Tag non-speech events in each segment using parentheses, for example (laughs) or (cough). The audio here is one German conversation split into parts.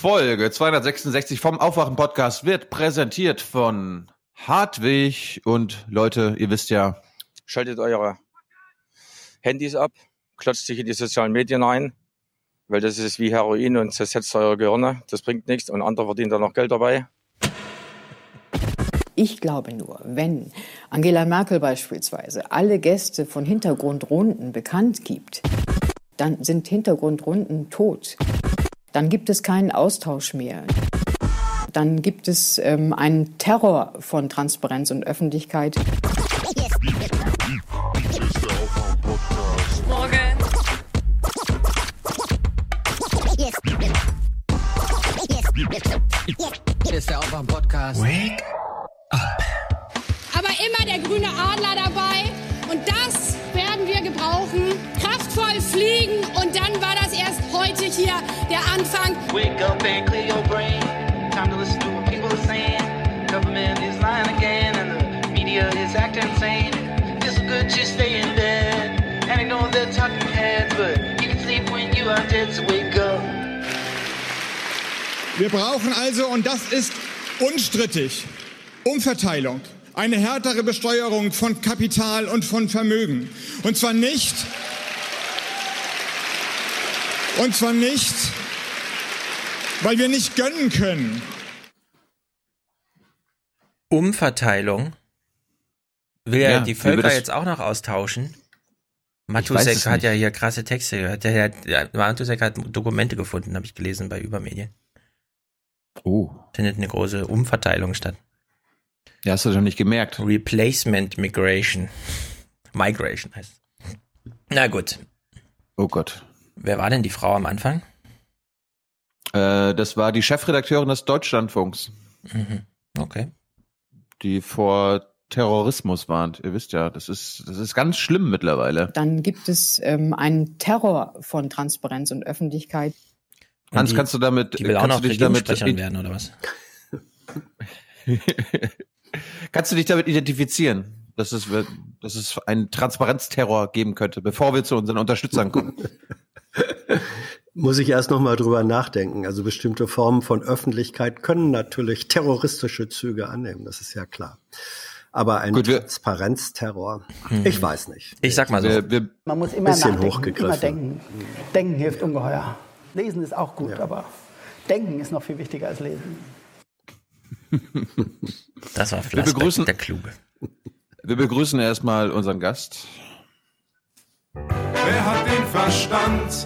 Folge 266 vom Aufwachen-Podcast wird präsentiert von Hartwig. Und Leute, ihr wisst ja, Schaltet eure Handys ab, klotzt sich in die sozialen Medien ein, weil das ist wie Heroin und zersetzt eure Gehirne. Das bringt nichts und andere verdienen da noch Geld dabei. Ich glaube nur, wenn Angela Merkel beispielsweise alle Gäste von Hintergrundrunden bekannt gibt, dann sind Hintergrundrunden tot. Dann gibt es keinen Austausch mehr. Dann gibt es ähm, einen Terror von Transparenz und Öffentlichkeit. Wake up and clear your brain. Time to listen to what people are saying. Government is lying again, and the media is acting insane. It's good to stay in bed. And I know they're talking heads, but you can sleep when you are dead, so wake up. Wir brauchen also, und das ist unstrittig, Umverteilung. Eine härtere Besteuerung von Kapital und von Vermögen. Und zwar nicht, und zwar nicht, weil wir nicht gönnen können. Umverteilung. Will er Ja, die wie wir Völker jetzt auch noch austauschen? Matusek hat nicht. ja hier krasse Texte gehört. Der, der, der Matusek hat Dokumente gefunden, habe ich gelesen bei Übermedien. oh, Findet eine große Umverteilung statt. ja, hast du schon nicht gemerkt. Replacement Migration. Migration heißt. es. Na gut. Oh Gott. Wer war denn die Frau am Anfang? Äh, das war die Chefredakteurin des Deutschlandfunks, Mhm. Okay. die vor Terrorismus warnt. Ihr wisst ja, das ist, das ist ganz schlimm mittlerweile. Dann gibt es ähm, einen Terror von Transparenz und Öffentlichkeit. Und Hans, die, kannst du damit, die will auch kannst noch du dich damit, werden, oder was? (laughs) kannst du dich damit identifizieren, dass es, dass es einen Transparenzterror geben könnte, bevor wir zu unseren Unterstützern kommen? (laughs) Muss ich erst noch mal drüber nachdenken. Also bestimmte Formen von Öffentlichkeit können natürlich terroristische Züge annehmen, das ist ja klar. Aber ein Gut, wir- Transparenzterror, ich weiß nicht. Ich sag mal so. wir, wir, Man muss immer Bisschen nachdenken, hochgegriffen. immer denken. Denken hilft ungeheuer. Lesen ist auch gut, aber denken ist noch viel wichtiger als lesen. (laughs) Das war Flassbeck, begrüßen- der Kluge. wir begrüßen erstmal unseren Gast. Wer hat den Verstand?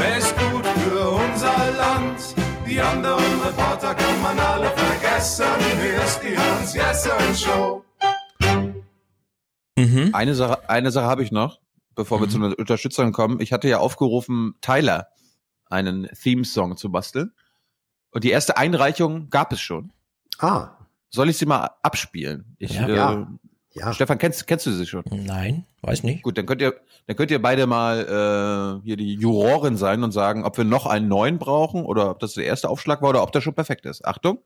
Wer ist gut für unser Land? Die anderen Reporter kann man alle vergessen. Hier ist die Hans-Jessen-Show. Mhm. Eine Sache, eine Sache habe ich noch, bevor wir zu den Unterstützern kommen. Ich hatte ja aufgerufen, Tyler einen Theme-Song zu basteln. Und die erste Einreichung gab es schon. Ah, Soll ich sie mal abspielen? Ich, Ja. äh, Ja. Ja. Stefan, kennst, kennst du sie schon? Nein, weiß nicht. Gut, dann könnt ihr, dann könnt ihr beide mal äh, hier die Jurorin sein und sagen, ob wir noch einen neuen brauchen oder ob das der erste Aufschlag war oder ob der schon perfekt ist. Achtung.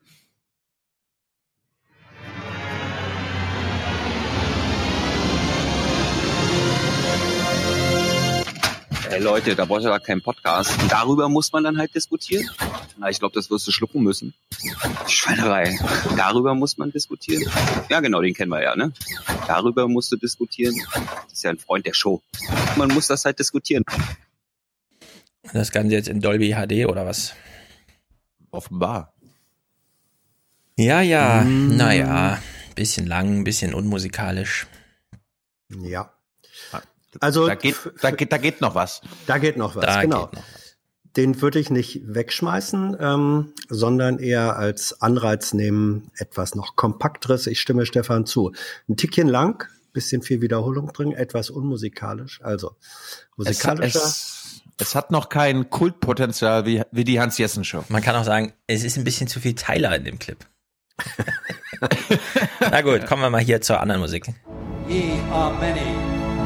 Hey Leute, da braucht ihr gar keinen Podcast. Und darüber muss man dann halt diskutieren. Na, ich glaube, das wirst du schlucken müssen. Schweinerei. Darüber muss man diskutieren. Ja, genau, den kennen wir ja, ne? Darüber musst du diskutieren. Das ist ja ein Freund der Show. Man muss das halt diskutieren. Das Ganze jetzt in Dolby HD oder was? Offenbar. Ja, ja, Mm. naja. Bisschen lang, bisschen unmusikalisch. ja. Also Da geht, da geht, da geht noch was. da geht noch was, Da genau. geht noch was. Den würde ich nicht wegschmeißen, ähm, sondern eher als Anreiz nehmen, etwas noch kompakteres. Ich stimme Stefan zu. Ein Tickchen lang, bisschen viel Wiederholung drin, etwas unmusikalisch. Also Es, musikalischer. es, es hat noch kein Kultpotenzial wie, wie die Hans-Jessen-Show. Man kann auch sagen, es ist ein bisschen zu viel Tyler in dem Clip. (laughs) Na gut, kommen wir mal hier zur anderen Musik. Ye are many,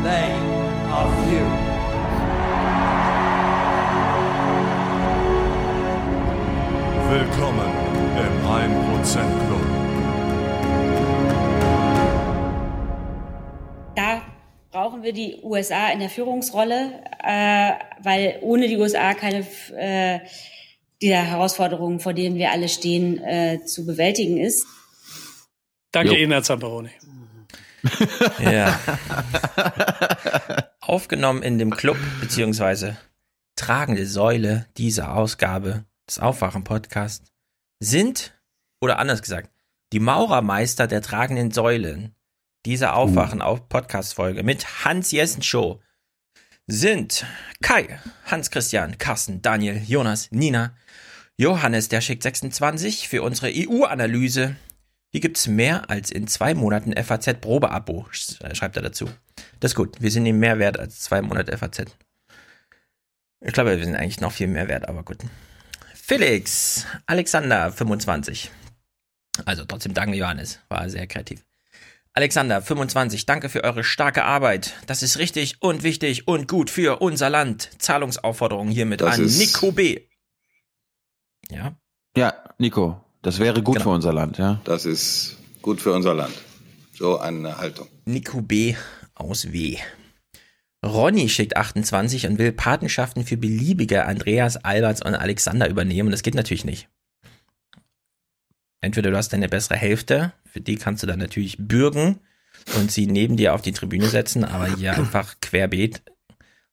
they are few. Willkommen im 1% Club. Da brauchen wir die USA in der Führungsrolle, äh, weil ohne die USA keine äh, dieser Herausforderungen, vor denen wir alle stehen, äh, zu bewältigen ist. Danke Jo. Ihnen, Herr Zamperoni. Ja. (laughs) Aufgenommen in dem Club, beziehungsweise tragende Säule dieser Ausgabe des Aufwachen-Podcasts sind, oder anders gesagt, die Maurermeister der tragenden Säulen dieser Aufwachen-Podcast-Folge mit Hans Jessen Show sind Kai, Hans-Christian, Carsten, Daniel, Jonas, Nina, Johannes, der schickt 26 für unsere EU-Analyse. Hier gibt's mehr als in zwei Monaten FAZ-Probeabo, sch- äh, schreibt er dazu. Das ist gut, wir sind ihm mehr wert als zwei Monate FAZ. Ich glaube, wir sind eigentlich noch viel mehr wert, aber gut. Felix, Alexander, 25. Also trotzdem danke, Johannes. War sehr kreativ. Alexander, 25, danke für eure starke Arbeit. Das ist richtig und wichtig und gut für unser Land. Zahlungsaufforderung hiermit Das an Nico B. Ja. Ja, Nico, das wäre gut für unser Land, ja. Das ist gut für unser Land. So eine Haltung. Nico B. aus W. Ronny schickt 28 und will Patenschaften für beliebige Andreas, Alberts und Alexander übernehmen. Das geht natürlich nicht. Entweder du hast deine bessere Hälfte, für die kannst du dann natürlich bürgen und sie neben dir auf die Tribüne setzen, aber hier einfach querbeet,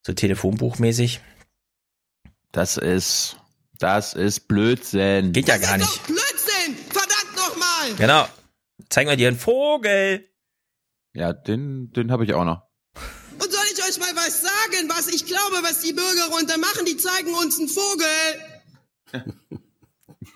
so telefonbuchmäßig. Das ist, das ist Blödsinn. Geht ja gar nicht. Blödsinn! Genau. Zeigen wir dir einen Vogel. Ja, den, den habe ich auch noch. Und soll ich euch mal was sagen, was ich glaube, was die Bürger runter machen? Die zeigen uns einen Vogel. (laughs)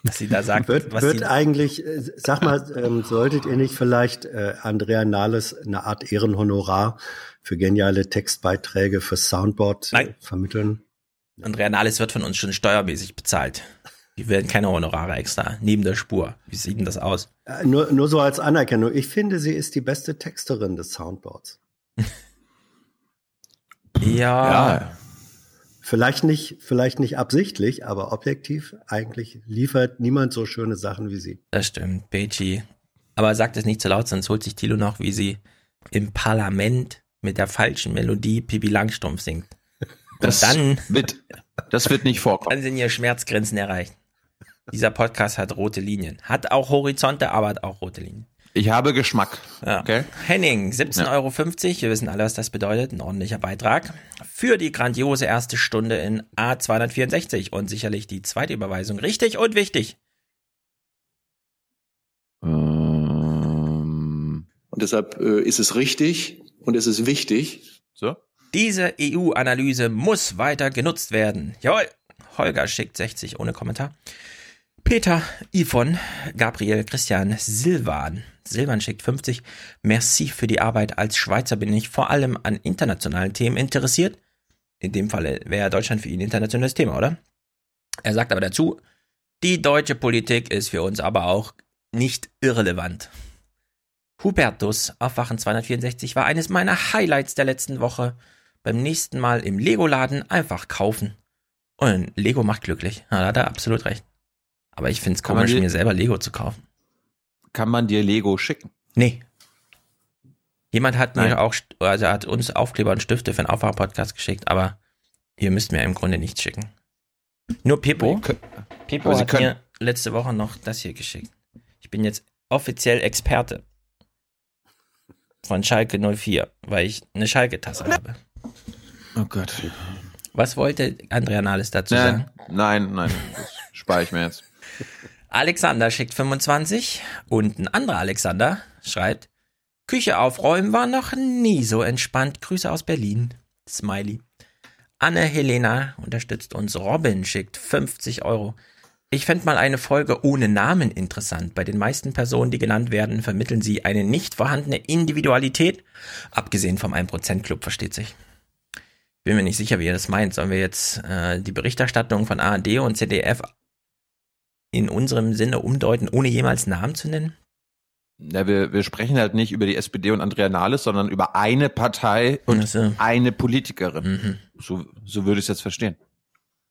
Was sie da sagt. Wird, was wird eigentlich, äh, sag mal, ähm, solltet ihr nicht vielleicht äh, Andrea Nahles eine Art Ehrenhonorar für geniale Textbeiträge für Soundboard äh, vermitteln? Andrea Nahles wird von uns schon steuermäßig bezahlt. Die werden keine Honorare extra, neben der Spur. Wie sieht denn das aus? Äh, nur, nur so als Anerkennung. Ich finde, sie ist die beste Texterin des Soundboards. Ja. Ja. Vielleicht nicht, vielleicht nicht absichtlich, aber objektiv eigentlich liefert niemand so schöne Sachen wie sie. Das stimmt, Beji. Aber sagt es nicht zu laut, sonst holt sich Thilo noch, wie sie im Parlament mit der falschen Melodie Pipi Langstrumpf singt. Und Das dann, wird, das wird nicht (laughs) vorkommen. dann sind ihr Schmerzgrenzen erreicht. Dieser Podcast hat rote Linien. Hat auch Horizonte, aber hat auch rote Linien. Ich habe Geschmack. Ja. Okay? Henning, 17,50 Ja. Euro. Wir wissen alle, was das bedeutet. Ein ordentlicher Beitrag. Für die grandiose erste Stunde in A264 und sicherlich die zweite Überweisung. Richtig und wichtig. Ähm, Und deshalb äh, ist es richtig und es ist wichtig. So? Diese EU-Analyse muss weiter genutzt werden. Jawohl. Holger schickt 60 ohne Kommentar. Peter, Yvonne, Gabriel, Christian, Silvan. Silvan schickt 50. Merci für die Arbeit. Als Schweizer bin ich vor allem an internationalen Themen interessiert. In dem Falle wäre Deutschland für ihn ein internationales Thema, oder? Er sagt aber dazu, die deutsche Politik ist für uns aber auch nicht irrelevant. Hubertus Aufwachen 264 war eines meiner Highlights der letzten Woche. Beim nächsten Mal im Lego-Laden einfach kaufen. Und Lego macht glücklich. Ja, da hat er absolut recht. Aber ich finde es komisch, die- mir selber Lego zu kaufen. Kann man dir Lego schicken? Nee. Jemand hat Nein. mir auch, also hat uns Aufkleber und Stifte für einen Aufwachen-Podcast geschickt, aber ihr müsst mir im Grunde nichts schicken. Nur Pippo. Pippo hat können- mir letzte Woche noch das hier geschickt. Ich bin jetzt offiziell Experte von Schalke 04, weil ich eine Schalke-Tasse habe. Oh Gott. Was wollte Andrea Nahles dazu Ja, sagen? nein, nein, das spare ich mir jetzt. Alexander schickt 25 und ein anderer Alexander schreibt, Küche aufräumen war noch nie so entspannt. Grüße aus Berlin. Smiley. Anne Helena unterstützt uns. Robin schickt 50 Euro. Ich fände mal eine Folge ohne Namen interessant. Bei den meisten Personen, die genannt werden, vermitteln sie eine nicht vorhandene Individualität. Abgesehen vom 1%-Club, versteht sich. Bin mir nicht sicher, wie ihr das meint. Sollen wir jetzt äh, die Berichterstattung von ARD und ZDF in unserem Sinne umdeuten, ohne jemals Namen zu nennen? Ja, wir, wir sprechen halt nicht über die SPD und Andrea Nahles, sondern über eine Partei und Ach so. eine Politikerin. Mhm. So, so würde ich es jetzt verstehen.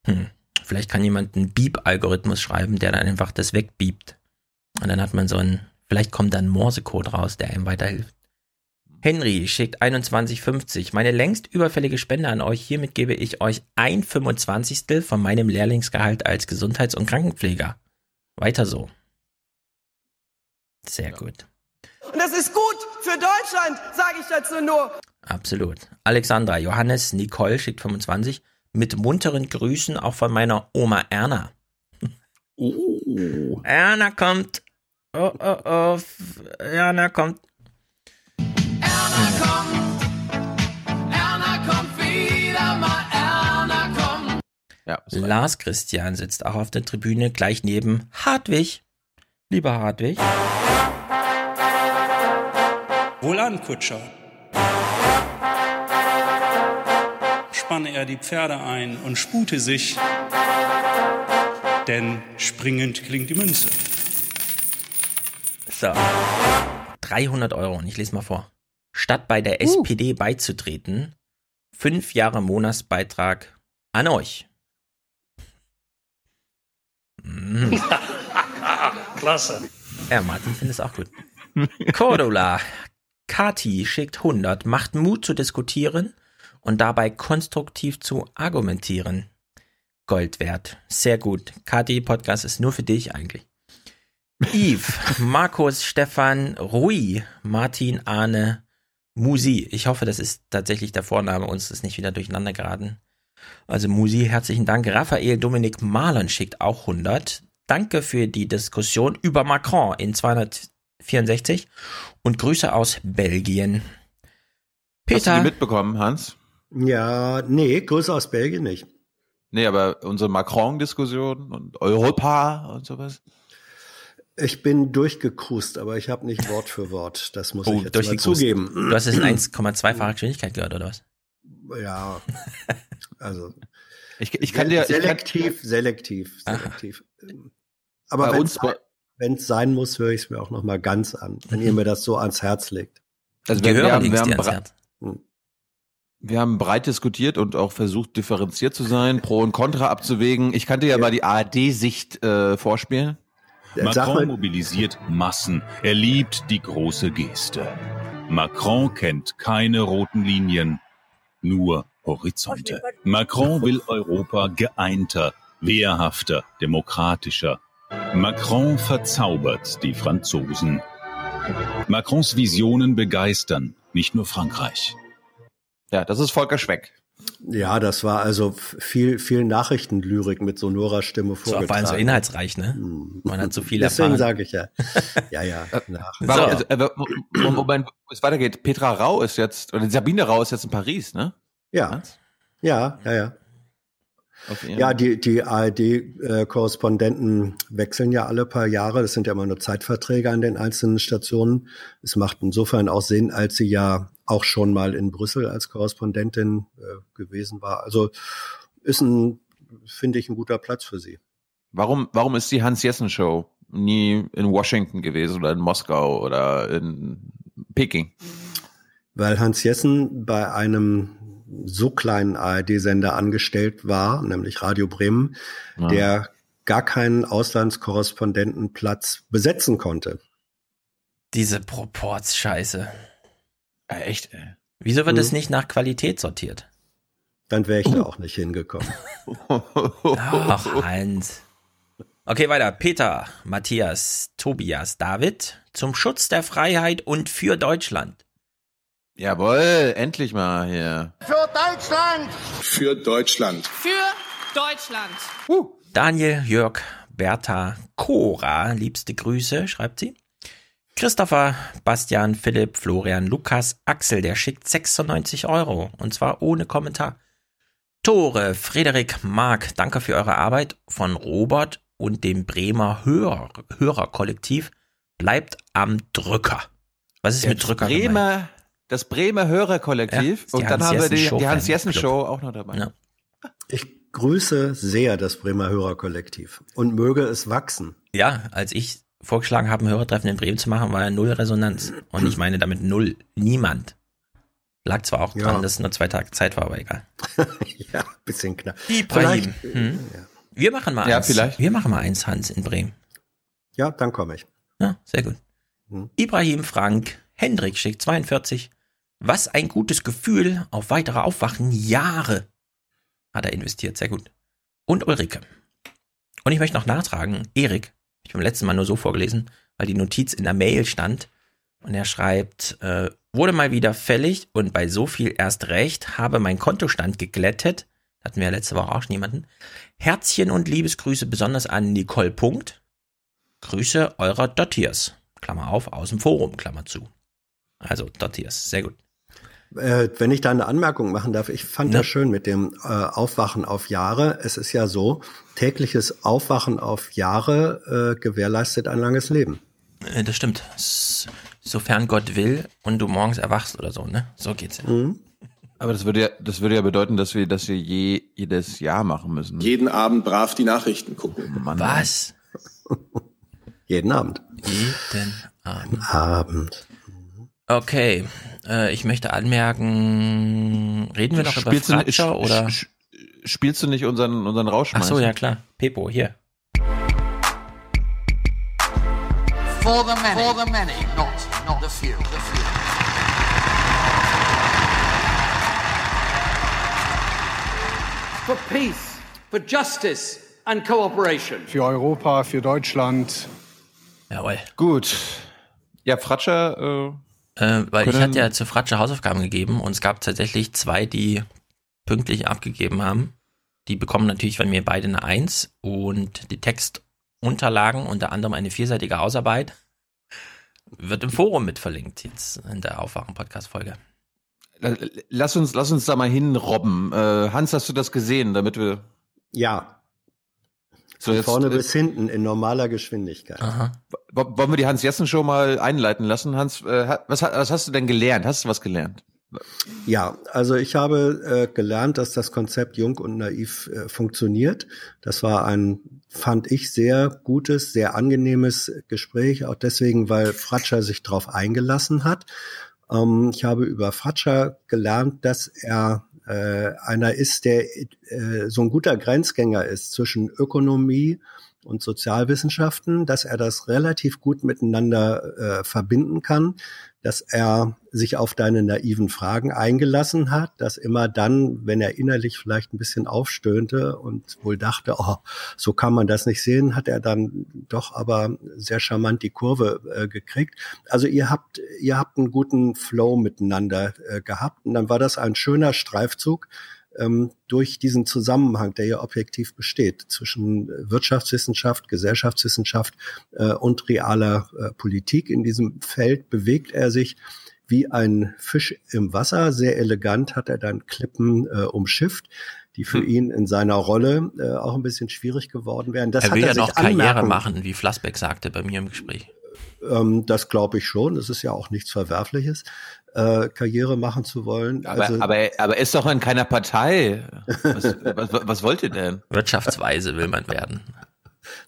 Hm. Vielleicht kann jemand einen Beep-Algorithmus schreiben, der dann einfach das wegbiebt. Und dann hat man so einen, vielleicht kommt dann ein Morsecode raus, der einem weiterhilft. Henry schickt 21,50. Meine längst überfällige Spende an euch. Hiermit gebe ich euch ein 25. von meinem Lehrlingsgehalt als Gesundheits- und Krankenpfleger. Weiter so. Sehr gut. Und das ist gut für Deutschland, sage ich dazu nur. Absolut. Alexandra, Johannes, Nicole schickt 25. Mit munteren Grüßen auch von meiner Oma Erna. (laughs) Oh. Erna kommt. Oh, oh, oh. Erna kommt. Erna kommt wieder mal, Erna kommt. Ja, Lars Christian sitzt auch auf der Tribüne gleich neben Hartwig. Lieber Hartwig. Wohlan, Kutscher. Spanne er die Pferde ein und spute sich, denn springend klingt die Münze. So. 300 Euro. Und ich lese mal vor. Statt bei der SPD beizutreten, fünf Jahre Monatsbeitrag an euch. Mhm. (laughs) Klasse. Ja, Martin findet es auch gut. Cordula. Kati schickt 100, macht Mut zu diskutieren und dabei konstruktiv zu argumentieren. Gold wert. Sehr gut. Kati, Podcast ist nur für dich eigentlich. Yves, (laughs) Markus, Stefan, Rui, Martin, Arne, Musi. Ich hoffe, das ist tatsächlich der Vorname, uns ist nicht wieder durcheinander geraten. Also Musi, herzlichen Dank. Raphael Dominik Marlon schickt auch 100. Danke für die Diskussion über Macron in 264 und Grüße aus Belgien. Hast du Peter, die mitbekommen, Hans? Ja, nee, Grüße aus Belgien nicht. Nee, aber unsere Macron-Diskussion und Europa und sowas. Ich bin durchgekrust, aber ich habe nicht Wort für Wort. Das muss ich jetzt mal zugeben. Du hast es in 1,2-facher Geschwindigkeit gehört, oder was? Ja, also Ich, ich kann dir, ich kann, selektiv, selektiv, selektiv. Aber Bei wenn es sein muss, höre ich es mir auch noch mal ganz an, wenn ihr mir das so ans Herz legt. also wir, wir, haben, wir, haben dir ans bra- Herz. wir haben breit diskutiert und auch versucht, differenziert zu sein, Pro und Contra abzuwägen. Ich kann dir ja mal die ARD-Sicht äh, vorspielen. Macron mobilisiert Massen. Er liebt die große Geste. Macron kennt keine roten Linien, nur Horizonte. Macron will Europa geeinter, wehrhafter, demokratischer. Macron verzaubert die Franzosen. Macrons Visionen begeistern nicht nur Frankreich. Ja, das ist Volker Schweck. Ja, das war also viel, viel Nachrichtenlyrik mit sonorer Stimme So, vorgetragen. vor allem so inhaltsreich, ne? Man hat so viel Deswegen erfahren. sage ich ja. (laughs) Ja, ja. Nach. Warum, So. also, äh, Mo- Moment, wo es weitergeht. Petra Rau ist jetzt, oder Sabine Rau ist jetzt in Paris, ne? Ja, ja, ja, ja. Ja, die, die ARD-Korrespondenten wechseln ja alle paar Jahre. Das sind ja immer nur Zeitverträge an den einzelnen Stationen. Es macht insofern auch Sinn, als sie ja auch schon mal in Brüssel als Korrespondentin äh, gewesen war. Also ist ein, finde ich, ein guter Platz für sie. Warum, warum ist die Hans-Jessen-Show nie in Washington gewesen oder in Moskau oder in Peking? Weil Hans Jessen bei einem so kleinen ARD-Sender angestellt war, nämlich Radio Bremen, Ja. der gar keinen Auslandskorrespondentenplatz besetzen konnte. Diese Proportsscheiße. Äh, echt, ey. Wieso wird Mhm. es nicht nach Qualität sortiert? Dann wäre ich da auch nicht hingekommen. Ach, Hans. Okay, weiter. Peter, Matthias, Tobias, David. Zum Schutz der Freiheit und für Deutschland. Jawohl, endlich mal hier. Für Deutschland! Für Deutschland. Für Deutschland. Daniel, Jörg, Bertha, Cora, liebste Grüße, schreibt sie. Christopher, Bastian, Philipp, Florian, Lukas, Axel, der schickt 96 Euro. Und zwar ohne Kommentar. Tore, Frederik, Marc, danke für eure Arbeit von Robert und dem Bremer Hörer, Hörerkollektiv. Bleibt am Drücker. Was ist mit Drücker gemeint? Bremer, das Bremer Hörerkollektiv. Ja, und dann haben wir die, Hans-Jessen-Show die Hans-Jessen-Show auch noch dabei. Ja. Ich grüße sehr das Bremer Hörerkollektiv und möge es wachsen. Ja, als ich vorgeschlagen habe, ein Hörertreffen in Bremen zu machen, war ja null Resonanz. Und ich meine damit null. Niemand. Lag zwar auch dran, Ja. dass es nur zwei Tage Zeit war, aber egal. (laughs) ja, bisschen knapp. Ibrahim. Vielleicht- Hm. Wir machen mal Ja, eins. vielleicht. Wir machen mal eins, Hans, in Bremen. Ja, dann komme ich. Ja, sehr gut. Hm. Ibrahim Frank, Hendrik schickt 42. Was ein gutes Gefühl auf weitere Aufwachen. Jahre hat er investiert. Sehr gut. Und Ulrike. Und ich möchte noch nachtragen, Erik, ich habe beim letzten Mal nur so vorgelesen, weil die Notiz in der Mail stand. Und er schreibt, äh, wurde mal wieder fällig und bei so viel erst recht, habe mein Kontostand geglättet. Hatten wir ja letzte Woche auch schon jemanden. Herzchen und Liebesgrüße besonders an Nicole Punkt. Grüße eurer Dottiers. Klammer auf, aus dem Forum, Klammer zu. Also Dottiers, sehr gut. Äh, wenn ich da eine Anmerkung machen darf, ich fand Ne? das schön mit dem äh, Aufwachen auf Jahre. Es ist ja so, tägliches Aufwachen auf Jahre äh, gewährleistet ein langes Leben. Äh, Das stimmt. Sofern Gott will und du morgens erwachst oder so, ne? So geht's ja. Mhm. Aber das würde ja, das würde ja bedeuten, dass wir, dass wir je, jedes Jahr machen müssen. Jeden Abend brav die Nachrichten gucken. Mann, Was? (laughs) Jeden Abend. Jeden Abend. Abend. Okay, äh, ich möchte anmerken, reden wir noch über Spielst du, nicht- Fratscher oder? sch- spielst du nicht unseren, unseren Ach Rauschmeister? so, ja klar. Pepo, hier. For the many, for the many, not, not the few. The few. For peace, for justice and cooperation. Für Europa, für Deutschland. Jawohl. Gut. Ja, Fratscher, äh, Äh, weil ich hatte ja zu Fratscher Hausaufgaben gegeben und es gab tatsächlich zwei, die pünktlich abgegeben haben. Die bekommen natürlich von mir beide eine Eins und die Textunterlagen, unter anderem eine vierseitige Hausarbeit, wird im Forum mit verlinkt jetzt in der Aufwachen-Podcast-Folge. lass uns, lass uns da mal hinrobben. Äh, Hans, hast du das gesehen, damit wir, Ja, so von jetzt, vorne äh, bis hinten in normaler Geschwindigkeit. Aha. wo- wollen wir die Hans-Jessen-Show mal einleiten lassen? Hans, äh, was, was hast du denn gelernt? Hast du was gelernt? Ja, also ich habe äh, gelernt, dass das Konzept Jung und Naiv äh, funktioniert. Das war ein, fand ich, sehr gutes, sehr angenehmes Gespräch, auch deswegen, weil Fratscher sich darauf eingelassen hat. Ähm, ich habe über Fratscher gelernt, dass er äh, einer ist, der äh, so ein guter Grenzgänger ist zwischen Ökonomie und Sozialwissenschaften, dass er das relativ gut miteinander äh, verbinden kann, dass er sich auf deine naiven Fragen eingelassen hat, dass immer dann, wenn er innerlich vielleicht ein bisschen aufstöhnte und wohl dachte, oh, so kann man das nicht sehen, hat er dann doch aber sehr charmant die Kurve äh, gekriegt. Also ihr habt, ihr habt einen guten Flow miteinander äh, gehabt und dann war das ein schöner Streifzug ähm, durch diesen Zusammenhang, der ja objektiv besteht zwischen äh, Wirtschaftswissenschaft, Gesellschaftswissenschaft äh, und realer äh, Politik. In diesem Feld bewegt er sich wie ein Fisch im Wasser. Sehr elegant hat er dann Klippen äh, umschifft, die für Hm. ihn in seiner Rolle äh, auch ein bisschen schwierig geworden wären. Das er hat will er ja sich noch Karriere Anmerkungen- machen, wie Flassbeck sagte bei mir im Gespräch. Ähm, das glaube ich schon. Das ist ja auch nichts Verwerfliches, äh, Karriere machen zu wollen. Aber, also, aber, aber er ist doch in keiner Partei. Was, (laughs) was, was wollt ihr denn? Wirtschaftsweise will man werden.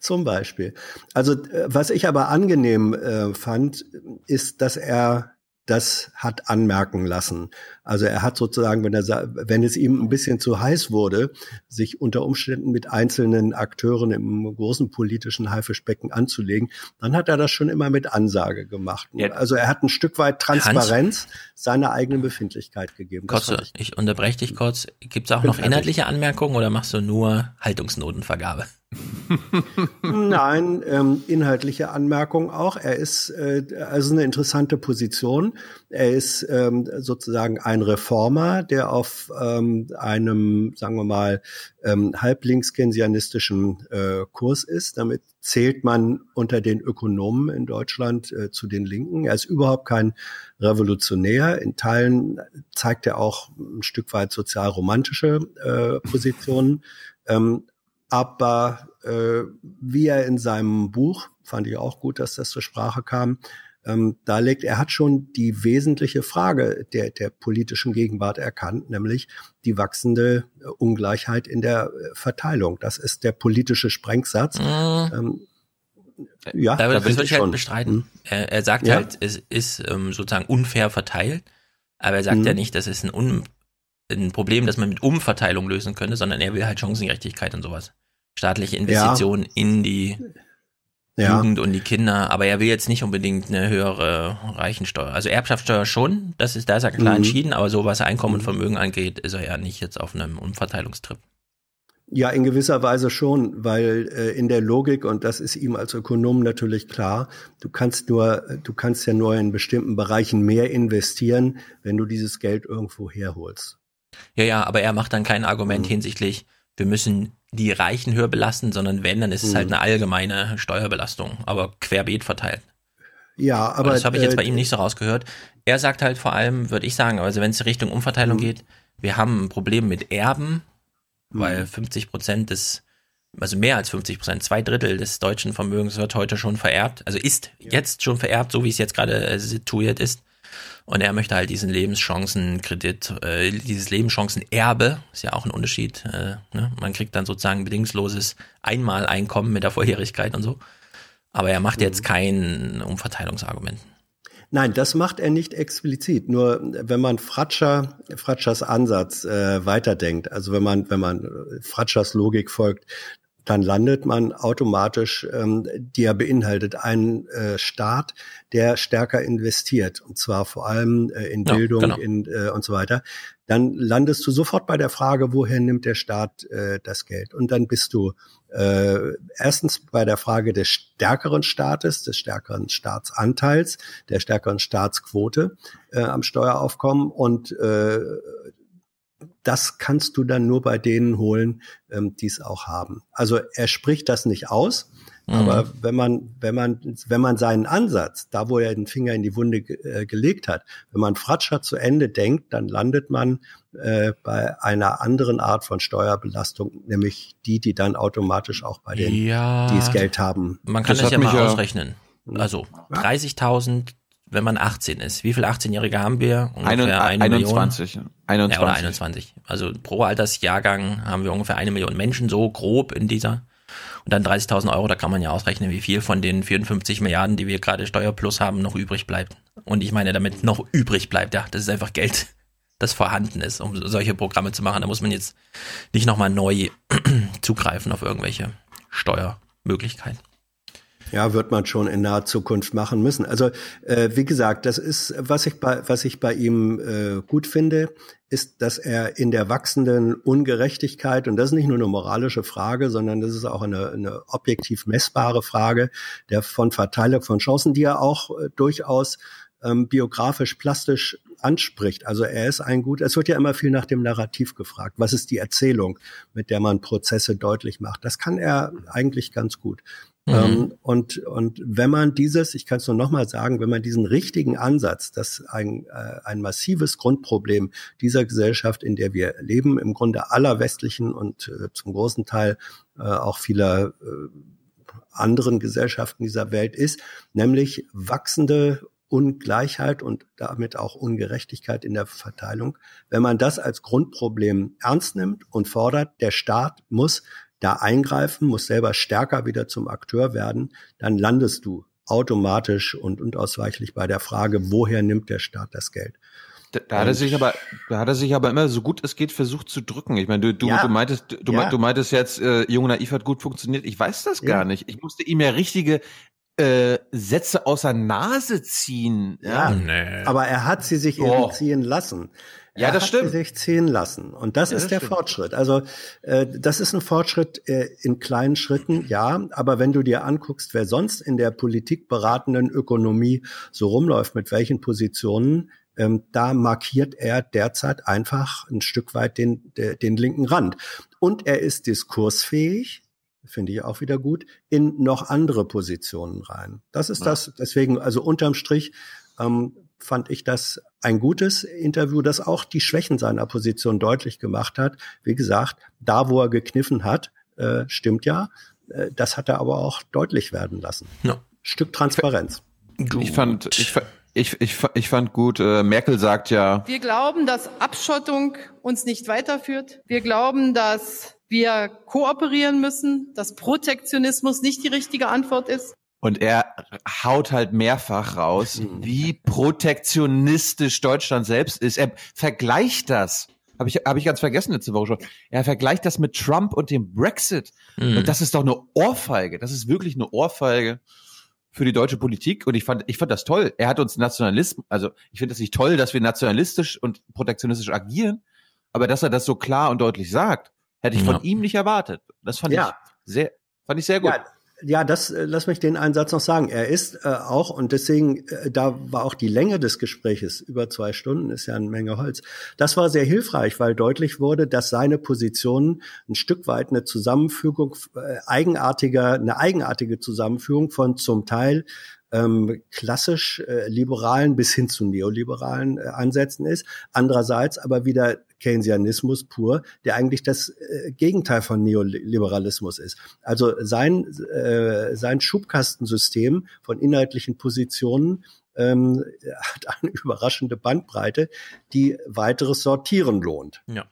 Zum Beispiel. Also äh, was ich aber angenehm äh, fand, ist, dass er das hat anmerken lassen. Also er hat sozusagen, wenn er wenn es ihm ein bisschen zu heiß wurde, sich unter Umständen mit einzelnen Akteuren im großen politischen Haifischbecken anzulegen, dann hat er das schon immer mit Ansage gemacht. Ja. Also er hat ein Stück weit Transparenz seiner eigenen Befindlichkeit gegeben. Fand ich ich unterbreche dich kurz. Gibt es auch noch fertig. inhaltliche Anmerkungen oder machst du nur Haltungsnotenvergabe? (laughs) Nein, ähm, inhaltliche Anmerkung auch. Er ist äh, also eine interessante Position. Er ist ähm, sozusagen ein Reformer, der auf ähm, einem, sagen wir mal, ähm, halblinks-keynesianistischen äh, Kurs ist. Damit zählt man unter den Ökonomen in Deutschland äh, zu den Linken. Er ist überhaupt kein Revolutionär. In Teilen zeigt er auch ein Stück weit sozial-romantische äh, Positionen. Ähm, aber äh, wie er in seinem Buch, fand ich auch gut, dass das zur Sprache kam, ähm, darlegt, er hat schon die wesentliche Frage der, der politischen Gegenwart erkannt, nämlich die wachsende äh, Ungleichheit in der äh, Verteilung. Das ist der politische Sprengsatz. Ähm, ja, da, das finde würde ich halt bestreiten. Hm. Er, er sagt Ja. halt, es ist ähm, sozusagen unfair verteilt, aber er sagt Mhm. ja nicht, das ist ein, Un ein Problem, das man mit Umverteilung lösen könnte, sondern er will halt Chancengerechtigkeit und sowas. Staatliche Investitionen in die Ja. Jugend und die Kinder, aber er will jetzt nicht unbedingt eine höhere Reichensteuer. Also Erbschaftssteuer schon, das ist, da ist er klar Mhm. entschieden, aber so was Einkommen und Vermögen angeht, ist er ja nicht jetzt auf einem Umverteilungstrip. Ja, in gewisser Weise schon, weil äh, in der Logik, und das ist ihm als Ökonom natürlich klar, du kannst nur, du kannst ja nur in bestimmten Bereichen mehr investieren, wenn du dieses Geld irgendwo herholst. Ja, ja, aber er macht dann kein Argument Mhm. hinsichtlich, wir müssen die Reichen höher belasten, sondern wenn, dann ist es Mhm. halt eine allgemeine Steuerbelastung, aber querbeet verteilt. Ja, aber das habe ich jetzt äh, bei ihm nicht so rausgehört. Er sagt halt vor allem, würde ich sagen, also wenn es Richtung Umverteilung Mhm. geht, wir haben ein Problem mit Erben, weil 50 Prozent des, also mehr als 50 Prozent, zwei Drittel des deutschen Vermögens wird heute schon vererbt, also ist jetzt schon vererbt, so wie es jetzt gerade äh, situiert ist. Und er möchte halt diesen Lebenschancenkredit, äh, dieses Lebenschancenerbe, ist ja auch ein Unterschied. Äh, ne? Man kriegt dann sozusagen bedingungsloses Einmaleinkommen mit der Vorherigkeit und so. Aber er macht jetzt kein Umverteilungsargument. Nein, das macht er nicht explizit. Nur wenn man Fratscher, Fratschers Ansatz äh, weiterdenkt, also wenn man, wenn man Fratschers Logik folgt, dann landet man automatisch, ähm, die ja beinhaltet einen äh, Staat, der stärker investiert, und zwar vor allem äh, in Ja, Bildung genau. in, äh, und so weiter. Dann landest du sofort bei der Frage, woher nimmt der Staat äh, das Geld? Und dann bist du äh, erstens bei der Frage des stärkeren Staates, des stärkeren Staatsanteils, der stärkeren Staatsquote äh, am Steueraufkommen und äh, das kannst du dann nur bei denen holen, ähm, die es auch haben. Also er spricht das nicht aus, Mhm. aber wenn man, wenn man, wenn man seinen Ansatz, da wo er den Finger in die Wunde ge äh, gelegt hat, wenn man Fratscher zu Ende denkt, dann landet man äh, bei einer anderen Art von Steuerbelastung, nämlich die, die dann automatisch auch bei denen, Ja. die das Geld haben. Man kann Das das, ja mal ja- ausrechnen. Also 30.000, wenn man 18 ist. Wie viele 18-Jährige haben wir? Ungefähr Ein- eine 21. Million. 21. Ja, oder 21. Also pro Altersjahrgang haben wir ungefähr eine Million Menschen, so grob in dieser. Und dann 30.000 Euro, da kann man ja ausrechnen, wie viel von den 54 Milliarden, die wir gerade Steuerplus haben, noch übrig bleibt. Und ich meine damit noch übrig bleibt, ja, das ist einfach Geld, (laughs) das vorhanden ist, um solche Programme zu machen. Da muss man jetzt nicht nochmal neu (clears throat) zugreifen auf irgendwelche Steuermöglichkeiten. Ja, wird man schon in naher Zukunft machen müssen. Also äh, wie gesagt, das ist, was ich bei, was ich bei ihm äh, gut finde, ist, dass er in der wachsenden Ungerechtigkeit, und das ist nicht nur eine moralische Frage, sondern das ist auch eine, eine objektiv messbare Frage der von Verteilung von Chancen, die er auch äh, durchaus ähm, biografisch, plastisch anspricht. Also er ist ein gut, es wird ja immer viel nach dem Narrativ gefragt. Was ist die Erzählung, mit der man Prozesse deutlich macht? Das kann er eigentlich ganz gut. Mhm. Ähm, und, und wenn man dieses, ich kann es nur nochmal sagen, wenn man diesen richtigen Ansatz, das ein, äh, ein massives Grundproblem dieser Gesellschaft, in der wir leben, im Grunde aller westlichen und äh, zum großen Teil äh, auch vieler äh, anderen Gesellschaften dieser Welt ist, nämlich wachsende Ungleichheit und damit auch Ungerechtigkeit in der Verteilung. Wenn man das als Grundproblem ernst nimmt und fordert, der Staat muss da eingreifen, muss selber stärker wieder zum Akteur werden, dann landest du automatisch und unausweichlich bei der Frage, woher nimmt der Staat das Geld? Da, da hat er sich aber, da hat er sich aber immer so gut es geht versucht zu drücken. Ich meine, du, du, Ja. du meintest, du, Ja. du meintest jetzt, äh, Jung Naiv hat gut funktioniert. Ich weiß das Ja. gar nicht. Ich musste ihm ja richtige äh, Sätze aus der Nase ziehen. Ja, Nee. Aber er hat sie sich Oh. eben ziehen lassen. Ja, er das stimmt. sich ziehen lassen. Und das Ja, ist das der stimmt. Fortschritt. Also äh, das ist ein Fortschritt äh, in kleinen Schritten, ja. Aber wenn du dir anguckst, wer sonst in der politikberatenden Ökonomie so rumläuft, mit welchen Positionen, ähm, da markiert er derzeit einfach ein Stück weit den, de, den linken Rand. Und er ist diskursfähig, finde ich auch wieder gut, in noch andere Positionen rein. Das ist Ja. das, deswegen, also unterm Strich ähm, fand ich das ein gutes Interview, das auch die Schwächen seiner Position deutlich gemacht hat. Wie gesagt, da wo er gekniffen hat, äh, stimmt ja. Äh, das hat er aber auch deutlich werden lassen. Ja. Stück Transparenz. Ich fand, ich, ich, ich, ich fand gut, äh, Merkel sagt ja, Wir glauben, dass Abschottung uns nicht weiterführt. Wir glauben, dass wir kooperieren müssen, dass Protektionismus nicht die richtige Antwort ist. Und er haut halt mehrfach raus, wie protektionistisch Deutschland selbst ist. Er vergleicht das habe ich, hab ich ganz vergessen letzte Woche schon. Er vergleicht das mit Trump und dem Brexit. Mhm. Und das ist doch eine Ohrfeige. Das ist wirklich eine Ohrfeige für die deutsche Politik. Und ich fand, ich fand das toll. Er hat uns Nationalismus, also ich finde das nicht toll, dass wir nationalistisch und protektionistisch agieren, aber dass er das so klar und deutlich sagt, hätte ich Ja. von ihm nicht erwartet. Das fand Ja. ich sehr, fand ich sehr gut. Ja, ja, das äh, lass mich den einen Satz noch sagen. Er ist äh, auch und deswegen äh, da war auch die Länge des Gespräches über zwei Stunden ist ja eine Menge Holz. Das war sehr hilfreich, weil deutlich wurde, dass seine Position ein Stück weit eine Zusammenfügung äh, eigenartiger, eine eigenartige Zusammenführung von zum Teil ähm, klassisch äh, liberalen bis hin zu neoliberalen äh, Ansätzen ist. Andererseits aber wieder Keynesianismus pur, der eigentlich das äh, Gegenteil von Neoliberalismus ist. Also sein, äh, sein Schubkastensystem von inhaltlichen Positionen ähm, (laughs) hat eine überraschende Bandbreite, die weiteres Sortieren lohnt. Ja.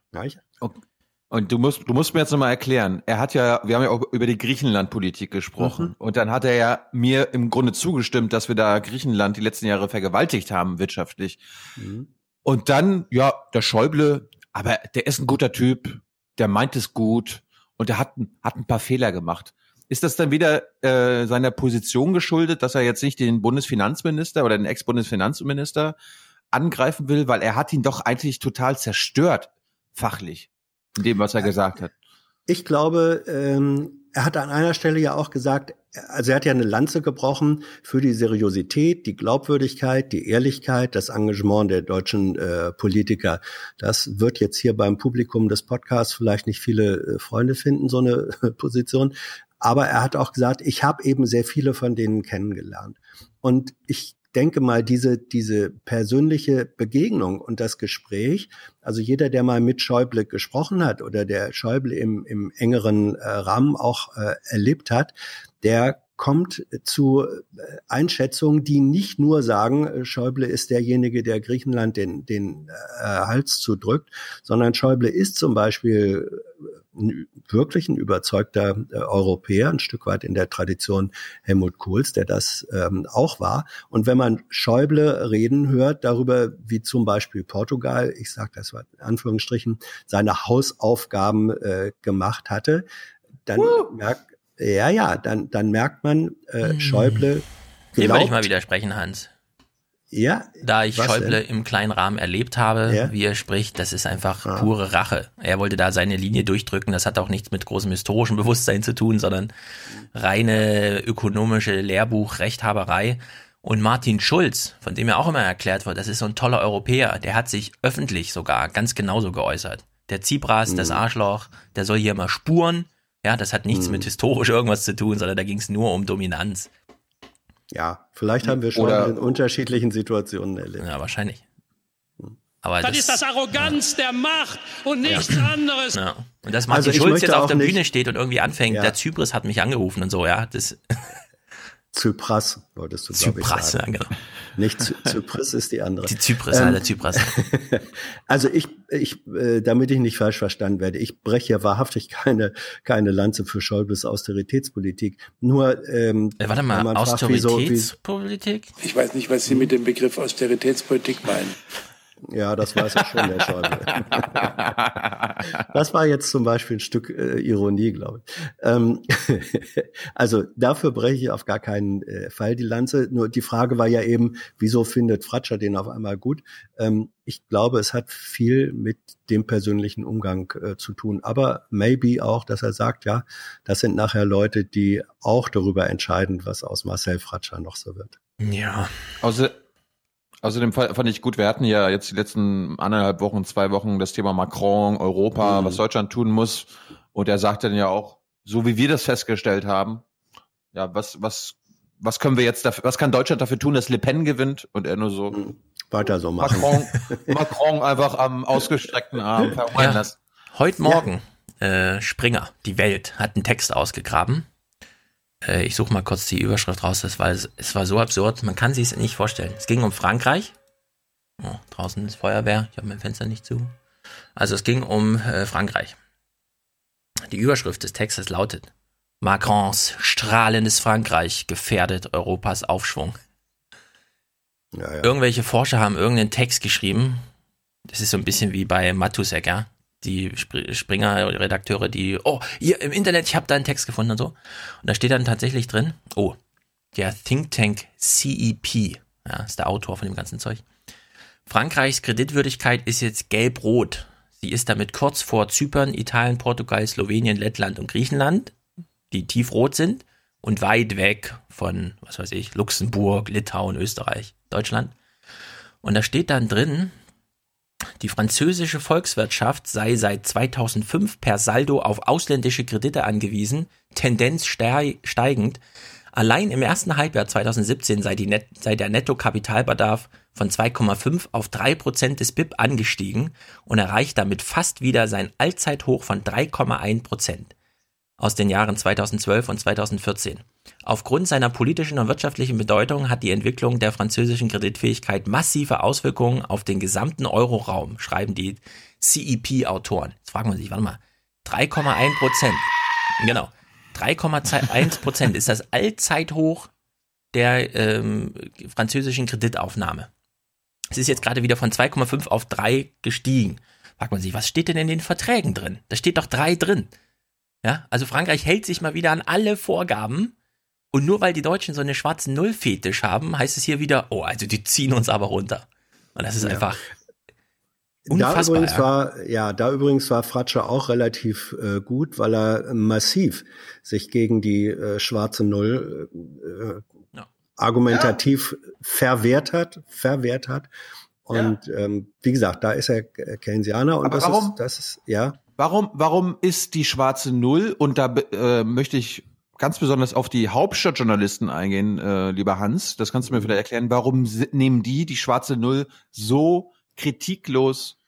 Und du musst, du musst mir jetzt nochmal erklären. Er hat ja, wir haben ja auch über die Griechenland-Politik gesprochen. Mhm. Und dann hat er ja mir im Grunde zugestimmt, dass wir da Griechenland die letzten Jahre vergewaltigt haben, wirtschaftlich. Mhm. Und dann, ja, der Schäuble, aber der ist ein guter Typ, der meint es gut und der hat, hat ein paar Fehler gemacht. Ist das dann wieder äh, seiner Position geschuldet, dass er jetzt nicht den Bundesfinanzminister oder den Ex-Bundesfinanzminister angreifen will, weil er hat ihn doch eigentlich total zerstört, fachlich, in dem, was er gesagt hat. Ich glaube, ähm, er hat an einer Stelle ja auch gesagt, also er hat ja eine Lanze gebrochen für die Seriosität, die Glaubwürdigkeit, die Ehrlichkeit, das Engagement der deutschen äh, Politiker. Das wird jetzt hier beim Publikum des Podcasts vielleicht nicht viele äh, Freunde finden, so eine Position. Aber er hat auch gesagt, ich habe eben sehr viele von denen kennengelernt. Und ich denke mal, diese, diese persönliche Begegnung und das Gespräch, also jeder, der mal mit Schäuble gesprochen hat oder der Schäuble im, im engeren äh, Rahmen auch äh, erlebt hat, der kommt zu äh, Einschätzungen, die nicht nur sagen, äh, Schäuble ist derjenige, der Griechenland den, den äh, Hals zudrückt, sondern Schäuble ist zum Beispiel äh, wirklich ein überzeugter äh, Europäer, ein Stück weit in der Tradition Helmut Kohls, der das ähm, auch war. Und wenn man Schäuble reden hört darüber, wie zum Beispiel Portugal, ich sage das mal in Anführungsstrichen, seine Hausaufgaben äh, gemacht hatte, dann merkt ja, ja, dann, dann merkt man, äh, Schäuble Dem wollte ich mal glaubt, widersprechen, Hans. ja, Da ich Schäuble denn? im kleinen Rahmen erlebt habe, Ja. wie er spricht, das ist einfach pure Rache. Er wollte da seine Linie durchdrücken. Das hat auch nichts mit großem historischem Bewusstsein zu tun, sondern reine ökonomische Lehrbuch-Rechthaberei. Und Martin Schulz, von dem ja auch immer erklärt wird, das ist so ein toller Europäer, der hat sich öffentlich sogar ganz genauso geäußert. Der Tsipras, das Arschloch, der soll hier mal spuren. Ja, das hat nichts mit historisch irgendwas zu tun, sondern da ging es nur um Dominanz. ja, vielleicht haben wir Schäuble Oder- in unterschiedlichen Situationen erlebt. Ja, wahrscheinlich. Aber Das ist das Arroganz der Macht und nichts anderes. Ja. Und dass Martin Also Schulz jetzt auf der nicht- Bühne steht und irgendwie anfängt, Ja. der Zypris hat mich angerufen und so, ja, das (laughs) Zypras, wolltest du, glaube ich, Zypras, ja, sagen. genau. Nicht Zy (laughs) Zypris ist die andere. Die Zypris, Ähm, ja, der Zypris. (laughs) Also ich, ich, äh, damit ich nicht falsch verstanden werde, ich breche ja wahrhaftig keine, keine Lanze für Schäubles Austeritätspolitik. Nur, ähm, Äh, warte mal, man fragt, wieso- wie- Austeritätspolitik? Ich weiß nicht, was Sie mit dem Begriff Austeritätspolitik meinen. Ja, das weiß ich schon, der Schäuble. Das war jetzt zum Beispiel ein Stück äh, Ironie, glaube ich. Ähm, (laughs) also dafür breche ich auf gar keinen äh, Fall die Lanze. Nur die Frage war ja eben, wieso findet Fratscher den auf einmal gut? Ähm, ich glaube, es hat viel mit dem persönlichen Umgang äh, zu tun. Aber maybe auch, dass er sagt, ja, das sind nachher Leute, die auch darüber entscheiden, was aus Marcel Fratscher noch so wird. Ja. Außer, außerdem fa- fand ich gut, wir hatten ja jetzt die letzten anderthalb Wochen, zwei Wochen das Thema Macron, Europa, was Deutschland tun muss. Und er sagt dann ja auch, so wie wir das festgestellt haben, ja, was, was, was können wir jetzt dafür, was kann Deutschland dafür tun, dass Le Pen gewinnt? Und er nur so, Weiter so machen. Macron, (laughs) Macron einfach am ausgestreckten Arm verhungern Ja. lassen. Heute Morgen, äh, Springer, die Welt, hat einen Text ausgegraben. Äh, ich suche mal kurz die Überschrift raus, das war, es war so absurd, man kann sich es nicht vorstellen. Es ging um Frankreich. Oh, draußen ist Feuerwehr, ich habe mein Fenster nicht zu. Also es ging um äh, Frankreich. Die Überschrift des Textes lautet, Macrons strahlendes Frankreich gefährdet Europas Aufschwung. Ja, ja. Irgendwelche Forscher haben irgendeinen Text geschrieben, Das ist so ein bisschen wie bei Matusek, ja. Die Spr- Springer-Redakteure, die, oh, hier im Internet, ich habe da einen Text gefunden und so. Und da steht dann tatsächlich drin, oh, der Think Tank CEP, ja, ist der Autor von dem ganzen Zeug. Frankreichs Kreditwürdigkeit ist jetzt gelb-rot. Sie ist damit kurz vor Zypern, Italien, Portugal, Slowenien, Lettland und Griechenland, die tiefrot sind und weit weg von, was weiß ich, Luxemburg, Litauen, Österreich, Deutschland. Und da steht dann drin, die französische Volkswirtschaft sei seit 2005 per Saldo auf ausländische Kredite angewiesen, Tendenz stei- steigend. Allein im ersten Halbjahr 2017 sei, Net sei der Nettokapitalbedarf von 2,5 auf 3 Prozent des BIP angestiegen und erreicht damit fast wieder sein Allzeithoch von 3,1 Prozent aus den Jahren 2012 und 2014. Aufgrund seiner politischen und wirtschaftlichen Bedeutung hat die Entwicklung der französischen Kreditfähigkeit massive Auswirkungen auf den gesamten Euroraum, schreiben die CEP-Autoren. Jetzt fragen wir sich, warte mal, 3,1 Prozent. Genau. 3,1 Prozent ist das Allzeithoch der ähm, französischen Kreditaufnahme. Es ist jetzt gerade wieder von 2,5 auf 3 gestiegen. Fragt man sich, was steht denn in den Verträgen drin? Da steht doch 3 drin. Ja, also Frankreich hält sich mal wieder an alle Vorgaben. Und nur weil die Deutschen so eine schwarzen Null-Fetisch haben, heißt es hier wieder, oh, also die ziehen uns aber runter. Und das ist Ja. einfach Da unfassbar. übrigens ja. war, ja, da übrigens war Fratscher auch relativ äh, gut, weil er massiv sich gegen die äh, schwarze Null äh, argumentativ verwehrt hat, verwehrt hat. Und ähm, wie gesagt, da ist er äh, Keynesianer und Aber das warum? ist, das ist, ja. Warum, warum ist die schwarze Null? Und da äh, möchte ich ganz besonders auf die Hauptstadtjournalisten eingehen, äh, lieber Hans. Das kannst du mir vielleicht erklären. Warum nehmen die die schwarze Null so kritiklos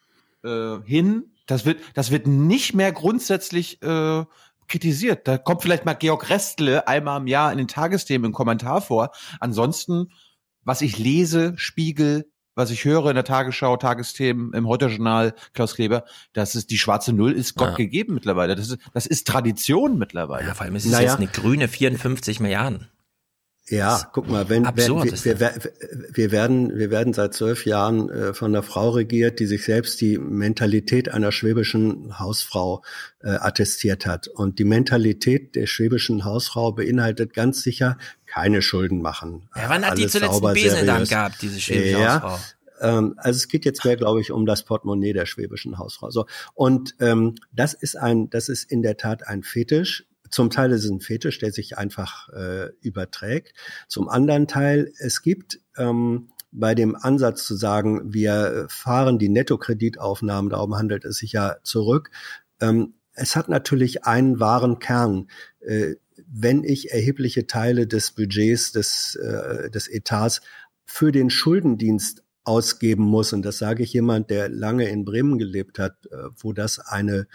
äh, hin? Das wird, das wird nicht mehr grundsätzlich äh, kritisiert. Da kommt vielleicht mal Georg Restle einmal im Jahr in den Tagesthemen im Kommentar vor. Ansonsten, was ich lese, Spiegel, was ich höre in der Tagesschau, Tagesthemen, im Heute-Journal, Klaus Kleber, das ist die schwarze Null ist Gott Ja. gegeben mittlerweile. Das ist, das ist Tradition mittlerweile. Ja, vor allem ist es Naja. jetzt eine grüne 54 Milliarden. Ja, guck mal, wenn, absurd wir, wir, wir, werden, wir werden seit zwölf Jahren äh, von einer Frau regiert, die sich selbst die Mentalität einer schwäbischen Hausfrau äh, attestiert hat. Und die Mentalität der schwäbischen Hausfrau beinhaltet ganz sicher keine Schulden machen. Ja, wann hat die Alles zuletzt einen Besen seriös. gehabt, diese schwäbische ja, Hausfrau? ähm, also es geht jetzt mehr, glaube ich, um das Portemonnaie der schwäbischen Hausfrau. So und ähm, das ist ein, das ist in der Tat ein Fetisch. Zum Teil ist es ein Fetisch, der sich einfach äh, überträgt. Zum anderen Teil, es gibt ähm, bei dem Ansatz zu sagen, wir fahren die Nettokreditaufnahmen, darum handelt es sich ja zurück. Ähm, es hat natürlich einen wahren Kern. Äh, wenn ich erhebliche Teile des Budgets des, äh, des Etats für den Schuldendienst ausgeben muss, und das sage ich jemand, der lange in Bremen gelebt hat, äh, wo das eine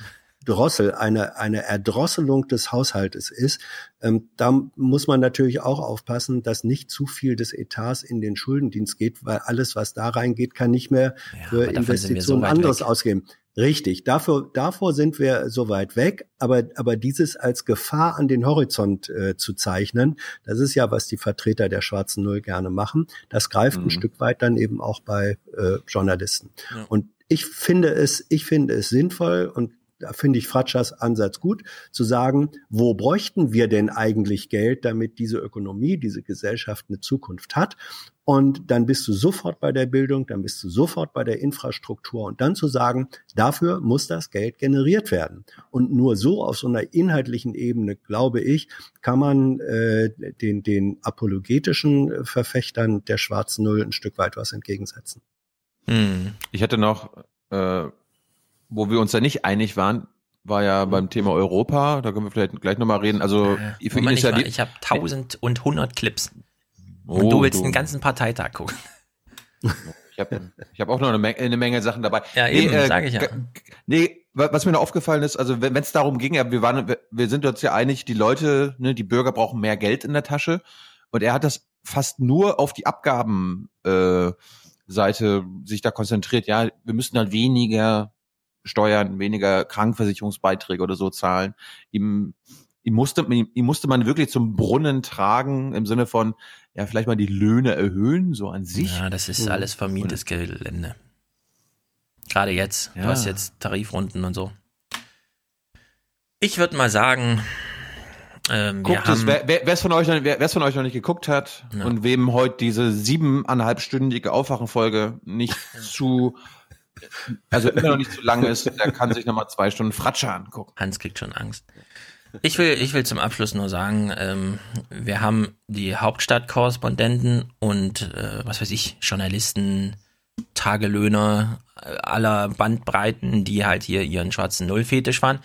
Drossel, eine, eine Erdrosselung des Haushaltes ist, ähm, da muss man natürlich auch aufpassen, dass nicht zu viel des Etats in den Schuldendienst geht, weil alles, was da reingeht, kann nicht mehr für wir so Investitionen weit anderes weg. ausgeben. Richtig, dafür, davor sind wir so weit weg, aber, aber dieses als Gefahr an den Horizont äh, zu zeichnen, das ist ja, was die Vertreter der schwarzen Null gerne machen. Das greift Mhm. ein Stück weit dann eben auch bei äh, Journalisten. Ja. Und ich finde es, ich finde es sinnvoll und da finde ich Fratschers Ansatz gut, zu sagen, wo bräuchten wir denn eigentlich Geld, damit diese Ökonomie, diese Gesellschaft eine Zukunft hat? Und dann bist du sofort bei der Bildung, dann bist du sofort bei der Infrastruktur und dann zu sagen, dafür muss das Geld generiert werden. Und nur so auf so einer inhaltlichen Ebene, glaube ich, kann man äh, den, den apologetischen äh, Verfechtern der schwarzen Null ein Stück weit was entgegensetzen. Hm. Ich hatte noch, äh, wo wir uns da nicht einig waren, war ja beim Thema Europa. Da können wir vielleicht gleich nochmal reden. Also Äh, für ihn ist ja mal, ich habe 1000 und 100 Clips. Oh, und du willst du. den ganzen Parteitag gucken. Ich habe ich hab auch noch eine Menge, eine Menge Sachen dabei. Ja, eben, sag ich ja. Nee, wa- was mir noch aufgefallen ist, also wenn es darum ging, wir waren, wir- sind uns ja einig, die Leute, ne, die Bürger brauchen mehr Geld in der Tasche. Und er hat das fast nur auf die Abgaben äh, Seite sich da konzentriert. Ja, wir müssen halt weniger Steuern, weniger Krankenversicherungsbeiträge oder so zahlen. Ihm, ihm musste, ihm, musste man wirklich zum Brunnen tragen im Sinne von, ja, vielleicht mal die Löhne erhöhen, so an sich. Ja, das ist alles vermietetes Gelände. Gerade jetzt. Ja. Du hast jetzt Tarifrunden und so. Ich würde mal sagen, ähm, Guckt es, wer, es von euch noch, wer von euch noch nicht geguckt hat Ja. und wem heute diese siebeneinhalbstündige Aufwachenfolge nicht (laughs) zu, also immer noch nicht zu lang ist, der kann sich nochmal zwei Stunden Fratsche angucken. Hans kriegt schon Angst. Ich will, ich will zum Abschluss nur sagen, ähm, wir haben die Hauptstadtkorrespondenten und äh, was weiß ich, Journalisten, Tagelöhner äh, aller Bandbreiten, die halt hier ihren schwarzen Nullfetisch fahren.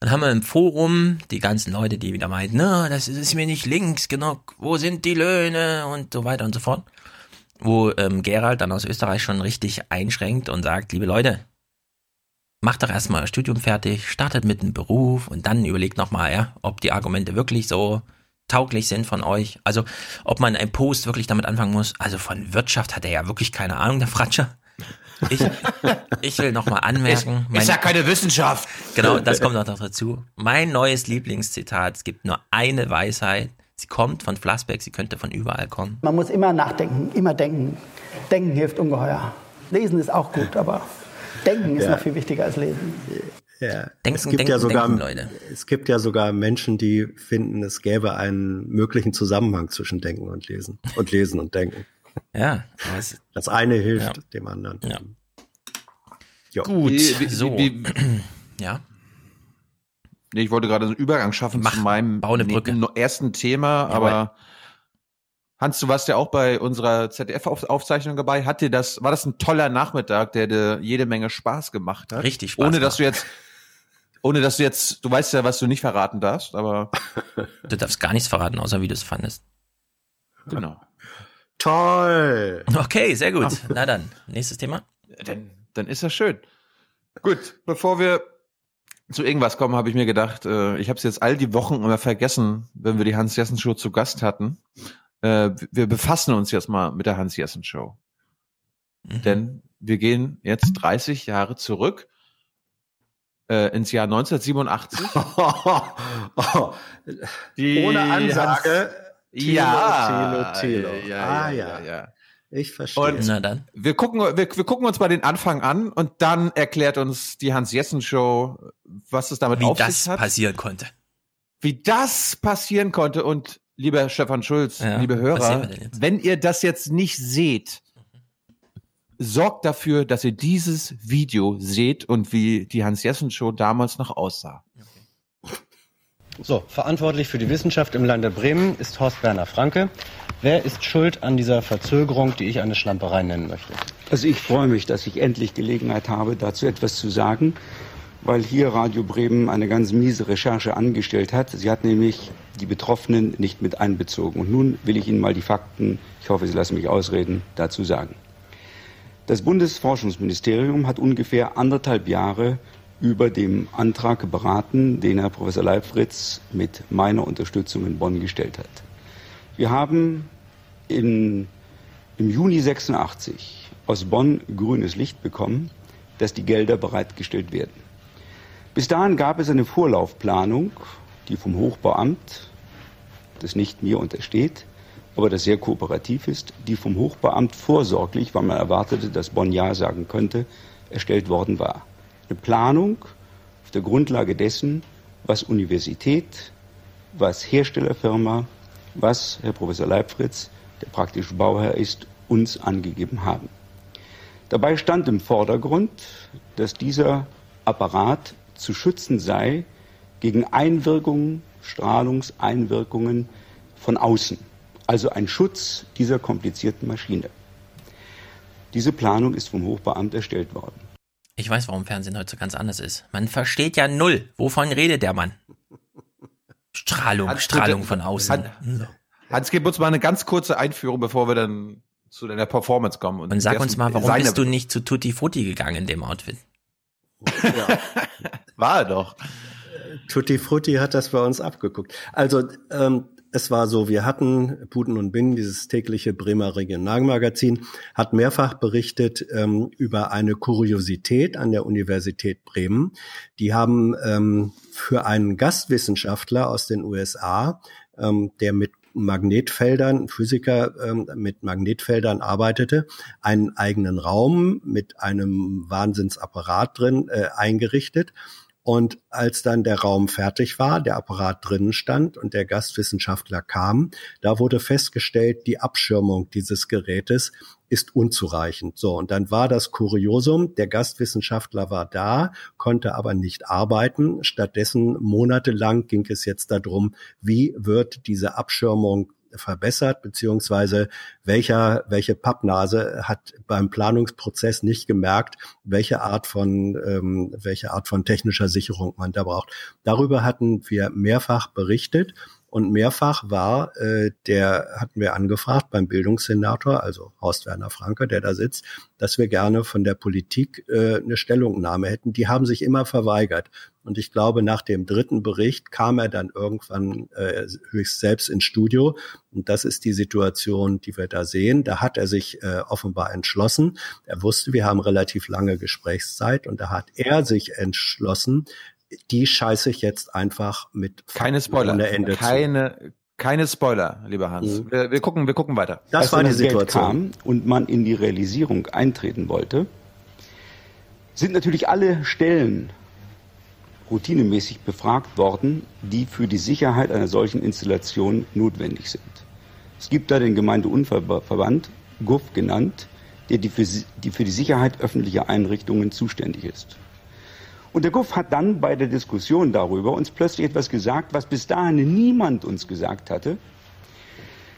Dann haben wir im Forum die ganzen Leute, die wieder meinten, na, das ist mir nicht links genug, wo sind die Löhne und so weiter und so fort. Wo ähm, Gerald dann aus Österreich schon richtig einschränkt und sagt, liebe Leute, macht doch erstmal euer Studium fertig, startet mit einem Beruf und dann überlegt nochmal, ja, ob die Argumente wirklich so tauglich sind von euch. Also, ob man ein Post wirklich damit anfangen muss. Also von Wirtschaft hat er ja wirklich keine Ahnung, der Fratscher. Ich, ich will nochmal anmerken. Ist ja keine Wissenschaft. Genau, das kommt noch dazu. Mein neues Lieblingszitat, es gibt nur eine Weisheit. Sie kommt von Flassbeck, sie könnte von überall kommen. Man muss immer nachdenken, immer denken. Denken hilft ungeheuer. Lesen ist auch gut, aber denken ist Ja. noch viel wichtiger als lesen. Ja. Denken, es gibt denken, ja sogar, denken, Leute. es gibt ja sogar Menschen, die finden, es gäbe einen möglichen Zusammenhang zwischen Denken und Lesen und Lesen und Denken. Ja, es- Das eine hilft Ja. dem anderen. Ja. Jo. Gut, Wie- wie- so. wie- ja. Nee, ich wollte gerade so einen Übergang schaffen Mach, zu meinem bau eine Brücke. no- ersten Thema, aber Hans, du warst ja auch bei unserer ZDF-Aufzeichnung dabei. Hat dir das, war das ein toller Nachmittag, der dir jede Menge Spaß gemacht hat? Richtig Spaß Ohne dass du jetzt, ohne dass du jetzt, du weißt ja, was du nicht verraten darfst, aber (laughs) Du darfst gar nichts verraten, außer wie du es fandest. genau. Toll! Okay, sehr gut. Na dann, nächstes Thema. Dann, dann ist das schön. Gut, bevor wir zu irgendwas kommen, habe ich mir gedacht, äh, ich habe es jetzt all die Wochen immer vergessen, wenn wir die Hans-Jessen-Show zu Gast hatten. Äh, wir befassen uns jetzt mal mit der Hans-Jessen-Show. Mhm. Denn wir gehen jetzt 30 Jahre zurück äh, ins Jahr 1987. (laughs) Die Ohne Ansage. Hans- Ja, Thilo, Thilo. ja, ah, ja, ja, ja, ja. Ich verstehe. Und Na dann. wir gucken, wir, wir gucken uns mal den Anfang an und dann erklärt uns die Hans-Jessen-Show, was es damit Wie auf das sich hat. passieren konnte. Wie das passieren konnte und lieber Stefan Schulz, Ja, liebe Hörer, wenn ihr das jetzt nicht seht, sorgt dafür, dass ihr dieses Video seht und wie die Hans-Jessen-Show damals noch aussah. So, verantwortlich für die Wissenschaft im Lande Bremen ist Horst Werner Franke. Wer ist schuld an dieser Verzögerung, die ich eine Schlamperei nennen möchte? Also ich freue mich, dass ich endlich Gelegenheit habe, dazu etwas zu sagen, weil hier Radio Bremen eine ganz miese Recherche angestellt hat. Sie hat nämlich die Betroffenen nicht mit einbezogen. Und nun will ich Ihnen mal die Fakten, ich hoffe, Sie lassen mich ausreden, dazu sagen. Das Bundesforschungsministerium hat ungefähr anderthalb Jahre über dem Antrag beraten, den Herr Professor Leibfritz mit meiner Unterstützung in Bonn gestellt hat. Wir haben in, im Juni 86 aus Bonn grünes Licht bekommen, dass die Gelder bereitgestellt werden. Bis dahin gab es eine Vorlaufplanung, die vom Hochbauamt, das nicht mir untersteht, aber das sehr kooperativ ist, die vom Hochbauamt vorsorglich, weil man erwartete, dass Bonn Ja sagen könnte, erstellt worden war. Eine Planung auf der Grundlage dessen, was Universität, was Herstellerfirma, was Herr Professor Leibfritz, der praktische Bauherr ist, uns angegeben haben. Dabei stand im Vordergrund, dass dieser Apparat zu schützen sei gegen Einwirkungen, Strahlungseinwirkungen von außen. Also ein Schutz dieser komplizierten Maschine. Diese Planung ist vom Hochbeamt erstellt worden. Ich weiß, warum Fernsehen heute so ganz anders ist. Man versteht ja null. Wovon redet der Mann? Strahlung, Hans, Strahlung bitte- von außen. Hans, Hans, gib uns mal eine ganz kurze Einführung, bevor wir dann zu deiner Performance kommen. Und sag uns mal, warum bist du nicht zu Tutti Frutti gegangen in dem Outfit? War er doch. Tutti Frutti hat das bei uns abgeguckt. Also ähm, es war so, wir hatten Puten und Bin, dieses tägliche Bremer Regionalmagazin, hat mehrfach berichtet ähm, über eine Kuriosität an der Universität Bremen. Die haben ähm, für einen Gastwissenschaftler aus den USA, ähm, der mit Magnetfeldern, Physiker ähm, mit Magnetfeldern arbeitete, einen eigenen Raum mit einem Wahnsinnsapparat drin äh, eingerichtet und als dann der Raum fertig war, der Apparat drinnen stand und der Gastwissenschaftler kam, da wurde festgestellt, die Abschirmung dieses Gerätes ist unzureichend. So, und dann war das Kuriosum, der Gastwissenschaftler war da, konnte aber nicht arbeiten. Stattdessen monatelang ging es jetzt darum, wie wird diese Abschirmung verbessert, beziehungsweise welcher, welche Pappnase hat beim Planungsprozess nicht gemerkt, welche Art von, ähm, welche Art von technischer Sicherung man da braucht. Darüber hatten wir mehrfach berichtet und mehrfach war äh, der, hatten wir angefragt beim Bildungssenator, also Horst Werner Franke, der da sitzt, dass wir gerne von der Politik äh, eine Stellungnahme hätten. Die haben sich immer verweigert. Und ich glaube, nach dem dritten Bericht kam er dann irgendwann äh, höchst selbst ins Studio. Und das ist die Situation, die wir da sehen. Da hat er sich äh, offenbar entschlossen. Er wusste, wir haben relativ lange Gesprächszeit. Und da hat er sich entschlossen, die scheiße ich jetzt einfach mit keine Spoiler, Ende keine zu. keine Spoiler, lieber Hans. Mhm. Wir, wir, gucken, wir gucken weiter. Das Als war die Situation. Kam und man in die Realisierung eintreten wollte, sind natürlich alle Stellen routinemäßig befragt worden, die für die Sicherheit einer solchen Installation notwendig sind. Es gibt da den Gemeindeunverband, GUF genannt, der die für, die für die Sicherheit öffentlicher Einrichtungen zuständig ist. Und der Guff hat dann bei der Diskussion darüber uns plötzlich etwas gesagt, was bis dahin niemand uns gesagt hatte.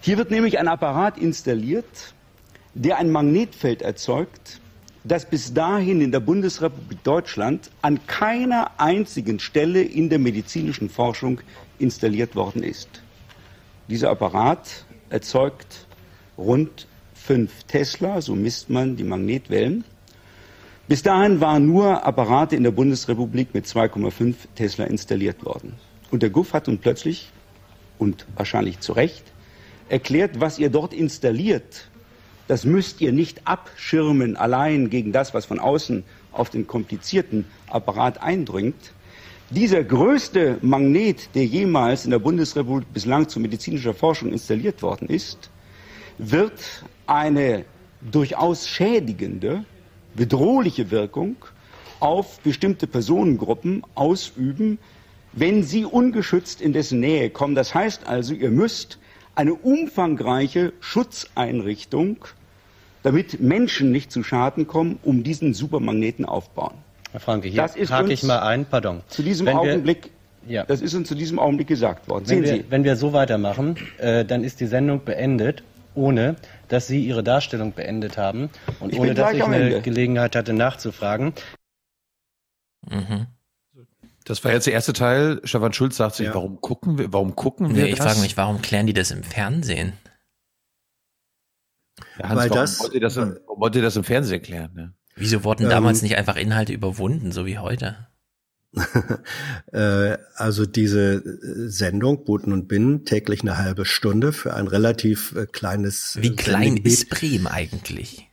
Hier wird nämlich ein Apparat installiert, der ein Magnetfeld erzeugt, das bis dahin in der Bundesrepublik Deutschland an keiner einzigen Stelle in der medizinischen Forschung installiert worden ist. Dieser Apparat erzeugt rund fünf Tesla, so misst man die Magnetwellen. Bis dahin waren nur Apparate in der Bundesrepublik mit 2,5 Tesla installiert worden. Und der GUF hat nun plötzlich und wahrscheinlich zu Recht erklärt, was ihr dort installiert, das müsst ihr nicht abschirmen allein gegen das, was von außen auf den komplizierten Apparat eindringt. Dieser größte Magnet, der jemals in der Bundesrepublik bislang zu medizinischer Forschung installiert worden ist, wird eine durchaus schädigende bedrohliche Wirkung auf bestimmte Personengruppen ausüben, wenn sie ungeschützt in dessen Nähe kommen. Das heißt also, ihr müsst eine umfangreiche Schutzeinrichtung, damit Menschen nicht zu Schaden kommen, um diesen Supermagneten aufbauen. Herr Franke, hier hake ich mal ein, pardon. Zu diesem wenn Augenblick, ja. das ist uns zu diesem Augenblick gesagt worden. Wenn, wir, wenn wir, so weitermachen, äh, dann ist die Sendung beendet ohne dass Sie Ihre Darstellung beendet haben und ich ohne dass ich eine Ende. Gelegenheit hatte nachzufragen. Mhm. Das war jetzt der erste Teil. Stefan Schulz sagt sich, ja. warum gucken wir, warum gucken wir nee, ich das? Ich frage mich, warum klären die das im Fernsehen? Ja, Hans, Weil warum das, wollt ihr das, im, wollt ihr das im Fernsehen klären? Ne? Wieso wurden ähm, damals nicht einfach Inhalte überwunden, so wie heute? (laughs) Äh, also diese äh, Sendung Booten und Binnen täglich eine halbe Stunde für ein relativ äh, kleines. Wie klein ist Bremen eigentlich?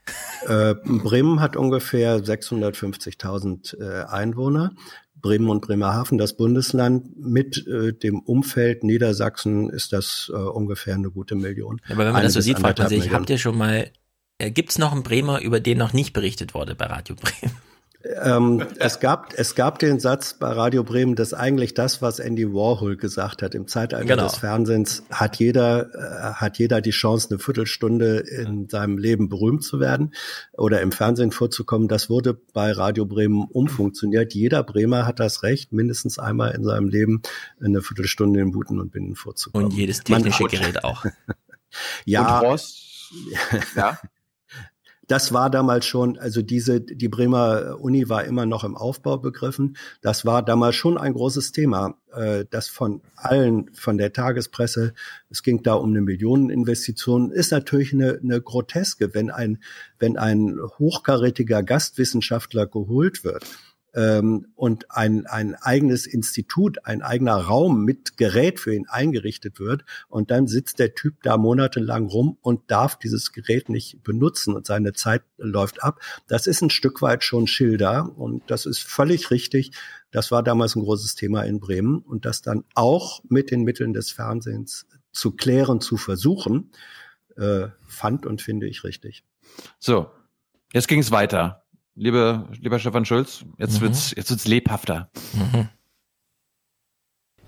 Bremen hat ungefähr 650.000 Einwohner. Bremen und Bremerhaven, das Bundesland mit dem Umfeld Niedersachsen ist das ungefähr eine gute Million. Aber wenn man eine das so sieht, fragt man sich, habt ihr schon mal, äh, gibt es noch einen Bremer, über den noch nicht berichtet wurde bei Radio Bremen? Ähm, es, gab, es gab den Satz bei Radio Bremen, dass eigentlich das, was Andy Warhol gesagt hat, im Zeitalter genau. des Fernsehens hat jeder, äh, hat jeder die Chance, eine Viertelstunde in seinem Leben berühmt zu werden oder im Fernsehen vorzukommen. Das wurde bei Radio Bremen umfunktioniert. Jeder Bremer hat das Recht, mindestens einmal in seinem Leben eine Viertelstunde in Buten und Binnen vorzukommen. Und jedes technische Gerät auch. (laughs) ja. Und Ross, (laughs) ja. Das war damals schon, also diese, die Bremer Uni war immer noch im Aufbau begriffen. Das war damals schon ein großes Thema, äh, das von allen, von der Tagespresse, es ging da um eine Millioneninvestition, ist natürlich eine, eine groteske, wenn ein, wenn ein hochkarätiger Gastwissenschaftler geholt wird ähm, und ein, ein eigenes Institut, ein eigener Raum mit Gerät für ihn eingerichtet wird und dann sitzt der Typ da monatelang rum und darf dieses Gerät nicht benutzen und seine Zeit läuft ab. Das ist ein Stück weit schon Schilder und das ist völlig richtig. Das war damals ein großes Thema in Bremen und das dann auch mit den Mitteln des Fernsehens zu klären, zu versuchen, äh, fand und finde ich richtig. So, jetzt ging es weiter. Liebe, lieber Stefan Schulz, jetzt mhm. wird's, jetzt wird's lebhafter. Mhm.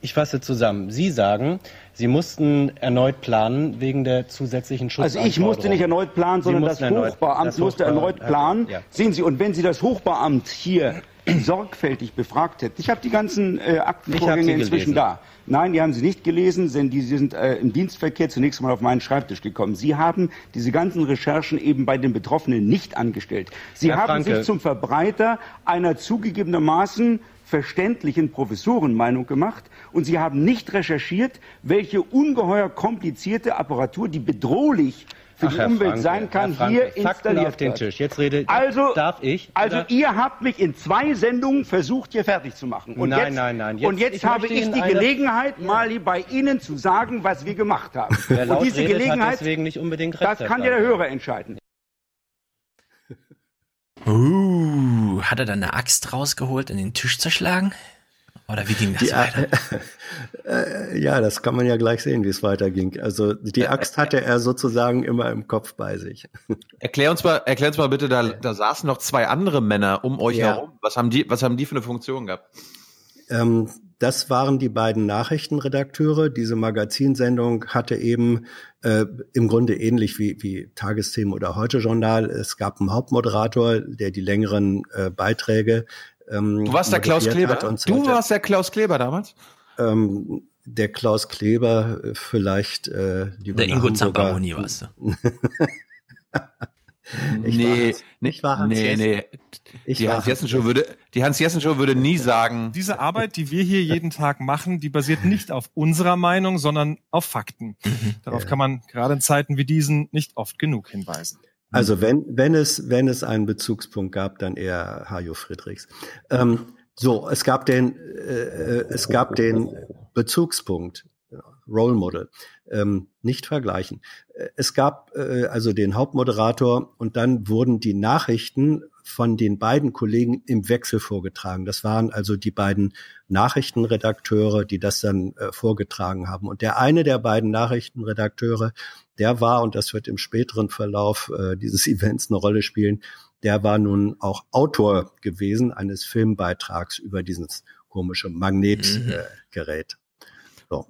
Ich fasse zusammen. Sie sagen, Sie mussten erneut planen wegen der zusätzlichen Schutz. Also ich musste nicht erneut planen, sondern das Hochbauamt das musste erneut planen. Ja. Sehen Sie, und wenn Sie das Hochbauamt hier sorgfältig befragt hätten, ich habe die ganzen äh, Aktenvorgänge inzwischen da. Nein, die haben Sie nicht gelesen, denn die sind äh, im Dienstverkehr zunächst mal auf meinen Schreibtisch gekommen. Sie haben diese ganzen Recherchen eben bei den Betroffenen nicht angestellt. Sie Herr haben Franke. sich zum Verbreiter einer zugegebenermaßen verständlichen Professorenmeinung gemacht und sie haben nicht recherchiert, welche ungeheuer komplizierte Apparatur, die bedrohlich für Ach, die Herr Umwelt Franke, sein kann, Franke, hier Fakten installiert auf den Tisch. Jetzt rede also, darf ich? Also oder? ihr habt mich in zwei Sendungen versucht, hier fertig zu machen. Und nein, jetzt, nein, nein. Jetzt, und jetzt ich habe ich die Gelegenheit, ja. mal bei Ihnen zu sagen, was wir gemacht haben. (laughs) Wer und diese redet, Gelegenheit, deswegen nicht unbedingt recht, das kann ja der Hörer entscheiden. Uh, hat er dann eine Axt rausgeholt und den Tisch zerschlagen? Oder wie ging das die, weiter? (laughs) Äh, ja, das kann man ja gleich sehen, wie es weiterging. Also die Axt hatte er sozusagen immer im Kopf bei sich. (laughs) Erklär uns mal, erklär uns mal bitte, da, da saßen noch zwei andere Männer um euch ja. herum. Was haben die, was haben die für eine Funktion gehabt? Ähm, das waren die beiden Nachrichtenredakteure. Diese Magazinsendung hatte eben äh, im Grunde ähnlich wie, wie Tagesthemen oder Heute Journal. Es gab einen Hauptmoderator, der die längeren äh, Beiträge. Ähm, du warst der Klaus Kleber. du warst der Klaus Kleber damals. Ähm, der Klaus Kleber äh, vielleicht äh, der Ingo Zamparoni warst du. (laughs) Ich nee, war, nicht war Hans nee, nee. Ich die Hans Jessen Show würde, die Hans Jessen Show würde nie sagen. Diese Arbeit, die wir hier jeden Tag machen, die basiert nicht auf unserer Meinung, sondern auf Fakten. Mhm. Darauf ja. kann man gerade in Zeiten wie diesen nicht oft genug hinweisen. Also wenn, wenn es, wenn es einen Bezugspunkt gab, dann eher Hajo Friedrichs. Ähm, so, es gab den, äh, äh es gab den Bezugspunkt, Role Model ähm, nicht vergleichen. Äh, es gab äh, also den Hauptmoderator und dann wurden die Nachrichten von den beiden Kollegen im Wechsel vorgetragen. Das waren also die beiden Nachrichtenredakteure, die das dann äh, vorgetragen haben. Und der eine der beiden Nachrichtenredakteure, der war, und das wird im späteren Verlauf äh, dieses (laughs) Events eine Rolle spielen, der war nun auch Autor gewesen eines Filmbeitrags über dieses komische Magnetgerät. Mhm. Äh, so.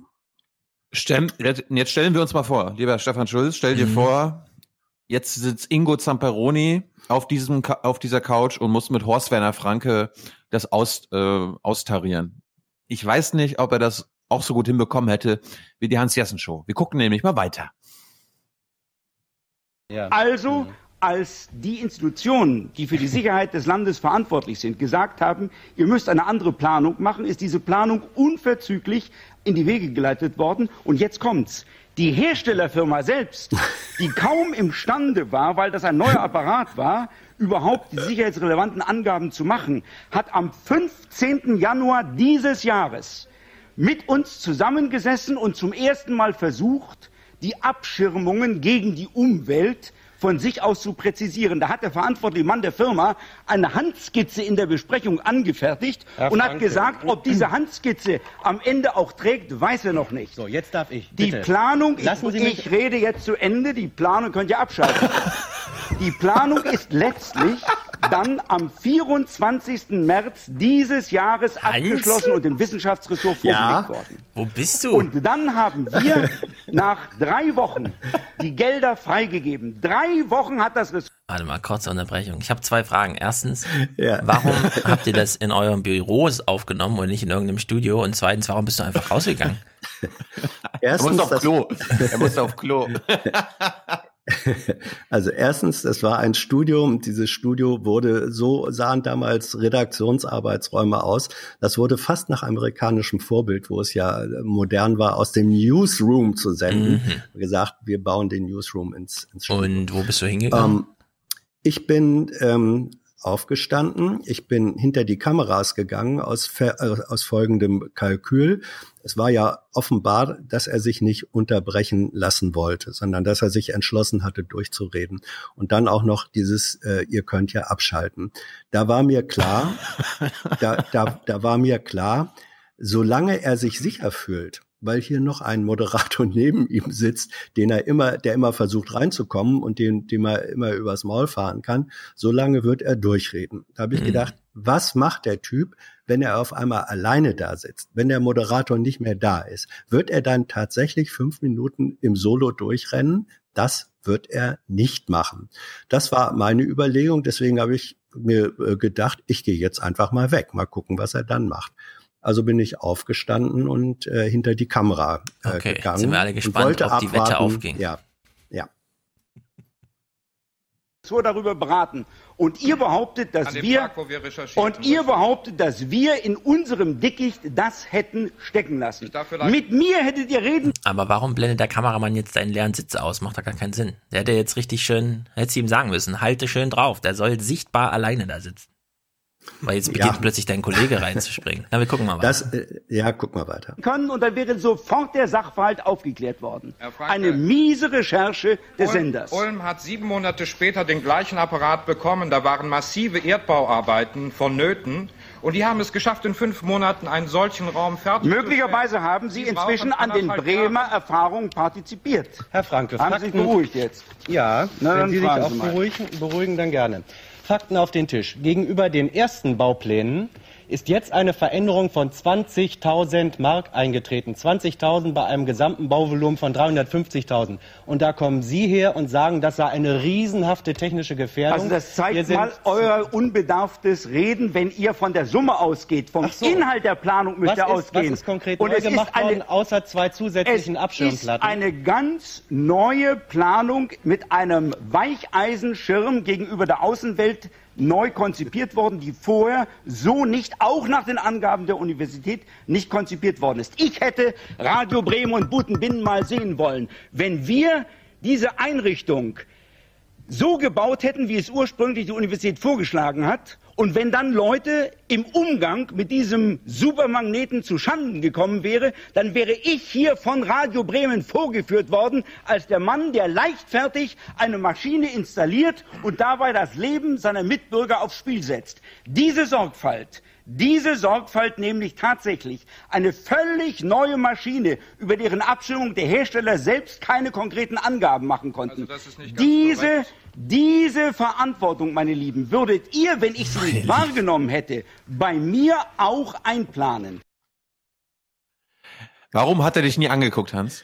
Stell, jetzt stellen wir uns mal vor, lieber Stefan Schulz, stell dir mhm. vor, jetzt sitzt Ingo Zamperoni auf diesem auf dieser Couch und muss mit Horst Werner Franke das aus, äh, austarieren. Ich weiß nicht, ob er das auch so gut hinbekommen hätte wie die Hans Jessen Show. Wir gucken nämlich mal weiter. Ja. Also mhm als die Institutionen, die für die Sicherheit des Landes verantwortlich sind, gesagt haben, ihr müsst eine andere Planung machen, ist diese Planung unverzüglich in die Wege geleitet worden. Und jetzt kommt's. Die Herstellerfirma selbst, (laughs) die kaum imstande war, weil das ein neuer Apparat war, überhaupt die sicherheitsrelevanten Angaben zu machen, hat am 15. Januar dieses Jahres mit uns zusammengesessen und zum ersten Mal versucht, die Abschirmungen gegen die Umwelt von sich aus zu präzisieren. Da hat der verantwortliche Mann der Firma eine Handskizze in der Besprechung angefertigt Herr und Franke. hat gesagt, ob diese Handskizze am Ende auch trägt, weiß er noch nicht. So, jetzt darf ich. Bitte. Die Planung, Lassen ich, ich rede jetzt zu Ende, die Planung könnt ihr abschalten. (laughs) die Planung ist letztlich dann am 24. März dieses Jahres abgeschlossen und dem Wissenschaftsressort vorgelegt ja. worden. Wo bist du? Und dann haben wir nach drei Wochen die Gelder freigegeben. Drei Wochen hat das Ressort. Warte mal, kurze Unterbrechung. Ich habe zwei Fragen. Erstens, ja. warum habt ihr das in eurem Büro aufgenommen und nicht in irgendeinem Studio? Und zweitens, warum bist du einfach rausgegangen? (laughs) Erstens, er muss auf Klo. Er muss auf Klo. (laughs) (laughs) Also erstens, das war ein Studium. Dieses Studio wurde, so sahen damals Redaktionsarbeitsräume aus. Das wurde fast nach amerikanischem Vorbild, wo es ja modern war, aus dem Newsroom zu senden. Mhm. Gesagt, wir bauen den Newsroom ins, ins Studio. Und wo bist du hingegangen? Ähm, ich bin ähm, aufgestanden. Ich bin hinter die Kameras gegangen aus, äh, aus folgendem Kalkül. Es war ja offenbar, dass er sich nicht unterbrechen lassen wollte, sondern dass er sich entschlossen hatte, durchzureden. Und dann auch noch dieses, äh, ihr könnt ja abschalten. Da war mir klar, (laughs) da, da, da war mir klar, solange er sich sicher fühlt, weil hier noch ein Moderator (laughs) neben ihm sitzt, den er immer, der immer versucht reinzukommen und den, dem er immer übers Maul fahren kann. So lange wird er durchreden. Da habe ich mhm. gedacht, was macht der Typ, wenn er auf einmal alleine da sitzt, wenn der Moderator nicht mehr da ist? Wird er dann tatsächlich fünf Minuten im Solo durchrennen? Das wird er nicht machen. Das war meine Überlegung. Deswegen habe ich mir äh, gedacht, ich gehe jetzt einfach mal weg, mal gucken, was er dann macht. Also bin ich aufgestanden und äh, hinter die Kamera äh, okay, gegangen. Sind wir alle gespannt, ob die Wette aufging. Ja, ja. So darüber beraten. Und ihr behauptet, dass wir, Tag, wir und ihr behauptet, dass wir in unserem Dickicht das hätten stecken lassen. Mit mir hättet ihr reden. Aber warum blendet der Kameramann jetzt deinen leeren Sitz aus? Macht doch gar keinen Sinn. Der hätte jetzt richtig schön, hätte sie ihm sagen müssen, halte schön drauf. Der soll sichtbar alleine da sitzen. Weil jetzt beginnt ja. plötzlich dein Kollege reinzuspringen. Na, wir gucken mal weiter. Das, äh, ja, guck mal weiter. Können und dann wäre sofort der Sachverhalt aufgeklärt worden. Eine miese Recherche des Ulm, Senders. Ulm hat sieben Monate später den gleichen Apparat bekommen. Da waren massive Erdbauarbeiten vonnöten. Und die haben es geschafft, in fünf Monaten einen solchen Raum fertig Möglicherweise haben Sie inzwischen an den Bremer Erfahrungen partizipiert. Herr Franke, haben Sie sich beruhigt jetzt? Ja, Na, wenn Sie sich auch beruhigen, beruhigen, dann gerne. Fakten auf den Tisch. Gegenüber den ersten Bauplänen ist jetzt eine Veränderung von 20.000 Mark eingetreten. 20.000 bei einem gesamten Bauvolumen von 350.000. Und da kommen Sie her und sagen, das sei eine riesenhafte technische Gefährdung. Also das zeigt mal euer unbedarftes Reden, wenn ihr von der Summe ausgeht. Vom so. Inhalt der Planung müsst ihr ausgehen. Was ist konkret und neu gemacht eine, worden, außer zwei zusätzlichen Abschirmplatten? Es ist eine ganz neue Planung mit einem Weicheisenschirm gegenüber der Außenwelt neu konzipiert worden, die vorher so nicht, auch nach den Angaben der Universität, nicht konzipiert worden ist. Ich hätte Radio Bremen und Butenbinnen mal sehen wollen, wenn wir diese Einrichtung so gebaut hätten, wie es ursprünglich die Universität vorgeschlagen hat, und wenn dann Leute im Umgang mit diesem Supermagneten zu Schanden gekommen wäre, dann wäre ich hier von Radio Bremen vorgeführt worden als der Mann, der leichtfertig eine Maschine installiert und dabei das Leben seiner Mitbürger aufs Spiel setzt. Diese Sorgfalt, diese Sorgfalt nämlich tatsächlich eine völlig neue Maschine, über deren Abstimmung der Hersteller selbst keine konkreten Angaben machen konnten. Also diese, diese Verantwortung, meine Lieben, würdet ihr, wenn ich sie nicht wahrgenommen hätte, bei mir auch einplanen. Warum hat er dich nie angeguckt, Hans?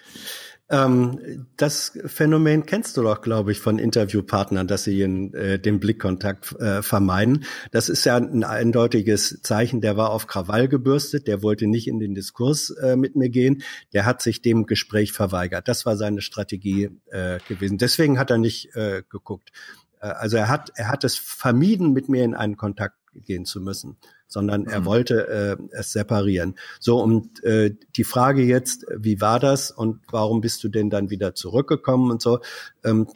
Ähm, das Phänomen kennst du doch, glaube ich, von Interviewpartnern, dass sie in, äh, den Blickkontakt äh, vermeiden. Das ist ja ein eindeutiges Zeichen. Der war auf Krawall gebürstet, der wollte nicht in den Diskurs äh, mit mir gehen, der hat sich dem Gespräch verweigert. Das war seine Strategie äh, gewesen. Deswegen hat er nicht äh, geguckt. Äh, also er hat, er hat es vermieden, mit mir in einen Kontakt gehen zu müssen sondern er mhm. wollte äh, es separieren. So, und äh, die Frage jetzt, wie war das und warum bist du denn dann wieder zurückgekommen und so? Ähm,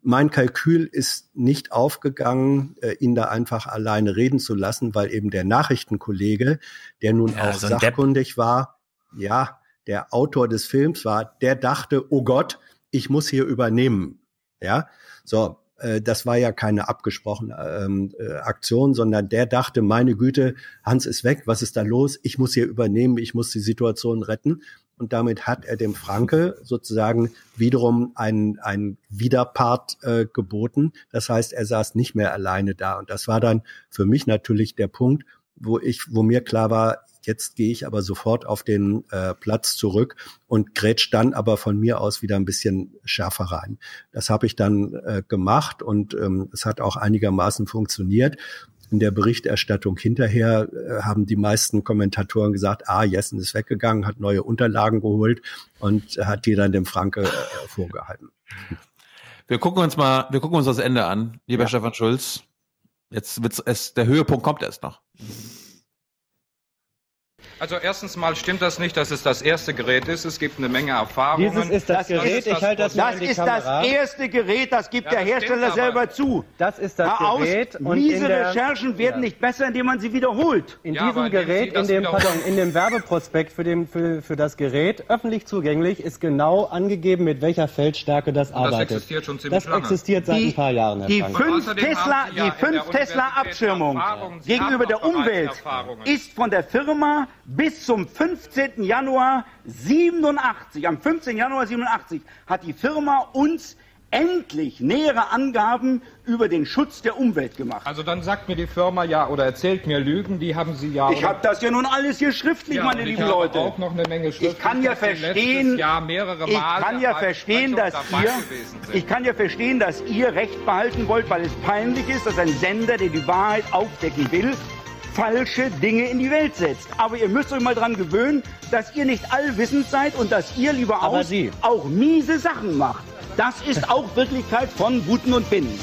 mein Kalkül ist nicht aufgegangen, äh, ihn da einfach alleine reden zu lassen, weil eben der Nachrichtenkollege, der nun ja, auch so sachkundig Depp. war, ja, der Autor des Films war, der dachte, oh Gott, ich muss hier übernehmen. Ja, so, das war ja keine abgesprochene ähm, äh, Aktion, sondern der dachte, meine Güte, Hans ist weg, was ist da los? Ich muss hier übernehmen, ich muss die Situation retten. Und damit hat er dem Franke sozusagen wiederum einen, einen Widerpart äh, geboten. Das heißt, er saß nicht mehr alleine da. Und das war dann für mich natürlich der Punkt, wo ich, wo mir klar war, Jetzt gehe ich aber sofort auf den äh, Platz zurück und grätsch dann aber von mir aus wieder ein bisschen schärfer rein. Das habe ich dann äh, gemacht und ähm, es hat auch einigermaßen funktioniert. In der Berichterstattung hinterher äh, haben die meisten Kommentatoren gesagt, ah, Jessen ist weggegangen, hat neue Unterlagen geholt und hat die dann dem Franke äh, vorgehalten. Wir gucken uns mal, wir gucken uns das Ende an, lieber ja. Stefan Schulz. Jetzt wird's es, der Höhepunkt kommt erst noch. Also erstens mal stimmt das nicht, dass es das erste Gerät ist. Es gibt eine Menge Erfahrungen. Dieses ist das, das Gerät, ist das ich halte das Das ist Kamera. das erste Gerät, das gibt ja, der Hersteller selber zu. Das ist das Hör Gerät. Aus, miese Recherchen werden ja. nicht besser, indem man sie wiederholt. In ja, diesem Gerät, in dem, pardon, in dem Werbeprospekt für, den, für, für das Gerät, öffentlich zugänglich, ist genau angegeben, mit welcher Feldstärke das arbeitet. Das existiert schon ziemlich das lange. existiert seit die, ein paar Jahren. Die 5 Tesla, die 5 Tesla Abschirmung gegenüber der Umwelt ist von der Firma bis zum 15. Januar 87, am 15. Januar 87 hat die Firma uns endlich nähere Angaben über den Schutz der Umwelt gemacht. Also dann sagt mir die Firma ja oder erzählt mir Lügen, die haben Sie ja. Ich habe das ja nun alles hier schriftlich, ja, meine lieben Leute. Auch noch eine Menge ich kann ja verstehen, Jahr mehrere ich kann ja verstehen, dass ihr, ich kann ja verstehen, dass ihr Recht behalten wollt, weil es peinlich ist, dass ein Sender, der die Wahrheit aufdecken will, falsche Dinge in die Welt setzt. Aber ihr müsst euch mal dran gewöhnen, dass ihr nicht allwissend seid und dass ihr lieber Aber aus Sie. auch miese Sachen macht. Das ist auch Wirklichkeit von Guten und Binnen.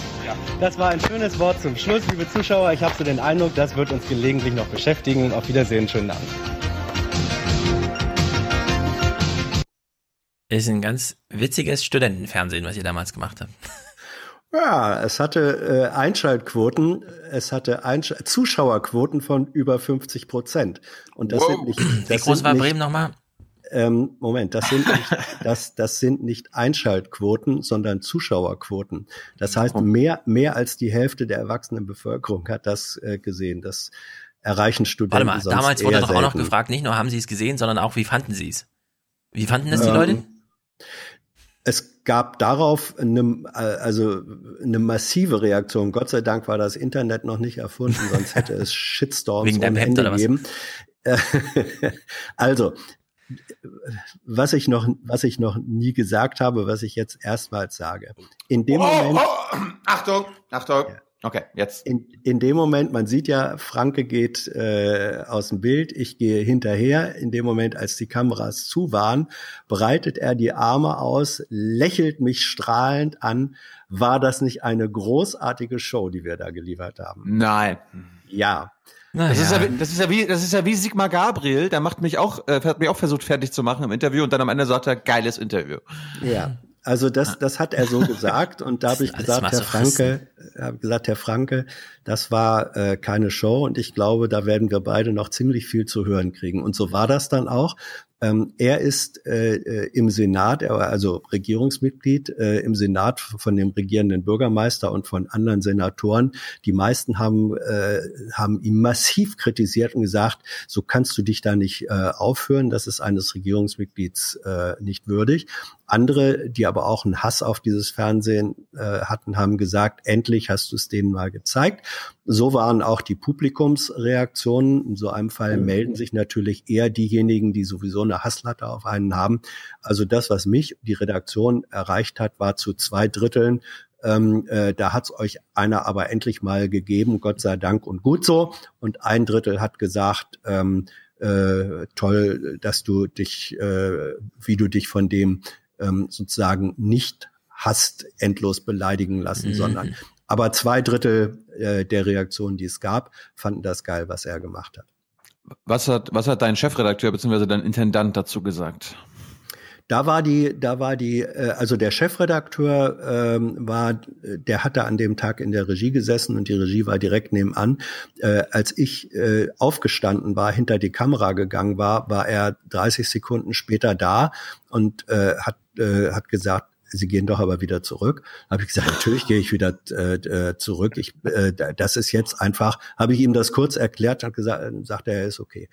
Das war ein schönes Wort zum Schluss, liebe Zuschauer. Ich habe so den Eindruck, das wird uns gelegentlich noch beschäftigen. Auf Wiedersehen, schönen Abend. Ist ein ganz witziges Studentenfernsehen, was ihr damals gemacht habt. Ja, es hatte äh, Einschaltquoten, es hatte Einsch Zuschauerquoten von über 50 Prozent. Und das Wow. sind nicht. Das Wie groß sind war nicht, Bremen nochmal? Ähm, Moment, das sind nicht, (laughs) das, das sind nicht Einschaltquoten, sondern Zuschauerquoten. Das heißt, mehr, mehr als die Hälfte der erwachsenen Bevölkerung hat das äh, gesehen. Das erreichen Studenten Warte mal, damals wurde doch auch noch selten. gefragt, nicht nur haben sie es gesehen, sondern auch, wie fanden sie es? Wie fanden das die Ähm, Leute? Es gab darauf eine, äh, also eine massive Reaktion. Gott sei Dank war das Internet noch nicht erfunden, sonst hätte es (laughs) Shitstorms Wegen deinem ohne Ende gegeben. (laughs) Also, was ich noch, was ich noch nie gesagt habe, was ich jetzt erstmals sage. In dem Oh, Moment, oh, Achtung, Achtung. Okay, jetzt. in, in dem Moment, man sieht ja, Franke geht äh, aus dem Bild, ich gehe hinterher. In dem Moment, als die Kameras zu waren, breitet er die Arme aus, lächelt mich strahlend an. War das nicht eine großartige Show, die wir da geliefert haben? Nein. Ja. Das, ist ja, wie- das ist ja wie, das ist ja wie Sigmar Gabriel, der macht mich auch, äh, hat mich auch versucht fertig zu machen im Interview und dann am Ende sagt er, geiles Interview. Ja, also das, das hat er so (laughs) gesagt und da habe ich gesagt, Herr. Franke, habe gesagt, Herr Franke, das war äh, keine Show und ich glaube, da werden wir beide noch ziemlich viel zu hören kriegen. Und so war das dann auch. Ähm, er ist äh, äh, im Senat, also Regierungsmitglied äh, im Senat von dem regierenden Bürgermeister und von anderen Senatoren. Die meisten haben, äh, haben ihn massiv kritisiert und gesagt, so kannst du dich da nicht äh, aufführen, das ist eines Regierungsmitglieds äh, nicht würdig. Andere, die aber auch einen Hass auf dieses Fernsehen hatten, haben gesagt, endlich hast du es denen mal gezeigt. So waren auch die Publikumsreaktionen. In so einem Fall melden sich natürlich eher diejenigen, die sowieso eine Hasslatte auf einen haben. Also das, was mich, die Redaktion erreicht hat, war zu zwei Dritteln ähm, äh, da hat's euch einer aber endlich mal gegeben, Gott sei Dank und gut so. Und ein Drittel hat gesagt, ähm, äh, toll, dass du dich, äh, wie du dich von dem ähm, sozusagen nicht hast endlos beleidigen lassen, Mhm. sondern aber zwei Drittel äh, der Reaktionen, die es gab, fanden das geil, was er gemacht hat. Was hat, was hat dein Chefredakteur bzw. dein Intendant dazu gesagt? Da war die, da war die, äh, also der Chefredakteur ähm, war, der hatte an dem Tag in der Regie gesessen und die Regie war direkt nebenan. Äh, als ich äh, aufgestanden war, hinter die Kamera gegangen war, war er 30 Sekunden später da und äh, hat, äh, hat gesagt, Sie gehen doch aber wieder zurück. Habe ich gesagt, natürlich gehe ich wieder äh, äh, zurück. Ich, äh, das ist jetzt einfach. Habe ich ihm das kurz erklärt, hat gesagt, äh, sagt er, er ist okay.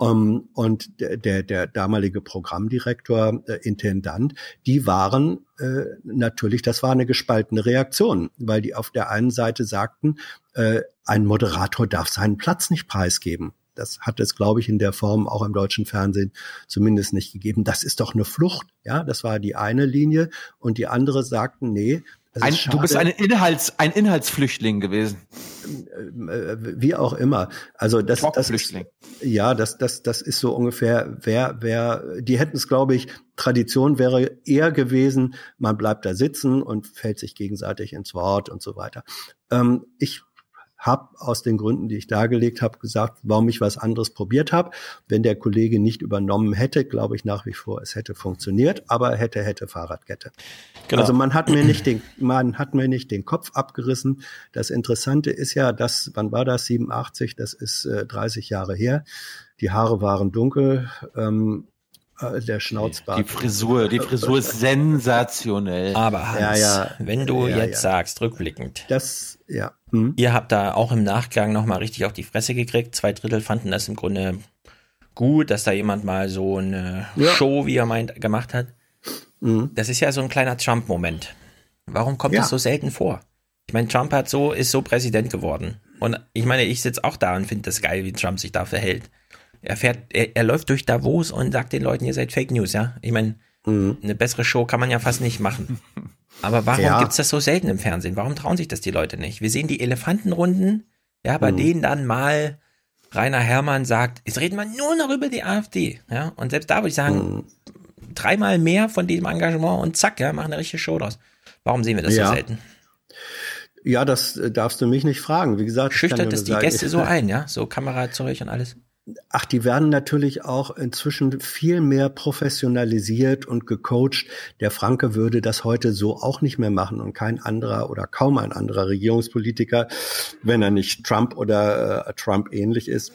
Um, und der, der, der damalige Programmdirektor, äh, Intendant, die waren äh, natürlich, das war eine gespaltene Reaktion, weil die auf der einen Seite sagten, äh, ein Moderator darf seinen Platz nicht preisgeben. Das hat es, glaube ich, in der Form auch im deutschen Fernsehen zumindest nicht gegeben. Das ist doch eine Flucht. Ja, das war die eine Linie. Und die andere sagten, nee. Ein, du bist schade. ein, Inhalts, ein Inhaltsflüchtling gewesen. äh, wie auch immer. Also das, das ja, das, das, das ist so ungefähr, wer, wer, die hätten es, glaube ich, Tradition wäre eher gewesen, man bleibt da sitzen und fällt sich gegenseitig ins Wort und so weiter. Ähm, ich habe aus den Gründen, die ich dargelegt habe, gesagt, warum ich was anderes probiert habe. Wenn der Kollege nicht übernommen hätte, glaube ich nach wie vor, es hätte funktioniert, aber hätte, hätte Fahrradkette. Genau. Also man hat mir nicht den, man hat mir nicht den Kopf abgerissen. Das Interessante ist ja, dass, wann war das? 87, das ist äh, 30 Jahre her. Die Haare waren dunkel, ähm, äh, der Schnauzbart. Die Frisur, die Frisur ist (laughs) sensationell. Aber Hans, Ja, ja. wenn du Ja, jetzt ja. sagst, rückblickend, Das, ja. Hm? ihr habt da auch im Nachgang nochmal richtig auf die Fresse gekriegt. Zwei Drittel fanden das im Grunde gut, dass da jemand mal so eine Ja. Show, wie er meint, gemacht hat. Mhm. Das ist ja so ein kleiner Trump-Moment. Warum kommt Ja. das so selten vor? Ich meine, Trump hat so, ist so Präsident geworden. Und ich meine, ich sitze auch da und finde das geil, wie Trump sich da verhält. Er fährt, er, er läuft durch Davos und sagt den Leuten, ihr seid Fake News, ja? Ich meine, eine bessere Show kann man ja fast nicht machen. (laughs) Aber warum Ja. gibt's das so selten im Fernsehen? Warum trauen sich das die Leute nicht? Wir sehen die Elefantenrunden, ja, bei Mhm. denen dann mal Rainer Herrmann sagt, jetzt reden wir nur noch über die AfD, ja? Und selbst da würde ich sagen, dreimal mehr von diesem Engagement und zack, ja, machen eine richtige Show draus. Warum sehen wir das Ja. so selten? Ja, das darfst du mich nicht fragen. Wie gesagt, Schüchtert es die sagen, Gäste so (laughs) ein, ja? So Kamerazeug und alles. Ach, die werden natürlich auch inzwischen viel mehr professionalisiert und gecoacht. Der Franke würde das heute so auch nicht mehr machen und kein anderer oder kaum ein anderer Regierungspolitiker, wenn er nicht Trump oder äh, Trump ähnlich ist,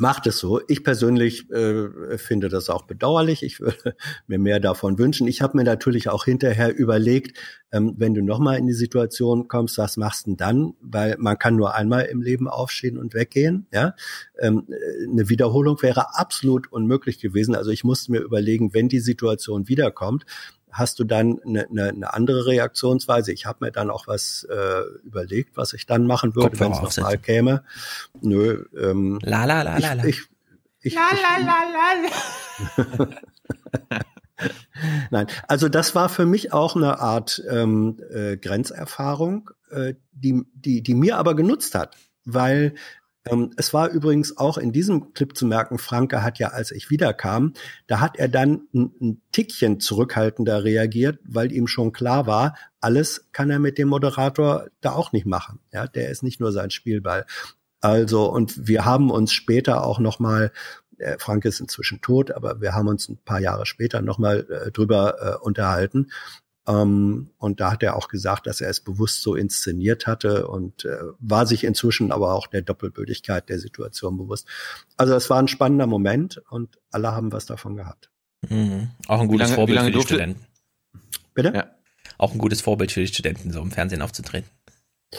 macht es so. Ich persönlich äh, finde das auch bedauerlich. Ich würde (laughs) mir mehr davon wünschen. Ich habe mir natürlich auch hinterher überlegt, ähm, wenn du nochmal in die Situation kommst, was machst du denn dann? Weil man kann nur einmal im Leben aufstehen und weggehen. Ja, ähm, äh, eine Wiederholung wäre absolut unmöglich gewesen. Also ich musste mir überlegen, wenn die Situation wiederkommt, hast du dann eine, eine, eine andere Reaktionsweise. Ich habe mir dann auch was äh, überlegt, was ich dann machen würde, wenn es nochmal käme. Nö, ähm, La la la ich, la la. Ich, ich, La la la la. (laughs) Nein, also das war für mich auch eine Art ähm, äh, Grenzerfahrung, äh, die, die, die mir aber genutzt hat, weil ähm, es war übrigens auch in diesem Clip zu merken, Franke hat ja, als ich wiederkam, da hat er dann ein, ein Tickchen zurückhaltender reagiert, weil ihm schon klar war, alles kann er mit dem Moderator da auch nicht machen. Ja, der ist nicht nur sein Spielball. Also, und wir haben uns später auch noch mal äh, Frank ist inzwischen tot, aber wir haben uns ein paar Jahre später nochmal äh, drüber äh, unterhalten. Ähm, und da hat er auch gesagt, dass er es bewusst so inszeniert hatte und äh, war sich inzwischen aber auch der Doppelbödigkeit der Situation bewusst. Also es war ein spannender Moment und alle haben was davon gehabt. Mhm. Auch ein gutes lange- Vorbild für die durfte- Studenten. Bitte? Ja. Auch ein gutes Vorbild für die Studenten, so im Fernsehen aufzutreten. (laughs)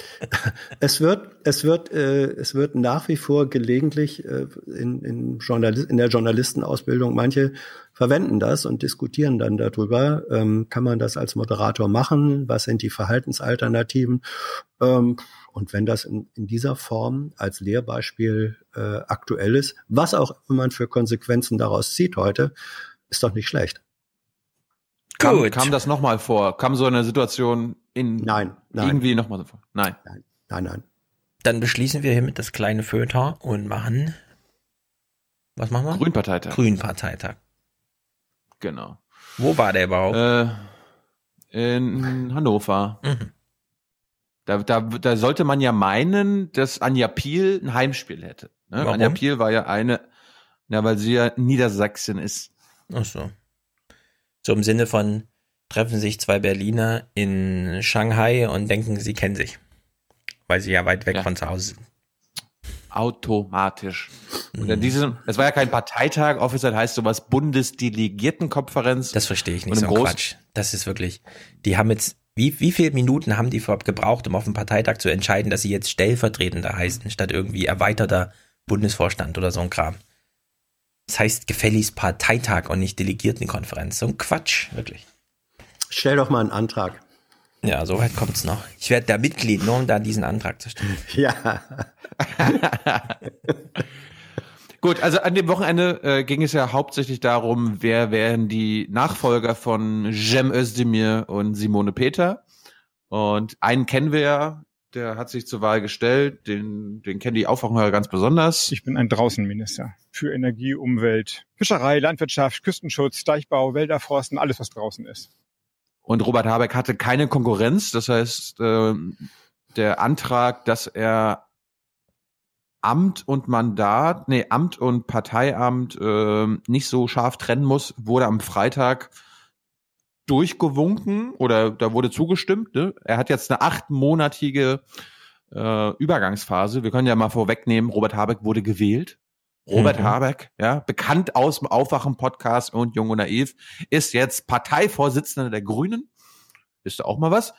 Es wird, es wird, äh, es wird nach wie vor gelegentlich äh, in, in, Journalist, in der Journalistenausbildung manche verwenden das und diskutieren dann darüber. Ähm, kann man das als Moderator machen? Was sind die Verhaltensalternativen? Ähm, und wenn das in, in dieser Form als Lehrbeispiel äh, aktuell ist, was auch immer man für Konsequenzen daraus zieht heute, ist doch nicht schlecht. Kam, Gut. kam das nochmal vor? Kam so eine Situation in Nein, nein, irgendwie nochmal so vor? Nein. nein, nein. Dann beschließen wir hiermit das kleine Feuilleton und machen. Was machen wir? Grünparteitag. Grünparteitag. Genau. Wo war der überhaupt? Äh, in Hannover. Mhm. Da, da, da sollte man ja meinen, dass Anja Piel ein Heimspiel hätte. Ne? Warum? Anja Piel war ja eine, na, weil sie ja Niedersachsen ist. Ach so. So im Sinne von treffen sich zwei Berliner in Shanghai und denken, sie kennen sich. Weil sie ja weit weg Ja. von zu Hause sind. Automatisch. Und Mhm. in diesem, es war ja kein Parteitag, offiziell heißt sowas Bundesdelegiertenkonferenz. Das verstehe ich nicht, so Groß- Quatsch. Das ist wirklich, die haben jetzt, wie, wie viele Minuten haben die überhaupt gebraucht, um auf dem Parteitag zu entscheiden, dass sie jetzt Stellvertretender heißen, statt irgendwie erweiterter Bundesvorstand oder so ein Kram. Das heißt gefälligst Parteitag und nicht Delegiertenkonferenz. So ein Quatsch, wirklich. Stell doch mal einen Antrag. Ja, so weit kommt's noch. Ich werde da Mitglied, nur um da diesen Antrag zu stellen. (laughs) Ja. (laughs) Gut, also an dem Wochenende äh, ging es ja hauptsächlich darum, wer wären die Nachfolger von Cem Özdemir und Simone Peter. Und einen kennen wir ja, der hat sich zur Wahl gestellt, den, den kennen die Aufwachhörer ganz besonders. Ich bin ein Draußenminister für Energie, Umwelt, Fischerei, Landwirtschaft, Küstenschutz, Deichbau, Wälder, Forsten, alles was draußen ist. Und Robert Habeck hatte keine Konkurrenz. Das heißt, äh, der Antrag, dass er Amt und Mandat, nee, Amt und Parteiamt äh, nicht so scharf trennen muss, wurde am Freitag durchgewunken oder da wurde zugestimmt. Ne? Er hat jetzt eine achtmonatige äh, Übergangsphase. Wir können ja mal vorwegnehmen, Robert Habeck wurde gewählt. Robert Mhm. Habeck, ja, bekannt aus dem Aufwachen-Podcast und Jung und Naiv, ist jetzt Parteivorsitzender der Grünen. Ist da auch mal was.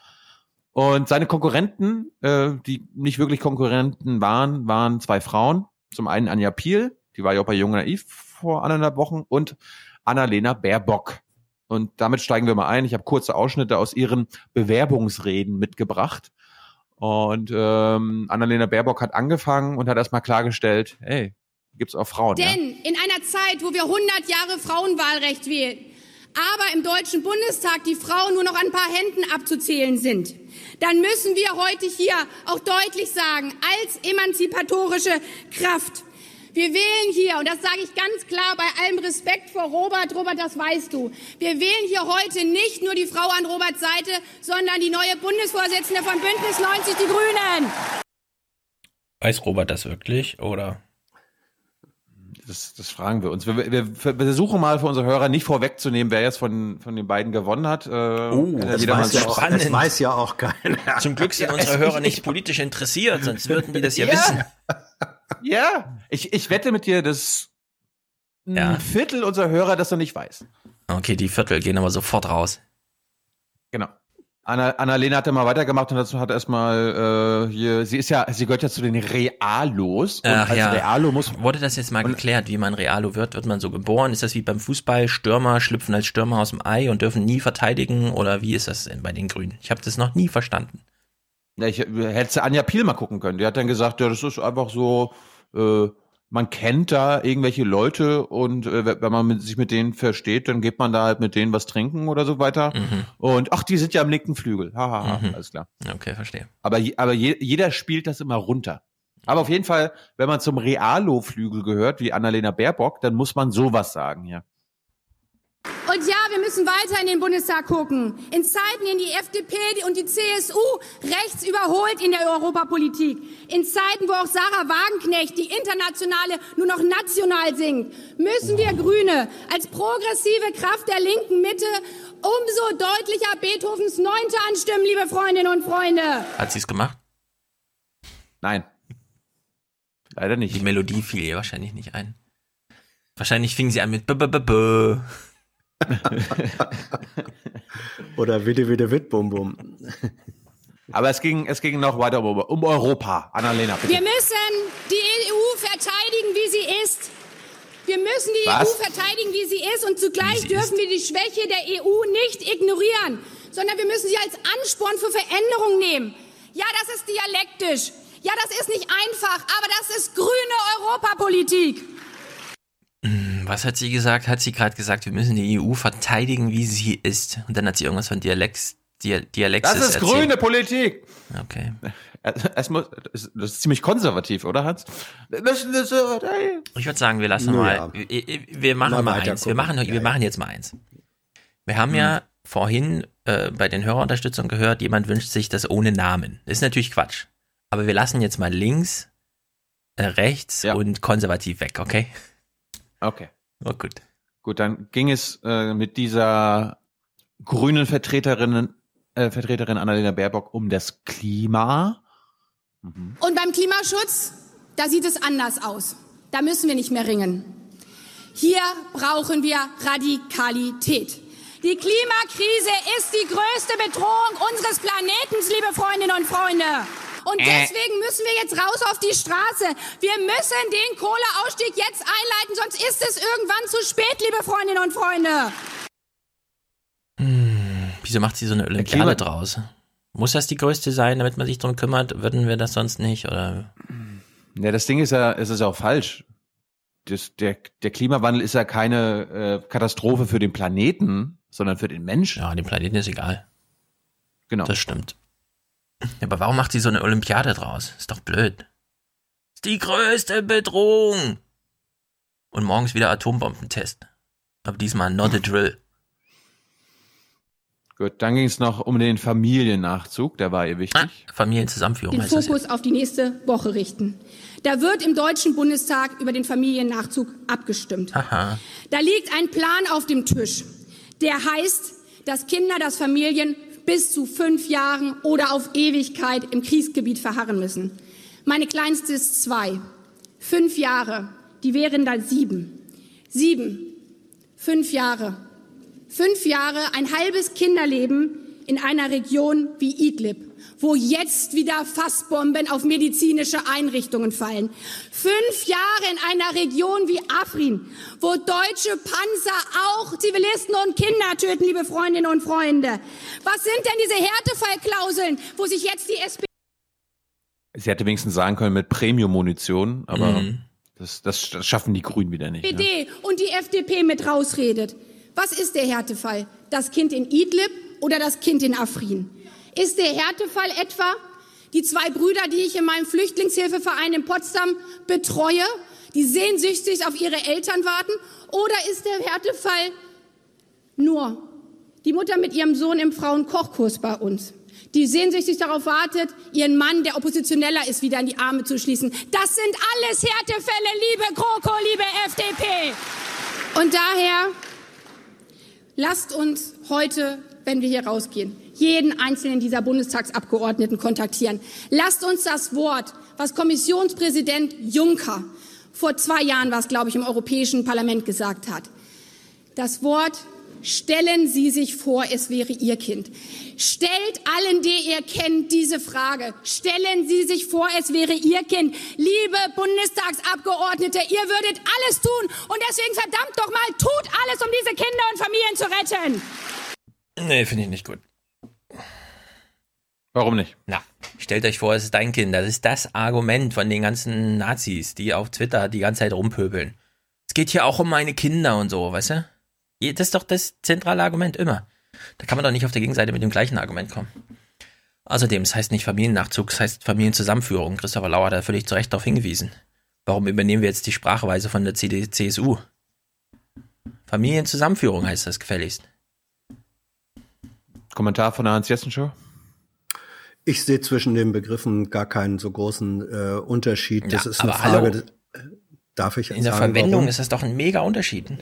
Und seine Konkurrenten, äh, die nicht wirklich Konkurrenten waren, waren zwei Frauen. Zum einen Anja Piel, die war ja auch bei Jung und Naiv vor anderthalb Wochen und Annalena Baerbock. Und damit steigen wir mal ein. Ich habe kurze Ausschnitte aus ihren Bewerbungsreden mitgebracht. Und ähm, Annalena Baerbock hat angefangen und hat erstmal klargestellt, hey, gibt's auch Frauen. Denn ja? in einer Zeit, wo wir 100 Jahre Frauenwahlrecht wählen, aber im Deutschen Bundestag die Frauen nur noch an ein paar Händen abzuzählen sind, dann müssen wir heute hier auch deutlich sagen, als emanzipatorische Kraft, wir wählen hier, und das sage ich ganz klar bei allem Respekt vor Robert, Robert, das weißt du, wir wählen hier heute nicht nur die Frau an Roberts Seite, sondern die neue Bundesvorsitzende von Bündnis 90 Die Grünen. Weiß Robert das wirklich, oder? Das, das fragen wir uns. Wir, wir, wir versuchen mal für unsere Hörer nicht vorwegzunehmen, wer jetzt von, von den beiden gewonnen hat. Äh, oh, das weiß, ja auch, das weiß ja auch keiner. Zum Glück sind unsere Hörer nicht (laughs) politisch interessiert, sonst würden die das ja, ja. wissen. Ja, ich, ich wette mit dir, dass ein ja. Viertel unserer Hörer das noch nicht weiß. Okay, die Viertel gehen aber sofort raus. Genau. Anna, Annalena hat ja mal weitergemacht und dazu hat erstmal äh, hier, sie ist ja, sie gehört ja zu den Realos. Und Ach, als ja. Realo muss. Wurde das jetzt mal geklärt, wie man Realo wird? Wird man so geboren? Ist das wie beim Fußball? Stürmer schlüpfen als Stürmer aus dem Ei und dürfen nie verteidigen? Oder wie ist das denn bei den Grünen? Ich habe das noch nie verstanden. Ja, ich hätte Anja Piel mal gucken können. Die hat dann gesagt, ja, das ist einfach so, äh, man kennt da irgendwelche Leute und äh, wenn man mit, sich mit denen versteht, dann geht man da halt mit denen was trinken oder so weiter. Mhm. Und ach, die sind ja am linken Flügel. Haha, ha, ha, mhm. alles klar. Okay, verstehe. Aber, aber je, jeder spielt das immer runter. Aber auf jeden Fall, wenn man zum Realo-Flügel gehört, wie Annalena Baerbock, dann muss man sowas sagen, ja. Wir müssen weiter in den Bundestag gucken. In Zeiten, in die FDP und die CSU rechts überholt in der Europapolitik. In Zeiten, wo auch Sarah Wagenknecht die internationale nur noch national singt, müssen wir Grüne als progressive Kraft der linken Mitte umso deutlicher Beethovens Neunte anstimmen, liebe Freundinnen und Freunde. Hat sie es gemacht? Nein. Leider nicht. Die Melodie fiel ihr wahrscheinlich nicht ein. Wahrscheinlich fing sie an mit b -b -b -b. (laughs) Oder Witte Witte Witt Bum Bum. Aber es ging, es ging noch weiter um, um Europa. Annalena, bitte. Wir müssen die EU verteidigen, wie sie ist. Wir müssen die Was? EU verteidigen, wie sie ist. Und zugleich dürfen ist. wir die Schwäche der EU nicht ignorieren, sondern wir müssen sie als Ansporn für Veränderung nehmen. Ja, das ist dialektisch. Ja, das ist nicht einfach, aber das ist grüne Europapolitik. Was hat sie gesagt? Hat sie gerade gesagt, wir müssen die EU verteidigen, wie sie ist. Und dann hat sie irgendwas von Dialekt, Dialektis Das ist erzählt. grüne Politik. Okay. Es muss, das ist ziemlich konservativ, oder Hans? Ich würde sagen, wir lassen mal, ja. wir machen mal, mal eins. Wir machen, wir machen jetzt mal eins. Wir haben hm. ja vorhin äh, bei den Hörerunterstützungen gehört, jemand wünscht sich das ohne Namen. Das ist natürlich Quatsch. Aber wir lassen jetzt mal links, äh, rechts ja. und konservativ weg, okay? Okay. Oh, gut. Gut, dann ging es äh, mit dieser grünen Vertreterin, äh, Vertreterin Annalena Baerbock um das Klima. Mhm. Und beim Klimaschutz, da sieht es anders aus. Da müssen wir nicht mehr ringen. Hier brauchen wir Radikalität. Die Klimakrise ist die größte Bedrohung unseres Planeten, liebe Freundinnen und Freunde. Und äh. deswegen müssen wir jetzt raus auf die Straße. Wir müssen den Kohleausstieg jetzt einleiten, sonst ist es irgendwann zu spät, liebe Freundinnen und Freunde. Hm, wieso macht sie so eine Olympiade draus? Muss das die größte sein, damit man sich darum kümmert? Würden wir das sonst nicht? Oder? Ja, das Ding ist ja, es ist auch falsch. Das, der, der Klimawandel ist ja keine äh, Katastrophe für den Planeten, sondern für den Menschen. Ja, dem Planeten ist egal. Genau. Das stimmt. Ja, aber warum macht sie so eine Olympiade draus? Ist doch blöd. Ist die größte Bedrohung. Und morgens wieder Atombombentest. Aber diesmal not a drill. Gut, dann ging es noch um den Familiennachzug, der war ihr wichtig. Ah, Familienzusammenführung. Den Fokus auf die nächste Woche richten. Da wird im Deutschen Bundestag über den Familiennachzug abgestimmt. Aha. Da liegt ein Plan auf dem Tisch, der heißt, dass Kinder, dass Familien bis zu fünf Jahren oder auf Ewigkeit im Kriegsgebiet verharren müssen. Meine kleinste ist zwei. Fünf Jahre, die wären dann sieben. Sieben, fünf Jahre. Fünf Jahre, ein halbes Kinderleben in einer Region wie Idlib, wo jetzt wieder Fassbomben auf medizinische Einrichtungen fallen. Fünf Jahre in einer Region wie Afrin, wo deutsche Panzer auch Zivilisten und Kinder töten, liebe Freundinnen und Freunde. Was sind denn diese Härtefallklauseln, wo sich jetzt die SPD Sie hätte wenigstens sagen können mit Premium-Munition, aber mhm. das, das, das schaffen die Grünen wieder nicht. SPD ne? und die FDP mit rausredet. Was ist der Härtefall? Das Kind in Idlib oder das Kind in Afrin? Ist der Härtefall etwa die zwei Brüder, die ich in meinem Flüchtlingshilfeverein in Potsdam betreue, die sehnsüchtig auf ihre Eltern warten? Oder ist der Härtefall nur die Mutter mit ihrem Sohn im Frauenkochkurs bei uns? die sehnsüchtig darauf wartet, ihren Mann, der Oppositioneller ist, wieder in die Arme zu schließen. Das sind alles Härtefälle, liebe GroKo, liebe FDP. Und daher lasst uns heute, wenn wir hier rausgehen, jeden einzelnen dieser Bundestagsabgeordneten kontaktieren. Lasst uns das Wort, was Kommissionspräsident Juncker vor zwei Jahren, was glaube ich im Europäischen Parlament gesagt hat, das Wort Stellen Sie sich vor, es wäre Ihr Kind. Stellt allen, die ihr kennt, diese Frage. Stellen Sie sich vor, es wäre Ihr Kind. Liebe Bundestagsabgeordnete, ihr würdet alles tun und deswegen verdammt doch mal, tut alles, um diese Kinder und Familien zu retten. Nee, finde ich nicht gut. Warum nicht? Na, stellt euch vor, es ist dein Kind. Das ist das Argument von den ganzen Nazis, die auf Twitter die ganze Zeit rumpöbeln. Es geht hier auch um meine Kinder und so, weißt du? Das ist doch das zentrale Argument immer. Da kann man doch nicht auf der Gegenseite mit dem gleichen Argument kommen. Außerdem, es heißt nicht Familiennachzug, es heißt Familienzusammenführung. Christopher Lauer hat da völlig zu Recht darauf hingewiesen. Warum übernehmen wir jetzt die Sprachweise von der CD CSU? Familienzusammenführung heißt das gefälligst. Kommentar von der Hans-Jessen-Show? Ich sehe zwischen den Begriffen gar keinen so großen äh, Unterschied. Das ja, ist eine Frage. Hallo. Darf ich In der sagen, Verwendung warum? ist das doch ein mega Unterschied.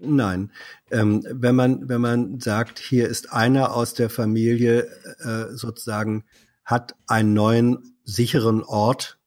Nein, ähm, wenn man wenn man sagt, hier ist einer aus der Familie äh, sozusagen hat einen neuen sicheren Ort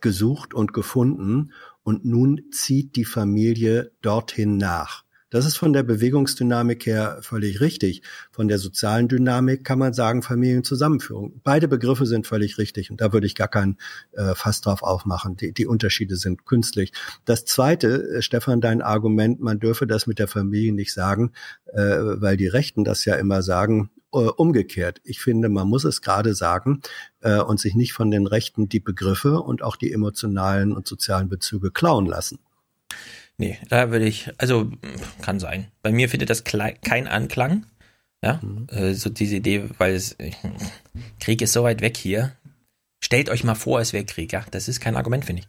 gesucht und gefunden und nun zieht die Familie dorthin nach. Das ist von der Bewegungsdynamik her völlig richtig. Von der sozialen Dynamik kann man sagen Familienzusammenführung. Beide Begriffe sind völlig richtig und da würde ich gar keinen äh, Fass drauf aufmachen. Die, die Unterschiede sind künstlich. Das Zweite, äh, Stefan, dein Argument, man dürfe das mit der Familie nicht sagen, äh, weil die Rechten das ja immer sagen, äh, umgekehrt. Ich finde, man muss es gerade sagen äh, und sich nicht von den Rechten die Begriffe und auch die emotionalen und sozialen Bezüge klauen lassen. Nee, da würde ich, also kann sein. Bei mir findet das kein Anklang. Ja, Mhm. äh, so diese Idee, weil es, Krieg ist so weit weg hier. Stellt euch mal vor, es wäre Krieg, ja. Das ist kein Argument, finde ich.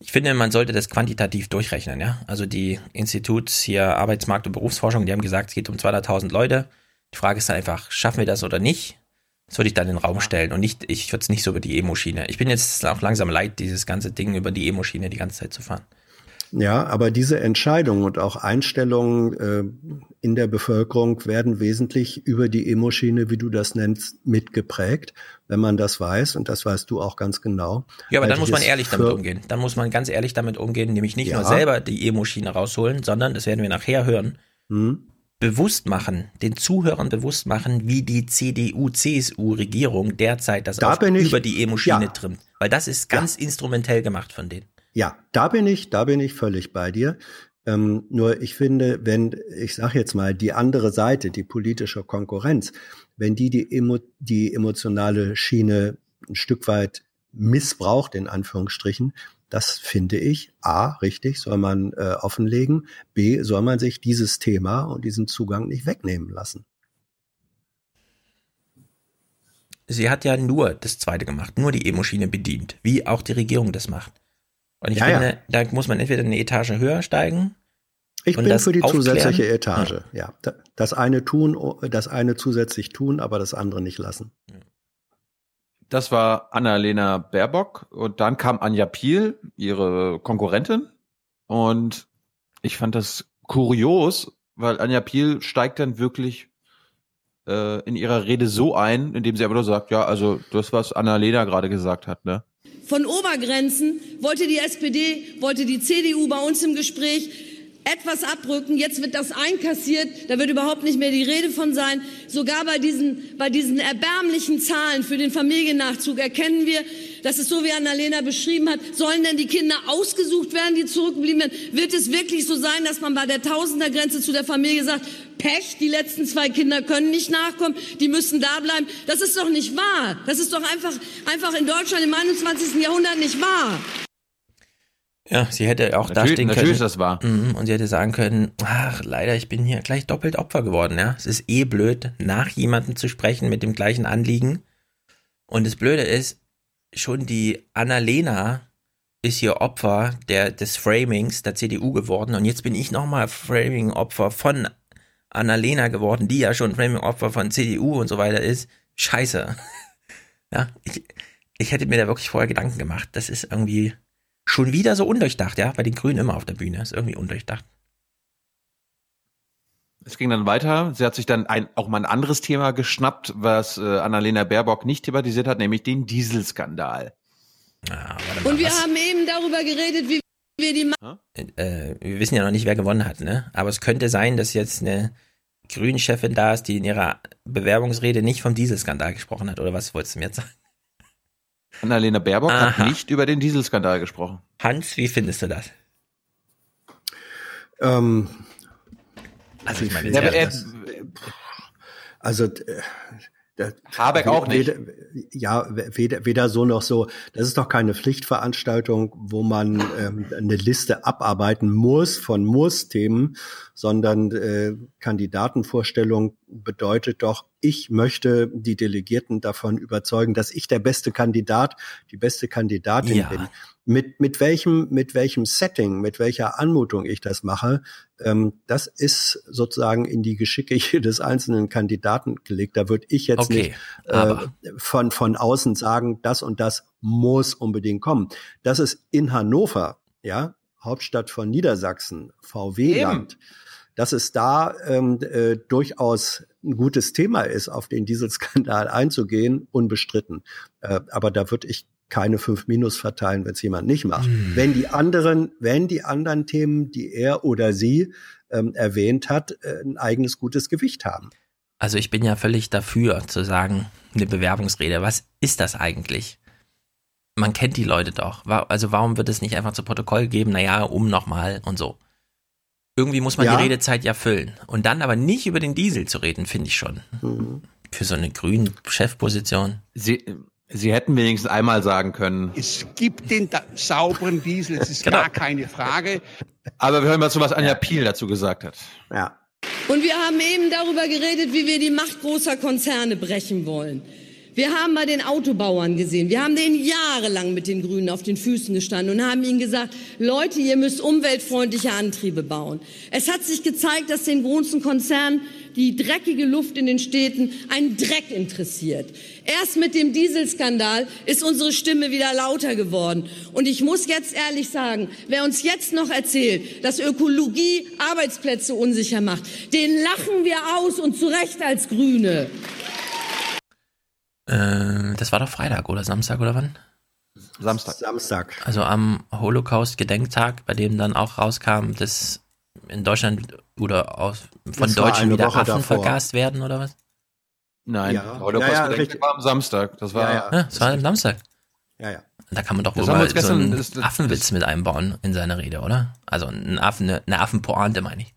Ich finde, man sollte das quantitativ durchrechnen, ja. Also die Instituts hier Arbeitsmarkt und Berufsforschung, die haben gesagt, es geht um 200.000 Leute. Die Frage ist dann einfach, schaffen wir das oder nicht? Das würde ich dann in den Raum stellen und nicht, ich würde es nicht so über die Emo-Schiene. Ich bin jetzt auch langsam leid, dieses ganze Ding über die Emo-Schiene die ganze Zeit zu fahren. Ja, aber diese Entscheidungen und auch Einstellungen äh, in der Bevölkerung werden wesentlich über die Emo-Schiene, wie du das nennst, mitgeprägt, wenn man das weiß. Und das weißt du auch ganz genau. Ja, aber dann muss ich man ehrlich damit umgehen. Dann muss man ganz ehrlich damit umgehen, nämlich nicht Ja. nur selber die Emo-Schiene rausholen, sondern, das werden wir nachher hören, Hm? bewusst machen, den Zuhörern bewusst machen, wie die CDU-CSU-Regierung derzeit das Da über die Emo-Schiene ja. trimmt. Weil das ist ganz instrumentell gemacht von denen. Ja, da bin ich, da bin ich völlig bei dir. Ähm, nur ich finde, wenn, ich sage jetzt mal, die andere Seite, die politische Konkurrenz, wenn die die, emo, die emotionale Schiene ein Stück weit missbraucht, in Anführungsstrichen, das finde ich, A, richtig, soll man äh, offenlegen, B, soll man sich dieses Thema und diesen Zugang nicht wegnehmen lassen. Sie hat ja nur das Zweite gemacht, nur die Emo-Schiene bedient, wie auch die Regierung das macht. Und ich Ja, finde, ja. da muss man entweder eine Etage höher steigen. Ich und bin das für die aufklären. zusätzliche Etage. Ja, da- das eine tun, das eine zusätzlich tun, aber das andere nicht lassen. Das war Annalena Baerbock und dann kam Anja Piel, ihre Konkurrentin. Und ich fand das kurios, weil Anja Piel steigt dann wirklich äh, in ihrer Rede so ein, indem sie einfach nur sagt, ja, also das, was Annalena gerade gesagt hat, ne? Von Obergrenzen wollte die SPD, wollte die CDU bei uns im Gespräch etwas abrücken. Jetzt wird das einkassiert. Da wird überhaupt nicht mehr die Rede von sein. Sogar bei diesen, bei diesen erbärmlichen Zahlen für den Familiennachzug erkennen wir, dass es so wie Annalena beschrieben hat, sollen denn die Kinder ausgesucht werden, die zurückgeblieben werden? Wird es wirklich so sein, dass man bei der Tausendergrenze zu der Familie sagt, Pech, die letzten zwei Kinder können nicht nachkommen, die müssen da bleiben? Das ist doch nicht wahr. Das ist doch einfach, einfach in Deutschland im 21. Jahrhundert nicht wahr. Ja, sie hätte auch Natürlich- dastehen können. natürlich ist das wahr. Mhm, Und sie hätte sagen können, ach, leider, ich bin hier gleich doppelt Opfer geworden, ja. Es ist eh blöd, nach jemandem zu sprechen mit dem gleichen Anliegen. Und das Blöde ist, schon die Annalena ist hier Opfer der, des Framings der CDU geworden. Und jetzt bin ich nochmal Framing-Opfer von Annalena geworden, die ja schon Framing-Opfer von CDU und so weiter ist. Scheiße. (laughs) Ja, ich, ich hätte mir da wirklich vorher Gedanken gemacht. Das ist irgendwie schon wieder so undurchdacht, ja. Bei den Grünen immer auf der Bühne. Ist irgendwie undurchdacht. Es ging dann weiter. Sie hat sich dann ein, auch mal ein anderes Thema geschnappt, was äh, Annalena Baerbock nicht thematisiert hat, nämlich den Dieselskandal. Und wir haben eben darüber geredet, wie wir die Ma äh, wir wissen ja noch nicht, wer gewonnen hat, ne? Aber es könnte sein, dass jetzt eine Grünen-Chefin da ist, die in ihrer Bewerbungsrede nicht vom Dieselskandal gesprochen hat, oder was wolltest du mir jetzt sagen? Annalena Baerbock Aha. hat nicht über den Dieselskandal gesprochen. Hans, wie findest du das? Ähm, Also ich meine, Ja, er- also da- Habeck auch nicht. Weder, ja, weder, weder so noch so. Das ist doch keine Pflichtveranstaltung, wo man ähm, eine Liste abarbeiten muss von Muss-Themen, sondern äh, Kandidatenvorstellung bedeutet doch, ich möchte die Delegierten davon überzeugen, dass ich der beste Kandidat, die beste Kandidatin Ja. bin. Mit, mit welchem, mit welchem Setting, mit welcher Anmutung ich das mache, das ist sozusagen in die Geschicke (laughs) jedes einzelnen Kandidaten gelegt. Da würde ich jetzt Okay, nicht äh, von, von außen sagen, das und das muss unbedingt kommen. Das ist in Hannover, ja, Hauptstadt von Niedersachsen, VW-Land, dass es da ähm, äh, durchaus ein gutes Thema ist, auf den Dieselskandal einzugehen, unbestritten. Äh, aber da würde ich keine fünf Minus verteilen, wenn es jemand nicht macht. Hm. Wenn die anderen, wenn die anderen Themen, die er oder sie ähm, erwähnt hat, äh, ein eigenes gutes Gewicht haben. Also ich bin ja völlig dafür zu sagen, eine Bewerbungsrede, was ist das eigentlich? Man kennt die Leute doch. Also warum wird es nicht einfach zu Protokoll geben, naja, um nochmal und so. Irgendwie muss man Ja. die Redezeit ja füllen. Und dann aber nicht über den Diesel zu reden, finde ich schon. Mhm. Für so eine grünen Chefposition. Sie, Sie hätten wenigstens einmal sagen können. Es gibt den da sauberen Diesel, das ist (laughs) Genau. gar keine Frage. Aber wir hören mal zu, was Anja Piel dazu gesagt hat. Ja. Und wir haben eben darüber geredet, wie wir die Macht großer Konzerne brechen wollen. Wir haben bei den Autobauern gesehen, wir haben denen jahrelang mit den Grünen auf den Füßen gestanden und haben ihnen gesagt, Leute, ihr müsst umweltfreundliche Antriebe bauen. Es hat sich gezeigt, dass den großen Konzernen die dreckige Luft in den Städten einen Dreck interessiert. Erst mit dem Dieselskandal ist unsere Stimme wieder lauter geworden. Und ich muss jetzt ehrlich sagen, wer uns jetzt noch erzählt, dass Ökologie Arbeitsplätze unsicher macht, den lachen wir aus und zu Recht als Grüne. Äh, das war doch Freitag oder Samstag oder wann? Samstag. Samstag. Also am Holocaust-Gedenktag, bei dem dann auch rauskam, dass in Deutschland oder aus, von Das Deutschen wieder Woche Affen davor. vergast werden oder was? Nein, Ja. Holocaust Ja, ja, war am Samstag. Das war Ja, Ja, das war am Samstag. Ja, ja. Da kann man doch wohl haben wir mal uns so gestern- einen das- das- Affenwitz mit einbauen in seine Rede, oder? Also ein Affen, eine, eine Affenpointe, meine ich.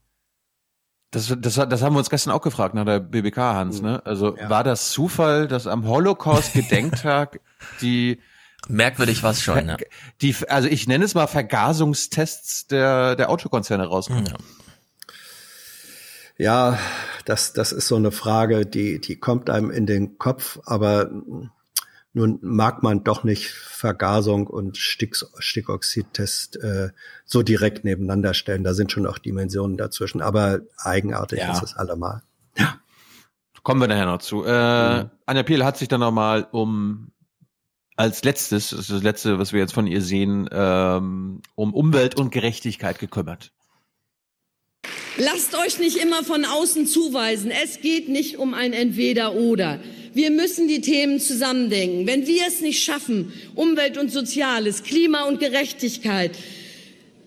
Das, das, das haben wir uns gestern auch gefragt nach der BBK, Hans. Ne? Also Ja. war das Zufall, dass am Holocaust-Gedenktag (laughs) die Merkwürdig war es schon, ne? die, also ich nenne es mal Vergasungstests der, der Autokonzerne rauskommen. Ja. Ja, das, das ist so eine Frage, die, die kommt einem in den Kopf, aber nun mag man doch nicht Vergasung und Sticks, Stickoxidtest äh, so direkt nebeneinander stellen. Da sind schon auch Dimensionen dazwischen, aber eigenartig Ja. ist es allemal. Kommen wir nachher noch zu. Äh, Anja Piel hat sich dann nochmal um als letztes, das ist das letzte, was wir jetzt von ihr sehen, ähm, um Umwelt und Gerechtigkeit gekümmert. Lasst euch nicht immer von außen zuweisen. Es geht nicht um ein Entweder-Oder. Wir müssen die Themen zusammendenken. Wenn wir es nicht schaffen, Umwelt und Soziales, Klima und Gerechtigkeit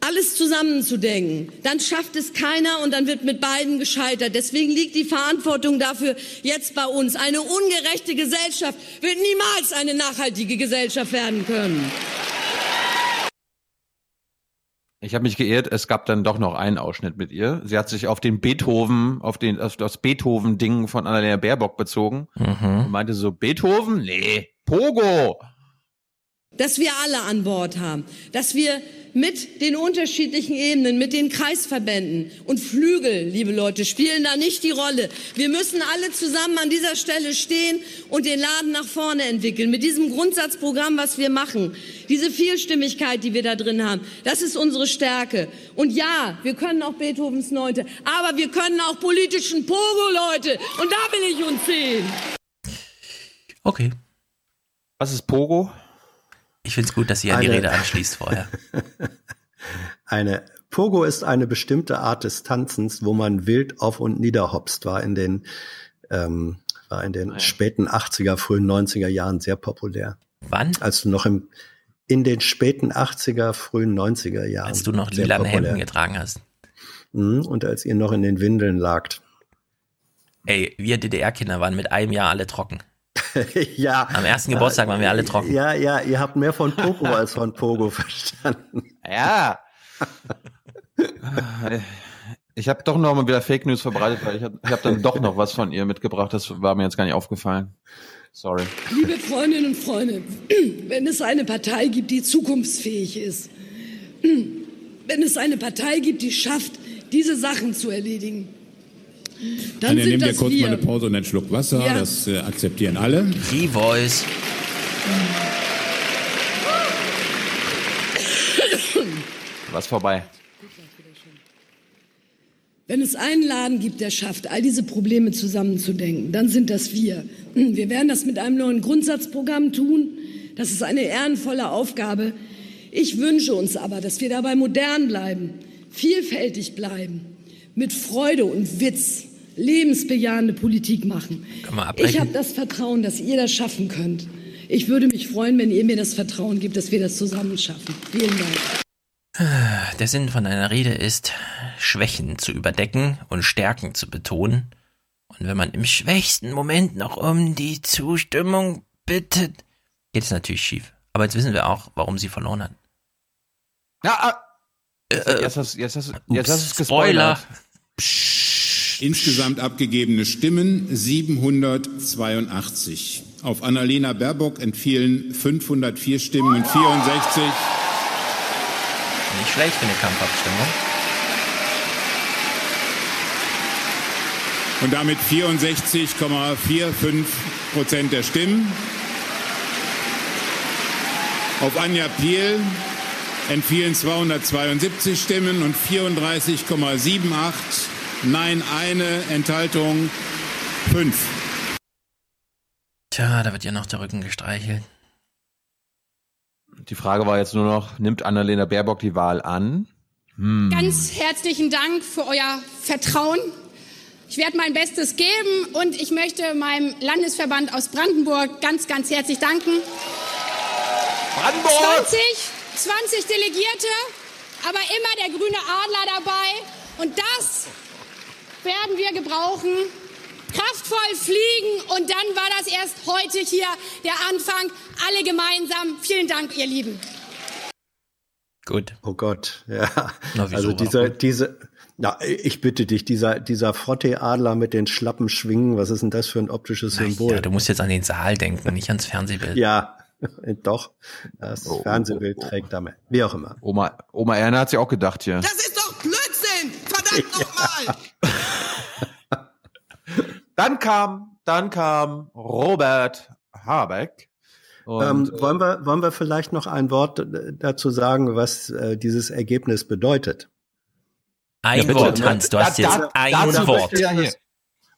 alles zusammenzudenken, dann schafft es keiner und dann wird mit beiden gescheitert. Deswegen liegt die Verantwortung dafür jetzt bei uns. Eine ungerechte Gesellschaft wird niemals eine nachhaltige Gesellschaft werden können. Ich habe mich geirrt, es gab dann doch noch einen Ausschnitt mit ihr. Sie hat sich auf den Beethoven, auf den auf das Beethoven-Ding von Annalena Baerbock bezogen Mhm. und meinte so, Beethoven? Nee, Pogo. Dass wir alle an Bord haben, dass wir mit den unterschiedlichen Ebenen, mit den Kreisverbänden und Flügel, liebe Leute, spielen da nicht die Rolle. Wir müssen alle zusammen an dieser Stelle stehen und den Laden nach vorne entwickeln. Mit diesem Grundsatzprogramm, was wir machen, diese Vielstimmigkeit, die wir da drin haben, das ist unsere Stärke. Und ja, wir können auch Beethovens Neunte, aber wir können auch politischen Pogo, Leute. Und da will ich uns sehen. Okay. Was ist Pogo? Ich finde es gut, dass sie an die Eine- Rede anschließt vorher. (laughs) Eine Pogo ist eine bestimmte Art des Tanzens, wo man wild auf und nieder hopst, war in den, ähm, war in den späten 80er, frühen 90er Jahren sehr populär. Wann? Als du noch im, in den späten 80er, frühen 90er Jahren. Als du noch lilane populär. Hemden getragen hast. Mhm, Und als ihr noch in den Windeln lagt. Ey, wir DDR-Kinder waren mit einem Jahr alle trocken. (laughs) ja. Am ersten Geburtstag waren wir alle trocken. Ja, ja, ihr habt mehr von Pogo als von Pogo (laughs) verstanden. Ja. Ich habe doch noch mal wieder Fake News verbreitet, weil ich habe ich hab dann doch noch was von ihr mitgebracht. Das war mir jetzt gar nicht aufgefallen. Sorry. Liebe Freundinnen und Freunde, (clears throat) wenn es eine Partei gibt, die zukunftsfähig ist, (clears throat) wenn es eine Partei gibt, die schafft, diese Sachen zu erledigen, dann Dann sind nehmen wir kurz wir. mal eine Pause und einen Schluck Wasser. Ja. Das äh, akzeptieren alle. Die Voice. Was vorbei. Wenn es einen Laden gibt, der schafft, all diese Probleme zusammenzudenken, dann sind das wir. Wir werden das mit einem neuen Grundsatzprogramm tun. Das ist eine ehrenvolle Aufgabe. Ich wünsche uns aber, dass wir dabei modern bleiben, vielfältig bleiben, mit Freude und Witz lebensbejahende Politik machen. Ich habe das Vertrauen, dass ihr das schaffen könnt. Ich würde mich freuen, wenn ihr mir das Vertrauen gibt, dass wir das zusammen schaffen. Vielen Dank. Der Sinn von einer Rede ist, Schwächen zu überdecken und Stärken zu betonen. Und wenn man im schwächsten Moment noch um die Zustimmung bittet, geht es natürlich schief. Aber jetzt wissen wir auch, warum sie verloren hat. Ja, ah. Jetzt, Äh, jetzt, hast, jetzt, hast, jetzt hast du es Spoiler. gespoilert. Insgesamt abgegebene Stimmen 782. Auf Annalena Baerbock entfielen 504 Stimmen und 64. Nicht schlecht für eine Kampfabstimmung. Und damit 64,45 Prozent der Stimmen. Auf Anja Piel entfielen 272 Stimmen und 34,78. Nein, eine Enthaltung 5. Tja, da wird ja noch der Rücken gestreichelt. Die Frage war jetzt nur noch, nimmt Annalena Baerbock die Wahl an? Hm. Ganz herzlichen Dank für euer Vertrauen. Ich werde mein Bestes geben und ich möchte meinem Landesverband aus Brandenburg ganz, ganz herzlich danken. Brandenburg! 20, 20 Delegierte, aber immer der grüne Adler dabei. Und das werden wir gebrauchen. Kraftvoll fliegen und dann war das erst heute hier der Anfang. Alle gemeinsam. Vielen Dank, ihr Lieben. Gut. Oh Gott, ja. Na, wieso also dieser, diese, na, ich bitte dich, dieser, dieser Frotte-Adler mit den schlappen Schwingen, was ist denn das für ein optisches Symbol? Ja, du musst jetzt an den Saal denken, nicht ans Fernsehbild. Ja, (laughs) doch. Das Oh, Fernsehbild oh, oh, oh. trägt damit. Wie auch immer. Oma, Oma Erna hat sich auch gedacht hier. Das ist doch Blödsinn! Verdammt (laughs) nochmal! Dann kam, dann kam Robert Habeck. Und, ähm, wollen, wir, wollen wir vielleicht noch ein Wort äh, dazu sagen, was äh, dieses Ergebnis bedeutet? Ein Ja. Wort, Hans, du hast Da- jetzt da- ein Wort. ja hier-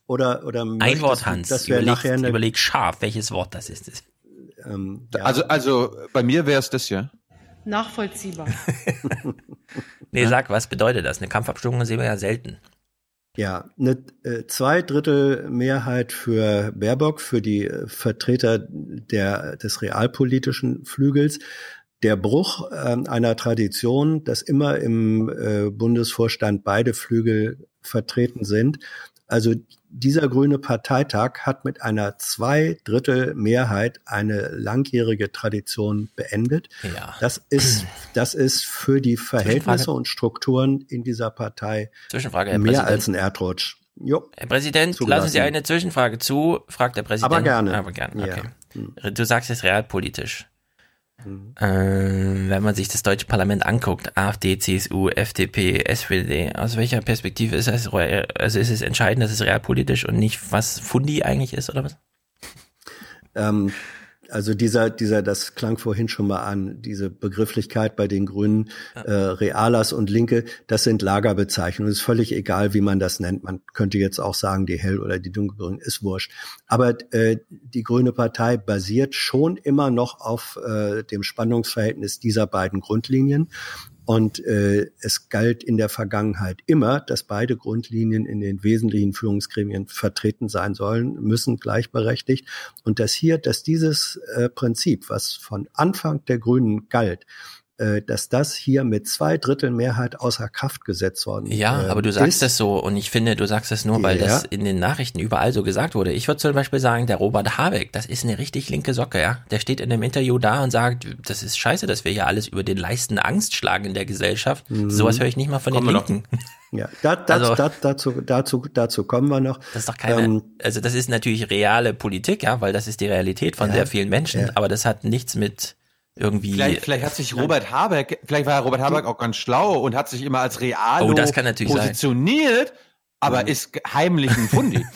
Oder, oder Ein Wort, du, Hans. Dass wir Überleg, nachher eine, überleg scharf, welches Wort das ist. ähm, ja, Also, also bei mir wäre es das hier. Nachvollziehbar. (laughs) Nee, sag, was bedeutet das? Eine Kampfabstimmung sehen wir ja selten. Ja, eine äh, zwei Drittel Mehrheit für Baerbock, für die äh, Vertreter der, des realpolitischen Flügels. der Bruch äh, einer Tradition, dass immer im äh, Bundesvorstand beide Flügel vertreten sind. Also dieser grüne Parteitag hat mit einer Zweidrittel-Mehrheit eine langjährige Tradition beendet. Ja. Das ist, das ist für die Verhältnisse und Strukturen in dieser Partei mehr Präsident. als ein Erdrutsch. Jo. Herr Präsident, Zugelassen. lassen Sie eine Zwischenfrage zu, fragt der Präsident. Aber gerne. Aber gerne, Ja. okay. Du sagst es realpolitisch. Mhm. Ähm, wenn man sich das deutsche Parlament anguckt, AfD, CSU, FDP, SPD, aus welcher Perspektive ist es, also ist es entscheidend, dass es realpolitisch und nicht was Fundi eigentlich ist, oder was? Ähm, also dieser, dieser, das klang vorhin schon mal an, diese Begrifflichkeit bei den Grünen, äh, Realas und Linke, das sind Lagerbezeichnungen. Es ist völlig egal, wie man das nennt. Man könnte jetzt auch sagen, die hell oder die dunkelgrün, ist wurscht. Aber äh, die Grüne Partei basiert schon immer noch auf äh, dem Spannungsverhältnis dieser beiden Grundlinien. Und äh, es galt in der Vergangenheit immer, dass beide Grundlinien in den wesentlichen Führungsgremien vertreten sein sollen, müssen gleichberechtigt. Und dass hier, dass dieses äh, Prinzip, was von Anfang der Grünen galt, dass das hier mit zwei Drittel Mehrheit außer Kraft gesetzt worden Ja, äh, aber du sagst ist. das so und ich finde, du sagst das nur, weil Ja. das in den Nachrichten überall so gesagt wurde. Ich würde zum Beispiel sagen, der Robert Habeck, das ist eine richtig linke Socke, ja. Der steht in einem Interview da und sagt, das ist scheiße, dass wir hier alles über den Leisten Angst schlagen in der Gesellschaft. Mhm. Sowas höre ich nicht mal von Kommen den noch. Linken. Ja, da, da, Also- da, dazu, dazu, dazu kommen wir noch. Das ist doch keine, Ähm, also das ist natürlich reale Politik, ja, weil das ist die Realität von Ja, sehr vielen Menschen, ja. aber das hat nichts mit irgendwie. Vielleicht, vielleicht hat sich Robert Habeck, vielleicht war Robert Habeck auch ganz schlau und hat sich immer als Realo Oh, natürlich sein. positioniert, aber ist heimlich ein Fundi. (laughs)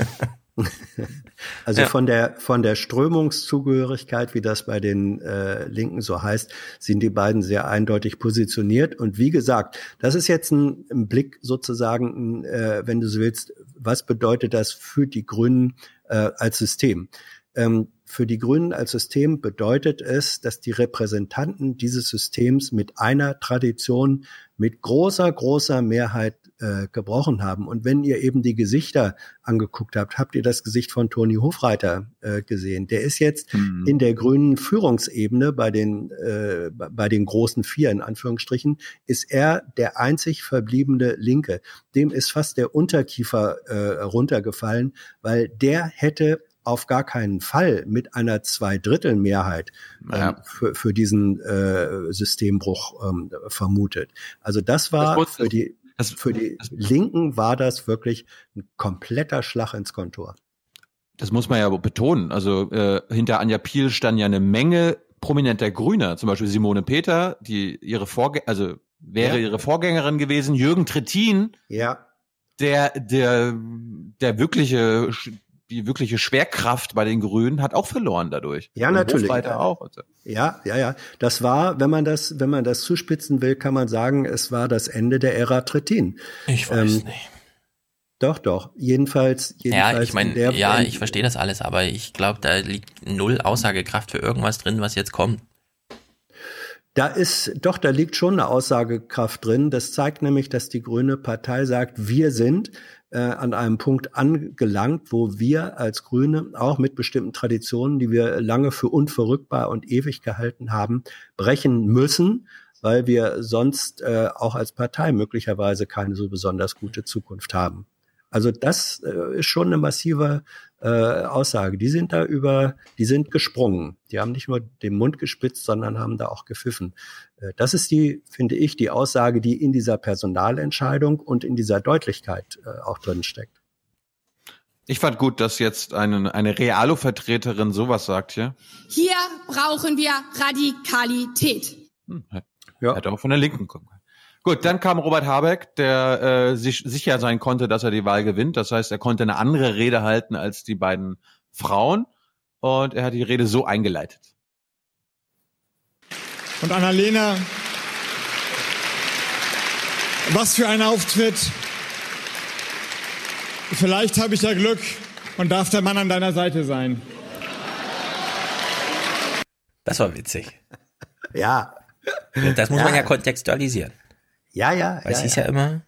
Also Ja. von der von der Strömungszugehörigkeit, wie das bei den äh, Linken so heißt, sind die beiden sehr eindeutig positioniert. Und wie gesagt, das ist jetzt ein, ein Blick sozusagen, äh, wenn du so willst, was bedeutet das für die Grünen äh, als System? Ähm, für die Grünen als System bedeutet es, dass die Repräsentanten dieses Systems mit einer Tradition mit großer, großer Mehrheit äh, gebrochen haben. Und wenn ihr eben die Gesichter angeguckt habt, habt ihr das Gesicht von Toni Hofreiter äh, gesehen. Der ist jetzt Mhm. in der grünen Führungsebene bei den, äh, bei den großen vier in Anführungsstrichen, ist er der einzig verbliebene Linke. Dem ist fast der Unterkiefer äh, runtergefallen, weil der hätte auf gar keinen Fall mit einer Zweidrittelmehrheit ähm, für, für diesen äh, Systembruch ähm, vermutet. Also das war Das für die für die Linken war das wirklich ein kompletter Schlag ins Kontor. Das muss man ja betonen. Also äh, hinter Anja Piel stand ja eine Menge prominenter Grüner, zum Beispiel Simone Peter, die ihre Vorgä also wäre Ja. ihre Vorgängerin gewesen, Jürgen Trittin, Ja. der der der wirkliche die wirkliche Schwerkraft bei den Grünen hat auch verloren dadurch. Ja, Und natürlich. Hofreiter auch. Ja, ja, ja. Das war, wenn man das, wenn man das zuspitzen will, kann man sagen, es war das Ende der Ära Trittin. Ich weiß nicht. Doch, doch. Jedenfalls, jedenfalls. Ja, ich meine, ja, in- ich verstehe das alles, aber ich glaube, da liegt null Aussagekraft für irgendwas drin, was jetzt kommt. Da ist, doch, da liegt schon eine Aussagekraft drin. Das zeigt nämlich, dass die Grüne Partei sagt, wir sind äh, an einem Punkt angelangt, wo wir als Grüne auch mit bestimmten Traditionen, die wir lange für unverrückbar und ewig gehalten haben, brechen müssen, weil wir sonst äh, auch als Partei möglicherweise keine so besonders gute Zukunft haben. Also das äh, ist schon eine massive äh, Aussage. Die sind da über, die sind gesprungen. Die haben nicht nur den Mund gespitzt, sondern haben da auch gepfiffen. Äh, das ist die, finde ich, die Aussage, die in dieser Personalentscheidung und in dieser Deutlichkeit äh, auch drin steckt. Ich fand gut, dass jetzt eine, eine Realo-Vertreterin sowas sagt, ja. Hier brauchen wir Radikalität. Ja. Hätte auch von der Linken kommen können. Gut, dann kam Robert Habeck, der äh, sich sicher sein konnte, dass er die Wahl gewinnt. Das heißt, er konnte eine andere Rede halten als die beiden Frauen. Und er hat die Rede so eingeleitet. Und Annalena, was für ein Auftritt. Vielleicht habe ich ja Glück und darf der Mann an deiner Seite sein. Das war witzig. Ja. Das muss Ja. man ja kontextualisieren. Ja, ja. Weil es ja, hieß ja. ja immer,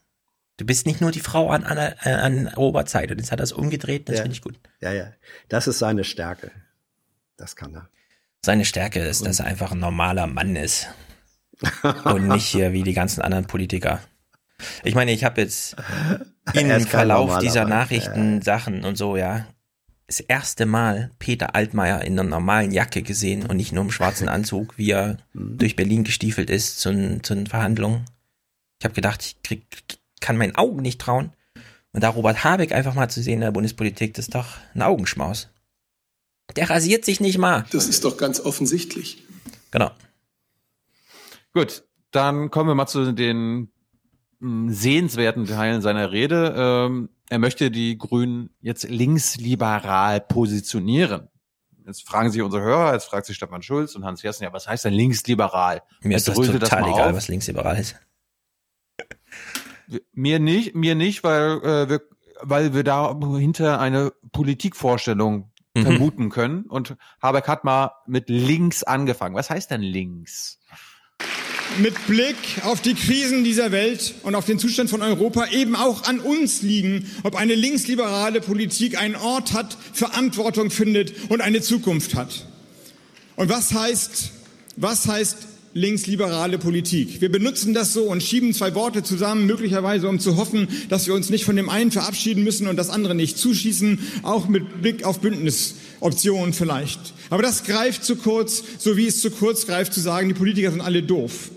du bist nicht nur die Frau an, an, an Roberts Seite. Und jetzt hat er es umgedreht, das Ja. finde ich gut. Ja, ja. Das ist seine Stärke. Das kann er. Seine Stärke ist, dass er einfach ein normaler Mann ist. (laughs) Und nicht hier wie die ganzen anderen Politiker. Ich meine, ich habe jetzt (laughs) im Verlauf dieser Nachrichtensachen und so, ja, das erste Mal Peter Altmaier in einer normalen Jacke gesehen und nicht nur im schwarzen Anzug, wie er mhm. durch Berlin gestiefelt ist zu, zu den Verhandlungen. Ich habe gedacht, ich krieg, kann meinen Augen nicht trauen. Und da Robert Habeck einfach mal zu sehen in der Bundespolitik, das ist doch ein Augenschmaus. Der rasiert sich nicht mal. Das ist doch ganz offensichtlich. Genau. Gut, dann kommen wir mal zu den hm, sehenswerten Teilen seiner Rede. Ähm, er möchte die Grünen jetzt linksliberal positionieren. Jetzt fragen sich unsere Hörer, jetzt fragt sich Stefan Schulz und Hans Jessen, ja, was heißt denn linksliberal? Mir ist das total das egal, auf. was linksliberal ist. Mir nicht, mir nicht, weil äh, wir, weil wir dahinter eine Politikvorstellung mhm. vermuten können. Und Habeck hat mal mit links angefangen. Was heißt denn links? mit Blick auf die Krisen dieser Welt und auf den Zustand von Europa eben auch an uns liegen, ob eine linksliberale Politik einen Ort hat, Verantwortung findet und eine Zukunft hat. Und was heißt, was heißt linksliberale Politik? Wir benutzen das so und schieben zwei Worte zusammen, möglicherweise um zu hoffen, dass wir uns nicht von dem einen verabschieden müssen und das andere nicht zuschießen, auch mit Blick auf Bündnisoptionen vielleicht. Aber das greift zu kurz, so wie es zu kurz greift zu sagen, die Politiker sind alle doof.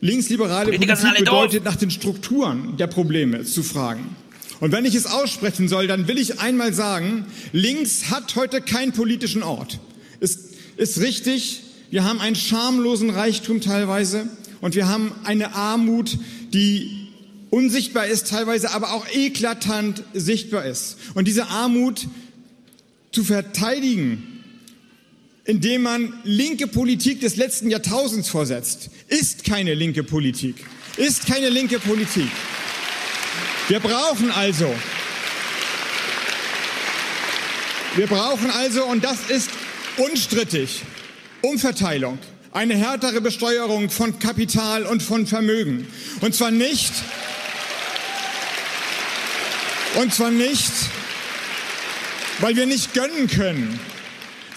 Linksliberale Politiker Politik bedeutet, nach den Strukturen der Probleme zu fragen. Und wenn ich es aussprechen soll, dann will ich einmal sagen, links hat heute keinen politischen Ort. Es ist richtig, wir haben einen schamlosen Reichtum teilweise und wir haben eine Armut, die unsichtbar ist teilweise, aber auch eklatant sichtbar ist. Und diese Armut zu verteidigen, indem man linke Politik des letzten Jahrtausends vorsetzt, ist keine linke Politik. Ist keine linke Politik. Wir brauchen also, wir brauchen also, und das ist unstrittig, Umverteilung, eine härtere Besteuerung von Kapital und von Vermögen. Und zwar nicht, und zwar nicht, weil wir nicht gönnen können,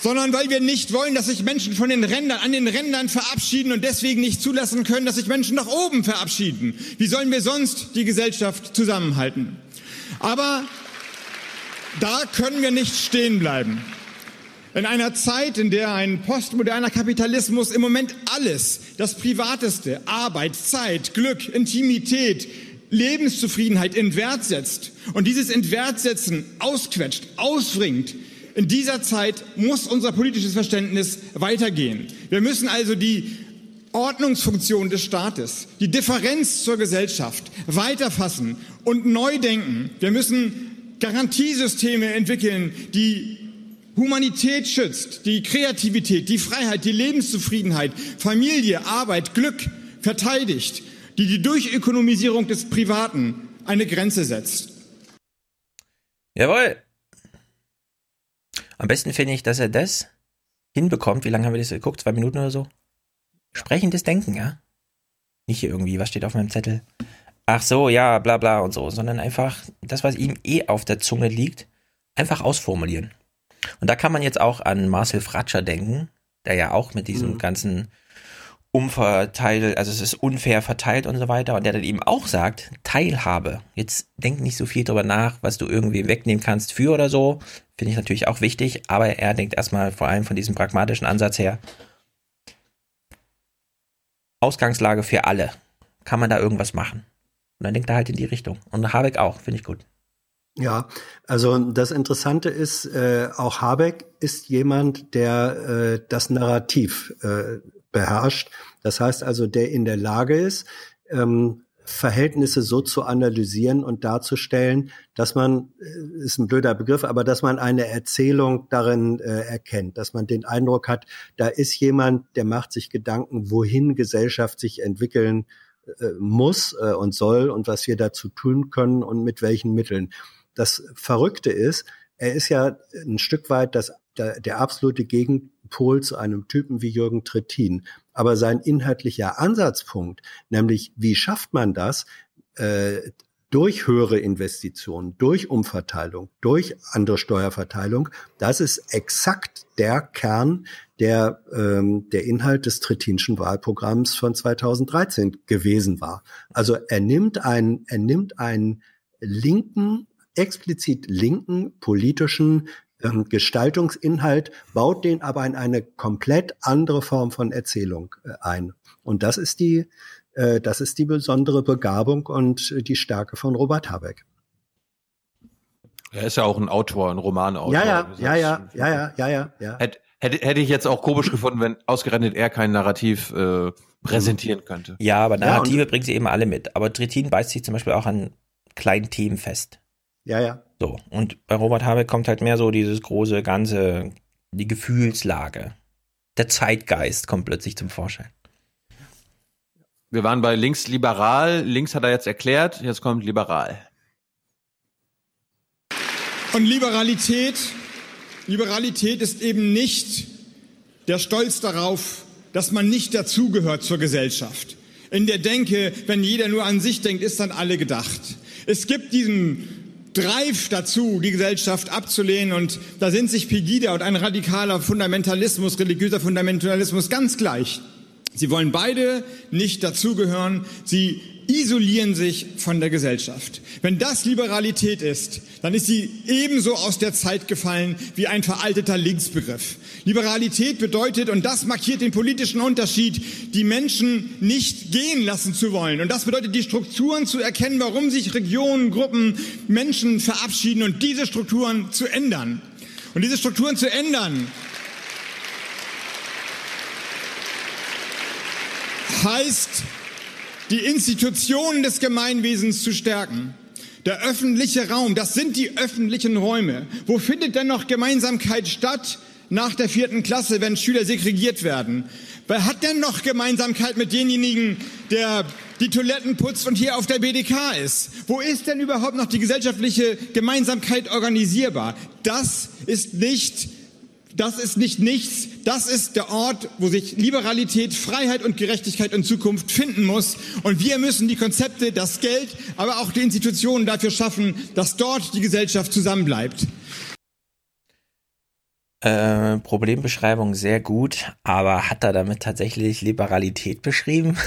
sondern weil wir nicht wollen, dass sich Menschen von den Rändern, an den Rändern verabschieden und deswegen nicht zulassen können, dass sich Menschen nach oben verabschieden. Wie sollen wir sonst die Gesellschaft zusammenhalten? Aber da können wir nicht stehen bleiben. In einer Zeit, in der ein postmoderner Kapitalismus im Moment alles, das Privateste, Arbeit, Zeit, Glück, Intimität, Lebenszufriedenheit in Wert setzt und dieses Entwertsetzen ausquetscht, ausbringt, in dieser Zeit muss unser politisches Verständnis weitergehen. Wir müssen also die Ordnungsfunktion des Staates, die Differenz zur Gesellschaft weiterfassen und neu denken. Wir müssen Garantiesysteme entwickeln, die Humanität schützt, die Kreativität, die Freiheit, die Lebenszufriedenheit, Familie, Arbeit, Glück verteidigt, die die Durchökonomisierung des Privaten eine Grenze setzt. Jawohl. Am besten finde ich, dass er das hinbekommt. Wie lange haben wir das geguckt? Zwei Minuten oder so? Sprechendes Denken, ja? Nicht hier irgendwie, was steht auf meinem Zettel? Ach so, ja, bla bla und so, sondern einfach das, was ihm eh auf der Zunge liegt, einfach ausformulieren. Und da kann man jetzt auch an Marcel Fratscher denken, der ja auch mit diesem mhm. ganzen umverteilt, also es ist unfair verteilt und so weiter. Und der dann eben auch sagt, Teilhabe. Jetzt denk nicht so viel drüber nach, was du irgendwie wegnehmen kannst für oder so. Finde ich natürlich auch wichtig, aber er denkt erstmal vor allem von diesem pragmatischen Ansatz her. Ausgangslage für alle. Kann man da irgendwas machen? Und dann denkt er halt in die Richtung. Und Habeck auch, finde ich gut. Ja, also das Interessante ist, äh, auch Habeck ist jemand, der äh, das Narrativ äh, beherrscht. Das heißt also, der in der Lage ist, ähm, Verhältnisse so zu analysieren und darzustellen, dass man, äh, ist ein blöder Begriff, aber dass man eine Erzählung darin äh, erkennt, dass man den Eindruck hat, da ist jemand, der macht sich Gedanken, wohin Gesellschaft sich entwickeln äh, muss äh, und soll und was wir dazu tun können und mit welchen Mitteln. Das Verrückte ist, er ist ja ein Stück weit das, der, der absolute Gegenteil Pol zu einem Typen wie Jürgen Trittin. Aber sein inhaltlicher Ansatzpunkt, nämlich wie schafft man das, äh, durch höhere Investitionen, durch Umverteilung, durch andere Steuerverteilung. Das ist exakt der Kern der, ähm, der Inhalt des Trittinschen Wahlprogramms von 2013 gewesen war. Also er nimmt einen, er nimmt einen linken, explizit linken politischen ähm, Gestaltungsinhalt, baut den aber in eine komplett andere Form von Erzählung äh, ein. Und das ist die, äh, das ist die besondere Begabung und die Stärke von Robert Habeck. Er ist ja auch ein Autor, ein Romanautor. Ja, ja, ja, ja, ja, ja, ja, ja, ja. Hätte, hätte, hätte ich jetzt auch komisch gefunden, wenn ausgerechnet er kein Narrativ äh, präsentieren könnte. Ja, aber Narrative ja, bringt sie eben alle mit. Aber Trittin beißt sich zum Beispiel auch an kleinen Themen fest. Ja, ja. So. Und bei Robert Habeck kommt halt mehr so dieses große, ganze, die Gefühlslage. Der Zeitgeist kommt plötzlich zum Vorschein. Wir waren bei links liberal. Links hat er jetzt erklärt. Jetzt kommt liberal. Und Liberalität, Liberalität ist eben nicht der Stolz darauf, dass man nicht dazugehört zur Gesellschaft. In der Denke, wenn jeder nur an sich denkt, ist dann alle gedacht. Es gibt diesen Drive dazu, die Gesellschaft abzulehnen. Und da sind sich Pegida und ein radikaler Fundamentalismus, religiöser Fundamentalismus ganz gleich. Sie wollen beide nicht dazugehören. Sie isolieren sich von der Gesellschaft. Wenn das Liberalität ist, dann ist sie ebenso aus der Zeit gefallen wie ein veralteter Linksbegriff. Liberalität bedeutet, und das markiert den politischen Unterschied, die Menschen nicht gehen lassen zu wollen. Und das bedeutet, die Strukturen zu erkennen, warum sich Regionen, Gruppen, Menschen verabschieden und diese Strukturen zu ändern. Und diese Strukturen zu ändern, heißt, die Institutionen des Gemeinwesens zu stärken. Der öffentliche Raum, das sind die öffentlichen Räume. Wo findet denn noch Gemeinsamkeit statt nach der vierten Klasse, wenn Schüler segregiert werden? Wer hat denn noch Gemeinsamkeit mit denjenigen, der die Toiletten putzt und hier auf der BDK ist? Wo ist denn überhaupt noch die gesellschaftliche Gemeinsamkeit organisierbar? Das ist nicht das ist nicht nichts, das ist der Ort, wo sich Liberalität, Freiheit und Gerechtigkeit in Zukunft finden muss. Und wir müssen die Konzepte, das Geld, aber auch die Institutionen dafür schaffen, dass dort die Gesellschaft zusammenbleibt. Äh, Problembeschreibung sehr gut, aber hat er damit tatsächlich Liberalität beschrieben?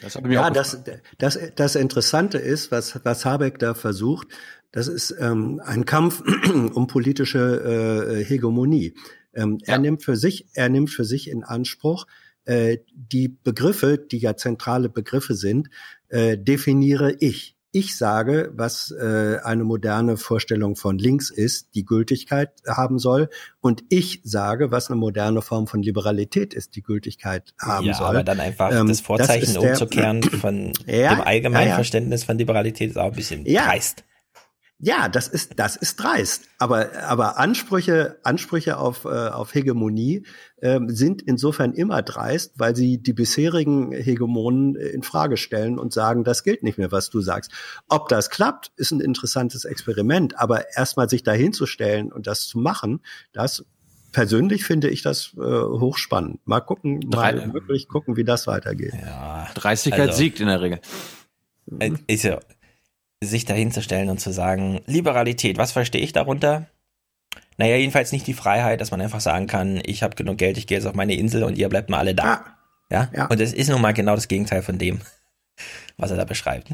Das ja, das, das, das Interessante ist, was, was Habeck da versucht, das ist ähm, ein Kampf (clears throat) um politische äh, Hegemonie. Ähm, ja. Er nimmt für sich, er nimmt für sich in Anspruch, äh, die Begriffe, die ja zentrale Begriffe sind, äh, definiere ich. Ich sage, was äh, eine moderne Vorstellung von links ist, die Gültigkeit haben soll. Und ich sage, was eine moderne Form von Liberalität ist, die Gültigkeit haben ja, soll. Aber dann einfach ähm, das Vorzeichen das umzukehren von ja, dem allgemeinen ja, Verständnis von Liberalität ist auch ein bisschen dreist. Ja, das ist, das ist dreist. Aber, aber Ansprüche, Ansprüche auf, äh, auf Hegemonie äh, sind insofern immer dreist, weil sie die bisherigen Hegemonen in Frage stellen und sagen, das gilt nicht mehr, was du sagst. Ob das klappt, ist ein interessantes Experiment. Aber erstmal sich dahinzustellen und das zu machen, das persönlich finde ich das äh, hochspannend. Mal gucken, mal wirklich gucken, wie das weitergeht. Ja, Dreistigkeit also, siegt in der Regel. Äh, ist ja, sich dahinzustellen und zu sagen, Liberalität, was verstehe ich darunter? Naja, jedenfalls nicht die Freiheit, dass man einfach sagen kann, ich habe genug Geld, ich gehe jetzt auf meine Insel und ihr bleibt mal alle da. Ja. ja? Und es ist nun mal genau das Gegenteil von dem, was er da beschreibt.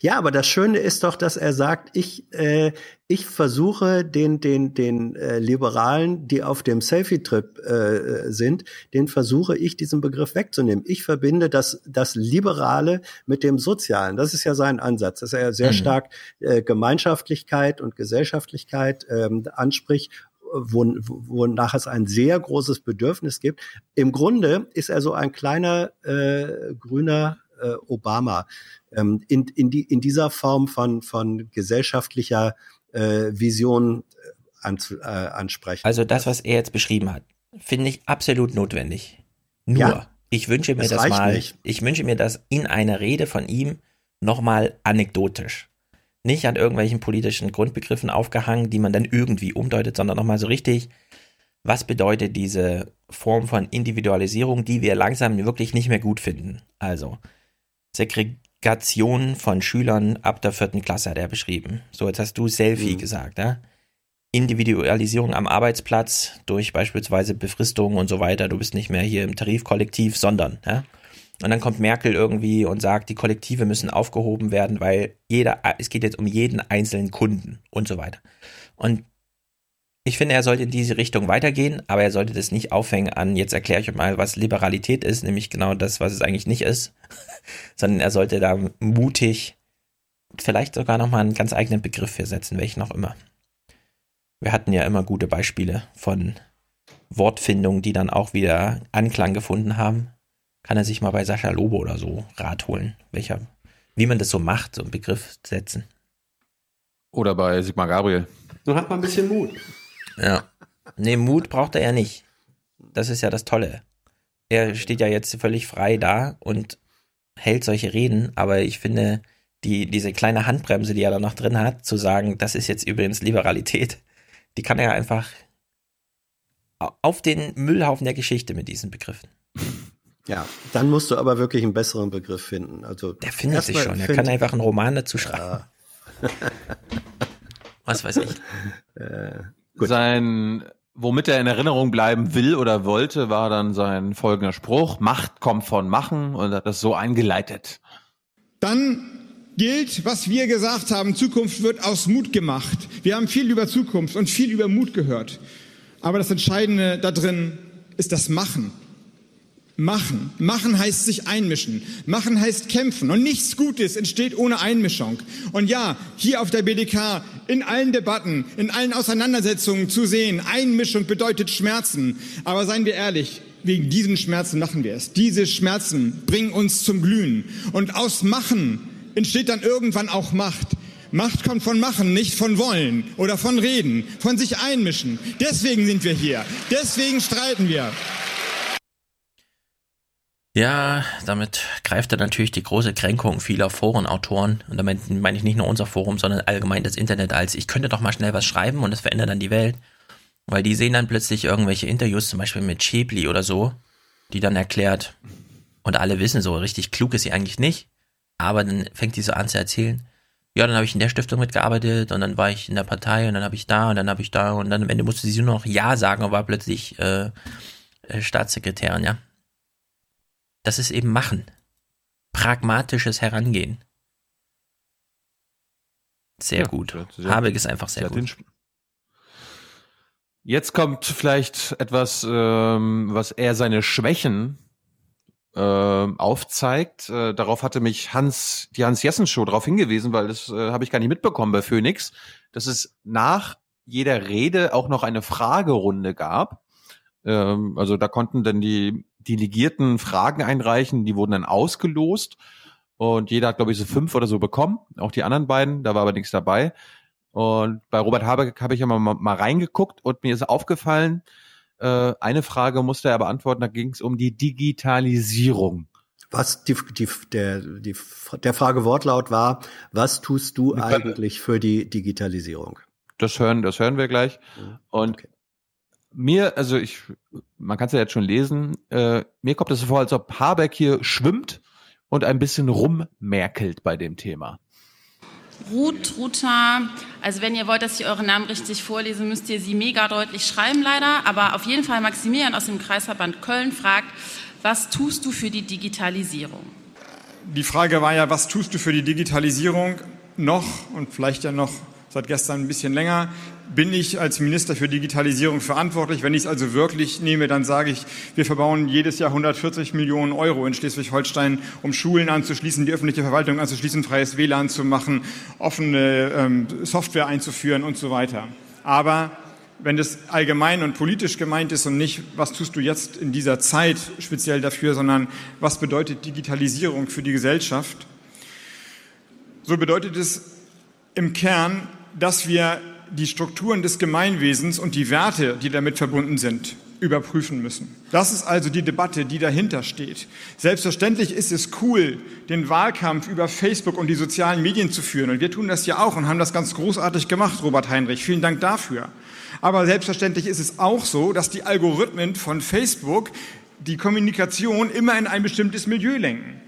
Ja, aber das Schöne ist doch, dass er sagt, ich, äh, ich versuche den, den, den äh, Liberalen, die auf dem Selfie-Trip äh, sind, den versuche ich diesen Begriff wegzunehmen. Ich verbinde das, das Liberale mit dem Sozialen. Das ist ja sein Ansatz, dass er sehr mhm. stark äh, Gemeinschaftlichkeit und Gesellschaftlichkeit ähm, anspricht wonach es ein sehr großes Bedürfnis gibt. Im Grunde ist er so ein kleiner äh, grüner äh, Obama ähm, in, in, die, in dieser Form von, von gesellschaftlicher äh, Vision äh, an, äh, ansprechen. Also das, was er jetzt beschrieben hat, finde ich absolut notwendig. Nur, ja, ich wünsche mir das, das mal, nicht. ich wünsche mir das in einer Rede von ihm nochmal anekdotisch. Nicht an irgendwelchen politischen Grundbegriffen aufgehangen, die man dann irgendwie umdeutet, sondern nochmal so richtig, was bedeutet diese Form von Individualisierung, die wir langsam wirklich nicht mehr gut finden. Also, Segregation von Schülern ab der vierten Klasse hat er beschrieben. So, jetzt hast du Selfie mhm. gesagt, ja? Individualisierung am Arbeitsplatz durch beispielsweise Befristung und so weiter. Du bist nicht mehr hier im Tarifkollektiv, sondern, ja? Und dann kommt Merkel irgendwie und sagt, die Kollektive müssen aufgehoben werden, weil jeder, es geht jetzt um jeden einzelnen Kunden und so weiter. Und ich finde, er sollte in diese Richtung weitergehen, aber er sollte das nicht aufhängen an, jetzt erkläre ich euch mal, was Liberalität ist, nämlich genau das, was es eigentlich nicht ist, (laughs) sondern er sollte da mutig vielleicht sogar nochmal einen ganz eigenen Begriff für setzen, welchen auch immer. Wir hatten ja immer gute Beispiele von Wortfindungen, die dann auch wieder Anklang gefunden haben kann er sich mal bei Sascha Lobo oder so Rat holen, welcher, wie man das so macht, so einen Begriff setzen. Oder bei Sigmar Gabriel. Nun hat man ein bisschen Mut. Ja. Nee, Mut braucht er ja nicht. Das ist ja das Tolle. Er steht ja jetzt völlig frei da und hält solche Reden, aber ich finde, die, diese kleine Handbremse, die er da noch drin hat, zu sagen, das ist jetzt übrigens Liberalität, die kann er einfach auf den Müllhaufen der Geschichte mit diesen Begriffen. Ja, dann musst du aber wirklich einen besseren Begriff finden. Also der findet sich schon. Er kann einfach einen Roman dazu schreiben. Ja. Was weiß ich. Äh, sein, womit er in Erinnerung bleiben will oder wollte, war dann sein folgender Spruch: Macht kommt von Machen und hat das so eingeleitet. Dann gilt, was wir gesagt haben: Zukunft wird aus Mut gemacht. Wir haben viel über Zukunft und viel über Mut gehört. Aber das Entscheidende da drin ist das Machen. Machen. Machen heißt sich einmischen. Machen heißt kämpfen. Und nichts Gutes entsteht ohne Einmischung. Und ja, hier auf der BDK, in allen Debatten, in allen Auseinandersetzungen zu sehen, Einmischung bedeutet Schmerzen. Aber seien wir ehrlich, wegen diesen Schmerzen machen wir es. Diese Schmerzen bringen uns zum Glühen. Und aus Machen entsteht dann irgendwann auch Macht. Macht kommt von Machen, nicht von Wollen oder von Reden, von sich einmischen. Deswegen sind wir hier. Deswegen streiten wir. Ja, damit greift er natürlich die große Kränkung vieler Forenautoren. Und damit meine ich nicht nur unser Forum, sondern allgemein das Internet als, ich könnte doch mal schnell was schreiben und es verändert dann die Welt. Weil die sehen dann plötzlich irgendwelche Interviews, zum Beispiel mit Schäbli oder so, die dann erklärt, und alle wissen so, richtig klug ist sie eigentlich nicht, aber dann fängt die so an zu erzählen, ja, dann habe ich in der Stiftung mitgearbeitet und dann war ich in der Partei und dann habe ich da und dann habe ich da und dann am Ende musste sie nur noch Ja sagen und war plötzlich äh, äh Staatssekretärin, ja. Das ist eben Machen. Pragmatisches Herangehen. Sehr ja, gut. Sehr, Habeck ist einfach sehr, sehr gut. Jetzt kommt vielleicht etwas, ähm, was eher seine Schwächen äh, aufzeigt. Äh, darauf hatte mich Hans, die Hans-Jessen-Show darauf hingewiesen, weil das äh, habe ich gar nicht mitbekommen bei Phoenix, dass es nach jeder Rede auch noch eine Fragerunde gab. Ähm, also da konnten dann die Delegierten Fragen einreichen, die wurden dann ausgelost und jeder hat, glaube ich, so fünf oder so bekommen, auch die anderen beiden, da war aber nichts dabei. Und bei Robert Habeck habe ich ja mal, mal reingeguckt und mir ist aufgefallen, äh, eine Frage musste er beantworten, da ging es um die Digitalisierung. Was die, die, der, die, der Frage Wortlaut war, was tust du eigentlich für die Digitalisierung? Das hören, das hören wir gleich. Und okay mir, also ich, man kann es ja jetzt schon lesen, äh, mir kommt es so vor, als ob Habeck hier schwimmt und ein bisschen rummerkelt bei dem Thema. Ruth, Ruta, also wenn ihr wollt, dass ich eure Namen richtig vorlese, müsst ihr sie mega deutlich schreiben leider, aber auf jeden Fall Maximilian aus dem Kreisverband Köln fragt, was tust du für die Digitalisierung? Die Frage war ja, was tust du für die Digitalisierung noch und vielleicht ja noch seit gestern ein bisschen länger, bin ich als Minister für Digitalisierung verantwortlich. Wenn ich es also wirklich nehme, dann sage ich, wir verbauen jedes Jahr 140 Millionen Euro in Schleswig-Holstein, um Schulen anzuschließen, die öffentliche Verwaltung anzuschließen, freies WLAN zu machen, offene ähm, Software einzuführen und so weiter. Aber wenn das allgemein und politisch gemeint ist und nicht, was tust du jetzt in dieser Zeit speziell dafür, sondern was bedeutet Digitalisierung für die Gesellschaft, so bedeutet es im Kern, dass wir die Strukturen des Gemeinwesens und die Werte, die damit verbunden sind, überprüfen müssen. Das ist also die Debatte, die dahinter steht. Selbstverständlich ist es cool, den Wahlkampf über Facebook und die sozialen Medien zu führen. Und wir tun das ja auch und haben das ganz großartig gemacht, Robert Heinrich. Vielen Dank dafür. Aber selbstverständlich ist es auch so, dass die Algorithmen von Facebook die Kommunikation immer in ein bestimmtes Milieu lenken.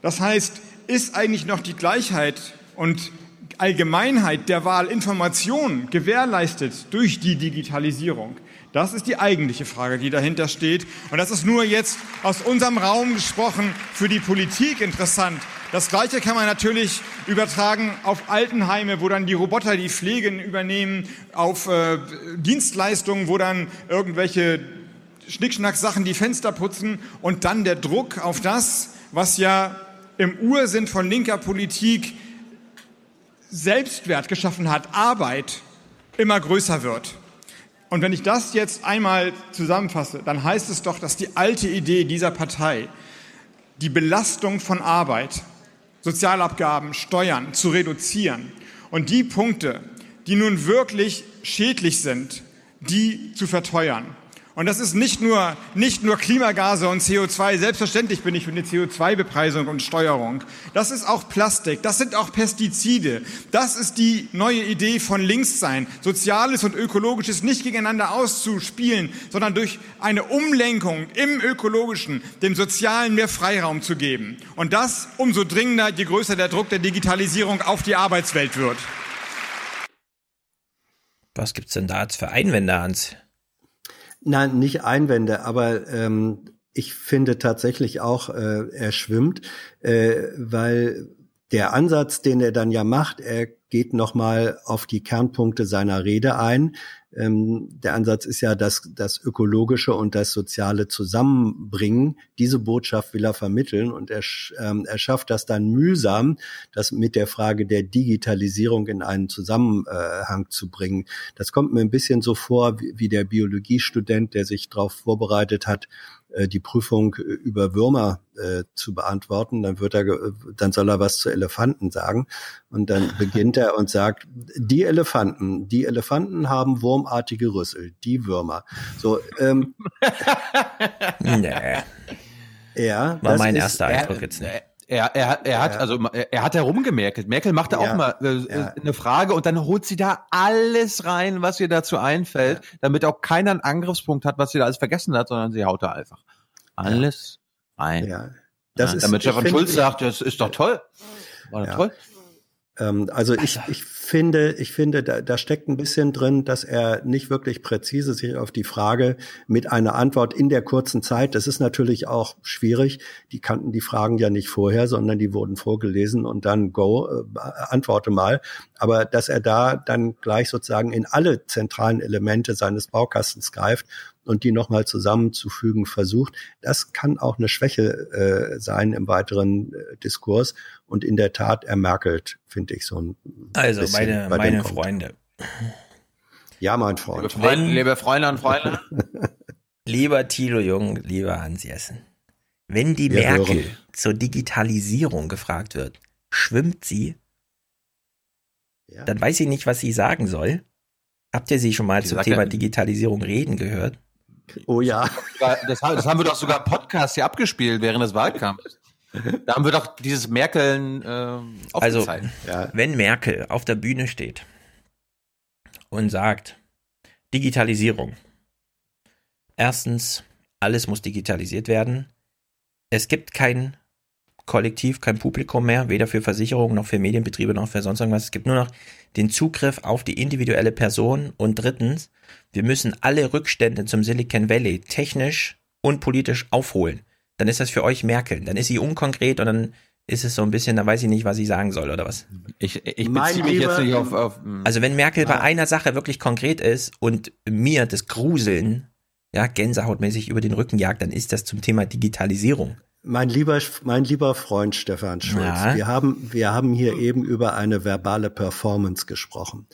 Das heißt, ist eigentlich noch die Gleichheit und Allgemeinheit der Wahlinformationen gewährleistet durch die Digitalisierung? Das ist die eigentliche Frage, die dahinter steht. Und das ist nur jetzt aus unserem Raum gesprochen für die Politik interessant. Das Gleiche kann man natürlich übertragen auf Altenheime, wo dann die Roboter die Pflegen übernehmen, auf äh, Dienstleistungen, wo dann irgendwelche Schnickschnack-Sachen die Fenster putzen und dann der Druck auf das, was ja im Ursinn von linker Politik Selbstwert geschaffen hat, Arbeit, immer größer wird. Und wenn ich das jetzt einmal zusammenfasse, dann heißt es doch, dass die alte Idee dieser Partei, die Belastung von Arbeit, Sozialabgaben, Steuern zu reduzieren und die Punkte, die nun wirklich schädlich sind, die zu verteuern. Und das ist nicht nur, nicht nur Klimagase und CO2. Selbstverständlich bin ich für eine CO2-Bepreisung und Steuerung. Das ist auch Plastik. Das sind auch Pestizide. Das ist die neue Idee von Linkssein. Soziales und Ökologisches nicht gegeneinander auszuspielen, sondern durch eine Umlenkung im Ökologischen dem Sozialen mehr Freiraum zu geben. Und das umso dringender, je größer der Druck der Digitalisierung auf die Arbeitswelt wird. Was gibt's denn da als für Einwände, Hans? Nein, nicht Einwände, aber ähm, ich finde tatsächlich auch, äh, er schwimmt, äh, weil der Ansatz, den er dann ja macht, er geht nochmal auf die Kernpunkte seiner Rede ein. Ähm, der Ansatz ist ja, dass das Ökologische und das Soziale zusammenbringen. Diese Botschaft will er vermitteln und er, ähm, er schafft das dann mühsam, das mit der Frage der Digitalisierung in einen Zusammenhang zu bringen. Das kommt mir ein bisschen so vor wie, wie der Biologiestudent, der sich darauf vorbereitet hat, die Prüfung über Würmer äh, zu beantworten, dann wird er, dann soll er was zu Elefanten sagen und dann (laughs) beginnt er und sagt: Die Elefanten, die Elefanten haben wurmartige Rüssel, die Würmer. So. Ähm, (laughs) nee. Ja, war mein erster Eindruck jetzt nicht. Er, er, er hat, also, er hat herumgemerkelt. Merkel machte ja, auch mal äh, ja. eine Frage und dann holt sie da alles rein, was ihr dazu einfällt, ja. damit auch keiner einen Angriffspunkt hat, was sie da alles vergessen hat, sondern sie haut da einfach alles rein. Ja. Das ist, damit Stefan Schulz sagt, das ist doch toll. War ja. toll. Ähm, also ich, ich finde, ich finde, da, da steckt ein bisschen drin, dass er nicht wirklich präzise sich auf die Frage mit einer Antwort in der kurzen Zeit, das ist natürlich auch schwierig. Die kannten die Fragen ja nicht vorher, sondern die wurden vorgelesen und dann go, äh, antworte mal. Aber dass er da dann gleich sozusagen in alle zentralen Elemente seines Baukastens greift und die nochmal zusammenzufügen versucht. Das kann auch eine Schwäche äh, sein im weiteren äh, Diskurs. Und in der Tat ermerkelt, finde ich so ein Also meine, meine Freunde. Ja, mein Freund. Liebe, Freund, liebe Freunde und Freunde. (laughs) lieber Thilo Jung, lieber Hans Jessen. Wenn die Wir Merkel hören. zur Digitalisierung gefragt wird, schwimmt sie? Ja. Dann weiß sie nicht, was sie sagen soll. Habt ihr sie schon mal die zum Thema Digitalisierung reden gehört? Oh ja. Das, das haben wir doch sogar Podcast hier abgespielt während des Wahlkampfs. Da haben wir doch dieses Merkeln äh, Also, ja. wenn Merkel auf der Bühne steht und sagt, Digitalisierung. Erstens, alles muss digitalisiert werden. Es gibt kein Kollektiv, kein Publikum mehr, weder für Versicherungen noch für Medienbetriebe noch für sonst irgendwas. Es gibt nur noch den Zugriff auf die individuelle Person. Und drittens, wir müssen alle Rückstände zum Silicon Valley technisch und politisch aufholen. Dann ist das für euch Merkel. Dann ist sie unkonkret und dann ist es so ein bisschen, da weiß ich nicht, was ich sagen soll oder was. Ich, ich beziehe mich jetzt nicht auf, auf hm. Also wenn Merkel bei einer Sache wirklich konkret ist und mir das Gruseln, ja, gänsehautmäßig über den Rücken jagt, dann ist das zum Thema Digitalisierung. Mein lieber, mein lieber Freund Stefan Schulz, ja. wir haben, wir haben hier eben über eine verbale Performance gesprochen.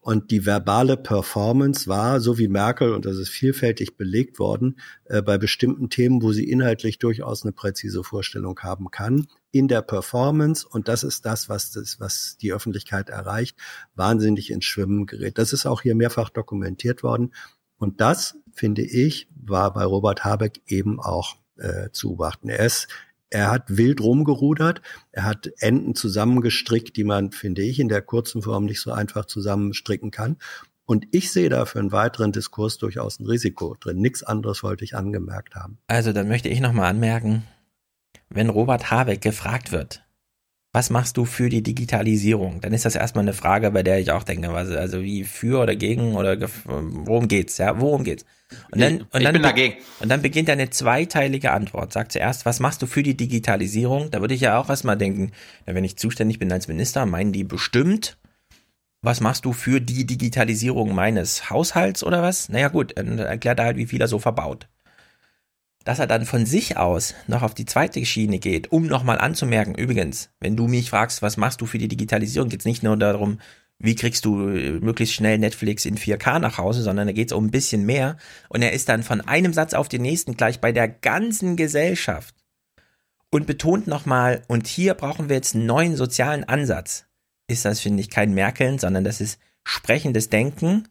Und die verbale Performance war, so wie Merkel, und das ist vielfältig belegt worden, äh, bei bestimmten Themen, wo sie inhaltlich durchaus eine präzise Vorstellung haben kann, in der Performance, und das ist das, was, das, was die Öffentlichkeit erreicht, wahnsinnig ins Schwimmen gerät. Das ist auch hier mehrfach dokumentiert worden. Und das, finde ich, war bei Robert Habeck eben auch äh, zu beobachten. Er ist er hat wild rumgerudert, er hat Enden zusammengestrickt, die man, finde ich, in der kurzen Form nicht so einfach zusammenstricken kann. Und ich sehe da für einen weiteren Diskurs durchaus ein Risiko drin. Nichts anderes wollte ich angemerkt haben. Also dann möchte ich nochmal anmerken, wenn Robert Habeck gefragt wird, was machst du für die Digitalisierung? Dann ist das erstmal eine Frage, bei der ich auch denke, was, also wie für oder gegen oder worum geht's? Ja, worum geht's? Und dann, und ich dann, bin dagegen. Und dann beginnt eine zweiteilige Antwort. Sag zuerst, was machst du für die Digitalisierung? Da würde ich ja auch erstmal denken, wenn ich zuständig bin als Minister, meinen die bestimmt, was machst du für die Digitalisierung meines Haushalts oder was? Naja gut, dann erklärt er halt, wie viel er so verbaut dass er dann von sich aus noch auf die zweite Schiene geht, um nochmal anzumerken, übrigens, wenn du mich fragst, was machst du für die Digitalisierung, geht es nicht nur darum, wie kriegst du äh, möglichst schnell Netflix in 4K nach Hause, sondern da geht es um ein bisschen mehr. Und er ist dann von einem Satz auf den nächsten gleich bei der ganzen Gesellschaft und betont nochmal, und hier brauchen wir jetzt einen neuen sozialen Ansatz. Ist das, finde ich, kein Merkeln, sondern das ist sprechendes Denken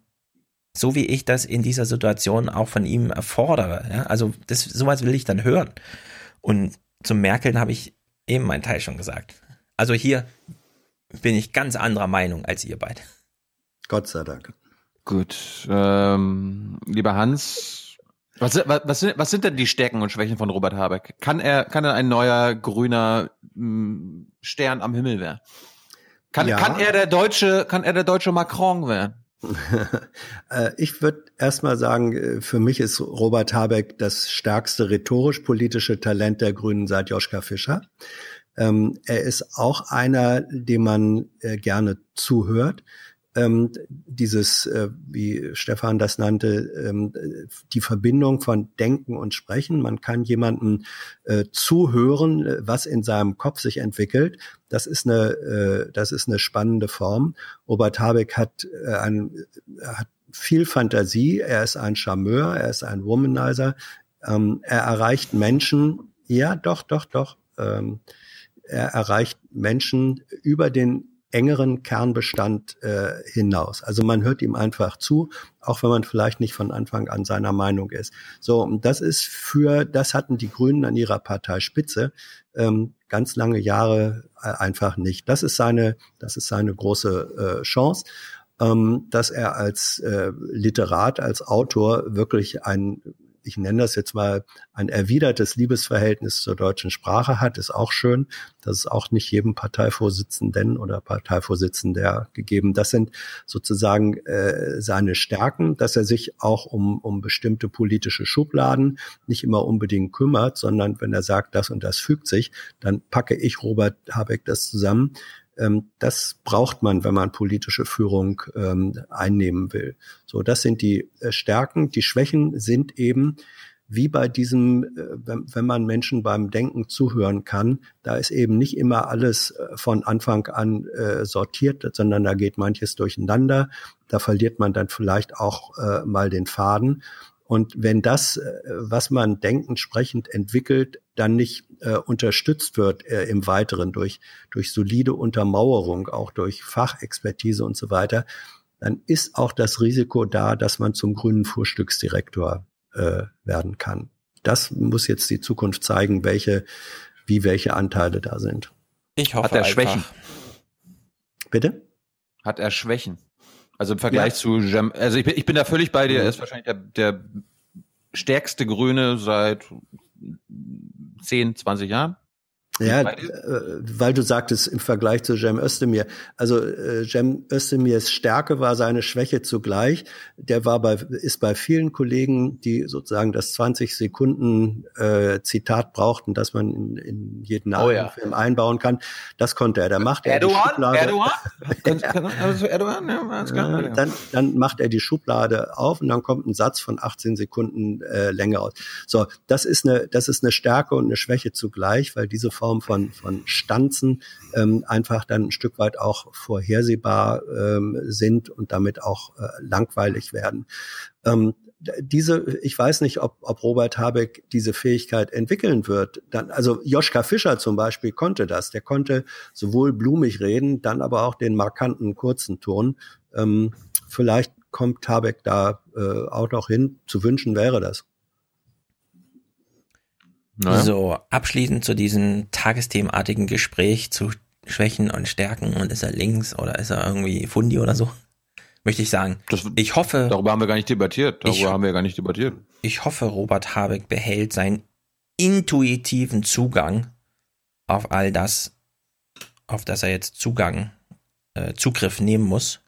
so wie ich das in dieser Situation auch von ihm erfordere. Ja? Also das, sowas will ich dann hören. Und zum Merkeln habe ich eben meinen Teil schon gesagt. Also hier bin ich ganz anderer Meinung als ihr beide. Gott sei Dank. Gut, ähm, lieber Hans, was, was, was, sind, was sind denn die Stärken und Schwächen von Robert Habeck? Kann er, kann er ein neuer grüner mh, Stern am Himmel werden? Kann, ja. kann er der deutsche, kann er der deutsche Macron werden? (laughs) Äh, ich würde erstmal sagen, äh, für mich ist Robert Habeck das stärkste rhetorisch-politische Talent der Grünen seit Joschka Fischer. Ähm, er ist auch einer, dem man äh, gerne zuhört ähm, dieses, äh, wie Stefan das nannte, ähm, die Verbindung von Denken und Sprechen. Man kann jemanden äh, zuhören, äh, was in seinem Kopf sich entwickelt. Das ist eine, äh, das ist eine spannende Form. Robert Habeck hat, äh, ein, hat viel Fantasie. Er ist ein Charmeur, er ist ein Womanizer. Ähm, er erreicht Menschen. Ja, doch, doch, doch. Ähm, er erreicht Menschen über den engeren Kernbestand äh, hinaus. Also man hört ihm einfach zu, auch wenn man vielleicht nicht von Anfang an seiner Meinung ist. So, das ist für, das hatten die Grünen an ihrer Parteispitze ähm, ganz lange Jahre äh, einfach nicht. Das ist seine, das ist seine große äh, Chance ähm, dass er als äh, Literat, als Autor wirklich ein ich nenne das jetzt mal, ein erwidertes Liebesverhältnis zur deutschen Sprache hat, ist auch schön. Das ist auch nicht jedem Parteivorsitzenden oder Parteivorsitzender gegeben. Das sind sozusagen äh, seine Stärken, dass er sich auch um, um bestimmte politische Schubladen nicht immer unbedingt kümmert, sondern wenn er sagt, das und das fügt sich, dann packe ich Robert Habeck das zusammen ähm, das braucht man, wenn man politische Führung ähm, einnehmen will. So, das sind die äh, Stärken. Die Schwächen sind eben, wie bei diesem, äh, wenn, man Menschen beim Denken zuhören kann, da ist eben nicht immer alles äh, von Anfang an äh, sortiert, sondern da geht manches durcheinander. Da verliert man dann vielleicht auch mal den Faden. Und wenn das, äh, was man denkend sprechend entwickelt, dann nicht äh, unterstützt wird äh, im Weiteren durch, durch solide Untermauerung, auch durch Fachexpertise und so weiter, dann ist auch das Risiko da, dass man zum grünen Frühstücksdirektor äh, werden kann. Das muss jetzt die Zukunft zeigen, welche, wie welche Anteile da sind. Ich hoffe, Hat er Schwächen? Bitte? Hat er Schwächen? Also im Vergleich ja. zu Jam, also ich bin, ich bin da völlig bei dir. Er ist wahrscheinlich der, der stärkste Grüne seit 10, 20 Jahren. Ja, äh, weil du sagtest im Vergleich zu Cem Özdemir. Also äh, Cem Özdemirs Stärke war seine Schwäche zugleich. Der war bei, ist bei vielen Kollegen, die sozusagen das 20 Sekunden äh, Zitat brauchten, dass man in, in jeden oh, ja. Film einbauen kann. Das konnte er. Da macht er Erdogan, die Schublade. Erdogan? (laughs) also Erdogan, ja, ja, dann, dann macht er die Schublade auf und dann kommt ein Satz von 18 Sekunden äh, Länge aus. So, das ist eine, das ist eine Stärke und eine Schwäche zugleich, weil diese Form von, von Stanzen ähm, einfach dann ein Stück weit auch vorhersehbar ähm, sind und damit auch äh, langweilig werden. Ähm, diese, ich weiß nicht, ob, ob Robert Habeck diese Fähigkeit entwickeln wird. Dann, also Joschka Fischer zum Beispiel konnte das. Der konnte sowohl blumig reden, dann aber auch den markanten kurzen Ton. Ähm, vielleicht kommt Habeck da äh, auch noch hin. Zu wünschen wäre das. Naja. So, abschließend zu diesem tagesthemenartigen Gespräch zu Schwächen und Stärken und ist er links oder ist er irgendwie Fundi oder so, (laughs) möchte ich sagen. Das, ich hoffe. Darüber haben wir gar nicht debattiert. Darüber ich, haben wir gar nicht debattiert. Ich hoffe, Robert Habeck behält seinen intuitiven Zugang auf all das, auf das er jetzt Zugang, äh, Zugriff nehmen muss.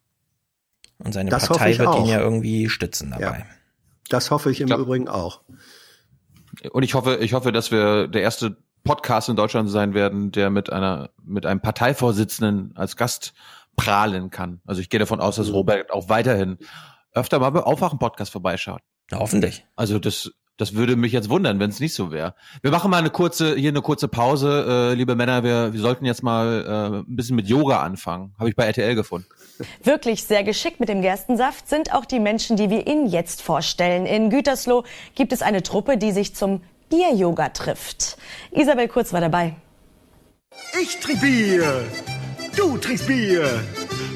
Und seine Das Partei ich wird ihn auch. ja irgendwie stützen dabei. Das hoffe ich im glaub- Übrigen auch. Und ich hoffe, ich hoffe, dass wir der erste Podcast in Deutschland sein werden, der mit einer, mit einem Parteivorsitzenden als Gast prahlen kann. Also ich gehe davon aus, dass Robert auch weiterhin öfter mal bei Aufwachen-Podcast vorbeischaut. Ja, hoffentlich. Also das, das würde mich jetzt wundern, wenn es nicht so wäre. Wir machen mal eine kurze, hier eine kurze Pause, äh, liebe Männer. Wir, wir sollten jetzt mal äh, ein bisschen mit Yoga anfangen. Habe ich bei RTL gefunden. Wirklich sehr geschickt mit dem Gerstensaft sind auch die Menschen, die wir Ihnen jetzt vorstellen. In Gütersloh gibt es eine Truppe, die sich zum Bier-Yoga trifft. Isabel Kurz war dabei. Ich trink Bier, du trinkst Bier.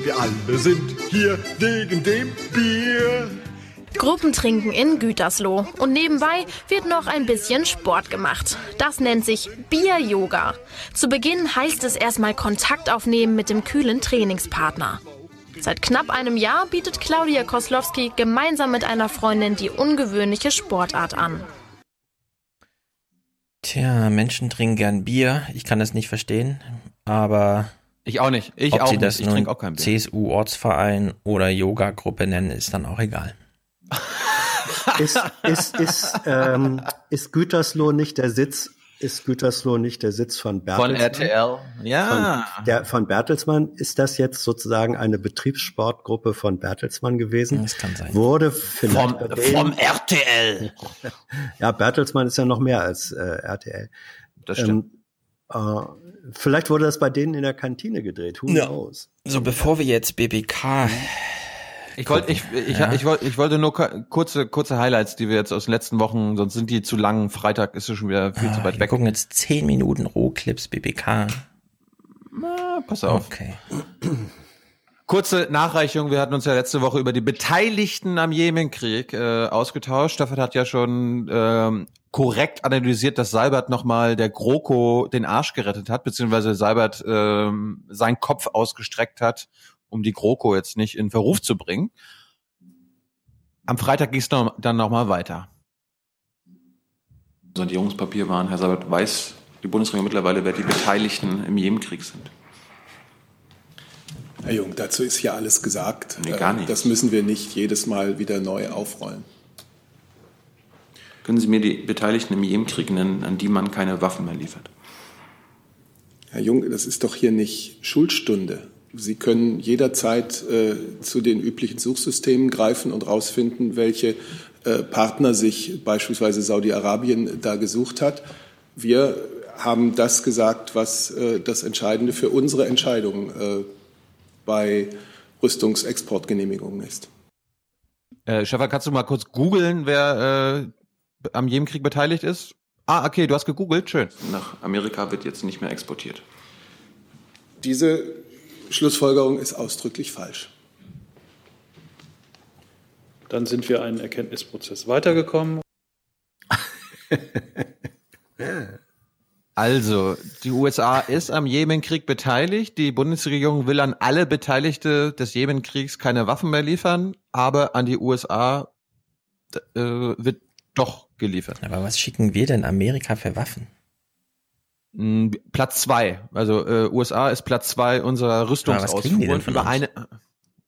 Wir alle sind hier wegen dem Bier. Gruppentrinken in Gütersloh. Und nebenbei wird noch ein bisschen Sport gemacht. Das nennt sich Bier-Yoga. Zu Beginn heißt es erstmal Kontakt aufnehmen mit dem kühlen Trainingspartner. Seit knapp einem Jahr bietet Claudia Koslowski gemeinsam mit einer Freundin die ungewöhnliche Sportart an. Tja, Menschen trinken gern Bier. Ich kann das nicht verstehen, aber ich auch nicht. Ich ob auch sie nicht. das Ich nun trinke auch kein Bier. CSU-Ortsverein oder Yoga-Gruppe nennen, ist dann auch egal. (laughs) Ist, ist, ist, ähm, ist Gütersloh nicht der Sitz, ist Gütersloh nicht der Sitz von Bertelsmann? Von RTL. Ja. Von, der, von Bertelsmann. Ist das jetzt sozusagen eine Betriebssportgruppe von Bertelsmann gewesen? Das kann sein. Wurde vielleicht Vom, vom RTL. (laughs) Ja, Bertelsmann ist ja noch mehr als äh, RTL. Das stimmt. Ähm, äh, vielleicht wurde das bei denen in der Kantine gedreht. Who Ja. knows? So, bevor wir jetzt BBK. Ich wollte, ich, ich, Ja. ich, wollte, ich wollte nur kurze, kurze Highlights, die wir jetzt aus den letzten Wochen, sonst sind die zu lang. Freitag ist es schon wieder viel zu weit Wir weg. gucken jetzt 10 Minuten Rohclips BBK. Na, pass auf. Okay. Kurze Nachreichung. Wir hatten uns ja letzte Woche über die Beteiligten am Jemenkrieg äh, ausgetauscht. Staffel hat ja schon ähm, korrekt analysiert, dass Seibert nochmal der GroKo den Arsch gerettet hat, beziehungsweise Seibert ähm, seinen Kopf ausgestreckt hat, um die GroKo jetzt nicht in Verruf zu bringen. Am Freitag ging es noch, dann nochmal weiter. Sondierungspapier waren, Herr Sabat, weiß die Bundesregierung mittlerweile, wer die Beteiligten im Jemenkrieg sind? Herr Jung, dazu ist ja alles gesagt. Nee, gar nichts. Das müssen wir nicht jedes Mal wieder neu aufrollen. Können Sie mir die Beteiligten im Jemenkrieg nennen, an die man keine Waffen mehr liefert? Herr Jung, das ist doch hier nicht Schulstunde. Sie können jederzeit äh, zu den üblichen Suchsystemen greifen und herausfinden, welche äh, Partner sich beispielsweise Saudi-Arabien da gesucht hat. Wir haben das gesagt, was äh, das Entscheidende für unsere Entscheidung äh, bei Rüstungsexportgenehmigungen ist. Äh, Stefan, kannst du mal kurz googeln, wer äh, am Jemenkrieg beteiligt ist? Ah, okay, du hast gegoogelt, schön. Nach Amerika wird jetzt nicht mehr exportiert. Diese Schlussfolgerung ist ausdrücklich falsch. Dann sind wir einen Erkenntnisprozess weitergekommen. (laughs) Also, die USA ist am Jemenkrieg beteiligt. Die Bundesregierung will an alle Beteiligte des Jemenkriegs keine Waffen mehr liefern, aber an die USA äh, wird doch geliefert. Aber was schicken wir denn Amerika für Waffen? Mm, Platz zwei. Also äh, USA ist Platz zwei unserer was kriegen die denn Rüstungsausfuhren von über uns? eine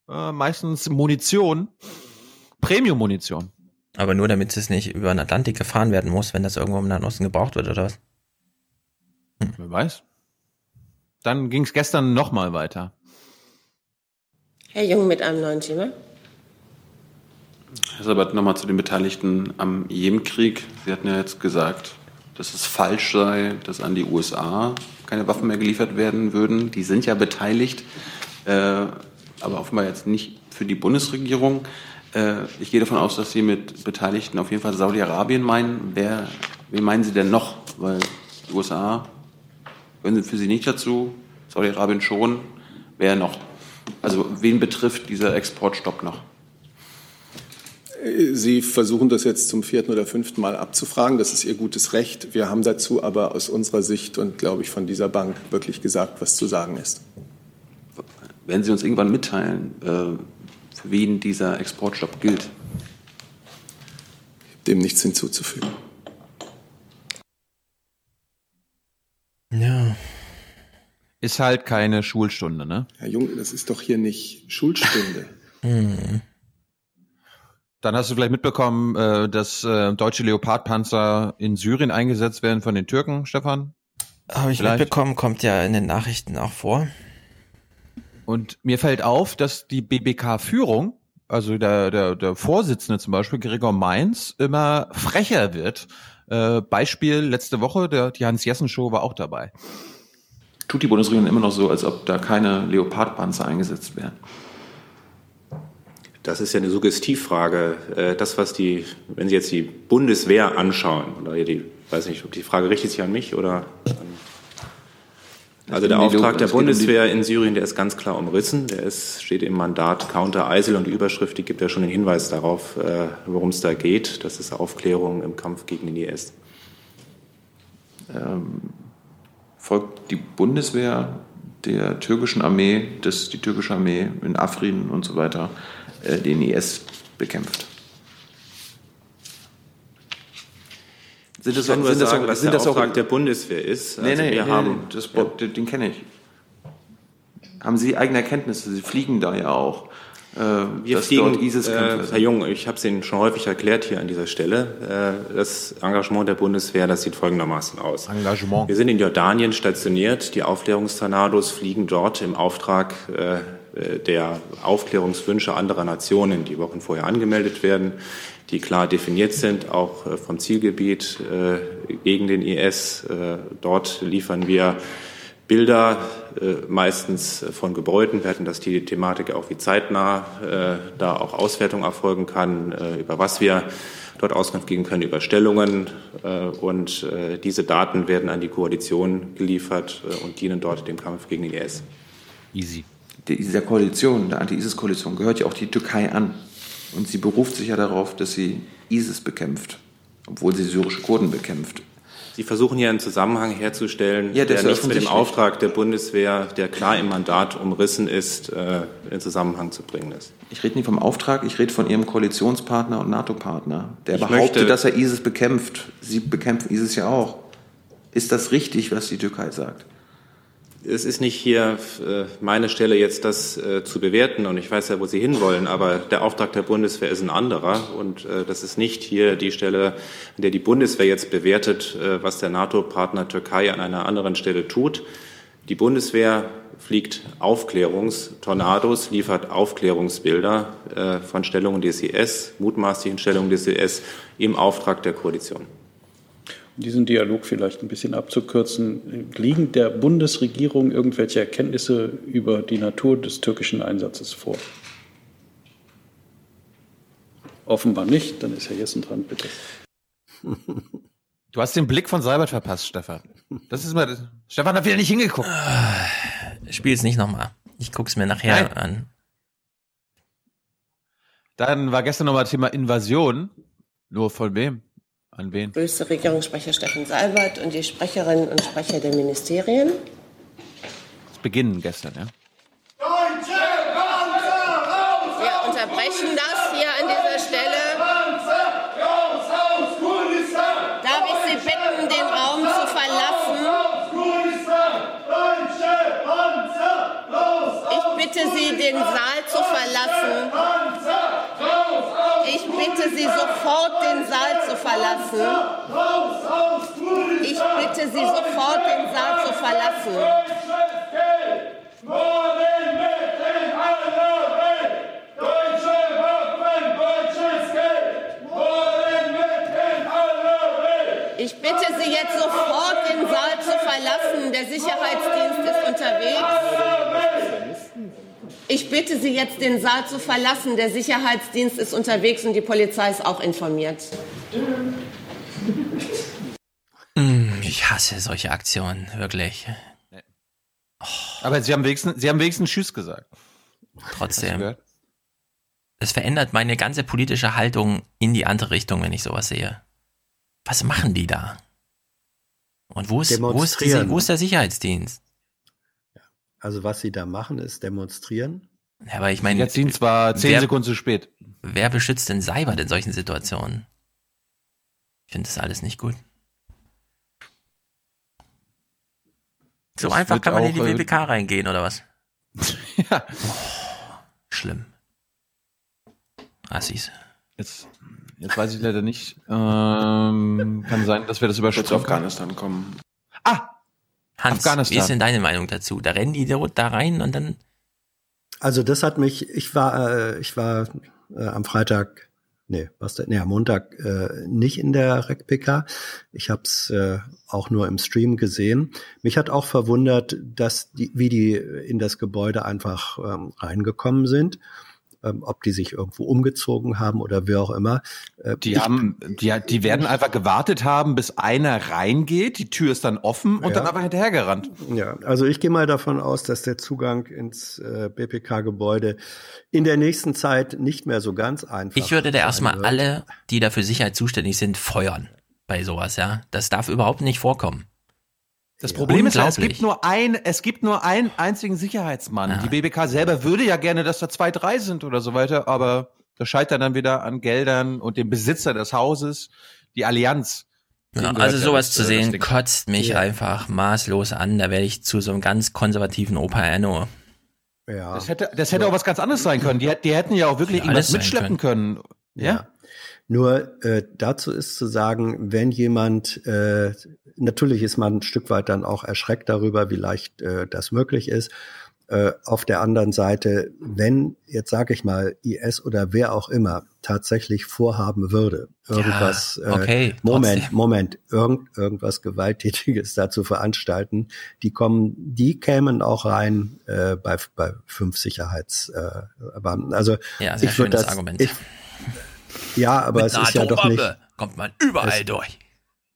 äh, meistens Munition, Premium-Munition. Aber nur damit es nicht über den Atlantik gefahren werden muss, wenn das irgendwo im Nahen Osten gebraucht wird, oder was? Wer weiß. Dann ging es gestern nochmal weiter. Herr Jung mit einem neuen Thema. Herr Sabat, nochmal zu den Beteiligten am Jemenkrieg. Sie hatten ja jetzt gesagt, dass es falsch sei, dass an die USA keine Waffen mehr geliefert werden würden. Die sind ja beteiligt, äh, aber offenbar jetzt nicht für die Bundesregierung. Äh, ich gehe davon aus, dass Sie mit Beteiligten auf jeden Fall Saudi-Arabien meinen. Wer, wen meinen Sie denn noch? Weil die USA gehören für Sie nicht dazu, Saudi-Arabien schon. Wer noch? Also wen betrifft dieser Exportstopp noch? Sie versuchen das jetzt zum vierten oder fünften Mal abzufragen. Das ist Ihr gutes Recht. Wir haben dazu aber aus unserer Sicht und, glaube ich, von dieser Bank wirklich gesagt, was zu sagen ist. Werden Sie uns irgendwann mitteilen, äh, für wen dieser Exportstopp gilt? Dem nichts hinzuzufügen. Ja. Ist halt keine Schulstunde, ne? Herr Jung, das ist doch hier nicht Schulstunde. (laughs) Hm. Dann hast du vielleicht mitbekommen, äh, dass äh, deutsche Leopardpanzer in Syrien eingesetzt werden von den Türken, Stefan? Habe ich vielleicht. mitbekommen, kommt ja in den Nachrichten auch vor. Und mir fällt auf, dass die BBK-Führung, also der, der, der Vorsitzende zum Beispiel, Gregor Mainz, immer frecher wird. Äh, Beispiel letzte Woche, der, die Hans-Jessen-Show war auch dabei. Tut die Bundesregierung immer noch so, als ob da keine Leopardpanzer eingesetzt werden? Das ist ja eine Suggestivfrage. Äh, das, was die, wenn Sie jetzt die Bundeswehr anschauen, oder die, weiß nicht, ob die Frage richtet sich an mich oder an also der Auftrag der Bundeswehr in Syrien, der ist ganz klar umrissen. Der ist, steht im Mandat Counter ISIL und die Überschrift, die gibt ja schon den Hinweis darauf, äh, worum es da geht. Das ist Aufklärung im Kampf gegen den IS. Ähm, folgt die Bundeswehr der türkischen Armee, das die türkische Armee in Afrin und so weiter den IS bekämpft. Sind das, sind das, sagen, was sind der das Auftrag auch, der Bundeswehr ist? Also nee, nee, wir nee, haben, das, ja. den kenne ich. Haben Sie eigene Erkenntnisse? Sie fliegen da ja auch. Äh, wir fliegen, ISIS äh, Herr Jung, ich habe es Ihnen schon häufig erklärt hier an dieser Stelle. Äh, das Engagement der Bundeswehr, das sieht folgendermaßen aus. Engagement. Wir sind in Jordanien stationiert. Die Aufklärungstornados fliegen dort im Auftrag äh, äh, der Aufklärungswünsche anderer Nationen, die Wochen vorher angemeldet werden, die klar definiert sind, auch äh, vom Zielgebiet äh, gegen den IS. Dort liefern wir Bilder, meistens von Gebäuden. Wir hatten das die Thematik auch, wie zeitnah da auch Auswertung erfolgen kann, über was wir dort Auskunft geben können, über Stellungen. Und diese Daten werden an die Koalition geliefert und dienen dort dem Kampf gegen den IS. Easy dieser Koalition, der Anti-ISIS-Koalition, gehört ja auch die Türkei an. Und sie beruft sich ja darauf, dass sie ISIS bekämpft, obwohl sie syrische Kurden bekämpft. Sie versuchen hier einen Zusammenhang herzustellen, ja, der nichts mit dem Auftrag der Bundeswehr, der klar im Mandat umrissen ist, äh, in Zusammenhang zu bringen ist. Ich rede nicht vom Auftrag, ich rede von Ihrem Koalitionspartner und NATO-Partner, der ich behauptet, möchte, dass er ISIS bekämpft. Sie bekämpfen ISIS ja auch. Ist das richtig, was die Türkei sagt? Es ist nicht hier äh, meine Stelle, jetzt das äh, zu bewerten, und ich weiß ja, wo Sie hinwollen, aber der Auftrag der Bundeswehr ist ein anderer, und äh, das ist nicht hier die Stelle, an der die Bundeswehr jetzt bewertet, was der NATO-Partner Türkei an einer anderen Stelle tut. Die Bundeswehr fliegt Aufklärungstornados, liefert Aufklärungsbilder von Stellungen des IS, mutmaßlichen Stellungen des IS im Auftrag der Koalition diesen Dialog vielleicht ein bisschen abzukürzen, liegen der Bundesregierung irgendwelche Erkenntnisse über die Natur des türkischen Einsatzes vor? Offenbar nicht, dann ist Herr Jessen dran, bitte. Du hast den Blick von Seibert verpasst, Stefan. Das ist mal. Stefan hat wieder nicht hingeguckt. Spiel es nicht nochmal. Ich guck's mir nachher Nein. an. Dann war gestern nochmal Thema Invasion. Nur von wem? An wen? Grüße Regierungssprecher Steffen Seibert und die Sprecherinnen und Sprecher der Ministerien. Das Beginnen gestern, ja? Deutsche Panzer raus Wir unterbrechen das hier an dieser Stelle. Panzer raus aus Kurdistan! Darf ich Sie bitten, den Raum zu verlassen? Ich bitte Sie, den Saal zu verlassen. Ich bitte Sie sofort, den Saal zu verlassen. Ich bitte Sie sofort, den Saal zu verlassen. Ich bitte Sie jetzt sofort, den Saal zu verlassen. Der Sicherheitsdienst ist unterwegs. Ich bitte Sie jetzt, den Saal zu verlassen. Der Sicherheitsdienst ist unterwegs und die Polizei ist auch informiert. Hm, ich hasse solche Aktionen, wirklich. Oh. Aber Sie haben wenigstens, Sie haben wenigstens Tschüss gesagt. Trotzdem. Es verändert meine ganze politische Haltung in die andere Richtung, wenn ich sowas sehe. Was machen die da? Und wo ist, wo ist, diese, wo ist der Sicherheitsdienst? Also was sie da machen, ist demonstrieren. Ja, aber ich meine, jetzt sind zwar zehn wer, Sekunden zu spät. Wer beschützt denn Seibert in solchen Situationen? Ich finde das alles nicht gut. So einfach kann man in die WBK äh, reingehen, oder was? (laughs) ja. Oh, schlimm. Assis. Jetzt, jetzt weiß ich leider nicht. Ähm, kann sein, dass wir das überspringen. Jetzt Afghanistan kommen. Ah! Hans, Afghanistan. wie ist denn deine Meinung dazu? Da rennen die da rein und dann. Also das hat mich, ich war, äh, ich war äh, am Freitag, nee, was nee, am Montag äh, nicht in der RecPK. Ich habe es äh, auch nur im Stream gesehen. Mich hat auch verwundert, dass die, wie die in das Gebäude einfach ähm, reingekommen sind ähm, ob die sich irgendwo umgezogen haben oder wie auch immer. Äh, die ich, haben, die, die werden einfach gewartet haben, bis einer reingeht, die Tür ist dann offen und ja. dann aber hinterhergerannt. Ja, also ich gehe mal davon aus, dass der Zugang ins äh, BPK-Gebäude in der nächsten Zeit nicht mehr so ganz einfach Ich würde da erstmal wird. alle, die da für Sicherheit zuständig sind, feuern bei sowas, ja. Das darf überhaupt nicht vorkommen. Das Problem ist ja, es gibt nur ein, es gibt nur einen einzigen Sicherheitsmann. Ja. Die BBK selber würde ja gerne, dass da zwei, drei sind oder so weiter, aber das scheitert dann wieder an Geldern und dem Besitzer des Hauses, die Allianz. Ja, also sowas zu sehen, kotzt mich ja. einfach maßlos an. Da werde ich zu so einem ganz konservativen Opa Enno. Ja. Das hätte, das hätte auch was ganz anderes sein können. Die, die hätten ja auch wirklich irgendwas mitschleppen können. können. Ja. Nur äh, dazu ist zu sagen, wenn jemand, äh, natürlich ist man ein Stück weit dann auch erschreckt darüber, wie leicht äh, das möglich ist. Äh, auf der anderen Seite, wenn jetzt sage ich mal IS oder wer auch immer tatsächlich vorhaben würde, irgendwas, ja, okay, äh, Moment, trotzdem. Moment, irgend, irgendwas Gewalttätiges (laughs) da zu veranstalten, die kommen, die kämen auch rein äh, bei, bei fünf Sicherheitsbeamten. Äh, also ja, ich würde das, Argument. Ich, ja, aber Mit es ist ja doch nicht. Kommt man überall es, durch.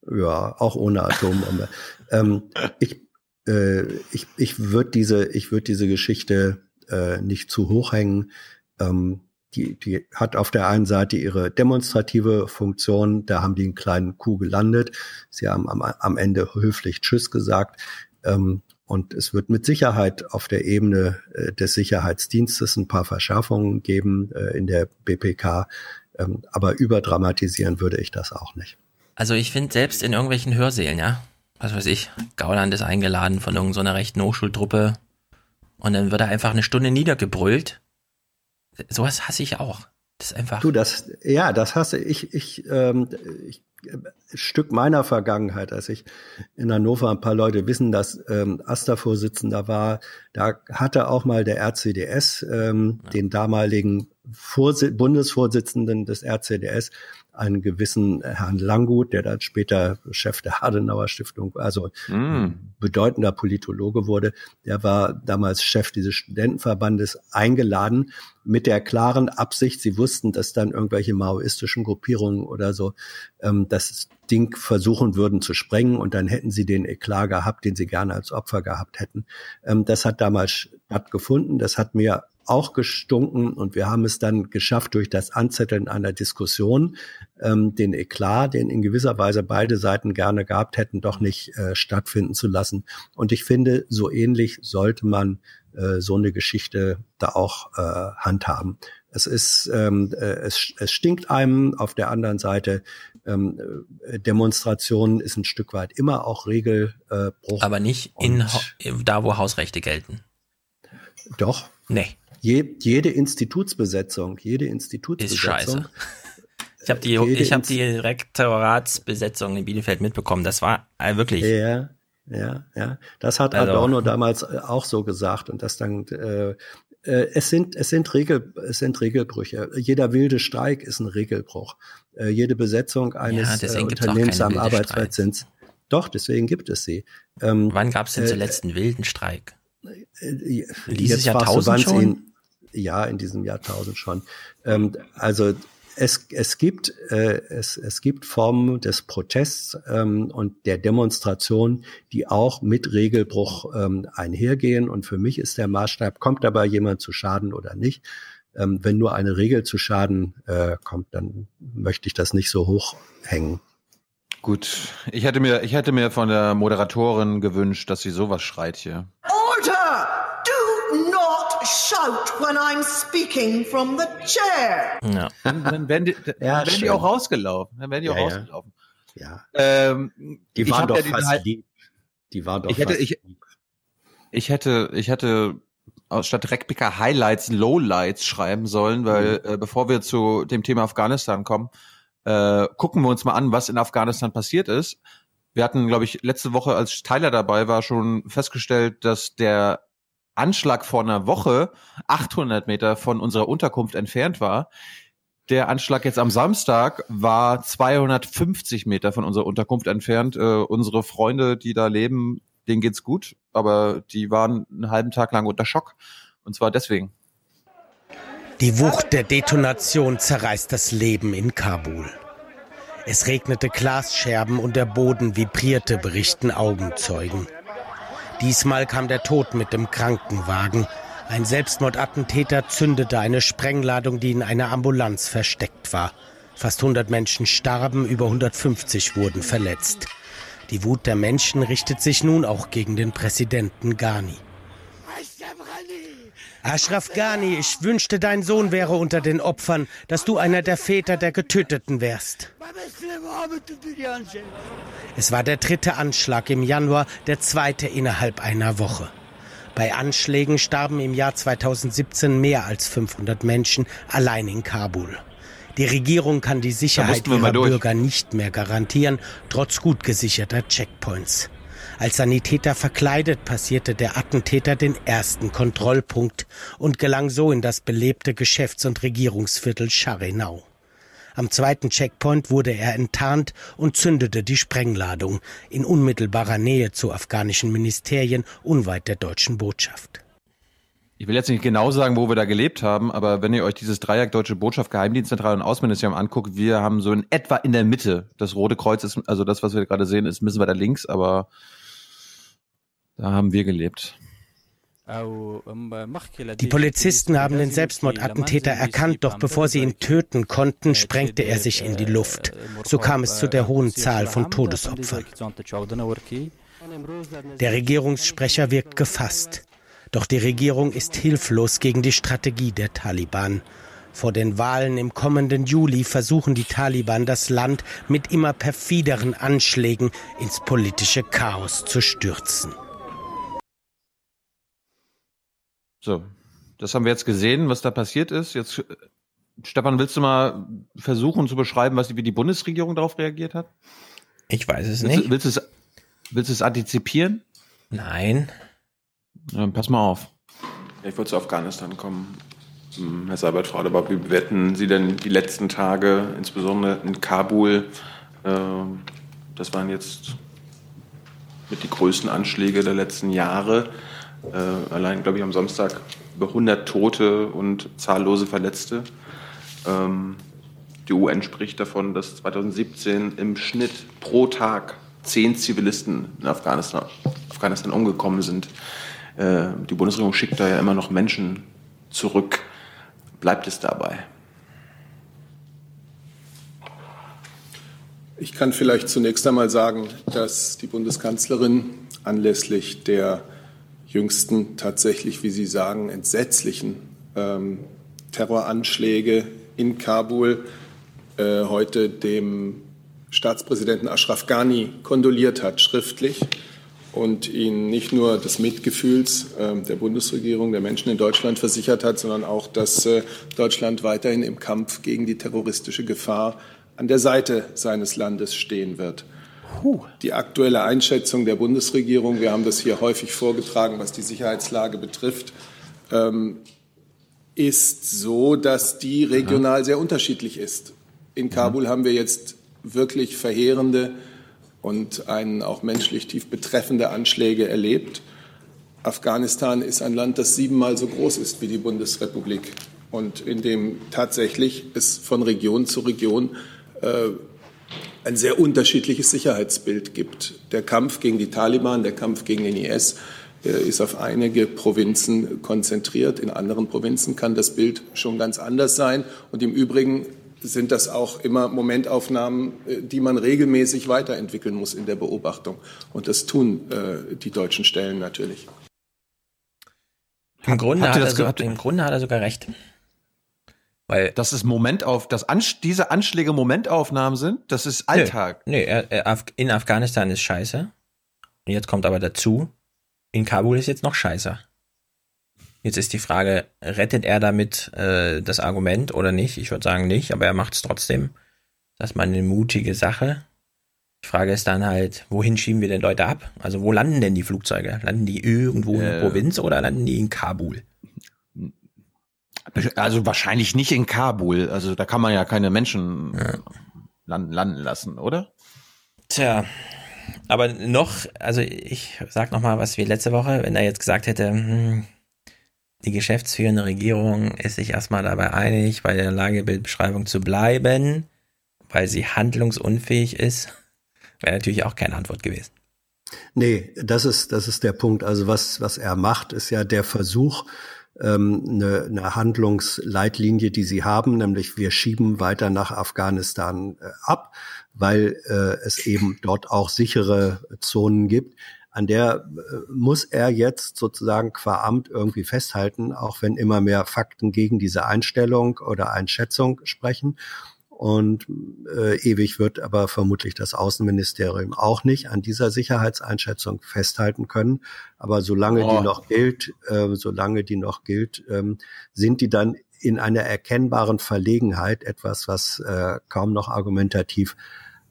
Ja, auch ohne Atombombe. ähm, ich äh, ich, ich würde diese, ich würde diese Geschichte äh, nicht zu hoch hängen. Ähm, die, die hat auf der einen Seite ihre demonstrative Funktion, da haben die einen kleinen Kuh gelandet. Sie haben am, am Ende höflich Tschüss gesagt. Ähm, und es wird mit Sicherheit auf der Ebene äh, des Sicherheitsdienstes ein paar Verschärfungen geben äh, in der BPK. Ähm, aber überdramatisieren würde ich das auch nicht. Also ich finde selbst in irgendwelchen Hörsälen, ja, was weiß ich, Gauland ist eingeladen von irgendeiner so rechten Hochschultruppe und dann wird er einfach eine Stunde niedergebrüllt. Sowas hasse ich auch. Das ist einfach. Du, das, ja, das hasse ich. Ich, ähm, ich Stück meiner Vergangenheit, als ich in Hannover ein paar Leute wissen, dass ähm, AStA-Vorsitzender war, da hatte auch mal der RCDS ähm, ja. den damaligen Vorsi Bundesvorsitzenden des RCDS einen gewissen Herrn Langgut, der dann später Chef der Adenauer Stiftung, also mm. bedeutender Politologe wurde, der war damals Chef dieses Studentenverbandes eingeladen mit der klaren Absicht, sie wussten, dass dann irgendwelche maoistischen Gruppierungen oder so ähm, das Ding versuchen würden zu sprengen und dann hätten sie den Eklat gehabt, den sie gerne als Opfer gehabt hätten. Ähm, das hat damals stattgefunden. Das hat mir auch gestunken und wir haben es dann geschafft, durch das Anzetteln einer Diskussion ähm, den Eklat, den in gewisser Weise beide Seiten gerne gehabt hätten, doch nicht äh, stattfinden zu lassen. Und ich finde, so ähnlich sollte man äh, so eine Geschichte da auch äh, handhaben. Es ist, ähm, äh, es, es stinkt einem. Auf der anderen Seite ähm, äh, Demonstrationen ist ein Stück weit immer auch Regelbruch. Aber nicht in da, wo Hausrechte gelten. Doch. Nee. Je, jede Institutsbesetzung, jede Institutsbesetzung. Ist scheiße. Ich habe die, ich hab die Rektoratsbesetzung in Bielefeld mitbekommen. Das war äh, wirklich. Ja, ja, ja. Das hat also, Adorno damals äh, auch so gesagt und das dann. Äh, äh, es sind es sind Regel es sind Regelbrüche. Jeder wilde Streik ist ein Regelbruch. Äh, jede Besetzung eines ja, äh, Unternehmens am Arbeitsplatz sind. Doch, deswegen gibt es sie. Ähm, Wann gab es denn zuletzt einen wilden Streik? Äh, Dieses Jahrtausend schon? In, ja, in diesem Jahrtausend schon. Ähm, also es, es, gibt, äh, es, es gibt Formen des Protests ähm, und der Demonstration, die auch mit Regelbruch ähm, einhergehen. Und für mich ist der Maßstab, kommt dabei jemand zu Schaden oder nicht. Ähm, wenn nur eine Regel zu Schaden äh, kommt, dann möchte ich das nicht so hoch hängen. Gut, ich hätte mir, ich hätte mir von der Moderatorin gewünscht, dass sie sowas schreit hier. Shout when I'm speaking from the chair. Ja. Dann, dann werden die, dann ja, werden die auch rausgelaufen. Dann werden die auch ja, rausgelaufen. Ja. Ähm, die waren doch fast lieb. Die waren doch ich hätte, ich, Ich hätte, ich hätte statt Rekpicker Highlights Lowlights schreiben sollen, weil mhm. äh, bevor wir zu dem Thema Afghanistan kommen, äh, gucken wir uns mal an, was in Afghanistan passiert ist. Wir hatten, glaube ich, letzte Woche, als Tyler dabei war, schon festgestellt, dass der Anschlag vor einer Woche 800 Meter von unserer Unterkunft entfernt war. Der Anschlag jetzt am Samstag war 250 Meter von unserer Unterkunft entfernt. Äh, unsere Freunde, die da leben, denen geht's gut, aber die waren einen halben Tag lang unter Schock. Und zwar deswegen. Die Wucht der Detonation zerreißt das Leben in Kabul. Es regnete Glasscherben und der Boden vibrierte, berichten Augenzeugen. Diesmal kam der Tod mit dem Krankenwagen. Ein Selbstmordattentäter zündete eine Sprengladung, die in einer Ambulanz versteckt war. Fast 100 Menschen starben, über 150 wurden verletzt. Die Wut der Menschen richtet sich nun auch gegen den Präsidenten Ghani. Ashraf Ghani, ich wünschte, dein Sohn wäre unter den Opfern, dass du einer der Väter der Getöteten wärst. Es war der dritte Anschlag im Januar, der zweite innerhalb einer Woche. Bei Anschlägen starben im Jahr 2017 mehr als 500 Menschen allein in Kabul. Die Regierung kann die Sicherheit ihrer Bürger nicht mehr garantieren, trotz gut gesicherter Checkpoints. Als Sanitäter verkleidet passierte der Attentäter den ersten Kontrollpunkt und gelang so in das belebte Geschäfts- und Regierungsviertel Scharenau. Am zweiten Checkpoint wurde er enttarnt und zündete die Sprengladung in unmittelbarer Nähe zu afghanischen Ministerien unweit der deutschen Botschaft. Ich will jetzt nicht genau sagen, wo wir da gelebt haben, aber wenn ihr euch dieses Dreieck Deutsche Botschaft, Geheimdienstzentrale und Außenministerium anguckt, wir haben so in etwa in der Mitte. Das Rote Kreuz ist, also das, was wir gerade sehen, ist müssen wir da links, aber da haben wir gelebt. Die Polizisten haben den Selbstmordattentäter erkannt, doch bevor sie ihn töten konnten, sprengte er sich in die Luft. So kam es zu der hohen Zahl von Todesopfern. Der Regierungssprecher wirkt gefasst. Doch die Regierung ist hilflos gegen die Strategie der Taliban. Vor den Wahlen im kommenden Juli versuchen die Taliban das Land mit immer perfideren Anschlägen ins politische Chaos zu stürzen. So, das haben wir jetzt gesehen, was da passiert ist. Jetzt, äh, Stefan, willst du mal versuchen zu beschreiben, was, wie die Bundesregierung darauf reagiert hat? Ich weiß es willst nicht. Willst, du es, willst du es antizipieren? Nein. Dann pass mal auf. Ich wollte zu Afghanistan kommen. Hm, Herr Seibert, Frau Adebar, wie bewerten Sie denn die letzten Tage, insbesondere in Kabul? Ähm, das waren jetzt mit die größten Anschläge der letzten Jahre. Äh, allein, glaube ich, am Samstag über 100 Tote und zahllose Verletzte. Ähm, die UN spricht davon, dass 2017 im Schnitt pro Tag zehn Zivilisten in Afghanistan, Afghanistan umgekommen sind. Äh, die Bundesregierung schickt da ja immer noch Menschen zurück. Bleibt es dabei? Ich kann vielleicht zunächst einmal sagen, dass die Bundeskanzlerin anlässlich der jüngsten tatsächlich, wie Sie sagen, entsetzlichen ähm, Terroranschläge in Kabul äh, heute dem Staatspräsidenten Ashraf Ghani kondoliert hat, schriftlich, und ihn nicht nur des Mitgefühls äh, der Bundesregierung, der Menschen in Deutschland versichert hat, sondern auch, dass äh, Deutschland weiterhin im Kampf gegen die terroristische Gefahr an der Seite seines Landes stehen wird. Die aktuelle Einschätzung der Bundesregierung, wir haben das hier häufig vorgetragen, was die Sicherheitslage betrifft, ähm, ist so, dass die regional sehr unterschiedlich ist. In Kabul haben wir jetzt wirklich verheerende und einen auch menschlich tief betreffende Anschläge erlebt. Afghanistan ist ein Land, das siebenmal so groß ist wie die Bundesrepublik und in dem tatsächlich es von Region zu Region äh, ein sehr unterschiedliches Sicherheitsbild gibt. Der Kampf gegen die Taliban, der Kampf gegen den IS ist auf einige Provinzen konzentriert. In anderen Provinzen kann das Bild schon ganz anders sein. Und im Übrigen sind das auch immer Momentaufnahmen, äh, die man regelmäßig weiterentwickeln muss in der Beobachtung. Und das tun äh, die deutschen Stellen natürlich. Im Grunde, hat er, so, Im Grunde hat er sogar recht. Weil das ist Momentauf, dass Ansch diese Anschläge Momentaufnahmen sind, das ist Alltag. Nee, nee in Afghanistan ist scheiße. Und jetzt kommt aber dazu, in Kabul ist jetzt noch scheiße. Jetzt ist die Frage, rettet er damit äh, das Argument oder nicht? Ich würde sagen nicht, aber er macht es trotzdem. Das ist mal eine mutige Sache. Die Frage ist dann halt, wohin schieben wir denn Leute ab? Also wo landen denn die Flugzeuge? Landen die irgendwo in der äh, Provinz oder landen die in Kabul? Also wahrscheinlich nicht in Kabul. Also da kann man ja keine Menschen ja. landen, landen lassen, oder? Tja, aber noch, also ich sag noch mal, was wie letzte Woche, wenn er jetzt gesagt hätte, hm, die geschäftsführende Regierung ist sich erstmal dabei einig, bei der Lagebildbeschreibung zu bleiben, weil sie handlungsunfähig ist, wäre natürlich auch keine Antwort gewesen. Nee, das ist, das ist der Punkt. Also was, was er macht, ist ja der Versuch, ähm, eine, eine Handlungsleitlinie, die sie haben, nämlich wir schieben weiter nach Afghanistan äh, ab, weil äh, es eben dort auch sichere Zonen gibt an der äh, muss er jetzt sozusagen qua Amt irgendwie festhalten, auch wenn immer mehr Fakten gegen diese Einstellung oder Einschätzung sprechen. Und äh, ewig wird aber vermutlich das Außenministerium auch nicht an dieser Sicherheitseinschätzung festhalten können. Aber solange oh. die noch gilt, äh, solange die noch gilt, ähm, sind die dann in einer erkennbaren Verlegenheit, etwas, was äh, kaum noch argumentativ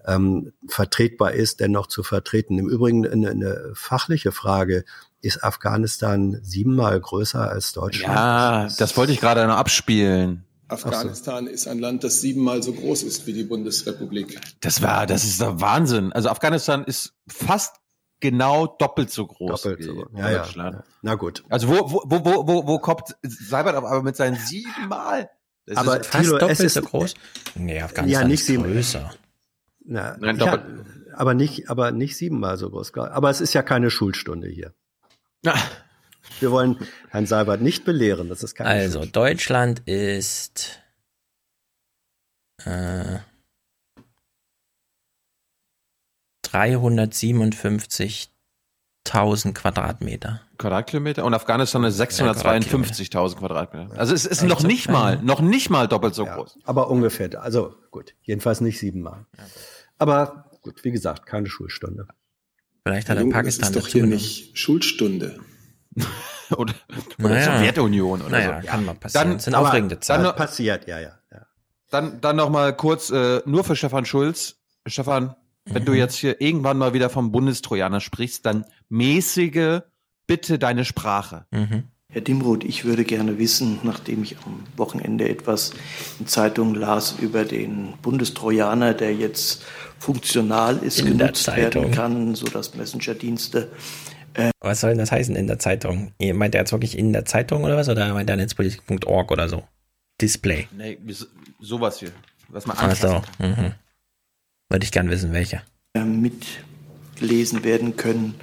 ähm, vertretbar ist, dennoch zu vertreten. Im Übrigen eine, eine fachliche Frage. Ist Afghanistan siebenmal größer als Deutschland? Ja, das wollte ich gerade noch abspielen. Afghanistan so. ist ein Land, das siebenmal so groß ist wie die Bundesrepublik. Das war, das ist doch Wahnsinn. Also Afghanistan ist fast genau doppelt so groß doppelt so. Ja, Deutschland. Ja. Na gut. Also wo, wo, wo, wo, wo, kommt Seibert aber mit seinen siebenmal? Das aber ist fast Thilo, doppelt ist, so groß? Nee, Afghanistan ja, nicht ist größer. Na, Nein, ja, aber nicht, aber nicht siebenmal so groß. Aber es ist ja keine Schulstunde hier. Ja. Wir wollen Herrn Seibert nicht belehren. Das ist keine Also Schulstunde. Deutschland ist äh, 357.000 Quadratmeter. Quadratkilometer und Afghanistan ist 652.000 Quadratmeter. Also es ist noch nicht mal, noch nicht mal doppelt so ja, groß. Aber ungefähr, also gut, jedenfalls nicht siebenmal. Aber gut, wie gesagt, keine Schulstunde. Vielleicht hat er Pakistan das ist doch hier nicht Schulstunde. (laughs) oder, oder naja. Sowjetunion oder naja, so. kann mal passieren. Dann, das sind aufregende Zeiten. Dann passiert, ja, ja. ja. Dann, dann noch mal kurz äh, nur für Stefan Schulz. Stefan, wenn mhm. du jetzt hier irgendwann mal wieder vom Bundestrojaner sprichst, dann mäßige bitte deine Sprache. Mhm. Herr Dimroth, ich würde gerne wissen, nachdem ich am Wochenende etwas in Zeitungen las über den Bundestrojaner, der jetzt funktional ist, in genutzt werden kann, sodass Messenger-Dienste. Äh was soll denn das heißen in der Zeitung? Meint er jetzt wirklich in der Zeitung oder was? Oder meint er netzpolitik.org oder so? Display. Nee, sowas hier. Was man Ach so. Mhm. Würde ich gern wissen, welche. Mitlesen werden können.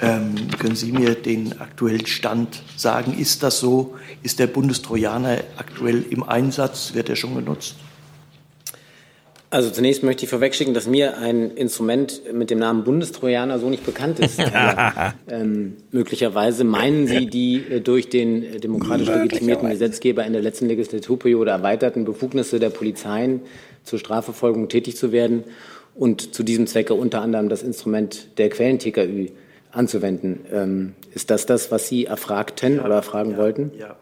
Ähm, können Sie mir den aktuellen Stand sagen? Ist das so? Ist der Bundestrojaner aktuell im Einsatz? Wird er schon genutzt? Also zunächst möchte ich vorwegschicken, dass mir ein Instrument mit dem Namen Bundestrojaner so nicht bekannt ist. Aber, (laughs) ähm, möglicherweise meinen Sie die äh, durch den äh, demokratisch legitimierten Gesetzgeber in der letzten Legislaturperiode erweiterten Befugnisse der Polizeien zur Strafverfolgung tätig zu werden und zu diesem Zwecke unter anderem das Instrument der Quellen-TKÜ anzuwenden. Ähm, ist das das, was Sie erfragten ja, oder erfragen ja, wollten? Ja.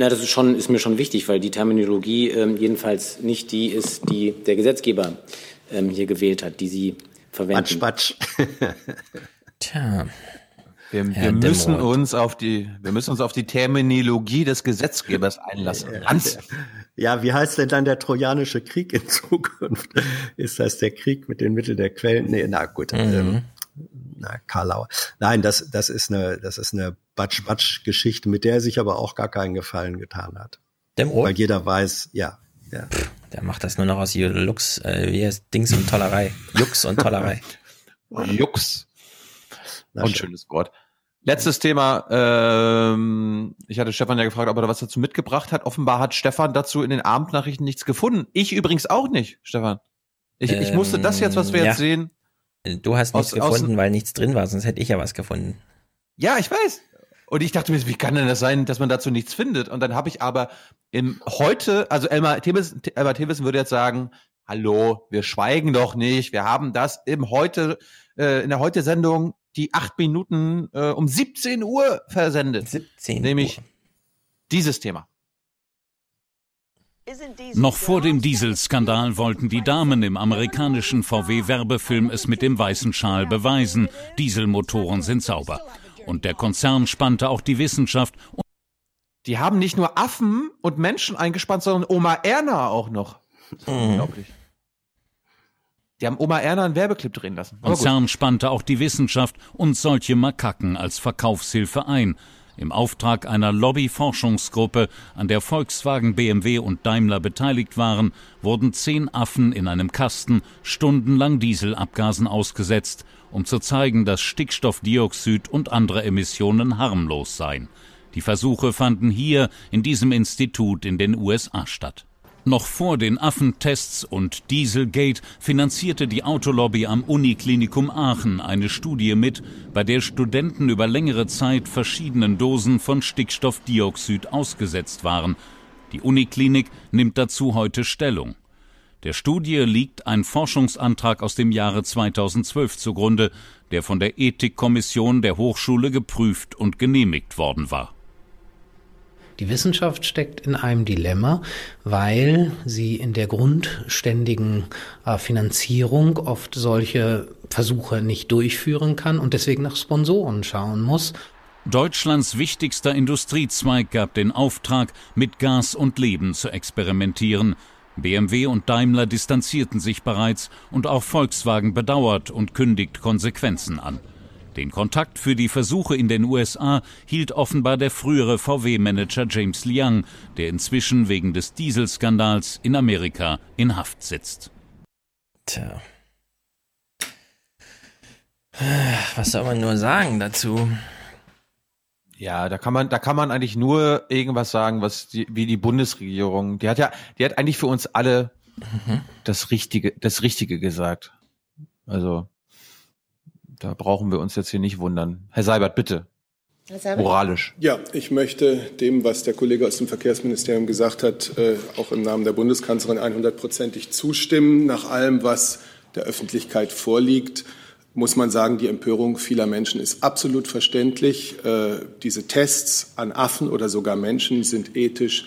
Na, das ist schon, ist mir schon wichtig, weil die Terminologie ähm, jedenfalls nicht die ist, die der Gesetzgeber ähm, hier gewählt hat, die Sie verwenden. Patsch, patsch. (laughs) Tja. Wir, wir müssen uns auf die, wir müssen uns auf die Terminologie des Gesetzgebers einlassen. Hans. (laughs) Ja, wie heißt denn dann der Trojanische Krieg in Zukunft? (laughs) Ist das der Krieg mit den Mitteln der Quellen? Nee, na gut. Mhm. Ähm, na, Karlauer. Nein, das, das ist eine, das ist eine Batsch-Batsch-Geschichte, mit der er sich aber auch gar keinen Gefallen getan hat. Dem Weil jeder weiß, ja, ja. Der macht das nur noch aus Lux, äh, wie heißt Dings und Tollerei. Jux und Tollerei. (laughs) Jux. Na, und schönes Wort. Letztes Thema. Ähm, ich hatte Stefan ja gefragt, ob er was dazu mitgebracht hat. Offenbar hat Stefan dazu in den Abendnachrichten nichts gefunden. Ich übrigens auch nicht, Stefan. Ich, ähm, ich musste das jetzt, was wir ja. jetzt sehen. Du hast nichts aus, gefunden, aus, weil nichts drin war, sonst hätte ich ja was gefunden. Ja, ich weiß. Und ich dachte mir, wie kann denn das sein, dass man dazu nichts findet? Und dann habe ich aber im heute, also Elmar Thewissen, Elmar Thewissen würde jetzt sagen, hallo, wir schweigen doch nicht. Wir haben das im heute, äh, in der heute Sendung die acht Minuten äh, um 17 Uhr versendet. 17 Nämlich Uhr. dieses Thema. Noch vor dem Dieselskandal wollten die Damen im amerikanischen VW-Werbefilm es mit dem weißen Schal beweisen. Dieselmotoren sind sauber. Und der Konzern spannte auch die Wissenschaft. Die haben nicht nur Affen und Menschen eingespannt, sondern Oma Erna auch noch. Mhm. Unglaublich. Die haben Oma Erna einen Werbeclip drehen lassen. Konzern spannte auch die Wissenschaft und solche Makaken als Verkaufshilfe ein. Im Auftrag einer Lobby-Forschungsgruppe, an der Volkswagen, BMW und Daimler beteiligt waren, wurden zehn Affen in einem Kasten stundenlang Dieselabgasen ausgesetzt, um zu zeigen, dass Stickstoffdioxid und andere Emissionen harmlos seien. Die Versuche fanden hier in diesem Institut in den USA statt. Noch vor den Affentests und Dieselgate finanzierte die Autolobby am Uniklinikum Aachen eine Studie mit, bei der Studenten über längere Zeit verschiedenen Dosen von Stickstoffdioxid ausgesetzt waren. Die Uniklinik nimmt dazu heute Stellung. Der Studie liegt ein Forschungsantrag aus dem Jahre 2012 zugrunde, der von der Ethikkommission der Hochschule geprüft und genehmigt worden war. Die Wissenschaft steckt in einem Dilemma, weil sie in der grundständigen äh, Finanzierung oft solche Versuche nicht durchführen kann und deswegen nach Sponsoren schauen muss. Deutschlands wichtigster Industriezweig gab den Auftrag, mit Gas und Leben zu experimentieren. BMW und Daimler distanzierten sich bereits und auch Volkswagen bedauert und kündigt Konsequenzen an. Den Kontakt für die Versuche in den USA hielt offenbar der frühere VW-Manager James Liang, der inzwischen wegen des Dieselskandals in Amerika in Haft sitzt. Tja. Was soll man nur sagen dazu? Ja, da kann man, da kann man eigentlich nur irgendwas sagen, was die, wie die Bundesregierung, die hat ja, die hat eigentlich für uns alle mhm. das Richtige, das Richtige gesagt. Also, da brauchen wir uns jetzt hier nicht wundern. Herr Seibert, bitte. Herr Seibert? Moralisch. Ja, ich möchte dem, was der Kollege aus dem Verkehrsministerium gesagt hat, äh, auch im Namen der Bundeskanzlerin 100%ig zustimmen. Nach allem, was der Öffentlichkeit vorliegt, muss man sagen, die Empörung vieler Menschen ist absolut verständlich. Äh, diese Tests an Affen oder sogar Menschen sind ethisch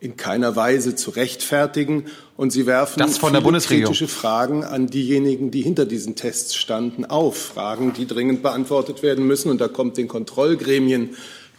in keiner Weise zu rechtfertigen und sie werfen das von der Bundesregierung. kritische Fragen an diejenigen, die hinter diesen Tests standen, auf. Fragen, die dringend beantwortet werden müssen. Und da kommt den Kontrollgremien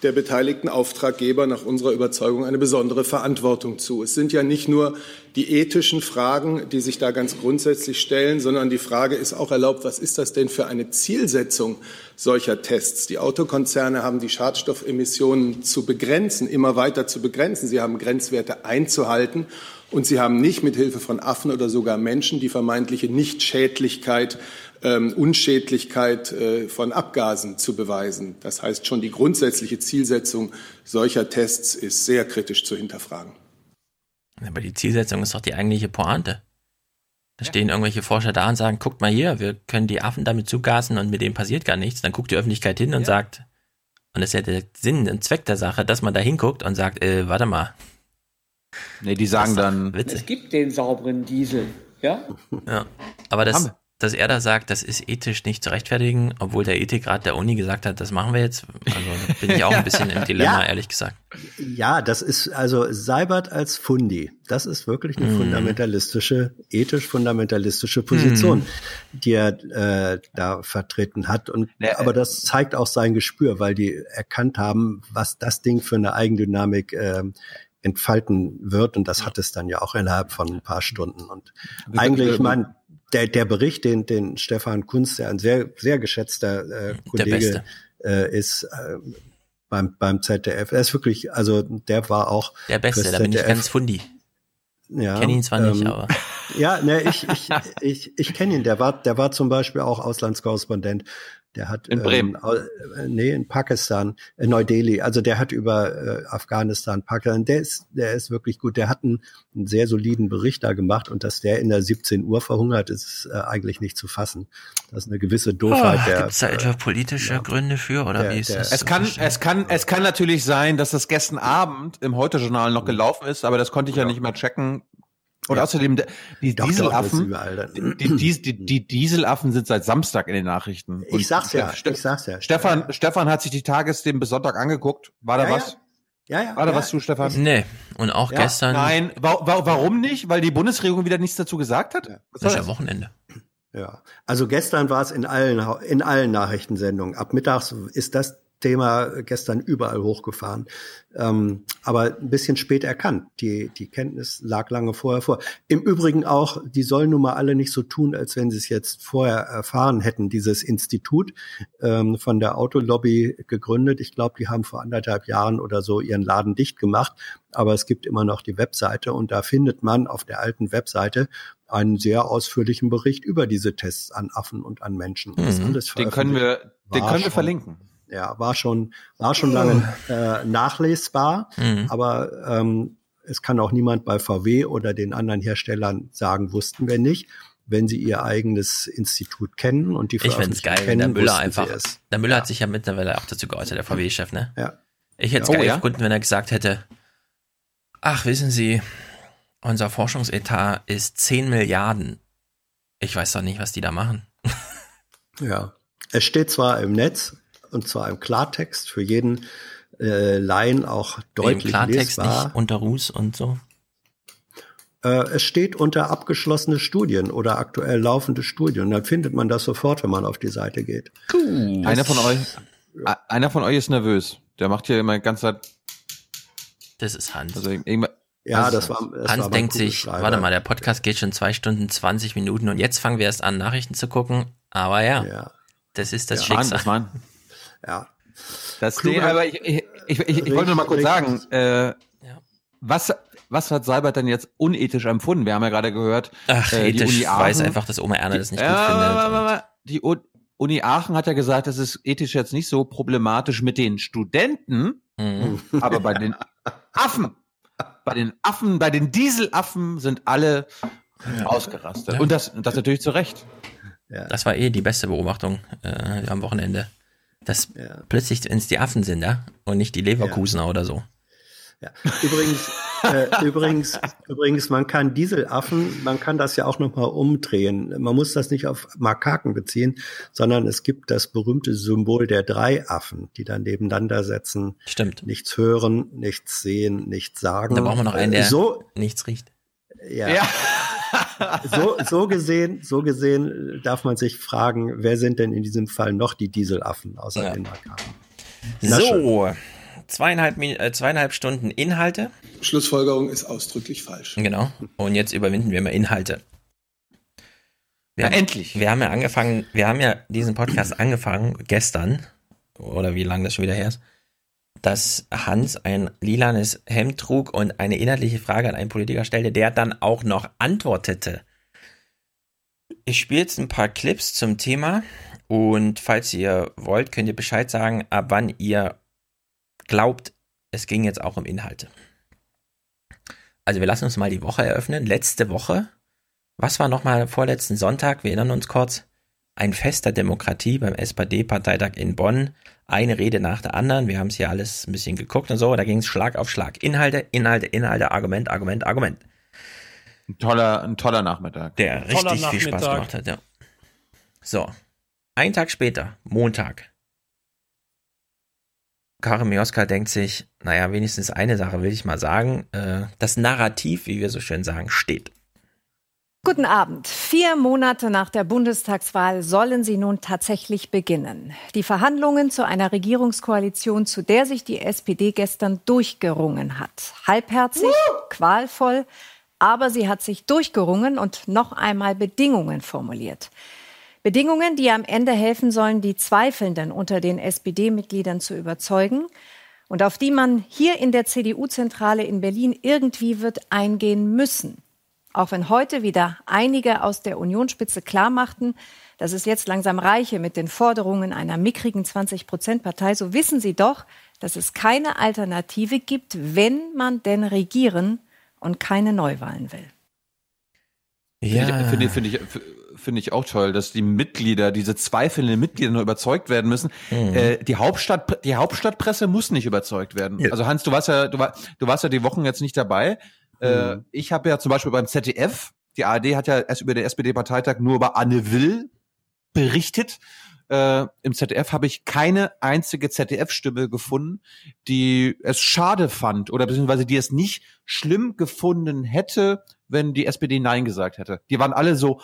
der beteiligten Auftraggeber nach unserer Überzeugung eine besondere Verantwortung zu. Es sind ja nicht nur die ethischen Fragen, die sich da ganz grundsätzlich stellen, sondern die Frage ist auch erlaubt, was ist das denn für eine Zielsetzung solcher Tests? Die Autokonzerne haben die Schadstoffemissionen zu begrenzen, immer weiter zu begrenzen. Sie haben Grenzwerte einzuhalten. Und sie haben nicht mit Hilfe von Affen oder sogar Menschen die vermeintliche Nichtschädlichkeit ähm, Unschädlichkeit äh, von Abgasen zu beweisen. Das heißt, schon die grundsätzliche Zielsetzung solcher Tests ist sehr kritisch zu hinterfragen. Aber die Zielsetzung ist doch die eigentliche Pointe. Da stehen irgendwelche Forscher da und sagen, guckt mal hier, wir können die Affen damit zugasen und mit dem passiert gar nichts. Dann guckt die Öffentlichkeit hin und ja. sagt, und das ist ja der Sinn und Zweck der Sache, dass man da hinguckt und sagt, äh, warte mal. Nee, die sagen dann. Witzig. Es gibt den sauberen Diesel, ja? Ja. Aber das, dass er da sagt, das ist ethisch nicht zu rechtfertigen, obwohl der Ethikrat der Uni gesagt hat, das machen wir jetzt. Also bin ich auch ein (laughs) bisschen im Dilemma, ja. ehrlich gesagt. Ja, das ist also Seibert als Fundi. Das ist wirklich eine mm. fundamentalistische, ethisch fundamentalistische Position, mm. die er äh, da vertreten hat. Und ja, aber das zeigt auch sein Gespür, weil die erkannt haben, was das Ding für eine Eigendynamik äh, entfalten wird. Und das hat es dann ja auch innerhalb von ein paar Stunden. Und eigentlich, ich meine, der, der Bericht, den, den Stefan Kunz, der ein sehr, sehr geschätzter äh, Kollege äh, ist, äh, beim, beim ZDF. Er ist wirklich, also der war auch. Der Beste, da bin ich ganz fundi. Ja, kenne ihn zwar ähm, nicht, aber. (laughs) Ja, ne, ich, ich, ich, ich kenne ihn. Der war, der war zum Beispiel auch Auslandskorrespondent der hat in Bremen. Ähm, nee, in Pakistan, in Neu-Delhi. Also der hat über äh, Afghanistan, Pakistan, der ist, der ist wirklich gut. Der hat einen, einen, sehr soliden Bericht da gemacht und dass der in der 17 Uhr verhungert, ist äh, eigentlich nicht zu fassen. Das ist eine gewisse Doofheit. Oh, Gibt es da etwa politische ja, Gründe für oder der, wie ist der, das? Es kann, es kann, es kann natürlich sein, dass das gestern Abend im Heute-Journal noch gelaufen ist, aber das konnte ich ja, ja nicht mehr checken Und ja. außerdem, die doch, Dieselaffen, doch, die, die, die, die, Dieselaffen sind seit Samstag in den Nachrichten. Und ich sag's ja, Ste ich sag's ja. Stefan, ja. Stefan hat sich die Tagesthemen bis Sonntag angeguckt. War da was? Ja, ja. War da was zu, Stefan? Nee. Und auch gestern. Nein, wa wa warum nicht? Weil die Bundesregierung wieder nichts dazu gesagt hat? Ja. Das ist ja Wochenende. Ja, also gestern war es in allen in allen Nachrichtensendungen. Ab mittags ist das Thema gestern überall hochgefahren. Ähm, aber ein bisschen spät erkannt. Die, die Kenntnis lag lange vorher vor. Im Übrigen auch, die sollen nun mal alle nicht so tun, als wenn sie es jetzt vorher erfahren hätten. Dieses Institut ähm, von der Autolobby gegründet. Ich glaube, die haben vor anderthalb Jahren oder so ihren Laden dicht gemacht. Aber es gibt immer noch die Webseite und da findet man auf der alten Webseite einen sehr ausführlichen Bericht über diese Tests an Affen und an Menschen. Mhm. den können wir, den können wir verlinken ja, war schon, war schon lange äh, nachlesbar, mhm. aber ähm, es kann auch niemand bei VW oder den anderen Herstellern sagen, wussten wir nicht. Wenn sie ihr eigenes Institut kennen und die Ich finde es geil, kennen, der Müller einfach. Der Müller ja. hat sich ja mittlerweile auch dazu geäußert, der VW-Chef, ne? Ja. Ich hätte es oh, geil ja? gefunden, wenn er gesagt hätte, ach, wissen Sie, unser Forschungsetat ist 10 Milliarden. Ich weiß doch nicht, was die da machen. Ja. Es steht zwar im Netz, und zwar im Klartext für jeden äh, Laien auch deutlich Im Klartext lesbar. nicht unter Ruß und so. Äh, es steht unter abgeschlossene Studien oder aktuell laufende Studien. Dann findet man das sofort, wenn man auf die Seite geht. Cool. Einer von euch, ja. einer von euch ist nervös. Der macht hier immer ganz Zeit. Das ist Hans. Also ja, das war. Das Hans war denkt sich, warte mal, der Podcast geht schon zwei Stunden, 20 Minuten und jetzt fangen wir erst an, Nachrichten zu gucken. Aber ja, ja. das ist das ja, Schicksal. Mann, das ja. Das Ding, aber ich, ich, ich, ich, ich wollte nur mal kurz sagen, äh, was, was hat Seibert denn jetzt unethisch empfunden? Wir haben ja gerade gehört, Ach, äh, die Uni Aachen, weiß einfach, dass Oma Erna das nicht gut findet. Die Uni Aachen hat ja gesagt, das ist ethisch jetzt nicht so problematisch mit den Studenten, mhm. aber bei den (laughs) Affen, bei den Affen, bei den Dieselaffen sind alle ja. ausgerastet. Ja. Und das, das natürlich zu Recht. Ja. Das war eh die beste Beobachtung äh, am Wochenende. Dass ja. plötzlich, wenn es die Affen sind, ja, und nicht die Leverkusener ja. oder so. Ja. Übrigens, äh, übrigens, übrigens, man kann Dieselaffen, man kann das ja auch nochmal umdrehen. Man muss das nicht auf Makaken beziehen, sondern es gibt das berühmte Symbol der drei Affen, die dann nebeneinander setzen. Stimmt. Nichts hören, nichts sehen, nichts sagen. Da brauchen wir noch einen, der so, nichts riecht. Ja. ja. So, so gesehen, so gesehen darf man sich fragen, wer sind denn in diesem Fall noch die Dieselaffen außer ja. den Makaken? So, zweieinhalb, äh, zweieinhalb Stunden Inhalte. Schlussfolgerung ist ausdrücklich falsch. Genau. Und jetzt überwinden wir mal Inhalte. Wir ja, haben, endlich. Wir haben ja angefangen, wir haben ja diesen Podcast angefangen gestern oder wie lange das schon wieder her ist dass Hans ein lilanes Hemd trug und eine inhaltliche Frage an einen Politiker stellte, der dann auch noch antwortete. Ich spiele jetzt ein paar Clips zum Thema und falls ihr wollt, könnt ihr Bescheid sagen, ab wann ihr glaubt, es ging jetzt auch um Inhalte. Also wir lassen uns mal die Woche eröffnen. Letzte Woche, was war nochmal vorletzten Sonntag? Wir erinnern uns kurz. Ein Fest der Demokratie beim SPD-Parteitag in Bonn eine Rede nach der anderen. Wir haben es hier alles ein bisschen geguckt und so. Da ging es Schlag auf Schlag. Inhalte, Inhalte, Inhalte, Argument, Argument, Argument. Ein toller, ein toller Nachmittag. Der richtig Nachmittag. viel Spaß gemacht hat, ja. So. Ein Tag später, Montag. Karin Mioska denkt sich, naja, wenigstens eine Sache will ich mal sagen. Äh, das Narrativ, wie wir so schön sagen, steht. Guten Abend. Vier Monate nach der Bundestagswahl sollen sie nun tatsächlich beginnen. Die Verhandlungen zu einer Regierungskoalition, zu der sich die SPD gestern durchgerungen hat. Halbherzig, qualvoll, aber sie hat sich durchgerungen und noch einmal Bedingungen formuliert. Bedingungen, die am Ende helfen sollen, die Zweifelnden unter den SPD-Mitgliedern zu überzeugen und auf die man hier in der CDU-Zentrale in Berlin irgendwie wird eingehen müssen. Auch wenn heute wieder einige aus der Unionsspitze klarmachten, dass es jetzt langsam reiche mit den Forderungen einer mickrigen 20-Prozent-Partei, so wissen sie doch, dass es keine Alternative gibt, wenn man denn regieren und keine Neuwahlen will. Ja. Finde ich, finde ich, finde ich auch toll, dass die Mitglieder, diese zweifelnden Mitglieder noch überzeugt werden müssen. Mhm. Äh, die Hauptstadt, die Hauptstadtpresse muss nicht überzeugt werden. Ja. Also Hans, du warst ja, du, war, du warst ja die Wochen jetzt nicht dabei. Äh, mhm. ich habe ja zum Beispiel beim ZDF, die ARD hat ja erst über den SPD-Parteitag nur über Anne Will berichtet. Äh, Im ZDF habe ich keine einzige ZDF-Stimme gefunden, die es schade fand oder beziehungsweise die es nicht schlimm gefunden hätte, wenn die SPD Nein gesagt hätte. Die waren alle so,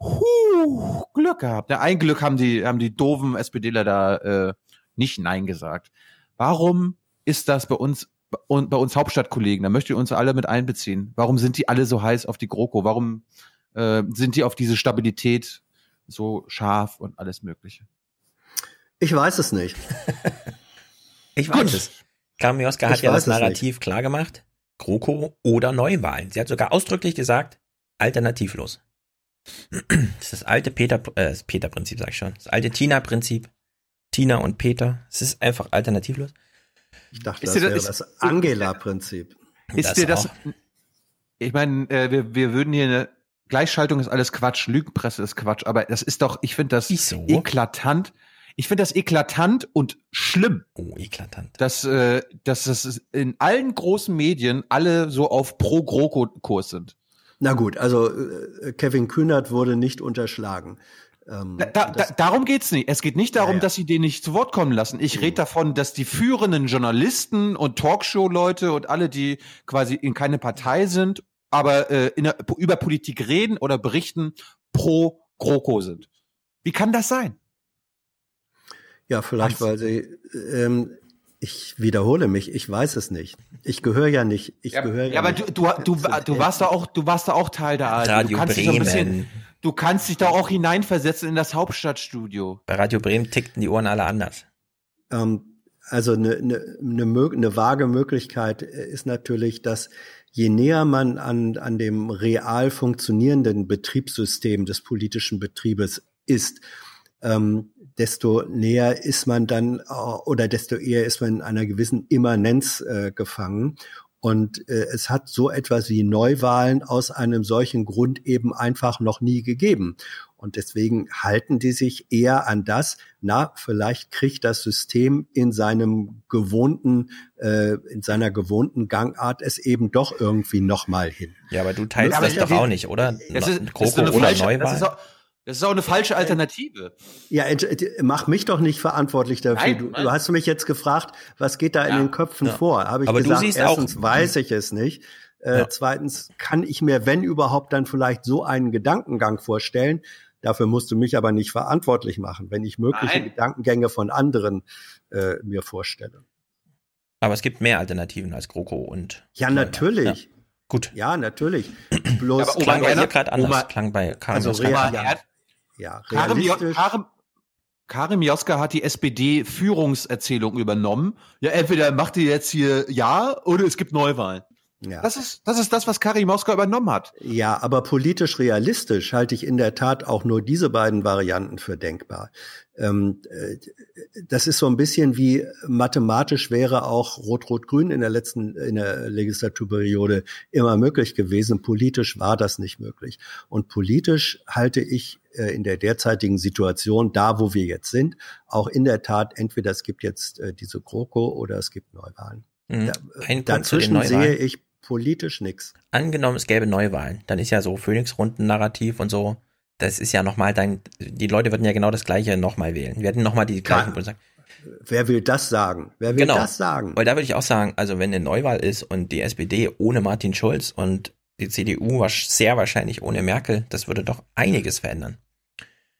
huh, Glück gehabt. Ja, ein Glück haben die, haben die doofen SPDler da äh, nicht Nein gesagt. Warum ist das bei uns und bei uns Hauptstadtkollegen? Da möchte ich uns alle mit einbeziehen. Warum sind die alle so heiß auf die GroKo? Warum äh, sind die auf diese Stabilität so scharf und alles Mögliche? Ich weiß es nicht. (laughs) ich weiß Gut. es. Kamioska hat ja das Narrativ klar gemacht. GroKo oder Neuwahlen. Sie hat sogar ausdrücklich gesagt, alternativlos. (clears throat) Das ist das alte Peter, äh, das Peter-Prinzip, sag ich schon. Das alte Tina-Prinzip. Tina und Peter. Es ist einfach alternativlos. Ich dachte, ist das wäre das Angela-Prinzip. Ist dir das, ich meine, äh, wir, wir würden hier eine, Gleichschaltung ist alles Quatsch, Lügenpresse ist Quatsch, aber das ist doch, ich finde das so? eklatant. Ich finde das eklatant und schlimm. Oh, eklatant. Dass, äh, dass das in allen großen Medien alle so auf Pro-GroKo-Kurs sind. Na gut, also äh, Kevin Kühnert wurde nicht unterschlagen. Ähm, da, da, darum geht's nicht. Es geht nicht darum, ja, ja. dass sie den nicht zu Wort kommen lassen. Ich mhm. rede davon, dass die führenden Journalisten und Talkshow-Leute und alle, die quasi in keine Partei sind, aber äh, in der, über Politik reden oder berichten, pro GroKo sind. Wie kann das sein? Ja, vielleicht, Was? weil sie ähm, ich wiederhole mich, ich weiß es nicht. Ich gehöre ja nicht. Ich ja, gehöre ja, ja aber du, du, du, du warst da auch, du warst da auch Teil der ARD. Radio du kannst Bremen. Dich bisschen, du kannst dich da auch hineinversetzen in das Hauptstadtstudio. Bei Radio Bremen tickten die Ohren alle anders. Ähm, also eine, eine, eine, eine vage Möglichkeit ist natürlich, dass je näher man an, an dem real funktionierenden Betriebssystem des politischen Betriebes ist, ähm, desto näher ist man dann äh, oder desto eher ist man in einer gewissen Immanenz äh, gefangen. Und äh, es hat so etwas wie Neuwahlen aus einem solchen Grund eben einfach noch nie gegeben. Und deswegen halten die sich eher an das, na, vielleicht kriegt das System in seinem gewohnten, äh, in seiner gewohnten Gangart es eben doch irgendwie nochmal hin. Ja, aber du teilst ja, das doch auch nicht, oder? Das ist, Kroko ist eine oder falsche, Neuwahl? Das ist auch eine falsche Alternative. Ja, mach mich doch nicht verantwortlich dafür. Nein, du, du, hast mich jetzt gefragt, was geht da ja, in den Köpfen ja. vor? Habe ich Aber gesagt, du siehst erstens auch, weiß ich es nicht. Äh, ja. Zweitens kann ich mir, wenn überhaupt, dann vielleicht so einen Gedankengang vorstellen. Dafür musst du mich aber nicht verantwortlich machen, wenn ich mögliche Nein. Gedankengänge von anderen äh, mir vorstelle. Aber es gibt mehr Alternativen als GroKo und. Ja, natürlich. Gut. Ja, natürlich. (clears throat) Bloß ja, klang bei dir gerade anders. Oma, klang bei Karin also ja, ja, Karim, Karim, Karim Joska hat die SPD-Führungserzählung übernommen. Ja, entweder macht ihr jetzt hier Ja oder es gibt Neuwahlen. Ja. Das ist, das ist das, was Karim Moskau übernommen hat. Ja, aber politisch realistisch halte ich in der Tat auch nur diese beiden Varianten für denkbar. Ähm, äh, das ist so ein bisschen wie mathematisch wäre auch Rot-Rot-Grün in der letzten, in der Legislaturperiode immer möglich gewesen. Politisch war das nicht möglich. Und politisch halte ich äh, in der derzeitigen Situation, da wo wir jetzt sind, auch in der Tat entweder es gibt jetzt äh, diese GroKo oder es gibt Neuwahlen. Mhm. Da, dazwischen sehe ich politisch nichts. Angenommen, es gäbe Neuwahlen, dann ist ja so Phoenix-Runden-Narrativ und so, das ist ja nochmal dein, die Leute würden ja genau das Gleiche nochmal wählen. Wir hätten nochmal die gleichen Bundestag. Wer will das sagen? Wer will genau. das sagen? Weil da würde ich auch sagen, also wenn eine Neuwahl ist und die SPD ohne Martin Schulz und die CDU sehr wahrscheinlich ohne Merkel, das würde doch einiges verändern.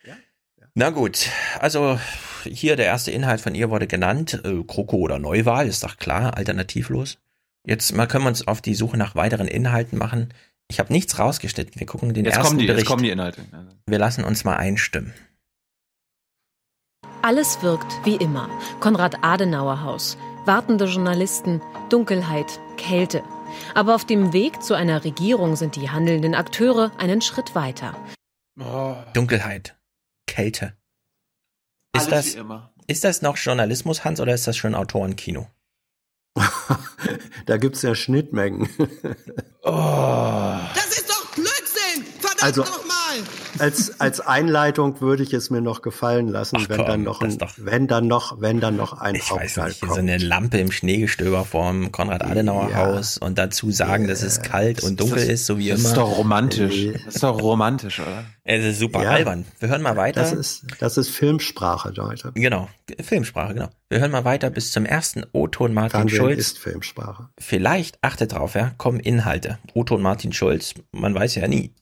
Ja, ja. Na gut, also hier der erste Inhalt von ihr wurde genannt, äh, Kroko oder Neuwahl, ist doch klar, alternativlos. Jetzt mal können wir uns auf die Suche nach weiteren Inhalten machen. Ich habe nichts rausgeschnitten. Wir gucken den jetzt ersten kommen die, Bericht. Jetzt kommen die Inhalte. Wir lassen uns mal einstimmen. Alles wirkt wie immer. Konrad Adenauer Haus. Wartende Journalisten, Dunkelheit, Kälte. Aber auf dem Weg zu einer Regierung sind die handelnden Akteure einen Schritt weiter. Oh. Dunkelheit, Kälte. Ist Alles das, ist das noch Journalismus, Hans, oder ist das schon Autorenkino? (laughs) da gibt's ja Schnittmengen. (laughs) oh. Das ist doch Blödsinn! Verdammt also, nochmal! Als, als Einleitung würde ich es mir noch gefallen lassen, Ach, wenn komm, dann noch ein, wenn dann noch, wenn dann noch ein ich weiß nicht, kommt. so eine Lampe im Schneegestöber vorm Konrad-Adenauer-Haus ja. und dazu sagen, yeah. dass es kalt und dunkel das, ist, so wie das immer. Das ist doch romantisch. Das ist doch romantisch, oder? Es ist super ja. albern. Wir hören mal weiter. Das ist, das ist Filmsprache, Leute. Genau, Filmsprache, genau. Wir hören mal weiter bis zum ersten O-Ton Martin Fernsehen Schulz. ist Filmsprache. Vielleicht, achtet drauf, ja, kommen Inhalte. O-Ton Martin Schulz, man weiß ja nie.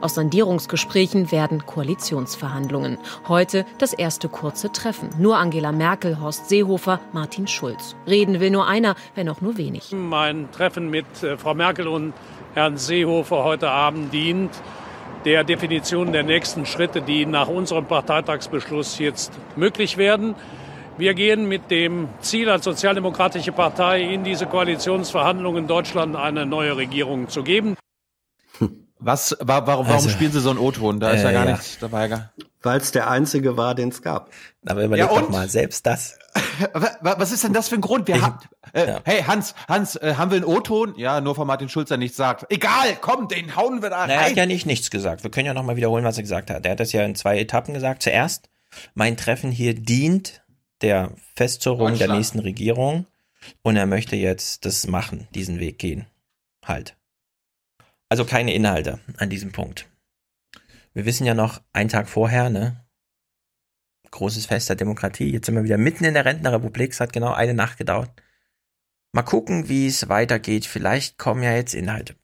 Aus Sondierungsgesprächen werden Koalitionsverhandlungen. Heute das erste kurze Treffen. Nur Angela Merkel, Horst Seehofer, Martin Schulz. Reden will nur einer, wenn auch nur wenig. Mein Treffen mit äh, Frau Merkel und Herrn Seehofer heute Abend dient der Definition der nächsten Schritte, die nach unserem Parteitagsbeschluss jetzt möglich werden. Wir gehen mit dem Ziel als Sozialdemokratische Partei in diese Koalitionsverhandlungen Deutschland eine neue Regierung zu geben. Was, warum, warum also, spielen Sie so einen O-Ton? Da ist ja gar ja. nichts dabei. Weil es der einzige war, den es gab. Aber überleg ja, doch mal, selbst das. Was ist denn das für ein Grund? Wir haben, äh, ja. Hey Hans, Hans, äh, haben wir einen O-Ton? Ja, nur von Martin Schulz, der nichts sagt. Egal, komm, den hauen wir da rein. Er hat ja nicht nichts gesagt. Wir können ja nochmal wiederholen, was er gesagt hat. Er hat das ja in zwei Etappen gesagt. Zuerst, mein Treffen hier dient der Festzurrung der nächsten Regierung und er möchte jetzt das machen, diesen Weg gehen. Halt. Also keine Inhalte an diesem Punkt. Wir wissen ja noch, einen Tag vorher, ne? Großes Fest der Demokratie. Jetzt sind wir wieder mitten in der Rentnerrepublik. Es hat genau eine Nacht gedauert. Mal gucken, wie es weitergeht. Vielleicht kommen ja jetzt Inhalte.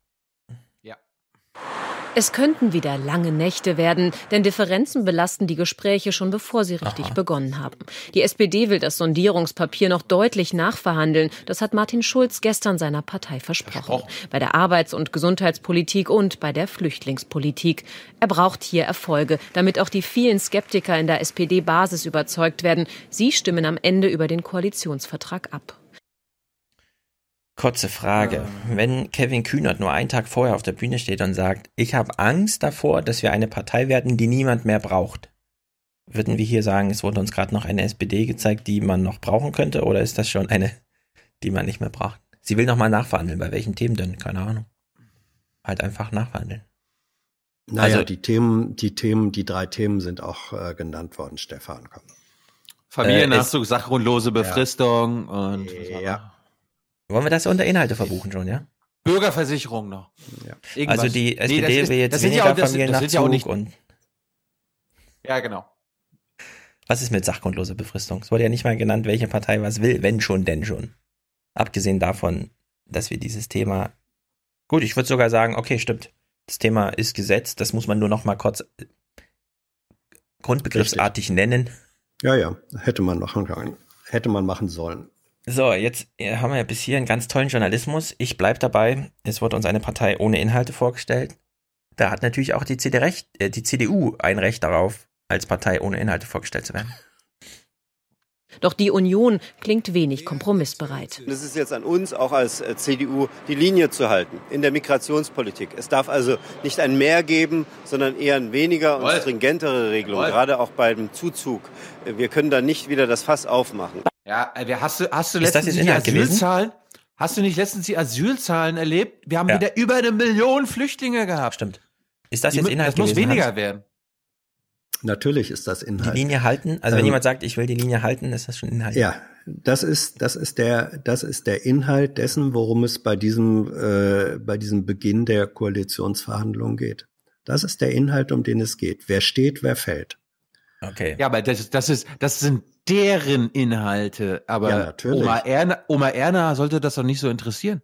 Es könnten wieder lange Nächte werden, denn Differenzen belasten die Gespräche schon bevor sie richtig Aha. begonnen haben. Die SPD will das Sondierungspapier noch deutlich nachverhandeln. Das hat Martin Schulz gestern seiner Partei versprochen. versprochen. Bei der Arbeits- und Gesundheitspolitik und bei der Flüchtlingspolitik. Er braucht hier Erfolge, damit auch die vielen Skeptiker in der SPD-Basis überzeugt werden. Sie stimmen am Ende über den Koalitionsvertrag ab. Kurze Frage. Ja. Wenn Kevin Kühnert nur einen Tag vorher auf der Bühne steht und sagt, ich habe Angst davor, dass wir eine Partei werden, die niemand mehr braucht, würden wir hier sagen, es wurde uns gerade noch eine SPD gezeigt, die man noch brauchen könnte, oder ist das schon eine, die man nicht mehr braucht? Sie will nochmal nachverhandeln. Bei welchen Themen denn? Keine Ahnung. Halt einfach nachverhandeln. Naja, also, die Themen, die Themen, die drei Themen sind auch äh, genannt worden, Stefan. Familiennachzug, äh, sachgrundlose Befristung ja. und ja. Wollen wir das unter Inhalte verbuchen schon, ja? Bürgerversicherung noch. Ja. Also die SPD nee, ist, will jetzt weniger ja auch, das, Familiennachzug ja nicht, und Ja, genau. Was ist mit sachgrundloser Befristung? Es wurde ja nicht mal genannt, welche Partei was will, wenn schon, denn schon. Abgesehen davon, dass wir dieses Thema Gut, ich würde sogar sagen, okay, stimmt. Das Thema ist gesetzt, das muss man nur noch mal kurz grundbegriffsartig Richtig. nennen. Ja, ja, hätte man machen können. Hätte man machen sollen. So, jetzt haben wir ja bis hier einen ganz tollen Journalismus. Ich bleib dabei. Es wurde uns eine Partei ohne Inhalte vorgestellt. Da hat natürlich auch die, CD Recht, äh, die CDU ein Recht darauf, als Partei ohne Inhalte vorgestellt zu werden. Doch die Union klingt wenig kompromissbereit. Es ist jetzt an uns, auch als äh, CDU, die Linie zu halten in der Migrationspolitik. Es darf also nicht ein Mehr geben, sondern eher ein weniger und stringentere Regelung, gerade auch beim Zuzug. Wir können da nicht wieder das Fass aufmachen. Ja, äh, hast du, hast du letztens die Asylzahlen? Gewesen? Hast du nicht letztens die Asylzahlen erlebt? Wir haben ja. wieder über eine Million Flüchtlinge gehabt. Stimmt. Ist das jetzt Inhalt Das muss gewesen, weniger Hans? werden. Natürlich ist das Inhalt. Die Linie halten? Also wenn ähm, jemand sagt, ich will die Linie halten, ist das schon Inhalt? Ja, das ist, das ist der, das ist der Inhalt dessen, worum es bei diesem, äh, bei diesem Beginn der Koalitionsverhandlungen geht. Das ist der Inhalt, um den es geht. Wer steht, wer fällt. Okay. Ja, aber das, das ist, das sind deren Inhalte. Aber ja, Oma, Erna, Oma Erna sollte das doch nicht so interessieren.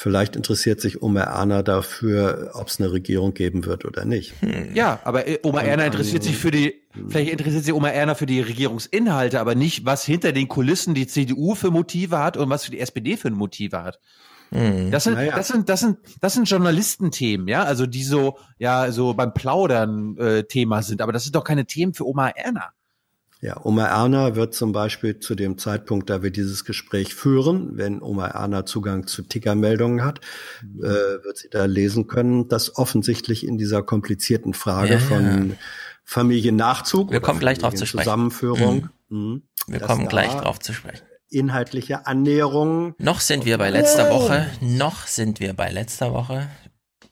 Vielleicht interessiert sich Oma Erna dafür, ob es eine Regierung geben wird oder nicht. Hm. Ja, aber äh, Oma Erna interessiert sich für die, vielleicht interessiert sich Oma Erna für die Regierungsinhalte, aber nicht, was hinter den Kulissen die CDU für Motive hat und was für die SPD für Motive hat. Hm. Das sind, naja. das sind, das sind, das sind Journalistenthemen, ja, also die so, ja, so beim Plaudern äh, Thema sind, aber das sind doch keine Themen für Oma Erna. Ja, Oma Erna wird zum Beispiel zu dem Zeitpunkt, da wir dieses Gespräch führen, wenn Oma Erna Zugang zu Tickermeldungen hat, mhm. äh, wird sie da lesen können, dass offensichtlich in dieser komplizierten Frage ja, von Familiennachzug, wir kommen gleich drauf zu sprechen. Zusammenführung, mhm. mhm wir kommen gleich drauf zu sprechen. Inhaltliche Annäherungen. Noch sind wir bei letzter oh. Woche, noch sind wir bei letzter Woche.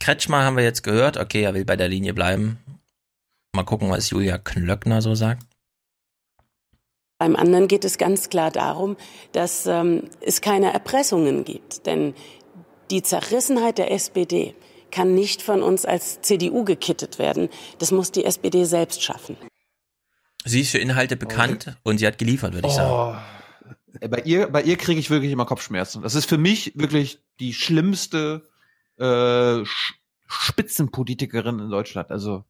Kretschmer haben wir jetzt gehört. Okay, er will bei der Linie bleiben. Mal gucken, was Julia Klöckner so sagt. Beim anderen geht es ganz klar darum, dass ähm, es keine Erpressungen gibt. Denn die Zerrissenheit der SPD kann nicht von uns als CDU gekittet werden. Das muss die SPD selbst schaffen. Sie ist für Inhalte bekannt oh. und sie hat geliefert, würde ich sagen. Oh. Bei ihr, bei ihr kriege ich wirklich immer Kopfschmerzen. Das ist für mich wirklich die schlimmste äh, Spitzenpolitikerin in Deutschland. Also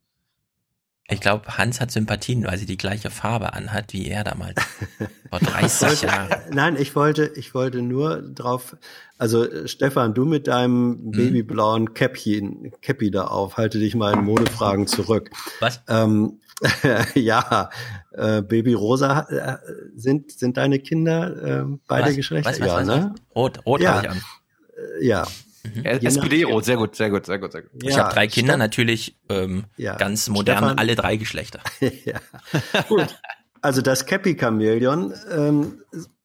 ich glaube, Hans hat Sympathien, weil sie die gleiche Farbe anhat wie er damals. (laughs) Vor 30 Jahren. Nein, ich wollte, ich wollte nur drauf, also Stefan, du mit deinem hm? babyblauen Käppchen, Käppi da auf, halte dich mal in Modefragen zurück. Was? Ähm, (laughs) ja, äh, Baby Rosa äh, sind, sind deine Kinder äh, beide was? Geschlechter? Was, was, ja, was, ne? Rot, rot ja. habe ich an. Äh, ja, Mhm. SPD-Rot, sehr gut, sehr gut, sehr gut, sehr gut. Ich habe drei Kinder, Ste natürlich ähm, ja. ganz modern, Stefan. alle drei Geschlechter. (laughs) ja. Gut. Also das Cappy-Chamäleon, ähm,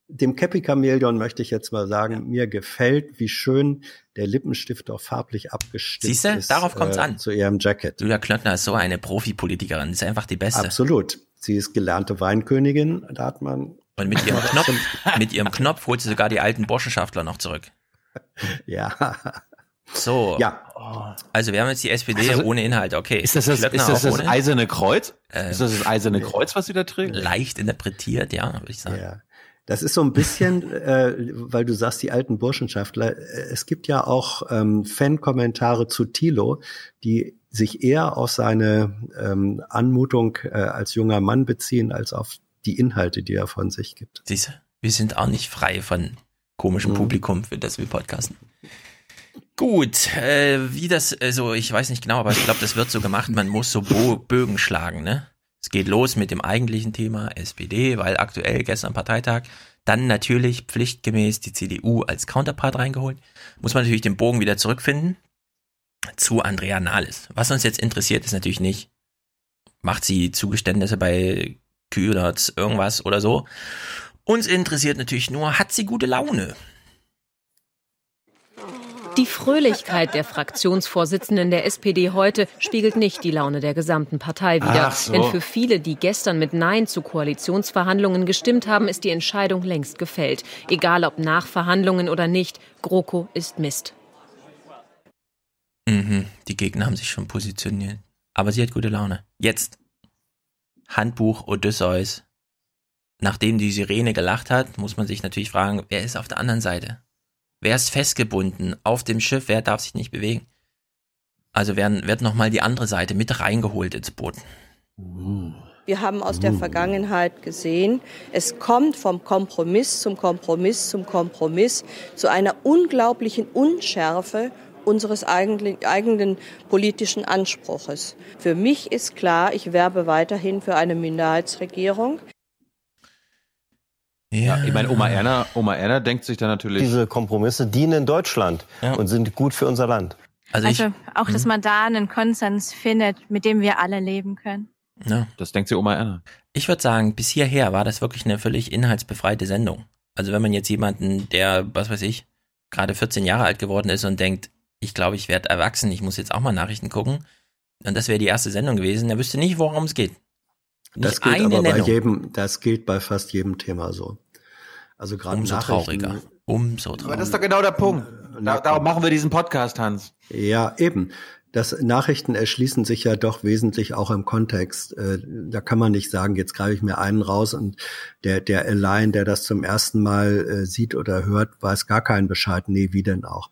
dem Cappy-Chamäleon möchte ich jetzt mal sagen, ja. mir gefällt, wie schön der Lippenstift auch farblich abgestimmt Siehste, ist. darauf kommt's äh, an. Zu ihrem Jacket. Julia Klöckner ist so eine Profipolitikerin, ist einfach die beste. Absolut. Sie ist gelernte Weinkönigin, da hat man. Und mit ihrem (laughs) Knopf, mit ihrem Knopf holt sie sogar die alten Burschenschaftler noch zurück. (laughs) Ja. So. Ja. Also wir haben jetzt die SPD also, ohne Inhalt, okay. Ist das das, ist das, das eiserne Kreuz? Äh, ist das das eiserne Kreuz, was sie da trägt? Leicht interpretiert, ja, würde ich sagen. Ja. Das ist so ein bisschen, (laughs) äh, weil du sagst, die alten Burschenschaftler. Es gibt ja auch ähm, Fan-Kommentare zu Thilo, die sich eher auf seine ähm, Anmutung äh, als junger Mann beziehen, als auf die Inhalte, die er von sich gibt. Siehst du, wir sind auch nicht frei von komischem mhm. Publikum, für das wir podcasten. Gut, äh, wie das, also ich weiß nicht genau, aber ich glaube, das wird so gemacht, man muss so Bo Bögen schlagen, ne? Es geht los mit dem eigentlichen Thema SPD, weil aktuell gestern Parteitag, dann natürlich pflichtgemäß die CDU als Counterpart reingeholt. Muss man natürlich den Bogen wieder zurückfinden zu Andrea Nahles. Was uns jetzt interessiert, ist natürlich nicht, macht sie Zugeständnisse bei Kühlerts irgendwas oder so. Uns interessiert natürlich nur, hat sie gute Laune? Die Fröhlichkeit der Fraktionsvorsitzenden der SPD heute spiegelt nicht die Laune der gesamten Partei wider. So. Denn für viele, die gestern mit Nein zu Koalitionsverhandlungen gestimmt haben, ist die Entscheidung längst gefällt. Egal ob nach Verhandlungen oder nicht, GroKo ist Mist. Mhm, die Gegner haben sich schon positioniert. Aber sie hat gute Laune. Jetzt. Handbuch Odysseus. Nachdem die Sirene gelacht hat, muss man sich natürlich fragen, wer ist auf der anderen Seite? Wer ist festgebunden auf dem Schiff? Wer darf sich nicht bewegen? Also werden, wird nochmal die andere Seite mit reingeholt ins Boot. Wir haben aus der Vergangenheit gesehen, es kommt vom Kompromiss zum Kompromiss zum Kompromiss zu einer unglaublichen Unschärfe unseres eigenen, eigenen politischen Anspruches. Für mich ist klar, ich werbe weiterhin für eine Minderheitsregierung. Ja, ich meine, Oma Erna, Oma Erna denkt sich da natürlich. Diese Kompromisse dienen Deutschland ja. und sind gut für unser Land. Also, also auch, dass hm? man da einen Konsens findet, mit dem wir alle leben können. Ja, das denkt sie Oma Erna. Ich würde sagen, bis hierher war das wirklich eine völlig inhaltsbefreite Sendung. Also wenn man jetzt jemanden, der, was weiß ich, gerade 14 Jahre alt geworden ist und denkt, ich glaube, ich werde erwachsen, ich muss jetzt auch mal Nachrichten gucken, und das wäre die erste Sendung gewesen, der wüsste nicht, worum es geht. Nicht das gilt aber bei jedem, das gilt bei fast jedem Thema so. Also gerade Umso trauriger. Umso trauriger. Aber das ist doch genau der Punkt. Da, darum machen wir diesen Podcast, Hans. Ja, eben. Das Nachrichten erschließen sich ja doch wesentlich auch im Kontext. Äh, da kann man nicht sagen, jetzt greife ich mir einen raus und der, der allein, der das zum ersten Mal äh, sieht oder hört, weiß gar keinen Bescheid. Nee, wie denn auch?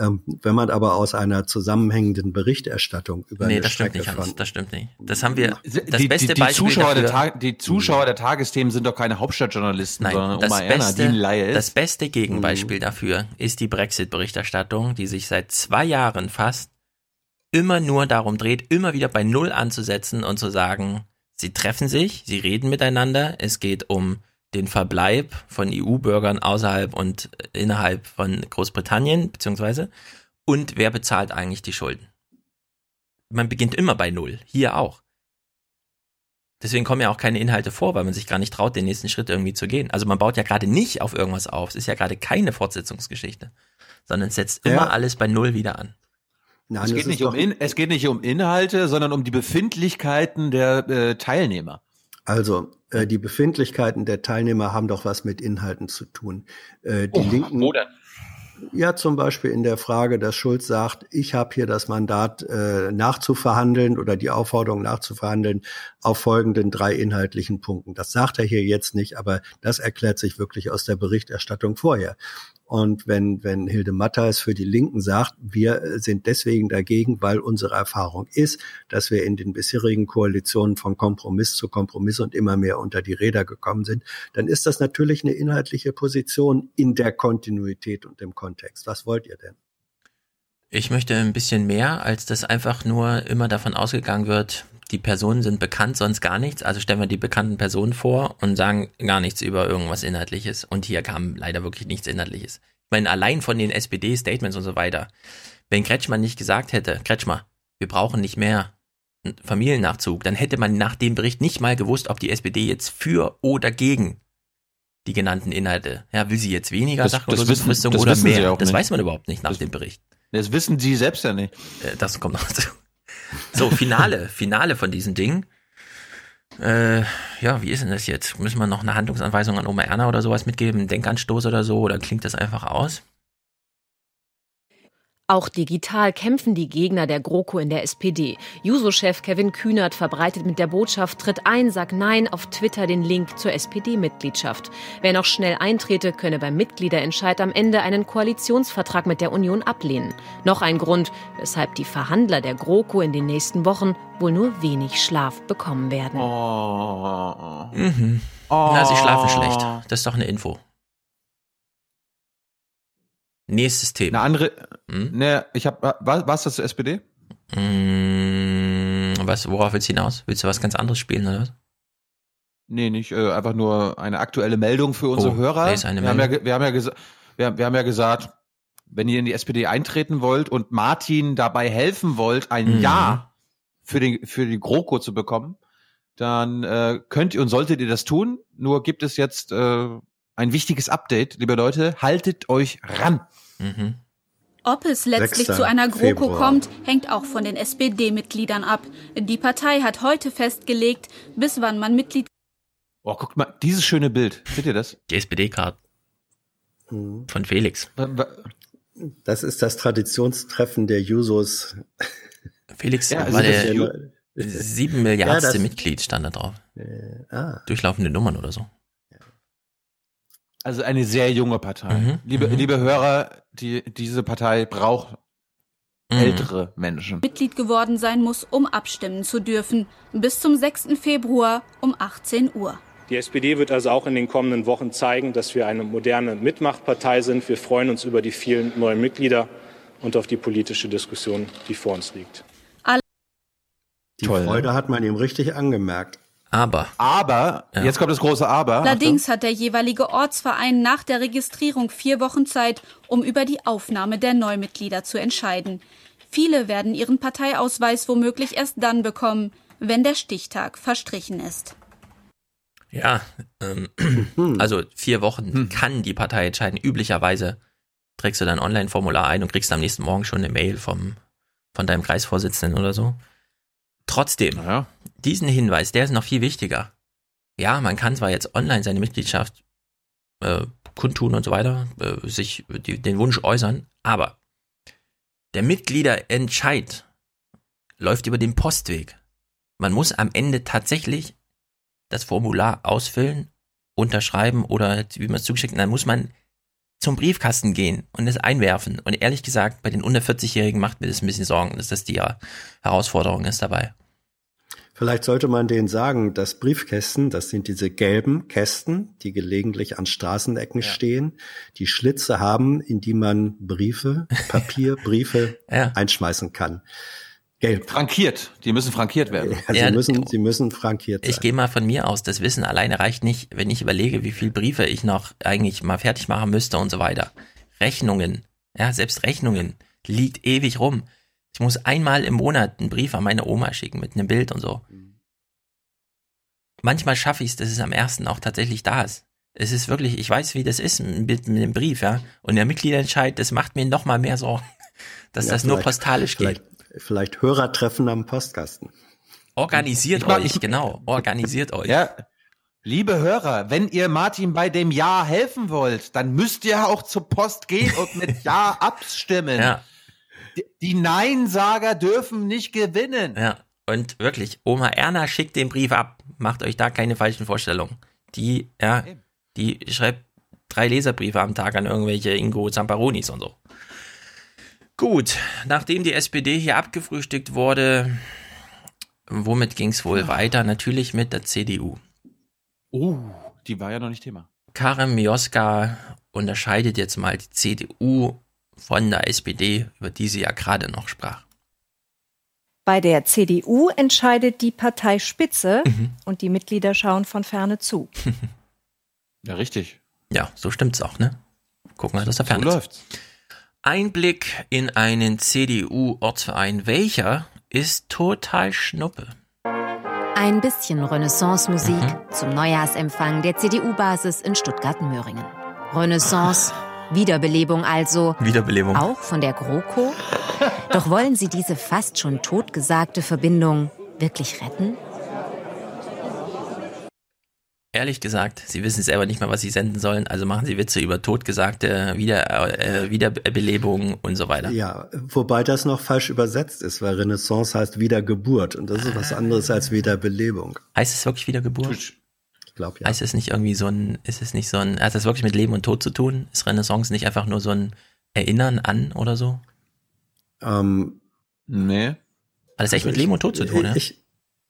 Ähm, wenn man aber aus einer zusammenhängenden Berichterstattung über nee, eine das Strecke stimmt nicht, Hans, das stimmt nicht. Das haben wir. Das die, beste die, die Beispiel Zuschauer dafür, der Tag, die Zuschauer der Tagesthemen sind doch keine Hauptstadtjournalisten, Nein, sondern das Oma Erna, beste, die ein Laie ist. Das beste Gegenbeispiel Mhm. dafür ist die Brexit-Berichterstattung, die sich seit zwei Jahren fast immer nur darum dreht, immer wieder bei Null anzusetzen und zu sagen, sie treffen sich, sie reden miteinander, es geht um den Verbleib von EU-Bürgern außerhalb und innerhalb von Großbritannien, beziehungsweise, und wer bezahlt eigentlich die Schulden. Man beginnt immer bei Null, hier auch. Deswegen kommen ja auch keine Inhalte vor, weil man sich gar nicht traut, den nächsten Schritt irgendwie zu gehen. Also man baut ja gerade nicht auf irgendwas auf. Es ist ja gerade keine Fortsetzungsgeschichte, sondern es setzt immer Ja. alles bei Null wieder an. Nein, es, geht nicht um in, es geht nicht um Inhalte, sondern um die Befindlichkeiten der äh, Teilnehmer. Also, äh, die Befindlichkeiten der Teilnehmer haben doch was mit Inhalten zu tun. Äh, die oh, Linken. Wo denn? Ja, zum Beispiel in der Frage, dass Schulz sagt, ich habe hier das Mandat äh, nachzuverhandeln oder die Aufforderung nachzuverhandeln auf folgenden drei inhaltlichen Punkten. Das sagt er hier jetzt nicht, aber das erklärt sich wirklich aus der Berichterstattung vorher. Und wenn, wenn Hilde Matters für die Linken sagt, wir sind deswegen dagegen, weil unsere Erfahrung ist, dass wir in den bisherigen Koalitionen von Kompromiss zu Kompromiss und immer mehr unter die Räder gekommen sind, dann ist das natürlich eine inhaltliche Position in der Kontinuität und im Kontext. Was wollt ihr denn? Ich möchte ein bisschen mehr, als dass einfach nur immer davon ausgegangen wird, die Personen sind bekannt, sonst gar nichts. Also stellen wir die bekannten Personen vor und sagen gar nichts über irgendwas Inhaltliches. Und hier kam leider wirklich nichts Inhaltliches. Ich meine, allein von den SPD-Statements und so weiter. Wenn Kretschmann nicht gesagt hätte, Kretschmer, wir brauchen nicht mehr Familiennachzug, dann hätte man nach dem Bericht nicht mal gewusst, ob die SPD jetzt für oder gegen die genannten Inhalte. Ja, will sie jetzt weniger das, Sachen das wissen, oder mehr? das nicht. weiß man überhaupt nicht nach das, dem Bericht. Das wissen sie selbst ja nicht. Äh, das kommt noch dazu. So, Finale, (laughs) Finale von diesem Ding. Äh, ja, wie ist denn das jetzt? Müssen wir noch eine Handlungsanweisung an Oma Erna oder sowas mitgeben, Denkanstoß oder so, oder klingt das einfach aus? Auch digital kämpfen die Gegner der GroKo in der SPD. Juso-Chef Kevin Kühnert verbreitet mit der Botschaft Tritt ein, sag Nein auf Twitter den Link zur SPD-Mitgliedschaft. Wer noch schnell eintrete, könne beim Mitgliederentscheid am Ende einen Koalitionsvertrag mit der Union ablehnen. Noch ein Grund, weshalb die Verhandler der GroKo in den nächsten Wochen wohl nur wenig Schlaf bekommen werden. Oh. Mhm. Oh. Na, sie schlafen schlecht. Das ist doch eine Info. Nächstes Thema. Eine andere. Hm? Ne, ich habe. Was, was das zur SPD? Hm, was, worauf willst du hinaus? Willst du was ganz anderes spielen oder was? Nee, nicht. Äh, einfach nur eine aktuelle Meldung für unsere oh, Hörer. Ist eine wir, haben ja, wir, haben ja gesagt, wir, wir haben ja gesagt, wenn ihr in die SPD eintreten wollt und Martin dabei helfen wollt, ein mhm. Ja für, den, für die GroKo zu bekommen, dann äh, könnt ihr und solltet ihr das tun. Nur gibt es jetzt äh, ein wichtiges Update, liebe Leute. Haltet euch ran. Mhm. Ob es letztlich zu einer GroKo Februar. kommt, hängt auch von den SPD-Mitgliedern ab. Die Partei hat heute festgelegt, bis wann man Mitglied. Oh, guckt mal, dieses schöne Bild. Seht ihr das? Die SPD-Card. Mhm. Von Felix. Das ist das Traditionstreffen der Jusos. Felix ja, also war der sieben Milliardste ja, Mitglied, stand da drauf. Äh, ah. Durchlaufende Nummern oder so. Also eine sehr junge Partei. Mhm, liebe, mhm. liebe Hörer, die, diese Partei braucht mhm. ältere Menschen. Mitglied geworden sein muss, um abstimmen zu dürfen. Bis zum 6. Februar um 18 Uhr. Die SPD wird also auch in den kommenden Wochen zeigen, dass wir eine moderne Mitmachpartei sind. Wir freuen uns über die vielen neuen Mitglieder und auf die politische Diskussion, die vor uns liegt. Die Toll, Freude ne? hat man ihm richtig angemerkt. Aber. Aber, ja. jetzt kommt das große Aber. Allerdings hat der jeweilige Ortsverein nach der Registrierung vier Wochen Zeit, um über die Aufnahme der Neumitglieder zu entscheiden. Viele werden ihren Parteiausweis womöglich erst dann bekommen, wenn der Stichtag verstrichen ist. Ja, ähm, also vier Wochen hm. kann die Partei entscheiden. Üblicherweise trägst du dein Online-Formular ein und kriegst am nächsten Morgen schon eine Mail vom, von deinem Kreisvorsitzenden oder so. Trotzdem, ja. diesen Hinweis, der ist noch viel wichtiger. Ja, man kann zwar jetzt online seine Mitgliedschaft äh, kundtun und so weiter, äh, sich die, den Wunsch äußern, aber der Mitgliederentscheid läuft über den Postweg. Man muss am Ende tatsächlich das Formular ausfüllen, unterschreiben oder wie man es zugeschickt, dann muss man zum Briefkasten gehen und es einwerfen. Und ehrlich gesagt, bei den unter 40-Jährigen macht mir das ein bisschen Sorgen, dass das die Herausforderung ist dabei. Vielleicht sollte man denen sagen, dass Briefkästen, das sind diese gelben Kästen, die gelegentlich an Straßenecken ja. stehen, die Schlitze haben, in die man Briefe, Papier, (laughs) Briefe ja. einschmeißen kann. Gelb. Frankiert. Die müssen frankiert werden. Ja, sie, ja, müssen, sie müssen frankiert sein. Ich gehe mal von mir aus, das Wissen alleine reicht nicht, wenn ich überlege, wie viele Briefe ich noch eigentlich mal fertig machen müsste und so weiter. Rechnungen, ja, selbst Rechnungen liegt ewig rum. Ich muss einmal im Monat einen Brief an meine Oma schicken mit einem Bild und so. Manchmal schaffe ich es, dass es am ersten auch tatsächlich da ist. Es ist wirklich, ich weiß, wie das ist mit, mit dem Brief, ja. Und der Mitgliederentscheid, das macht mir noch mal mehr Sorgen. (laughs) dass ja, das nur postalisch vielleicht, geht. Vielleicht Hörertreffen am Postkasten. Organisiert ich euch, genau. Organisiert (laughs) euch. Ja. Liebe Hörer, wenn ihr Martin bei dem Ja helfen wollt, dann müsst ihr auch zur Post gehen und mit (laughs) Ja abstimmen. Ja. Die, Neinsager dürfen nicht gewinnen. Ja. Und wirklich, Oma Erna schickt den Brief ab. Macht euch da keine falschen Vorstellungen. Die, ja, die schreibt drei Leserbriefe am Tag an irgendwelche Ingo Zamparonis und so. Gut, nachdem die SPD hier abgefrühstückt wurde, womit ging es wohl weiter? Natürlich mit der CDU. Oh, die war ja noch nicht Thema. Karim Mioska unterscheidet jetzt mal die CDU von der SPD, über die sie ja gerade noch sprach. Bei der CDU entscheidet die Parteispitze mhm. und die Mitglieder schauen von ferne zu. (laughs) Ja, richtig. Ja, so stimmt's auch, ne? Gucken wir, dass der ferne so läuft's. Ein Blick in einen CDU-Ortsverein. Welcher ist total Schnuppe? Ein bisschen Renaissance-Musik mhm. zum Neujahrsempfang der CDU-Basis in Stuttgart-Möhringen. Renaissance, Wiederbelebung also. Wiederbelebung. Auch von der GroKo. Doch wollen Sie diese fast schon totgesagte Verbindung wirklich retten? Ehrlich gesagt, sie wissen selber nicht mehr, was sie senden sollen, also machen sie Witze über totgesagte Wieder, äh, Wiederbelebung und so weiter. Ja, wobei das noch falsch übersetzt ist, weil Renaissance heißt Wiedergeburt und das ist was anderes als Wiederbelebung. Heißt es wirklich Wiedergeburt? Ich glaube ja. Heißt es nicht irgendwie so ein, ist es nicht so ein, hat das wirklich mit Leben und Tod zu tun? Ist Renaissance nicht einfach nur so ein Erinnern an oder so? Ähm, nee. Hat das echt also mit Leben und Tod zu tun, ich, ja? Ich,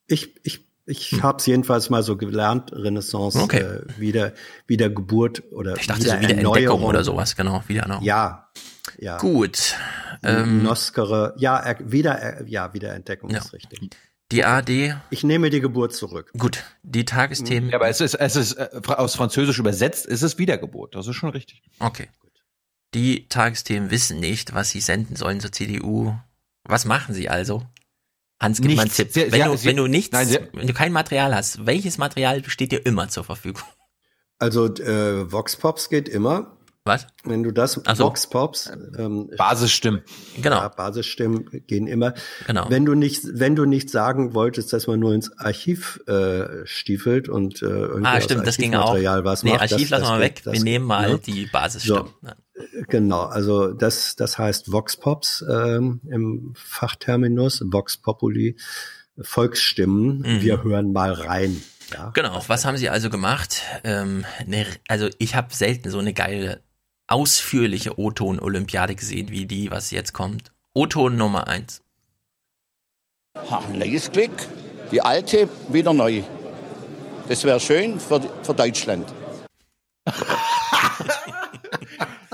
ich, ich ich hm. habe es jedenfalls mal so gelernt, Renaissance, okay. äh, wieder, Wiedergeburt oder Ich dachte wieder so Wiederentdeckung oder sowas, genau, Wiedererneuerung. Ja, ja. Gut. Ähm, Noskere, ja, er, wieder, ja, Wiederentdeckung ja. ist richtig. Die AD. Ich nehme die Geburt zurück. Gut, die Tagesthemen. Ja, aber es ist, es ist äh, aus Französisch übersetzt, ist es Wiedergeburt. Das ist schon richtig. Okay. Die Tagesthemen wissen nicht, was sie senden sollen zur CDU. Was machen sie also? Hans, gib mal einen Tipp. Sehr, wenn, du, wenn du nichts, nein, wenn du kein Material hast, welches Material steht dir immer zur Verfügung? Also äh, Vox Pops geht immer. Was? Wenn du das so. Vox Pops ähm, Basisstimmen. Genau. Ja, Basisstimmen gehen immer. Genau. Wenn du nicht wenn du nicht sagen wolltest, dass man nur ins Archiv äh, stiefelt und äh, irgendwie Ah, stimmt, das ging auch. Was nee, macht, Archiv das, lassen wir weg. wir nehmen mal ja. die Basisstimmen. So. Ja. Genau, also das, das heißt Vox Pops ähm, im Fachterminus, Vox Populi, Volksstimmen. Mhm. Wir hören mal rein. Ja. Genau, was haben Sie also gemacht? Ähm, ne, also ich habe selten so eine geile, ausführliche O-Ton-Olympiade gesehen, wie die, was jetzt kommt. O-Ton Nummer eins. Ha, neues Glück. Die alte wieder neu. Das wäre schön für, für Deutschland. (laughs)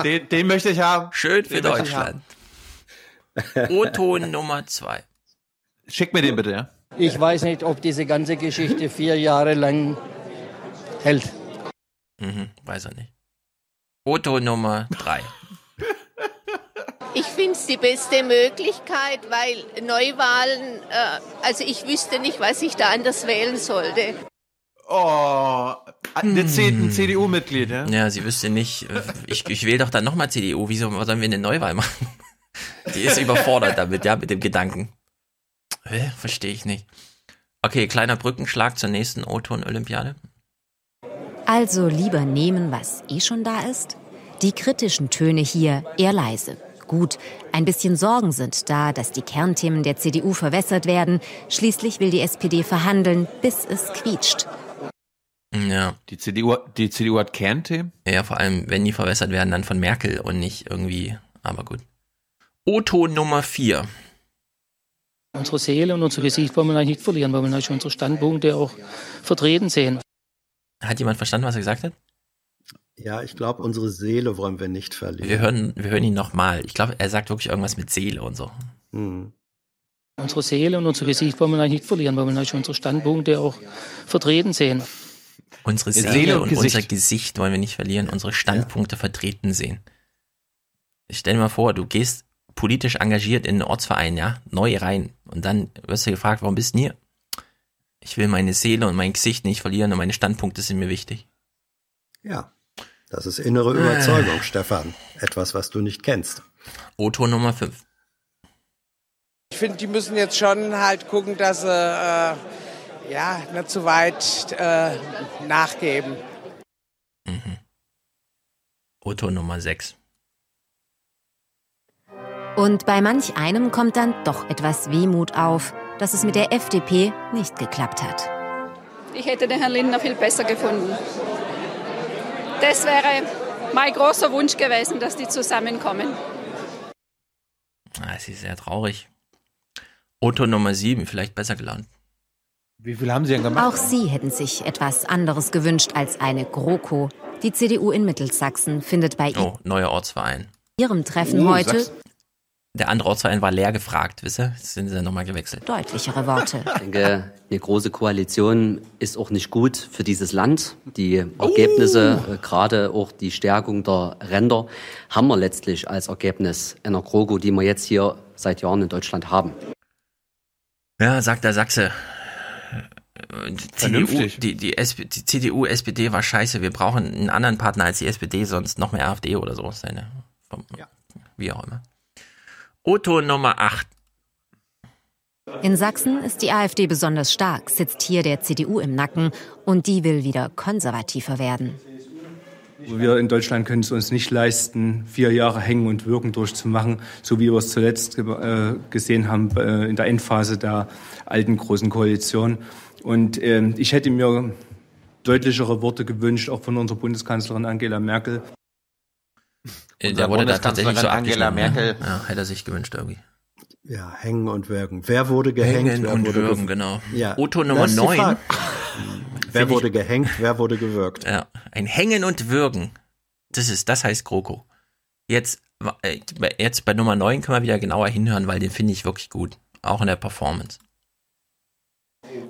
Den, den möchte ich haben. Schön für den Deutschland. (laughs) O-Ton Nummer zwei. Schick mir den bitte, ja. Ich weiß nicht, ob diese ganze Geschichte vier Jahre lang hält. Mhm, weiß er nicht. O-Ton Nummer drei. Ich finde es die beste Möglichkeit, weil Neuwahlen, äh, also ich wüsste nicht, was ich da anders wählen sollte. Oh, der hm. CDU-Mitglied, ja? Ja, sie wüsste nicht, äh, ich, ich wähle doch dann nochmal CDU, wieso sollen wir eine Neuwahl machen? (laughs) Die ist überfordert damit, ja, mit dem Gedanken. Hä? Verstehe ich nicht. Okay, kleiner Brückenschlag zur nächsten O-Ton-Olympiade. Also lieber nehmen, was eh schon da ist? Die kritischen Töne hier eher leise. Gut, ein bisschen Sorgen sind da, dass die Kernthemen der CDU verwässert werden. Schließlich will die SPD verhandeln, bis es quietscht. Ja. Die CDU, die CDU hat Kernthemen? Ja, vor allem, wenn die verwässert werden, dann von Merkel und nicht irgendwie, aber gut. O-Ton Nummer 4. Unsere Seele und unser Gesicht wollen wir eigentlich nicht verlieren, weil wir natürlich unsere Standpunkte auch vertreten sehen. Hat jemand verstanden, was er gesagt hat? Ja, ich glaube, unsere Seele wollen wir nicht verlieren. Wir hören, wir hören ihn nochmal. Ich glaube, er sagt wirklich irgendwas mit Seele und so. Hm. Unsere Seele und unser Gesicht wollen wir eigentlich nicht verlieren, weil wir natürlich unsere Standpunkte auch vertreten sehen. Unsere Seele, Seele und, und unser Gesicht wollen wir nicht verlieren, unsere Standpunkte ja. vertreten sehen. Ich stell dir mal vor, du gehst politisch engagiert in einen Ortsverein, ja, neu rein. Und dann wirst du gefragt, warum bist du hier? Ich will meine Seele und mein Gesicht nicht verlieren und meine Standpunkte sind mir wichtig. Ja, das ist innere Überzeugung, äh. Stefan. Etwas, was du nicht kennst. O-Ton Nummer 5. Ich finde, die müssen jetzt schon halt gucken, dass sie äh, ja nicht zu weit äh, nachgeben. Mhm. Otto Nummer 6. Und bei manch einem kommt dann doch etwas Wehmut auf, dass es mit der FDP nicht geklappt hat. Ich hätte den Herrn Lindner viel besser gefunden. Das wäre mein großer Wunsch gewesen, dass die zusammenkommen. Ah, es ist sehr traurig. Otto Nummer 7, vielleicht besser gelaunt. Wie viel haben Sie denn gemacht? Auch Sie hätten sich etwas anderes gewünscht als eine GroKo. Die CDU in Mittelsachsen findet bei Oh, neuer Ortsverein. ihrem Treffen heute Der andere Ortsverein war leer gefragt, wisst ihr? Jetzt sind sie nochmal gewechselt. deutlichere Worte. Ich denke, eine große Koalition ist auch nicht gut für dieses Land. Die Ergebnisse, äh, gerade auch die Stärkung der Ränder, haben wir letztlich als Ergebnis einer GroKo, die wir jetzt hier seit Jahren in Deutschland haben. Ja, sagt der Sachse. Die CDU, Vernünftig. die, die, SP, die CDU, SPD war scheiße. Wir brauchen einen anderen Partner als die SPD, sonst noch mehr AfD oder so. Seine, vom, Wie auch immer. Otto Nummer 8. In Sachsen ist die AfD besonders stark, sitzt hier der CDU im Nacken und die will wieder konservativer werden. Wir in Deutschland können es uns nicht leisten, vier Jahre hängen und wirken durchzumachen, so wie wir es zuletzt äh, gesehen haben äh, in der Endphase der alten großen Koalition. Und äh, ich hätte mir deutlichere Worte gewünscht, auch von unserer Bundeskanzlerin Angela Merkel. Der wurde da tatsächlich so Angela abgeschnitten, Merkel. Ne? Ja, hätte er sich gewünscht irgendwie. Ja, hängen und wirken. Wer wurde gehängt? Hängen wer und wurde würgen, gew- genau. Ja. Otto Nummer ist die 9. Frage. (laughs) Wer Find ich- wurde gehängt? Wer wurde gewürgt? Ja, ein Hängen und Würgen. Das ist, das heißt GroKo. Jetzt, äh, jetzt bei Nummer 9 können wir wieder genauer hinhören, weil den finde ich wirklich gut. Auch in der Performance.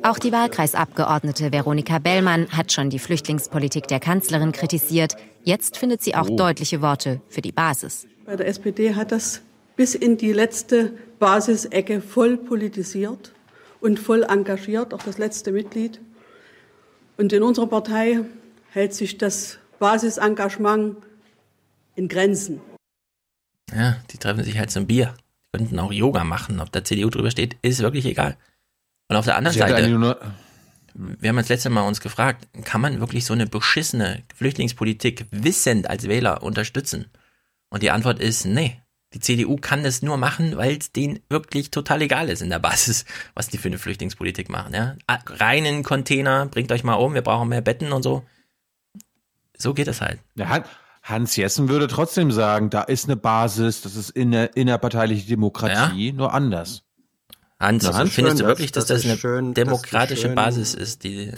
Auch die Wahlkreisabgeordnete Veronika Bellmann hat schon die Flüchtlingspolitik der Kanzlerin kritisiert. Jetzt findet sie auch Oh. deutliche Worte für die Basis. Bei der SPD hat das bis in die letzte Basisecke voll politisiert und voll engagiert, auch das letzte Mitglied. Und in unserer Partei hält sich das Basisengagement in Grenzen. Ja, die treffen sich halt zum Bier. Die könnten auch Yoga machen. Ob da CDU drüber steht, ist wirklich egal. Und auf der anderen Seite, wir haben uns letzte Mal uns gefragt, kann man wirklich so eine beschissene Flüchtlingspolitik wissend als Wähler unterstützen? Und die Antwort ist, nee. Die CDU kann das nur machen, weil es denen wirklich total egal ist in der Basis, was die für eine Flüchtlingspolitik machen. Ja? Ah, Reinen Container, bringt euch mal um, wir brauchen mehr Betten und so. So geht es halt. Ja, Han- Hans Jessen würde trotzdem sagen, da ist eine Basis, das ist inner, innerparteiliche Demokratie, nur anders. Hans, Na, Hans, findest schön, du wirklich, dass das, das- das eine schön, das ist demokratische schön. Basis ist, die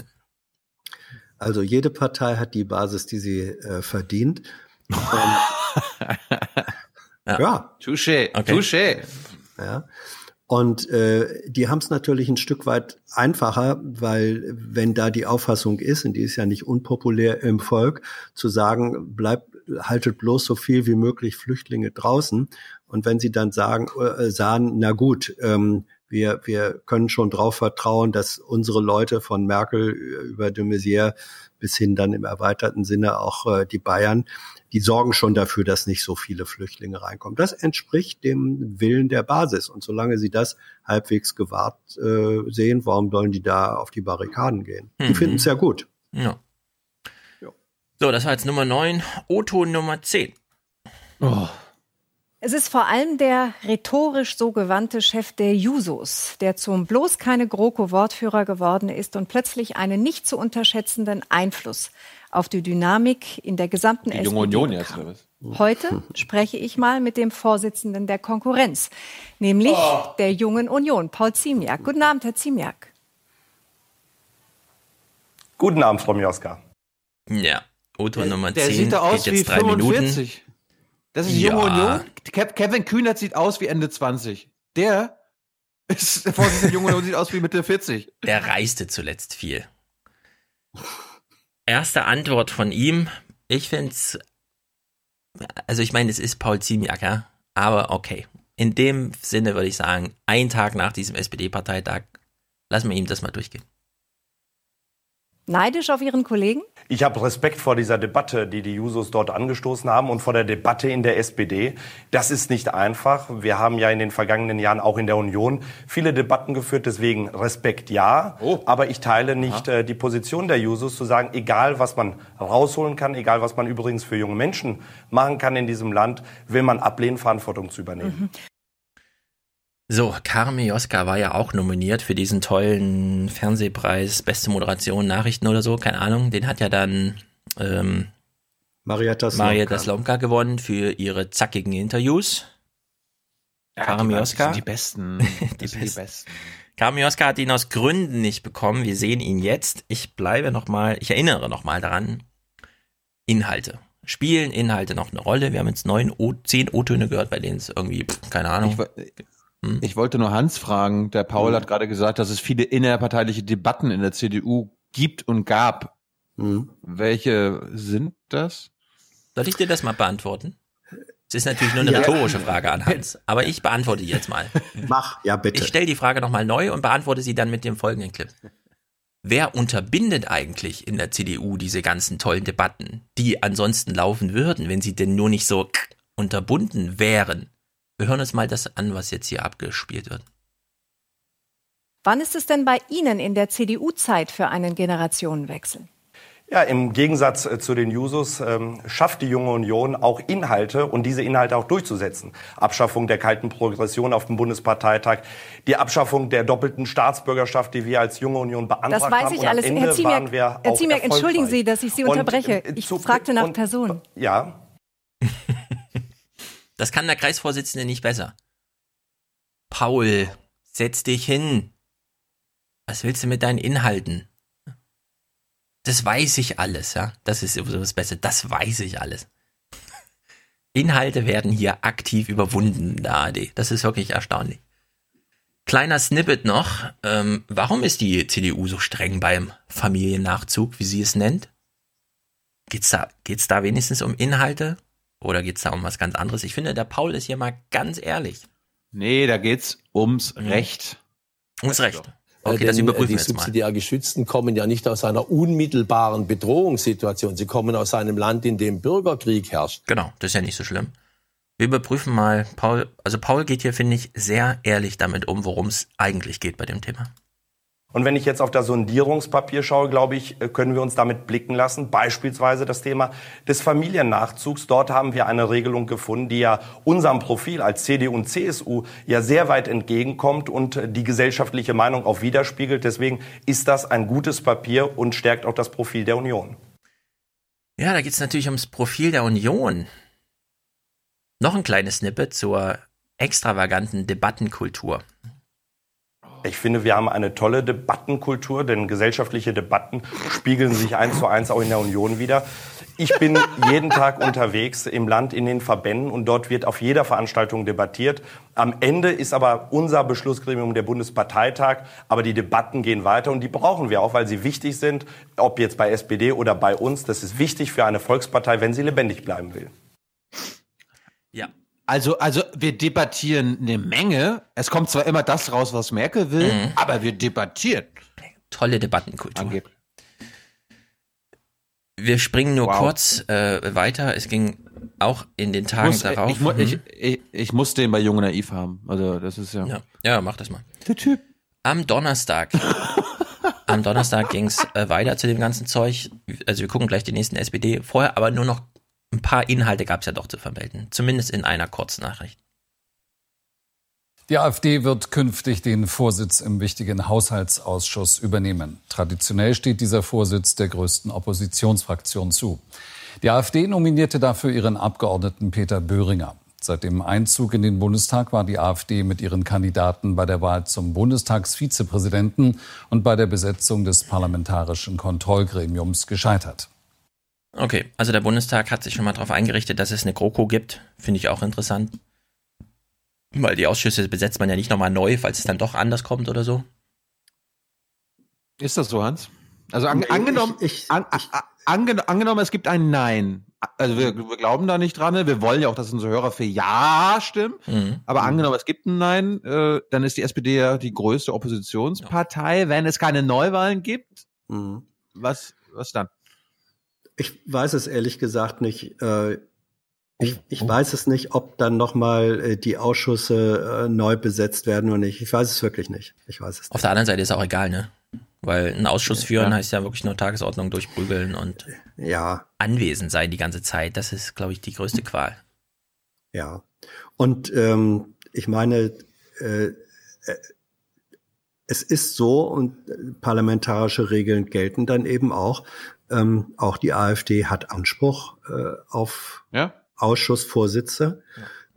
Also jede Partei hat die Basis, die sie äh, verdient. Und, (laughs) ja. Touché, Okay. touché. Ja. Und äh, die haben es natürlich ein Stück weit einfacher, weil wenn da die Auffassung ist, und die ist ja nicht unpopulär im Volk, zu sagen, bleibt, haltet bloß so viel wie möglich Flüchtlinge draußen. Und wenn sie dann sagen, äh, sagen, na gut, ähm, wir, wir können schon drauf vertrauen, dass unsere Leute von Merkel über de Maizière bis hin dann im erweiterten Sinne auch äh, die Bayern, die sorgen schon dafür, dass nicht so viele Flüchtlinge reinkommen. Das entspricht dem Willen der Basis. Und solange sie das halbwegs gewahrt äh, sehen, warum sollen die da auf die Barrikaden gehen? Die Mhm. finden es ja gut. Ja. So, das war jetzt Nummer 9. Otto Nummer 10. Oh. Es ist vor allem der rhetorisch so gewandte Chef der Jusos, der zum bloß keine GroKo-Wortführer geworden ist und plötzlich einen nicht zu unterschätzenden Einfluss auf die Dynamik in der gesamten Die SPD junge Union jetzt, oder was? Heute spreche ich mal mit dem Vorsitzenden der Konkurrenz, nämlich der Jungen Union, Paul Ziemiak. Guten Abend, Herr Ziemiak. Guten Abend, Frau Mioska. Ja, Otto Nummer 10 Der sieht da aus geht wie jetzt drei Minuten. 45. Das ist Ja. junge Union. Kev- Kevin Kühnert sieht aus wie Ende 20. Der (laughs) ist der Vorsitzende der jungen Union sieht aus wie Mitte 40. Der reiste zuletzt viel. Erste Antwort von ihm. Ich find's, also ich meine, es ist Paul Ziemiak, ja, aber okay. In dem Sinne würde ich sagen, ein Tag nach diesem SPD-Parteitag, lassen wir ihm das mal durchgehen. Neidisch auf Ihren Kollegen? Ich habe Respekt vor dieser Debatte, die die Jusos dort angestoßen haben und vor der Debatte in der SPD. Das ist nicht einfach. Wir haben ja in den vergangenen Jahren auch in der Union viele Debatten geführt. Deswegen Respekt ja. Oh. Aber ich teile nicht äh, die Position der Jusos zu sagen, egal was man rausholen kann, egal was man übrigens für junge Menschen machen kann in diesem Land, will man ablehnen, Verantwortung zu übernehmen. Mhm. So, Carme Joska war ja auch nominiert für diesen tollen Fernsehpreis, beste Moderation, Nachrichten oder so, keine Ahnung. Den hat ja dann ähm, Marietta Slomka. Marietta Slomka gewonnen für ihre zackigen Interviews. Ja, Carme Joska. Die besten. (laughs) die, besten. die besten. Carme Joska hat ihn aus Gründen nicht bekommen. Wir sehen ihn jetzt. Ich bleibe nochmal, ich erinnere nochmal daran. Inhalte. Spielen Inhalte noch eine Rolle? Wir haben jetzt neun, o, zehn O-Töne gehört, bei denen es irgendwie, keine Ahnung. Ich, hm? Ich wollte nur Hans fragen. Der Paul hm. hat gerade gesagt, dass es viele innerparteiliche Debatten in der CDU gibt und gab. Hm. Welche sind das? Soll ich dir das mal beantworten? Es ist natürlich nur eine ja. rhetorische Frage an Hans, aber ich beantworte die jetzt mal. (laughs) Mach, ja bitte. Ich stelle die Frage nochmal neu und beantworte sie dann mit dem folgenden Clip. Wer unterbindet eigentlich in der CDU diese ganzen tollen Debatten, die ansonsten laufen würden, wenn sie denn nur nicht so unterbunden wären? Wir hören uns mal das an, was jetzt hier abgespielt wird. Wann ist es denn bei Ihnen in der CDU Zeit für einen Generationenwechsel? Ja, im Gegensatz äh, zu den Jusos ähm, schafft die Junge Union auch Inhalte und diese Inhalte auch durchzusetzen. Abschaffung der kalten Progression auf dem Bundesparteitag, die Abschaffung der doppelten Staatsbürgerschaft, die wir als Junge Union beantragt haben. Das weiß ich und alles. Herr Ziemiak, Herr Ziemiak entschuldigen Sie, dass ich Sie unterbreche. Und, äh, ich zu, fragte nach und, Personen. Ja. Das kann der Kreisvorsitzende nicht besser. Paul, setz dich hin. Was willst du mit deinen Inhalten? Das weiß ich alles, ja. Das ist sowieso das Beste. Das weiß ich alles. Inhalte werden hier aktiv überwunden in der ARD. Das ist wirklich erstaunlich. Kleiner Snippet noch. Ähm, warum ist die CDU so streng beim Familiennachzug, wie sie es nennt? Geht's da, geht's da wenigstens um Inhalte? Oder geht es da um was ganz anderes? Ich finde, der Paul ist hier mal ganz ehrlich. Nee, da geht's ums mhm. Recht. Ums Recht. Okay, das überprüfen die subsidiär Geschützten kommen ja nicht aus einer unmittelbaren Bedrohungssituation. Sie kommen aus einem Land, in dem Bürgerkrieg herrscht. Genau, das ist ja nicht so schlimm. Wir überprüfen mal, Paul, also Paul geht hier, finde ich, sehr ehrlich damit um, worum es eigentlich geht bei dem Thema. Und wenn ich jetzt auf das Sondierungspapier schaue, glaube ich, äh, können wir uns damit blicken lassen. Beispielsweise das Thema des Familiennachzugs. Dort haben wir eine Regelung gefunden, die ja unserem Profil als CDU und CSU ja sehr weit entgegenkommt und äh, die gesellschaftliche Meinung auch widerspiegelt. Deswegen ist das ein gutes Papier und stärkt auch das Profil der Union. Ja, da geht es natürlich ums Profil der Union. Noch ein kleines Snippet zur extravaganten Debattenkultur. Ich finde, wir haben eine tolle Debattenkultur, denn gesellschaftliche Debatten spiegeln sich eins zu eins auch in der Union wieder. Ich bin jeden Tag unterwegs im Land, in den Verbänden und dort wird auf jeder Veranstaltung debattiert. Am Ende ist aber unser Beschlussgremium der Bundesparteitag, aber die Debatten gehen weiter und die brauchen wir auch, weil sie wichtig sind, ob jetzt bei SPD oder bei uns. Das ist wichtig für eine Volkspartei, wenn sie lebendig bleiben will. Also, also wir debattieren eine Menge. Es kommt zwar immer das raus, was Merkel will, mhm. aber wir debattieren. Tolle Debattenkultur. Angeblich. Wir springen nur wow. kurz äh, weiter. Es ging auch in den Tagen muss, darauf. Ich, ich, mhm. ich, ich, muss den bei Jung Naiv haben. Also das ist ja. Ja, ja mach das mal. Der Typ. Am Donnerstag. (laughs) am Donnerstag ging es äh, weiter zu dem ganzen Zeug. Also wir gucken gleich die nächsten SPD. Vorher aber nur noch ein paar Inhalte gab es ja doch zu vermelden, zumindest in einer Kurznachricht. Die AfD wird künftig den Vorsitz im wichtigen Haushaltsausschuss übernehmen. Traditionell steht dieser Vorsitz der größten Oppositionsfraktion zu. Die AfD nominierte dafür ihren Abgeordneten Peter Böhringer. Seit dem Einzug in den Bundestag war die AfD mit ihren Kandidaten bei der Wahl zum Bundestagsvizepräsidenten und bei der Besetzung des parlamentarischen Kontrollgremiums gescheitert. Okay, also der Bundestag hat sich schon mal darauf eingerichtet, dass es eine GroKo gibt. Finde ich auch interessant. Weil die Ausschüsse besetzt man ja nicht nochmal neu, falls es dann doch anders kommt oder so. Ist das so, Hans? Also an, angenommen, ich, ich, an, an, angenommen, es gibt ein Nein. Also wir, wir, glauben da nicht dran. Ne? Wir wollen ja auch, dass unsere Hörer für Ja stimmen. Mhm. Aber angenommen, es gibt ein Nein, äh, dann ist die SPD ja die größte Oppositionspartei. Ja. Wenn es keine Neuwahlen gibt, mhm was, was dann? Ich weiß es ehrlich gesagt nicht. Äh, ich, ich weiß es nicht, ob dann nochmal äh, die Ausschüsse äh, neu besetzt werden oder nicht. Ich weiß es wirklich nicht. Ich weiß es nicht. Auf der anderen Seite ist auch egal, ne? Weil ein Ausschuss führen ja. heißt ja wirklich nur Tagesordnung durchprügeln und ja. anwesend sein die ganze Zeit. Das ist, glaube ich, die größte Qual. Ja. Und ähm, ich meine, äh, äh es ist so und parlamentarische Regeln gelten dann eben auch. Ähm, auch die AfD hat Anspruch äh, auf ja? Ausschussvorsitze.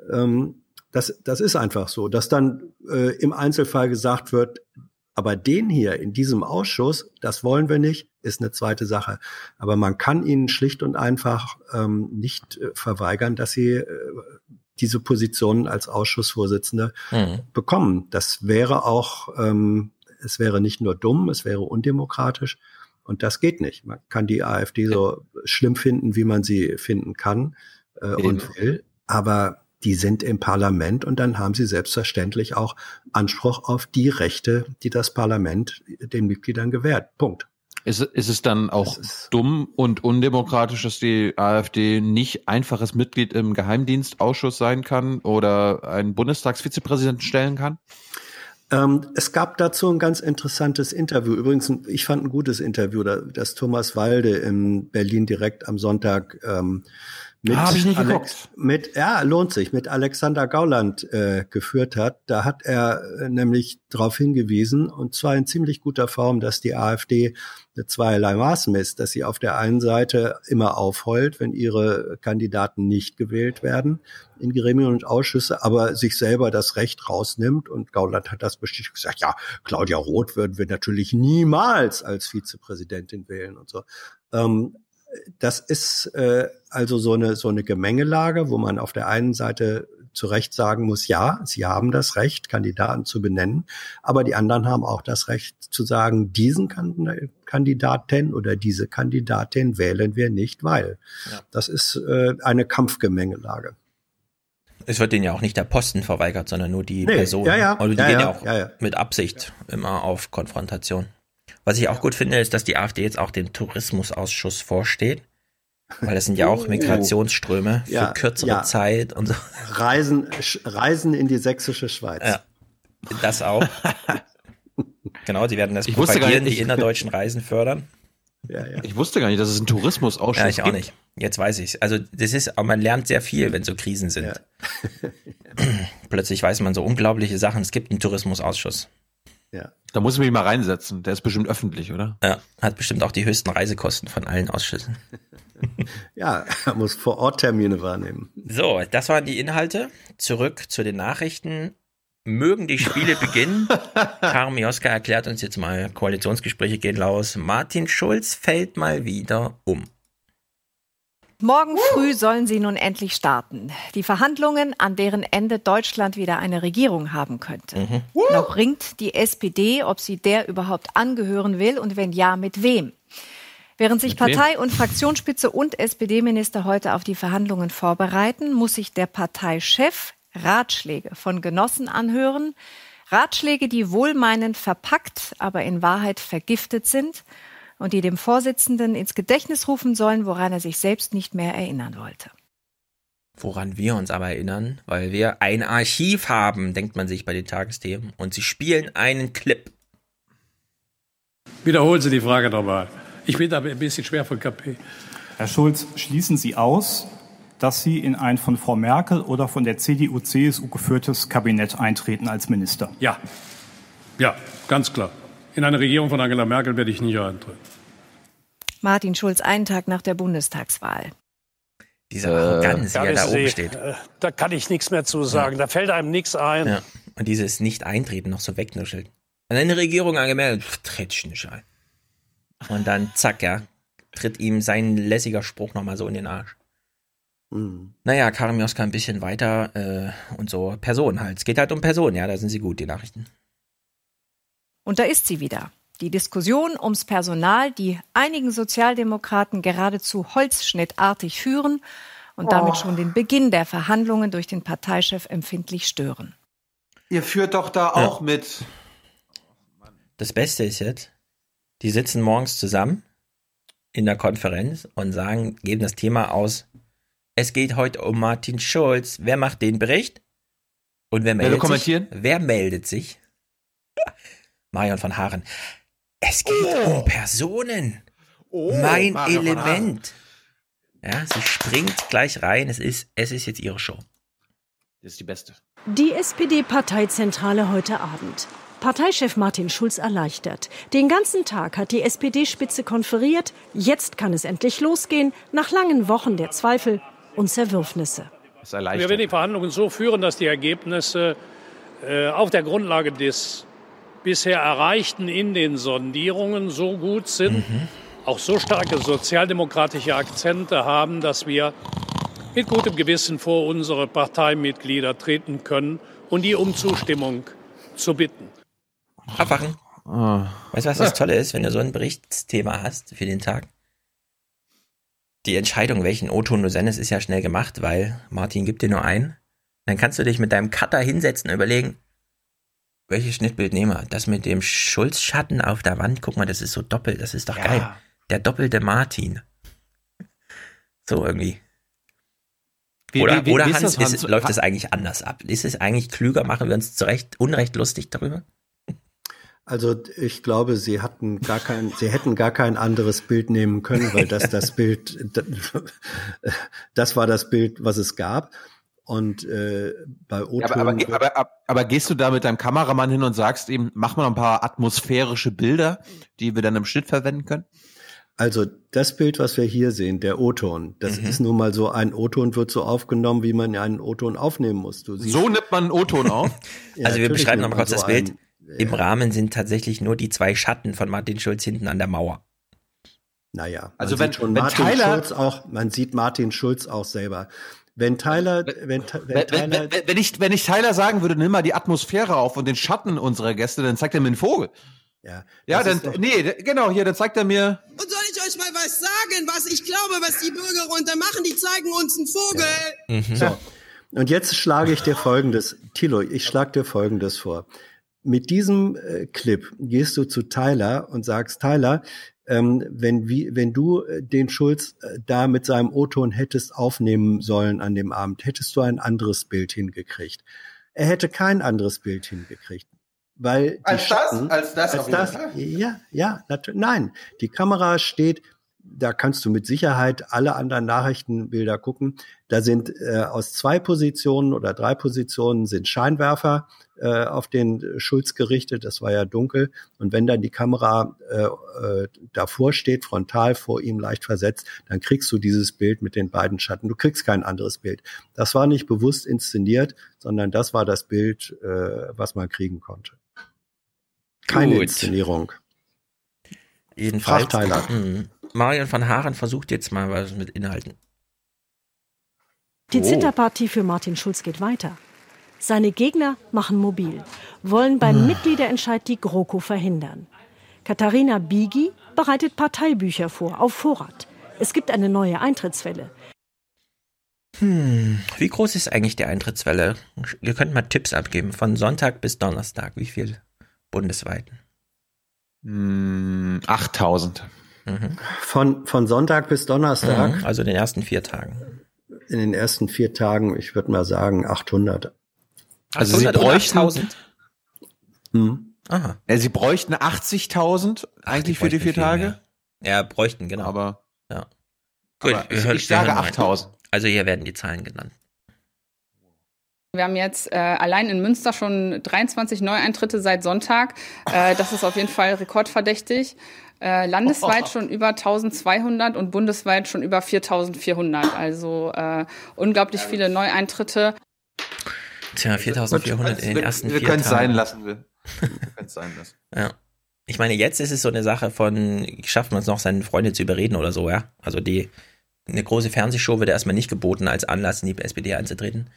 Ja. Ähm, das, das ist einfach so, dass dann äh, im Einzelfall gesagt wird, aber den hier in diesem Ausschuss, das wollen wir nicht, ist eine zweite Sache. Aber man kann ihnen schlicht und einfach ähm, nicht äh, verweigern, dass sie äh, diese Positionen als Ausschussvorsitzende mhm. bekommen. Das wäre auch, ähm, es wäre nicht nur dumm, es wäre undemokratisch. Und das geht nicht. Man kann die AfD so schlimm finden, wie man sie finden kann äh, und will. Aber die sind im Parlament und dann haben sie selbstverständlich auch Anspruch auf die Rechte, die das Parlament den Mitgliedern gewährt. Punkt. Ist, ist es dann auch dumm und undemokratisch, dass die AfD nicht einfaches Mitglied im Geheimdienstausschuss sein kann oder einen Bundestagsvizepräsidenten stellen kann? Ähm, es gab dazu ein ganz interessantes Interview. Übrigens, ich fand ein gutes Interview, das Thomas Walde in Berlin direkt am Sonntag ähm, mit, ah, ich nicht Alex, mit ja lohnt sich mit Alexander Gauland äh, geführt hat. Da hat er äh, nämlich darauf hingewiesen und zwar in ziemlich guter Form, dass die AfD zweierlei Maß misst, dass sie auf der einen Seite immer aufheult, wenn ihre Kandidaten nicht gewählt werden in Gremien und Ausschüsse, aber sich selber das Recht rausnimmt und Gauland hat das bestätigt gesagt, ja, Claudia Roth würden wir natürlich niemals als Vizepräsidentin wählen und so. Ähm, das ist äh, also so eine, so eine Gemengelage, wo man auf der einen Seite zu Recht sagen muss, ja, sie haben das Recht, Kandidaten zu benennen, aber die anderen haben auch das Recht zu sagen, diesen Kandidaten oder diese Kandidatin wählen wir nicht, weil. Ja. Das ist äh, eine Kampfgemengelage. Es wird denen ja auch nicht der Posten verweigert, sondern nur die nee, Person. Ja, ja. Also die ja, gehen ja, ja auch mit Absicht immer auf Konfrontation. Was ich auch gut finde, ist, dass die AfD jetzt auch dem Tourismusausschuss vorsteht. Weil das sind ja auch oh. Migrationsströme für ja, kürzere ja. Zeit und so. Reisen, Reisen in die sächsische Schweiz. Ja, das auch. (laughs) genau, die werden das ich propagieren, nicht, die innerdeutschen Reisen fördern. Ja, ja. Ich wusste gar nicht, dass es einen Tourismusausschuss gibt. Ja, ich auch nicht. Jetzt weiß ich Also das ist, aber man lernt sehr viel, wenn so Krisen sind. Ja. (clears throat) Plötzlich weiß man so unglaubliche Sachen. Es gibt einen Tourismusausschuss. Ja. Da muss ich mich mal reinsetzen. Der ist bestimmt öffentlich, oder? Ja, hat bestimmt auch die höchsten Reisekosten von allen Ausschüssen. (laughs) ja, er muss vor Ort Termine wahrnehmen. So, das waren die Inhalte. Zurück zu den Nachrichten. Mögen die Spiele (laughs) beginnen? Karim Joska erklärt uns jetzt mal, Koalitionsgespräche gehen los. Martin Schulz fällt mal wieder um. Morgen früh sollen sie nun endlich starten. Die Verhandlungen, an deren Ende Deutschland wieder eine Regierung haben könnte. Mhm. Noch ringt die SPD, ob sie der überhaupt angehören will und wenn ja, mit wem. Während sich Partei- und Fraktionsspitze und SPD-Minister heute auf die Verhandlungen vorbereiten, muss sich der Parteichef Ratschläge von Genossen anhören. Ratschläge, die wohlmeinend verpackt, aber in Wahrheit vergiftet sind und die dem Vorsitzenden ins Gedächtnis rufen sollen, woran er sich selbst nicht mehr erinnern wollte. Woran wir uns aber erinnern, weil wir ein Archiv haben, denkt man sich bei den Tagesthemen, und sie spielen einen Clip. Wiederholen Sie die Frage nochmal. Ich bin da ein bisschen schwer von KP. Herr Schulz, schließen Sie aus, dass Sie in ein von Frau Merkel oder von der CDU-CSU geführtes Kabinett eintreten als Minister? Ja. Ja, ganz klar. In eine Regierung von Angela Merkel werde ich nicht eintreten. Martin Schulz einen Tag nach der Bundestagswahl. Diese Arroganz, äh, er da oben steht. Äh, da kann ich nichts mehr zu sagen. Ja. Da fällt einem nichts ein. Ja. Und dieses Nicht-Eintreten noch so wegnuschelt. An eine Regierung angemeldet, tritt ich nicht ein. Und dann zack, ja, tritt ihm sein lässiger Spruch nochmal so in den Arsch. Mhm. Naja, Karim Joska ein bisschen weiter äh, und so. Personen halt. Es geht halt um Personen, ja, da sind sie gut, die Nachrichten. Und da ist sie wieder. Die Diskussion ums Personal, die einigen Sozialdemokraten geradezu holzschnittartig führen und damit oh. schon den Beginn der Verhandlungen durch den Parteichef empfindlich stören. Ihr führt doch da auch ja. mit. Das Beste ist jetzt, die sitzen morgens zusammen in der Konferenz und sagen, geben das Thema aus. Es geht heute um Martin Schulz. Wer macht den Bericht? Und wer meldet kommentieren? sich? Wer meldet sich? Marion von Haaren. Es geht oh. um Personen. Oh, mein Marion Element. Ja, sie springt gleich rein. Es ist, es ist jetzt ihre Show. Das ist die beste. Die SPD-Parteizentrale heute Abend. Parteichef Martin Schulz erleichtert. Den ganzen Tag hat die SPD-Spitze konferiert. Jetzt kann es endlich losgehen, nach langen Wochen der Zweifel und Zerwürfnisse. Wir werden die Verhandlungen so führen, dass die Ergebnisse äh, auf der Grundlage des bisher Erreichten in den Sondierungen so gut sind, mhm. auch so starke sozialdemokratische Akzente haben, dass wir mit gutem Gewissen vor unsere Parteimitglieder treten können und die um Zustimmung zu bitten. Abwachen. Oh. Weißt du, was das Tolle ist, wenn du so ein Berichtsthema hast für den Tag? Die Entscheidung, welchen O-Ton du sendest, ist ja schnell gemacht, weil Martin gibt dir nur einen. Dann kannst du dich mit deinem Cutter hinsetzen und überlegen, welches Schnittbild nehmen wir? Das mit dem Schulzschatten auf der Wand, guck mal, das ist so doppelt, das ist doch ja. geil. Der doppelte Martin. So irgendwie. Wie, oder, wie, wie, oder Hans, das, Hans? Ist, läuft es eigentlich anders ab? Ist es eigentlich klüger? Machen wir uns zu Recht unrecht lustig darüber? Also ich glaube, sie hatten gar kein, sie hätten gar kein anderes Bild nehmen können, weil das das Bild, (laughs) das war das Bild, was es gab. Und äh, bei o ja, aber, aber, aber, aber, gehst du da mit deinem Kameramann hin und sagst ihm, mach mal ein paar atmosphärische Bilder, die wir dann im Schnitt verwenden können? Also das Bild, was wir hier sehen, der O-Ton, das mhm. ist nun mal so, ein O-Ton wird so aufgenommen, wie man einen O-Ton aufnehmen muss. so nimmt man einen O-Ton (laughs) auf? ja, also wir beschreiben nochmal kurz so das Bild. Ein, ja. Im Rahmen sind tatsächlich nur die zwei Schatten von Martin Schulz hinten an der Mauer. Naja, also wenn schon wenn Martin Tyler, Schulz auch, man sieht Martin Schulz auch selber. Wenn Tyler, wenn, wenn, Tyler, wenn, wenn, ich, wenn ich Tyler sagen würde, nimm mal die Atmosphäre auf und den Schatten unserer Gäste, dann zeigt er mir einen Vogel. Ja, ja dann, nee, genau, hier, dann zeigt er mir. Und soll ich euch mal was sagen, was ich glaube, was die Bürger runter machen? Die zeigen uns einen Vogel. Ja. Mhm. So. Und jetzt schlage ich dir Folgendes, Tilo, ich schlage dir Folgendes vor. Mit diesem äh, Clip gehst du zu Tyler und sagst, Tyler, ähm, wenn, wie, wenn du äh, den Schulz äh, da mit seinem O-Ton hättest aufnehmen sollen an dem Abend, hättest du ein anderes Bild hingekriegt. Er hätte kein anderes Bild hingekriegt. Weil als Schatten, das, als das, als das ja, ja, natürlich, nein. Die Kamera steht, da kannst du mit Sicherheit alle anderen Nachrichtenbilder gucken. Da sind äh, aus zwei Positionen oder drei Positionen sind Scheinwerfer äh, auf den Schulz gerichtet. Das war ja dunkel. Und wenn dann die Kamera äh, äh, davor steht, frontal vor ihm leicht versetzt, dann kriegst du dieses Bild mit den beiden Schatten. Du kriegst kein anderes Bild. Das war nicht bewusst inszeniert, sondern das war das Bild, äh, was man kriegen konnte. Keine Gut. Inszenierung. Jedenfalls. Hm. Marion van Haaren versucht jetzt mal was mit Inhalten. Die oh. Zitterpartie für Martin Schulz geht weiter. Seine Gegner machen mobil, wollen beim hm. Mitgliederentscheid die GroKo verhindern. Katharina Bigi bereitet Parteibücher vor, auf Vorrat. Es gibt eine neue Eintrittswelle. Hm, wie groß ist eigentlich die Eintrittswelle? Ihr könnt mal Tipps abgeben, von Sonntag bis Donnerstag. Wie viel bundesweit? Hm, 8000. Mhm. Von, von Sonntag bis Donnerstag. Mhm, also in den ersten vier Tagen. In den ersten vier Tagen, ich würde mal sagen 800. Also 800 Sie bräuchten 1000? Hm. Aha. Ja, Sie bräuchten 80.000 eigentlich für die vier Tage? Mehr. Ja, bräuchten, genau. Aber, ja. Gut, aber ich, ich sage 8.000. Also hier werden die Zahlen genannt. Wir haben jetzt äh, allein in Münster schon 23 Neueintritte seit Sonntag. Äh, das ist auf jeden Fall rekordverdächtig. Äh, landesweit (laughs) schon über 1200 und bundesweit schon über 4400. Also äh, unglaublich viele Neueintritte. Tja, 4400 in den ersten wir, vier Wir können es sein lassen. Wir, wir können es sein lassen. (laughs) ja. Ich meine, jetzt ist es so eine Sache von, schafft man es noch, seine Freunde zu überreden oder so, ja? Also die, eine große Fernsehshow wird erstmal nicht geboten als Anlass, in die SPD einzutreten.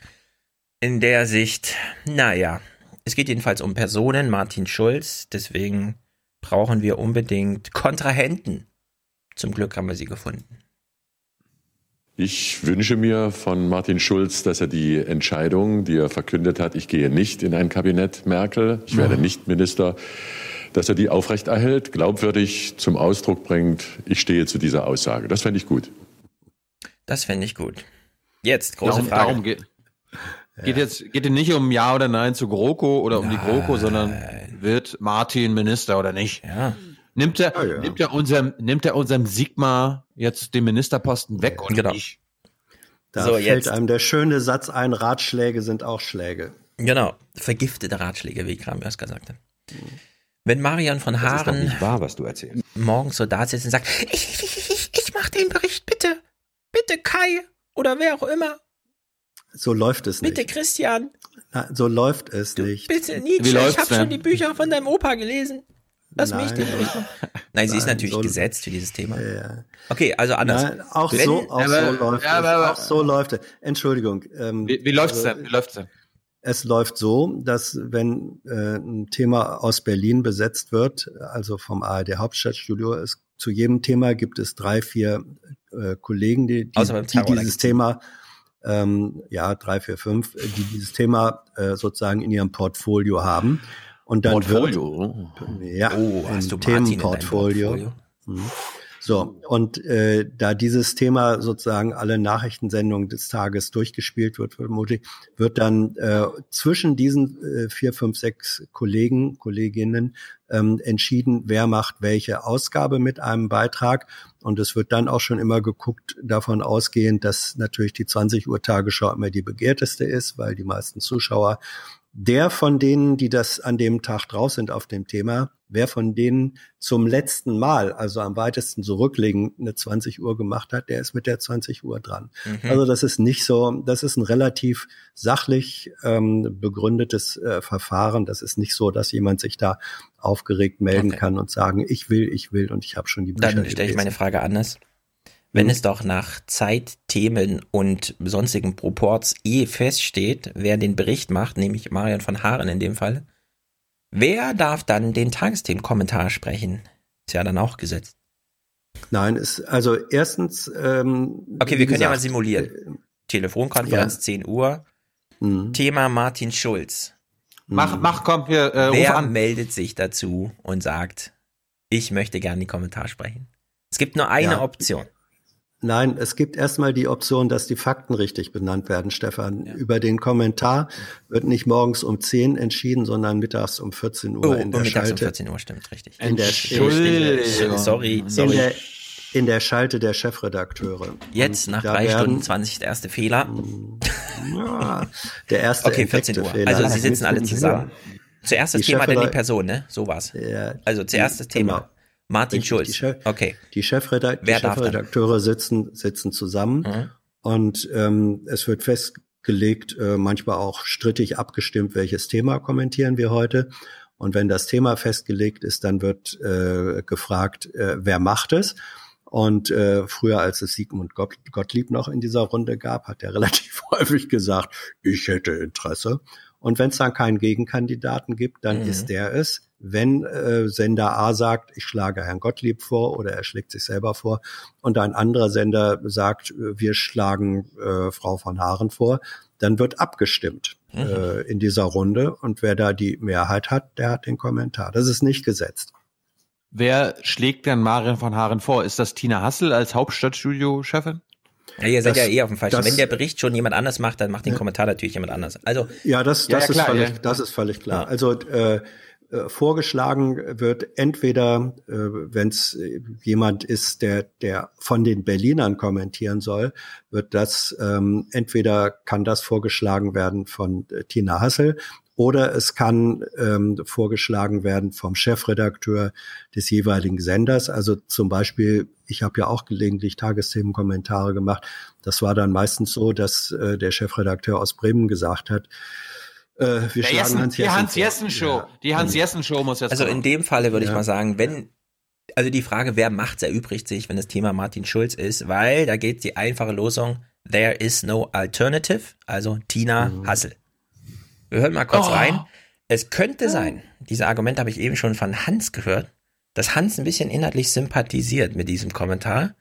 In der Sicht, naja, es geht jedenfalls um Personen, Martin Schulz, deswegen brauchen wir unbedingt Kontrahenten. Zum Glück haben wir sie gefunden. Ich wünsche mir von Martin Schulz, dass er die Entscheidung, die er verkündet hat, ich gehe nicht in ein Kabinett Merkel, ich werde nicht Minister dass er die aufrechterhält, glaubwürdig zum Ausdruck bringt, ich stehe zu dieser Aussage. Das fände ich gut. Das fände ich gut. Jetzt, große darum, Frage. Darum geht, jetzt geht es nicht um Ja oder Nein zu GroKo oder um die GroKo, sondern wird Martin Minister oder nicht? Ja. Nimmt er, ja, ja. nimmt er unserem, nimmt er unserem Sigma jetzt den Ministerposten weg oder genau. nicht? Da So, fällt jetzt. einem der schöne Satz ein, Ratschläge sind auch Schläge. Genau, vergiftete Ratschläge, wie Kram erst gesagt hat. Wenn Marion von Das ist doch Haaren nicht wahr, was du erzählst. morgens so da sitzt und sagt, ich, ich, ich, ich, ich mach den Bericht, bitte, bitte Kai oder wer auch immer, So läuft es bitte nicht. Christian, Na, so läuft es nicht. bitte Nietzsche, Wie ich habe schon die Bücher von deinem Opa gelesen. Lass mich Nein. den Bericht machen. (laughs) Nein, sie ist natürlich so- gesetzt für dieses Thema. Ja. Okay, also anders. Nein, auch Wenn- so, auch aber- so läuft ja, es. aber- auch so läuft es. Entschuldigung. Ähm, Wie, wie läuft's also, denn? Wie läuft's denn? Es läuft so, dass wenn äh, ein Thema aus Berlin besetzt wird, also vom ARD Hauptstadtstudio, es zu jedem Thema gibt es drei, vier äh, Kollegen, die, die, die dieses Thema, ähm, ja, drei, vier, fünf, äh, die dieses Thema äh, sozusagen in ihrem Portfolio haben. Und dann Portfolio. Wird, ja, Oh, hast du Martin in Themenportfolio. Portfolio? Mhm. So, und äh, da dieses Thema sozusagen alle Nachrichtensendungen des Tages durchgespielt wird, vermutlich, wird dann äh, zwischen diesen äh, vier, fünf, sechs Kollegen, Kolleginnen ähm, entschieden, wer macht welche Ausgabe mit einem Beitrag. Und es wird dann auch schon immer geguckt, davon ausgehend, dass natürlich die 20 Uhr Tagesschau immer die begehrteste ist, weil die meisten Zuschauer der von denen, die das an dem Tag drauf sind auf dem Thema, wer von denen zum letzten Mal, also am weitesten zurückliegend, eine 20 Uhr gemacht hat, der ist mit der 20 Uhr dran. Mhm. Also das ist nicht so, das ist ein relativ sachlich ähm, begründetes äh, Verfahren. Das ist nicht so, dass jemand sich da aufgeregt melden Okay. kann und sagen, ich will, ich will und ich habe schon die Bücher Dann stelle ich meine Frage anders. Wenn Mhm. es doch nach Zeit, Themen und sonstigen Proports eh feststeht, wer den Bericht macht, nämlich Marion von Haaren in dem Fall, wer darf dann den Tagesthemenkommentar sprechen? Ist ja dann auch gesetzt. Nein, ist also erstens. Ähm, Okay, wir können ja mal gesagt, simulieren. Telefonkonferenz ja. 10 Uhr. Mhm. Thema Martin Schulz. Mach, mach, komm, wir, äh, Wer an. meldet sich dazu und sagt, ich möchte gerne den Kommentar sprechen? Es gibt nur eine Ja. Option. Nein, es gibt erstmal die Option, dass die Fakten richtig benannt werden, Stefan. Über den Kommentar wird nicht morgens um 10 entschieden, sondern mittags um 14 Uhr Oh, in der mittags um Schalte. 14 Uhr, stimmt, richtig. In der, Entschuldigung. Sorry, in sorry. der, in der Schalte der Chefredakteure. Jetzt nach drei werden- Stunden 20 der erste Fehler. (laughs) Ja, der erste Okay, 14 Uhr. Fehler. Also sie sitzen alle zusammen. Zuerst das Die Thema, dann die Person, ne? So war's. Ja, Also zuerst das Thema. genau. Martin Richtig, Schulz. Die, Chef, okay. die, Chefredak die Wer dann? Chefredakteure sitzen, sitzen zusammen Mhm. und ähm, es wird festgelegt, äh, manchmal auch strittig abgestimmt, welches Thema kommentieren wir heute. Und wenn das Thema festgelegt ist, dann wird äh, gefragt, äh, wer macht es? Und äh, früher, als es Sigmund Gott, Gottlieb noch in dieser Runde gab, hat er (laughs) relativ häufig gesagt, ich hätte Interesse. Und wenn es dann keinen Gegenkandidaten gibt, dann Mhm. ist der es. Wenn äh, Sender A sagt, ich schlage Herrn Gottlieb vor oder er schlägt sich selber vor und ein anderer Sender sagt, äh, wir schlagen äh, Frau von Haaren vor, dann wird abgestimmt Mhm. äh, in dieser Runde und wer da die Mehrheit hat, der hat den Kommentar. Das ist nicht gesetzt. Wer schlägt denn Marion von Haaren vor? Ist das Tina Hassel als Hauptstadtstudio-Chefin? Ja, ihr seid Das- ja eh auf dem falschen. das- Wenn der Bericht schon jemand anders macht, dann macht den Kommentar natürlich jemand anders. Also Ja, das, Ja, das, ja, klar, ist, völlig, ja. das ist völlig klar. Ja. Also äh, äh, vorgeschlagen wird entweder, äh, wenn es jemand ist, der, der von den Berlinern kommentieren soll, wird das ähm, entweder kann das vorgeschlagen werden von äh, Tina Hassel oder es kann ähm, vorgeschlagen werden vom Chefredakteur des jeweiligen Senders. Also zum Beispiel, ich habe ja auch gelegentlich Tagesthemenkommentare gemacht. Das war dann meistens so, dass äh, der Chefredakteur aus Bremen gesagt hat, äh, wir Der schlagen Jessen, Hans die Jessen Hans-Jessen-Show. vor. Die Hans-Jessen-Show muss jetzt Also in kommen. dem Falle würde ich Ja. mal sagen, wenn, also die Frage, wer macht's, erübrigt sich, wenn das Thema Martin Schulz ist, weil da geht die einfache Losung, there is no alternative, also Tina Mhm. Hassel. Wir hören mal kurz Oh. rein. Es könnte sein, diese Argumente habe ich eben schon von Hans gehört, dass Hans ein bisschen inhaltlich sympathisiert mit diesem Kommentar.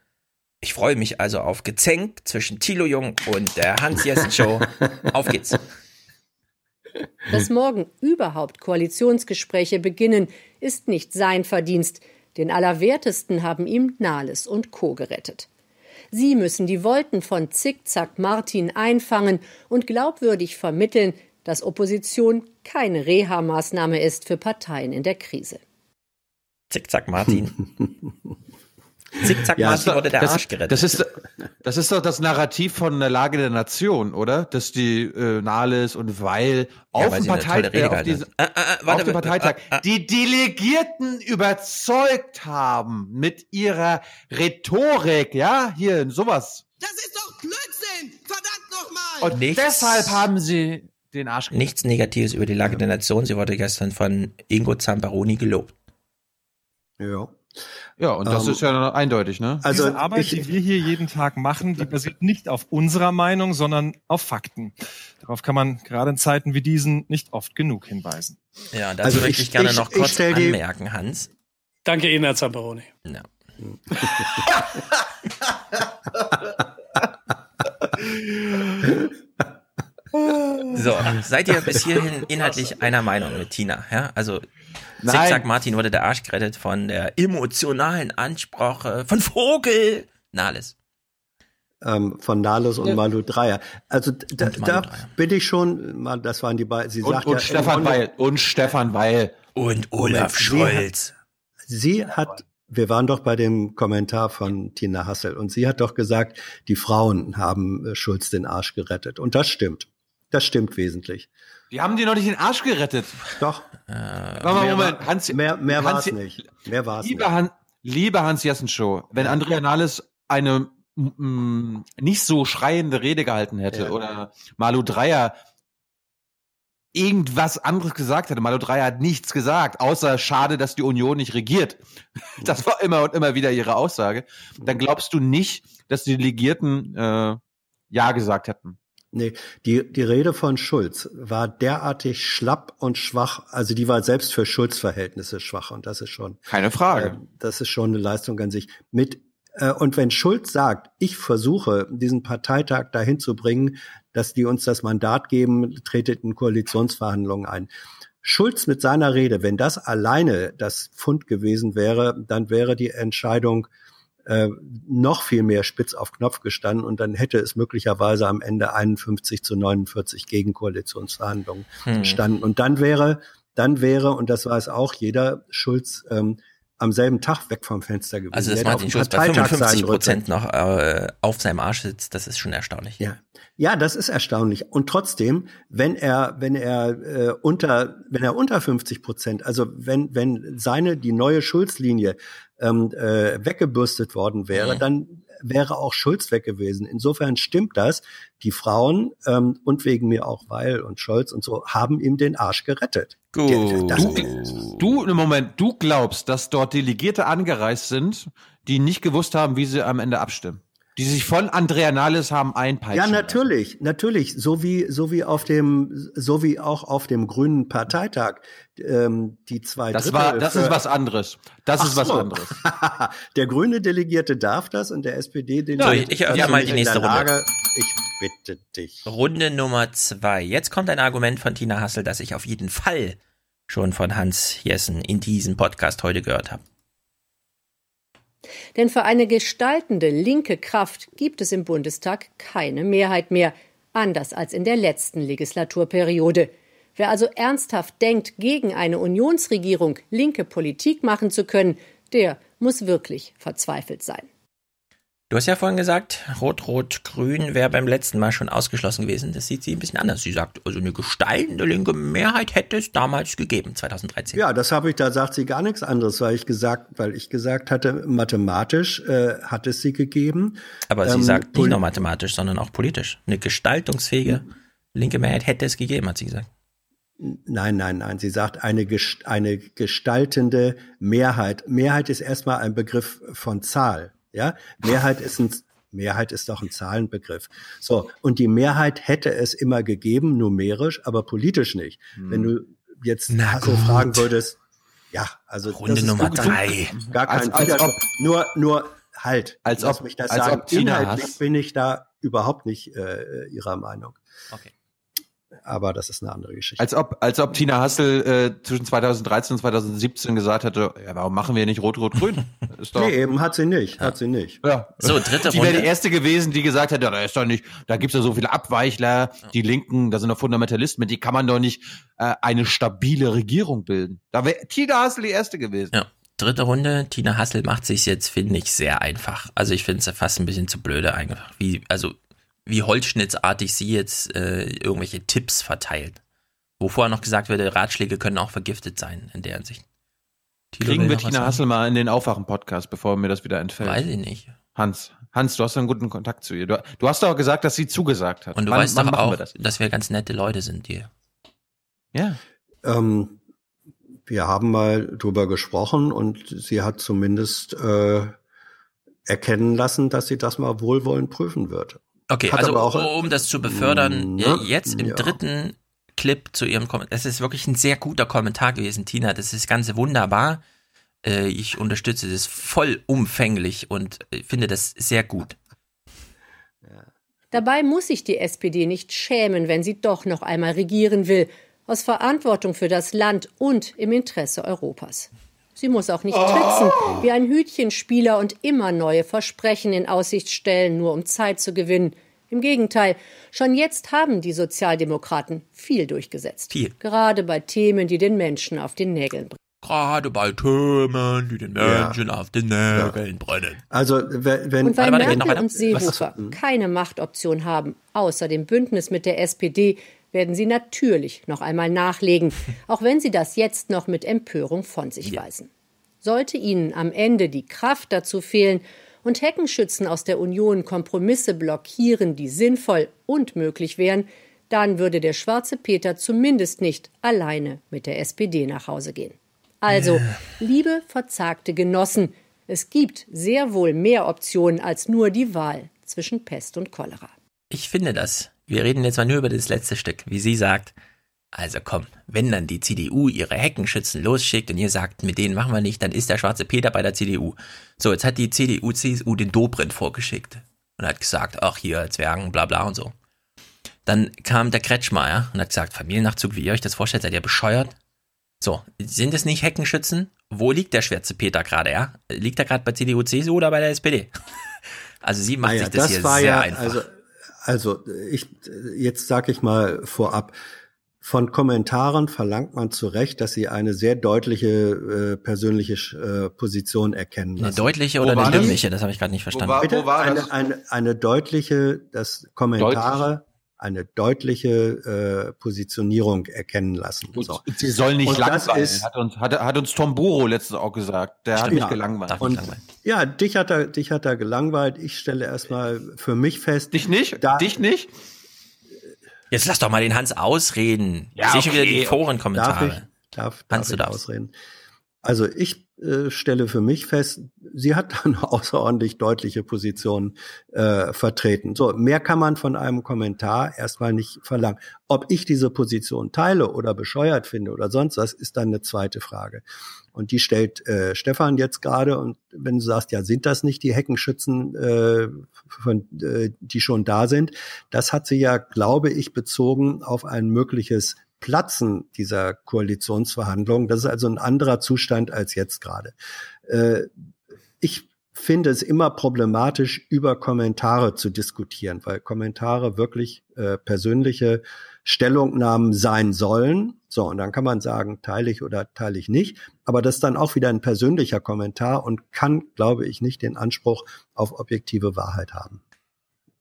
Ich freue mich also auf Gezänk zwischen Thilo Jung und der Hans-Jessen-Show. auf geht's. (laughs) Dass morgen überhaupt Koalitionsgespräche beginnen, ist nicht sein Verdienst. Den Allerwertesten haben ihm Nahles und Co. gerettet. Sie müssen die Wolten von Zickzack Martin einfangen und glaubwürdig vermitteln, dass Opposition keine Reha-Maßnahme ist für Parteien in der Krise. Zickzack Martin. (laughs) Zickzack ja, Martin wurde der das, Arsch gerettet. Das ist, das ist doch das Narrativ von der Lage der Nation, oder? Dass die äh, Nahles und Weil ja, auf, dem Partei, äh, auf, diese, auf dem Parteitag die Delegierten überzeugt haben mit ihrer Rhetorik, ja, hier sowas. Das ist doch Blödsinn! Verdammt nochmal! Und Nichts. deshalb haben sie den Arsch gerettet. Nichts Negatives über die Lage der Nation. Sie wurde gestern von Ingo Zamparoni gelobt. Ja. Ja, und das ähm, ist ja eindeutig, ne? Also Diese Arbeit, ich, die wir hier jeden Tag machen, die basiert nicht auf unserer Meinung, sondern auf Fakten. Darauf kann man gerade in Zeiten wie diesen nicht oft genug hinweisen. Ja, dazu also möchte ich, ich gerne ich, noch kurz anmerken, Hans. Danke Ihnen, Herr Zamperoni. Ja. (laughs) so, seid ihr bis hierhin inhaltlich einer Meinung mit Tina? Ja, also Zickzack Martin wurde der Arsch gerettet von der emotionalen Ansprache von Vogel Nahles. Ähm, von Nahles und ja. Malu Dreier. Also da, da bin ich schon, das waren die beiden. Sie und, sagt und ja, Stefan Weil und Stefan Weil und Olaf Scholz. Sie hat, sie hat wir waren doch bei dem Kommentar von Tina Hassel und sie hat doch gesagt, die Frauen haben äh, Schulz den Arsch gerettet. Und das stimmt. Das stimmt wesentlich. Die haben dir noch nicht den Arsch gerettet. Doch. Äh, Moment, Moment. Hans, mehr mehr war es nicht. Mehr war es nicht. Han, lieber Hans Jessenschow, wenn Andrea Nahles eine m, nicht so schreiende Rede gehalten hätte ja. oder Malu Dreier irgendwas anderes gesagt hätte. Malu Dreier hat nichts gesagt, außer schade, dass die Union nicht regiert. Das war immer und immer wieder ihre Aussage. Dann glaubst du nicht, dass die Delegierten äh, Ja gesagt hätten. Nee, die, die Rede von Schulz war derartig schlapp und schwach, also die war selbst für Schulz-Verhältnisse schwach und das ist schon. Keine Frage. Äh, das ist schon eine Leistung an sich. Mit, äh, und wenn Schulz sagt, ich versuche, diesen Parteitag dahin zu bringen, dass die uns das Mandat geben, tretet in Koalitionsverhandlungen ein. Schulz mit seiner Rede, wenn das alleine das Fund gewesen wäre, dann wäre die Entscheidung äh, noch viel mehr spitz auf Knopf gestanden und dann hätte es möglicherweise am Ende 51 zu 49 gegen Koalitionsverhandlungen hm. gestanden. Und dann wäre, dann wäre, und das weiß auch jeder, Schulz ähm, am selben Tag weg vom Fenster gewesen. Also dass Martin Schulz bei 55 Prozent noch äh, auf seinem Arsch sitzt, das ist schon erstaunlich. Ja, ja, das ist erstaunlich. Und trotzdem, wenn er, wenn er äh, unter, wenn er unter 50 Prozent, also wenn, wenn seine die neue Schulzlinie ähm, äh, weggebürstet worden wäre, mhm. dann wäre auch Schulz weg gewesen. Insofern stimmt das. Die Frauen ähm, und wegen mir auch Weil und Scholz und so haben ihm den Arsch gerettet. Gut. Du, du, im Moment, du glaubst, dass dort Delegierte angereist sind, die nicht gewusst haben, wie sie am Ende abstimmen die sich von Andrea Nahles haben einpeitschen. Ja, natürlich, lassen. natürlich, so wie so wie auf dem so wie auch auf dem Grünen Parteitag ähm, die zwei Das Drittel war das ist was anderes. Das Ach ist was so. anderes. (laughs) der grüne Delegierte darf das und der SPD Delegierte. So, ich eröffne mal die nächste Runde. Ich bitte dich. Runde Nummer zwei. Jetzt kommt ein Argument von Tina Hassel, das ich auf jeden Fall schon von Hans Jessen in diesem Podcast heute gehört habe. Denn für eine gestaltende linke Kraft gibt es im Bundestag keine Mehrheit mehr, anders als in der letzten Legislaturperiode. Wer also ernsthaft denkt, gegen eine Unionsregierung linke Politik machen zu können, der muss wirklich verzweifelt sein. Du hast ja vorhin gesagt, Rot-Rot-Grün wäre beim letzten Mal schon ausgeschlossen gewesen. Das sieht sie ein bisschen anders. Sie sagt, also eine gestaltende linke Mehrheit hätte es damals gegeben, 2013. Ja, das habe ich, da sagt sie gar nichts anderes, weil ich gesagt, weil ich gesagt hatte, mathematisch äh, hat es sie gegeben. Aber sie ähm, sagt nicht nur mathematisch, sondern auch politisch. Eine gestaltungsfähige linke Mehrheit hätte es gegeben, hat sie gesagt. Nein, nein, nein. Sie sagt eine, eine gestaltende Mehrheit. Mehrheit ist erstmal ein Begriff von Zahl. Ja, Mehrheit ist ein Mehrheit ist doch ein Zahlenbegriff. So, und die Mehrheit hätte es immer gegeben, numerisch, aber politisch nicht. Hm. Wenn du jetzt so fragen würdest, ja, also Runde Nummer drei. Gar kein als, als ob, nur, nur halt. Als ob mich das als sagen. Ob Inhaltlich bin ich da überhaupt nicht äh, ihrer Meinung. Okay. Aber das ist eine andere Geschichte. Als ob, als ob Tina Hassel äh, zwischen 2013 und 2017 gesagt hätte, ja, warum machen wir nicht Rot-Rot-Grün? (laughs) nee, eben hat sie nicht, hat sie nicht. Ja. So, dritte die Runde. wäre die erste gewesen, die gesagt hätte, da ist doch nicht, da gibt's ja so viele Abweichler, die Linken, da sind doch Fundamentalisten, mit die kann man doch nicht äh, eine stabile Regierung bilden. Da wäre Tina Hassel die erste gewesen. Ja. Dritte Runde, Tina Hassel macht sich jetzt, finde ich, sehr einfach. Also ich finde es fast ein bisschen zu blöde einfach. Wie, also wie holzschnittsartig sie jetzt äh, irgendwelche Tipps verteilt. Wo vorher noch gesagt wurde, Ratschläge können auch vergiftet sein in der Hinsicht. Thilo Kriegen wir Tina? Hassel mal in den Aufwachen-Podcast, bevor mir das wieder entfällt. Weiß ich nicht. Hans, Hans, du hast einen guten Kontakt zu ihr. Du, du hast doch gesagt, dass sie zugesagt hat. Und du Wann- weißt wann doch auch, wir das? dass wir ganz nette Leute sind hier. Ja. Ähm, wir haben mal drüber gesprochen und sie hat zumindest äh, erkennen lassen, dass sie das mal wohlwollend prüfen wird. Okay, Hat also aber auch- um das zu befördern, Ne? äh, jetzt im Ja. dritten Clip zu ihrem Kommentar. Es ist wirklich ein sehr guter Kommentar gewesen, Tina. Das ist ganz wunderbar. Äh, Ich unterstütze das vollumfänglich und äh, finde das sehr gut. Dabei muss sich die SPD nicht schämen, wenn sie doch noch einmal regieren will, aus Verantwortung für das Land und im Interesse Europas. Sie muss auch nicht tricksen, wie ein Hütchenspieler und immer neue Versprechen in Aussicht stellen, nur um Zeit zu gewinnen. Im Gegenteil, schon jetzt haben die Sozialdemokraten viel durchgesetzt. Viel. Gerade bei Themen, die den Menschen auf den Nägeln brennen. Gerade bei Themen, die den Ja. Menschen auf den Nägeln brennen. Also wenn, Und weil Warte, warte, Merkel weiter? und Seehofer keine Machtoption haben, außer dem Bündnis mit der SPD, werden sie natürlich noch einmal nachlegen, (laughs) auch wenn sie das jetzt noch mit Empörung von sich weisen. Sollte ihnen am Ende die Kraft dazu fehlen und Heckenschützen aus der Union Kompromisse blockieren, die sinnvoll und möglich wären, dann würde der schwarze Peter zumindest nicht alleine mit der SPD nach Hause gehen. Also, liebe verzagte Genossen, es gibt sehr wohl mehr Optionen als nur die Wahl zwischen Pest und Cholera. Ich finde das. Wir reden jetzt mal nur über das letzte Stück, wie sie sagt. Also komm, wenn dann die CDU ihre Heckenschützen losschickt und ihr sagt, mit denen machen wir nicht, dann ist der schwarze Peter bei der CDU. So, jetzt hat die CDU, CSU den Dobrindt vorgeschickt und hat gesagt, ach hier, Zwergen, bla bla und so. Dann kam der Kretschmer, ja, und hat gesagt, Familiennachzug, wie ihr euch das vorstellt, seid ihr bescheuert? So, sind es nicht Heckenschützen? Wo liegt der schwarze Peter gerade, ja? Liegt er gerade bei CDU, CSU oder bei der SPD? (laughs) Also sie macht Ah ja, sich das, hier war sehr ja, einfach. Also, also ich jetzt sage ich mal vorab. Von Kommentaren verlangt man zu Recht, dass sie eine sehr deutliche äh, persönliche äh, Position erkennen Eine lassen. deutliche Wo oder war eine das? dümmliche? Das habe ich gerade nicht verstanden. war- Bitte? Wo war eine, das? eine, eine deutliche, dass Kommentare eine deutliche äh, Positionierung erkennen lassen. So. Sie soll nicht Und das langweilen, ist- hat uns, hat, hat uns Tom Buro letztens auch gesagt. Der hat mich Ja. gelangweilt. Darf Und ja, dich hat er, dich hat er gelangweilt. Ich stelle erstmal für mich fest. Dich nicht? Da, Dich nicht? Jetzt lass doch mal den Hans ausreden. Ja, ich sehe schon okay. wieder die Darf ich, Forenkommentare. darf, Hans, darf du ich darfst. ausreden? Also ich äh, stelle für mich fest, sie hat (laughs) eine außerordentlich deutliche Position äh, vertreten. So, mehr kann man von einem Kommentar erstmal nicht verlangen. Ob ich diese Position teile oder bescheuert finde oder sonst was, ist dann eine zweite Frage. Und die stellt äh, Stefan jetzt gerade. Und wenn du sagst, ja, sind das nicht die Heckenschützen, äh, von, äh, die schon da sind? Das hat sie ja, glaube ich, bezogen auf ein mögliches Platzen dieser Koalitionsverhandlungen. Das ist also ein anderer Zustand als jetzt gerade. Äh, ich finde es immer problematisch, über Kommentare zu diskutieren, weil Kommentare wirklich äh, persönliche Stellungnahmen sein sollen. So, und dann kann man sagen, teile ich oder teile ich nicht. Aber das ist dann auch wieder ein persönlicher Kommentar und kann, glaube ich, nicht den Anspruch auf objektive Wahrheit haben.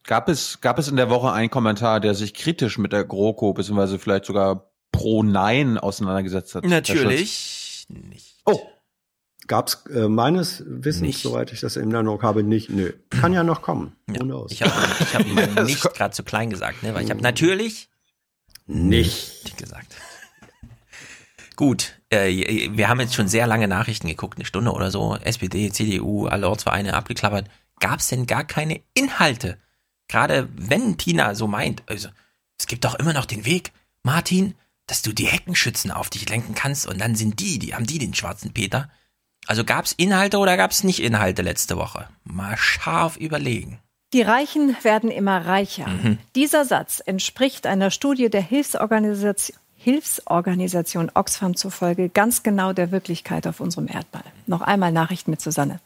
Gab es, gab es in der Woche einen Kommentar, der sich kritisch mit der GroKo, beziehungsweise vielleicht sogar pro Nein auseinandergesetzt hat? Natürlich nicht. Oh. Gab es äh, meines Wissens, Nicht. soweit ich das in Erinnerung habe, nicht. Nö. Kann ja noch kommen. Ja. Ich habe ich hab ihn (laughs) nicht gerade zu klein gesagt, ne? weil ich habe natürlich nicht gesagt. (laughs) Gut, äh, wir haben jetzt schon sehr lange Nachrichten geguckt, eine Stunde oder so. SPD, CDU, alle Ortsvereine abgeklappert. Gab es denn gar keine Inhalte? Gerade wenn Tina so meint, also es gibt doch immer noch den Weg, Martin, dass du die Heckenschützen auf dich lenken kannst und dann sind die, die haben die den schwarzen Peter. Also gab es Inhalte oder gab es nicht Inhalte letzte Woche? Mal scharf überlegen. Die Reichen werden immer reicher. Mhm. Dieser Satz entspricht einer Studie der Hilfsorganisation, Hilfsorganisation Oxfam zufolge ganz genau der Wirklichkeit auf unserem Erdball. Noch einmal Nachrichten mit Susanne.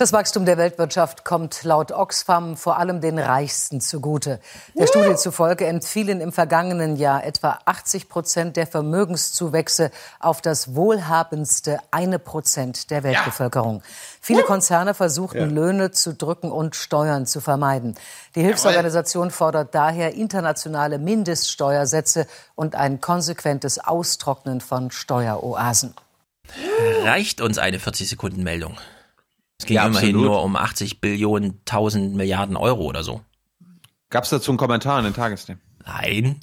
Das Wachstum der Weltwirtschaft kommt laut Oxfam vor allem den Reichsten zugute. Der Studie zufolge entfielen im vergangenen Jahr etwa 80 Prozent der Vermögenszuwächse auf das wohlhabendste eine Prozent der Weltbevölkerung. Viele Konzerne versuchten. Löhne zu drücken und Steuern zu vermeiden. Die Hilfsorganisation fordert daher internationale Mindeststeuersätze und ein konsequentes Austrocknen von Steueroasen. Reicht uns eine 40 Sekunden Meldung? Es ging ja, immerhin nur um 80 Billionen, 1000 Milliarden Euro oder so. Gab es dazu einen Kommentar in den Tagesthemen? Nein.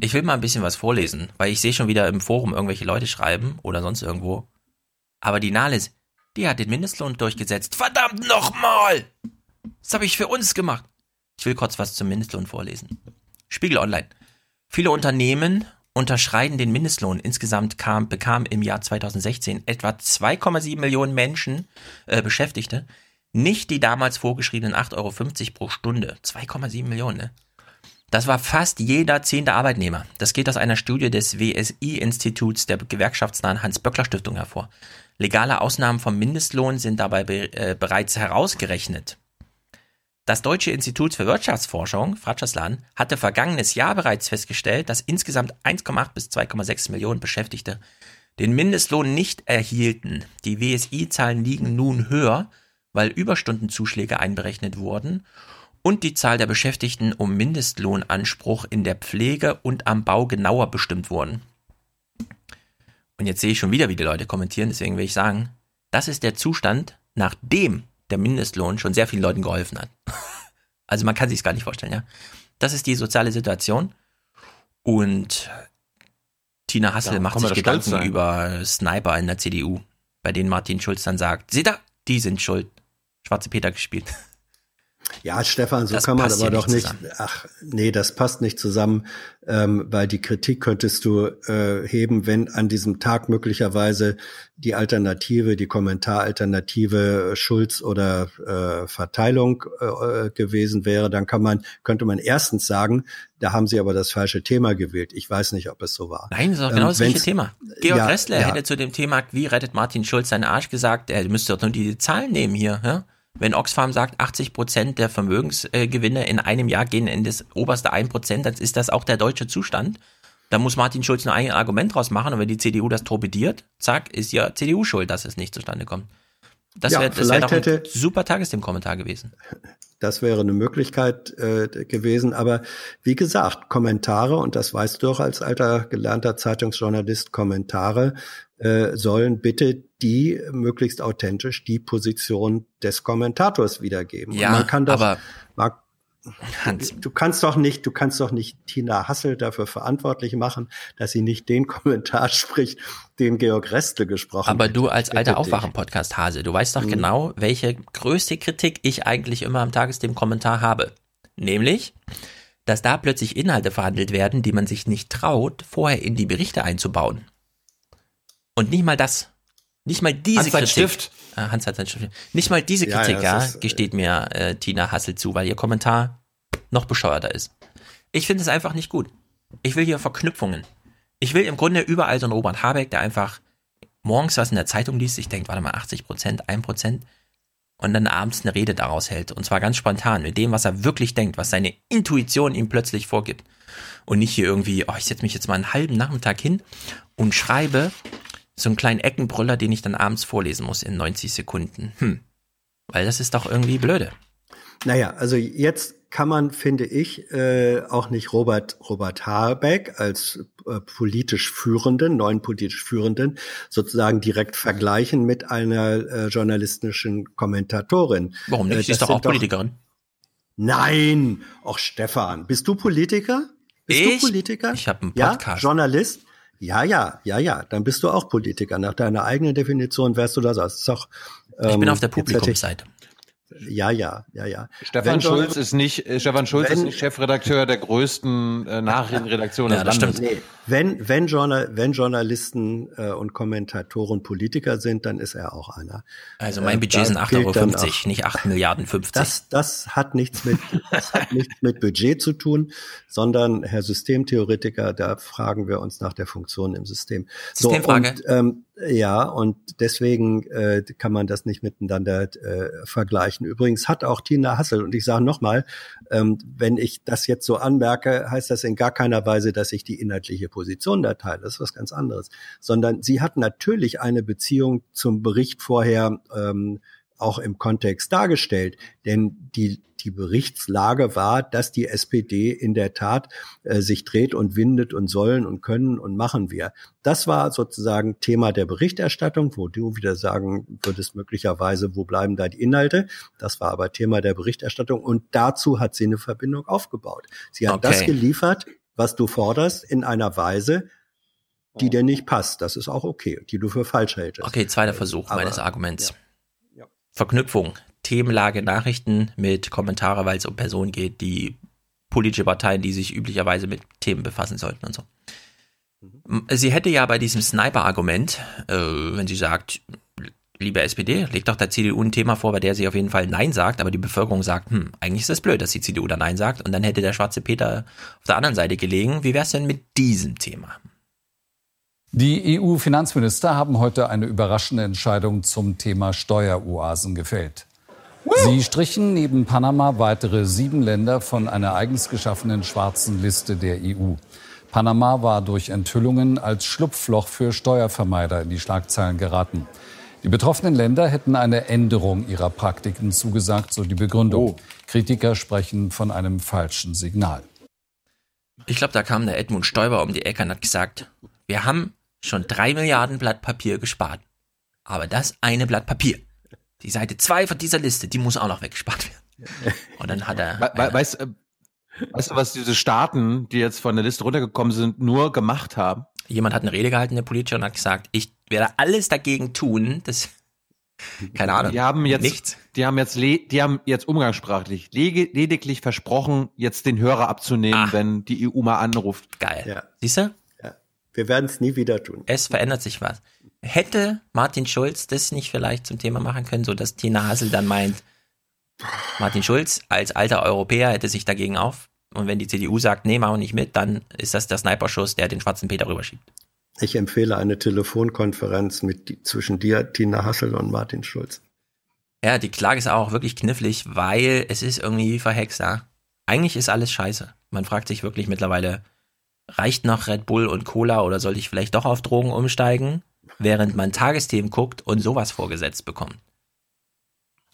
Ich will mal ein bisschen was vorlesen, weil ich sehe schon wieder im Forum irgendwelche Leute schreiben oder sonst irgendwo. Aber die Nahles, die hat den Mindestlohn durchgesetzt. Verdammt nochmal! Das habe ich für uns gemacht. Ich will kurz was zum Mindestlohn vorlesen. Spiegel Online. Viele Unternehmen unterschreiten den Mindestlohn. Insgesamt kam, bekam im Jahr 2016 etwa 2,7 Millionen Menschen, äh, Beschäftigte, nicht die damals vorgeschriebenen 8,50 Euro pro Stunde. 2,7 Millionen, ne? Das war fast jeder zehnte Arbeitnehmer. Das geht aus einer Studie des WSI-Instituts der gewerkschaftsnahen Hans-Böckler-Stiftung hervor. Legale Ausnahmen vom Mindestlohn sind dabei be äh, bereits herausgerechnet. Das Deutsche Institut für Wirtschaftsforschung, Fratscharslan, hatte vergangenes Jahr bereits festgestellt, dass insgesamt 1,8 bis 2,6 Millionen Beschäftigte den Mindestlohn nicht erhielten. Die WSI-Zahlen liegen nun höher, weil Überstundenzuschläge einberechnet wurden und die Zahl der Beschäftigten um Mindestlohnanspruch in der Pflege und am Bau genauer bestimmt wurden. Und jetzt sehe ich schon wieder, wie die Leute kommentieren, deswegen will ich sagen, das ist der Zustand, nachdem der Mindestlohn schon sehr vielen Leuten geholfen hat. (laughs) Also man kann sich es gar nicht vorstellen, ja. Das ist die soziale Situation. Und Tina Hassel ja, macht sich Gedanken über Sniper in der CDU, bei denen Martin Schulz dann sagt, seht ihr, die sind schuld. Schwarze Peter gespielt. (laughs) Ja, Stefan, so das kann man aber doch nicht. Zusammen. Ach, nee, das passt nicht zusammen, ähm, weil die Kritik könntest du äh, heben, wenn an diesem Tag möglicherweise die Alternative, die Kommentaralternative Schulz oder äh, Verteilung äh, gewesen wäre, dann kann man, könnte man erstens sagen, da haben sie aber das falsche Thema gewählt. Ich weiß nicht, ob es so war. Nein, das ist auch genau ähm, das gleiche Thema. Georg ja, Ressler ja. hätte zu dem Thema, wie rettet Martin Schulz seinen Arsch gesagt, er müsste doch nur die Zahlen nehmen hier, ja? Wenn Oxfam sagt, 80 Prozent der Vermögensgewinne in einem Jahr gehen in das oberste 1 Prozent, dann ist das auch der deutsche Zustand. Da muss Martin Schulz nur ein Argument draus machen und wenn die CDU das torpediert, zack, ist ja CDU schuld, dass es nicht zustande kommt. Das wäre ja, wär doch ein hätte, super Tagesthemen-Kommentar gewesen. Das wäre eine Möglichkeit äh, gewesen. Aber wie gesagt, Kommentare, und das weißt du doch als alter gelernter Zeitungsjournalist, Kommentare äh, sollen bitte die möglichst authentisch die Position des Kommentators wiedergeben. Ja, man kann doch, aber man, Hans. Du kannst doch nicht, du kannst doch nicht Tina Hassel dafür verantwortlich machen, dass sie nicht den (laughs) Kommentar spricht, den Georg Restle gesprochen hat. Aber du als alter Aufwachen-Podcast Hase, du weißt doch mhm. genau, welche größte Kritik ich eigentlich immer am Tagesthemen-Kommentar habe. Nämlich, dass da plötzlich Inhalte verhandelt werden, die man sich nicht traut, vorher in die Berichte einzubauen. Und nicht mal das. Nicht mal diese Hans Kritik. Stift. Äh, Hans hat sein Stift. Nicht mal diese Kritik, ja, ja, ist, gesteht mir äh, Tina Hassel zu, weil ihr Kommentar noch bescheuerter ist. Ich finde es einfach nicht gut. Ich will hier Verknüpfungen. Ich will im Grunde überall so einen Robert Habeck, der einfach morgens was in der Zeitung liest, ich denke, warte mal, 80 Prozent, 1 Prozent, und dann abends eine Rede daraus hält. Und zwar ganz spontan, mit dem, was er wirklich denkt, was seine Intuition ihm plötzlich vorgibt. Und nicht hier irgendwie, oh, ich setze mich jetzt mal einen halben Nachmittag hin und schreibe so einen kleinen Eckenbrüller, den ich dann abends vorlesen muss in 90 Sekunden. Hm. Weil das ist doch irgendwie blöde. Naja, also jetzt kann man, finde ich, äh, auch nicht Robert, Robert Habeck als äh, politisch Führenden, neuen politisch Führenden, sozusagen direkt vergleichen mit einer äh, journalistischen Kommentatorin. Warum nicht? Äh, Sie ist doch auch Politikerin. Nein, auch Stefan. Bist du Politiker? Bist ich? du Politiker? Ich habe einen Podcast. Ja, Journalist? Ja, ja, ja, ja. Dann bist du auch Politiker. Nach deiner eigenen Definition wärst du das. das ist auch, ähm, ich bin auf der Publikumsseite. Ja, ja, ja, ja. Stefan wenn Schulz ist nicht, äh, Stefan Schulz wenn, ist nicht Chefredakteur der größten äh, Nachrichtenredaktion ja, des Landes. Nee, wenn, wenn, Journal, wenn Journalisten äh, und Kommentatoren Politiker sind, dann ist er auch einer. Also mein Budget äh, sind 8,50 Euro, nicht 8 Milliarden 50. Das, das hat nichts mit, das hat nichts mit Budget zu tun, sondern Herr Systemtheoretiker, da fragen wir uns nach der Funktion im System. Systemfrage. So, und, ähm, ja, und deswegen äh, kann man das nicht miteinander äh, vergleichen. Übrigens hat auch Tina Hassel, und ich sage nochmal, ähm, wenn ich das jetzt so anmerke, heißt das in gar keiner Weise, dass ich die inhaltliche Position da teile. Das ist was ganz anderes. Sondern sie hat natürlich eine Beziehung zum Bericht vorher ähm, auch im Kontext dargestellt. Denn die, die Berichtslage war, dass die SPD in der Tat äh, sich dreht und windet und sollen und können und machen wir. Das war sozusagen Thema der Berichterstattung, wo du wieder sagen würdest möglicherweise, wo bleiben da die Inhalte? Das war aber Thema der Berichterstattung und dazu hat sie eine Verbindung aufgebaut. Sie hat okay. das geliefert, was du forderst, in einer Weise, die dir nicht passt. Das ist auch okay, die du für falsch hältst. Okay, zweiter Versuch aber, meines Arguments. Ja. Verknüpfung, Themenlage, Nachrichten mit Kommentare, weil es um Personen geht, die politische Parteien, die sich üblicherweise mit Themen befassen sollten und so. Mhm. Sie hätte ja bei diesem Sniper-Argument, äh, wenn sie sagt, liebe SPD, legt doch der CDU ein Thema vor, bei der sie auf jeden Fall Nein sagt, aber die Bevölkerung sagt, hm, eigentlich ist das blöd, dass die CDU da Nein sagt und dann hätte der schwarze Peter auf der anderen Seite gelegen. Wie wäre es denn mit diesem Thema? Die EU-Finanzminister haben heute eine überraschende Entscheidung zum Thema Steueroasen gefällt. Sie strichen neben Panama weitere sieben Länder von einer eigens geschaffenen schwarzen Liste der EU. Panama war durch Enthüllungen als Schlupfloch für Steuervermeider in die Schlagzeilen geraten. Die betroffenen Länder hätten eine Änderung ihrer Praktiken zugesagt, so die Begründung. Oh. Kritiker sprechen von einem falschen Signal. Ich glaube, da kam der Edmund Stoiber um die Ecke und hat gesagt, wir haben schon drei Milliarden Blatt Papier gespart. Aber das eine Blatt Papier, die Seite zwei von dieser Liste, die muss auch noch weggespart werden. (laughs) Und dann hat er. We we weißt, äh, weißt du, was diese Staaten, die jetzt von der Liste runtergekommen sind, nur gemacht haben? Jemand hat eine Rede gehalten, der Politiker, und hat gesagt, ich werde alles dagegen tun, dass keine Ahnung. Die haben jetzt, nichts. die haben jetzt, die haben jetzt umgangssprachlich lediglich versprochen, jetzt den Hörer abzunehmen, Ach. wenn die EU mal anruft. Geil. Ja. Siehst du? Wir werden es nie wieder tun. Es verändert sich was. Hätte Martin Schulz das nicht vielleicht zum Thema machen können, so dass Tina Hassel dann meint, Martin Schulz als alter Europäer hätte sich dagegen auf. Und wenn die CDU sagt, nee, machen wir nicht mit, dann ist das der Sniperschuss, der den schwarzen Peter rüberschiebt. Ich empfehle eine Telefonkonferenz mit zwischen dir, Tina Hassel und Martin Schulz. Ja, die Klage ist auch wirklich knifflig, weil es ist irgendwie verhext. Ja? Eigentlich ist alles scheiße. Man fragt sich wirklich mittlerweile, reicht noch Red Bull und Cola oder sollte ich vielleicht doch auf Drogen umsteigen, während man Tagesthemen guckt und sowas vorgesetzt bekommt?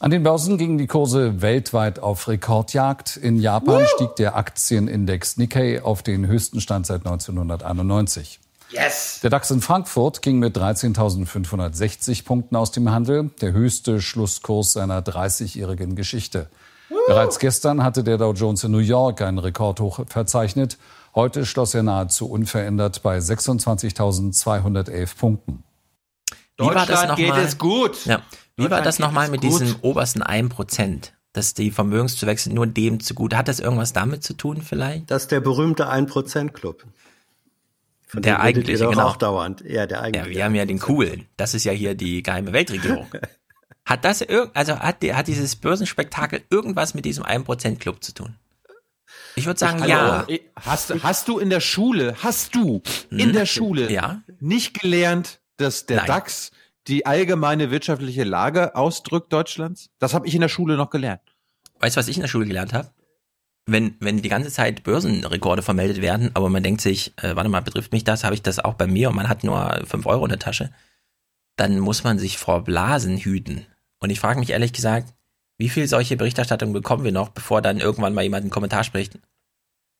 An den Börsen gingen die Kurse weltweit auf Rekordjagd. In Japan Woo! stieg der Aktienindex Nikkei auf den höchsten Stand seit 1991. Yes. Der DAX in Frankfurt ging mit 13.560 Punkten aus dem Handel, der höchste Schlusskurs seiner 30-jährigen Geschichte. Woo! Bereits gestern hatte der Dow Jones in New York einen Rekordhoch verzeichnet. Heute schloss er nahezu unverändert bei 26.211 Punkten. Wie war das noch geht mal? es gut. Ja. Wie war das nochmal mit gut. diesem obersten 1%? Dass die Vermögenszuwächse nur dem zugute. Hat das irgendwas damit zu tun vielleicht? Das ist der berühmte 1%-Club. Von der eigentliche, genau. auch dauernd. Ja, der eigentliche. Ja, wir haben ja den coolen. Das ist ja hier die geheime Weltregierung. (laughs) hat das, also hat, hat dieses Börsenspektakel irgendwas mit diesem 1%-Club zu tun? Ich würde sagen, ich, ja. Hast, hast du in der Schule, hast du in hm? der Schule ja? nicht gelernt, dass der Nein. DAX die allgemeine wirtschaftliche Lage ausdrückt Deutschlands? Das habe ich in der Schule noch gelernt. Weißt du, was ich in der Schule gelernt habe? Wenn, wenn die ganze Zeit Börsenrekorde vermeldet werden, aber man denkt sich, äh, warte mal, betrifft mich das, habe ich das auch bei mir und man hat nur fünf Euro in der Tasche, dann muss man sich vor Blasen hüten. Und ich frage mich ehrlich gesagt, wie viel solche Berichterstattungen bekommen wir noch, bevor dann irgendwann mal jemand einen Kommentar spricht?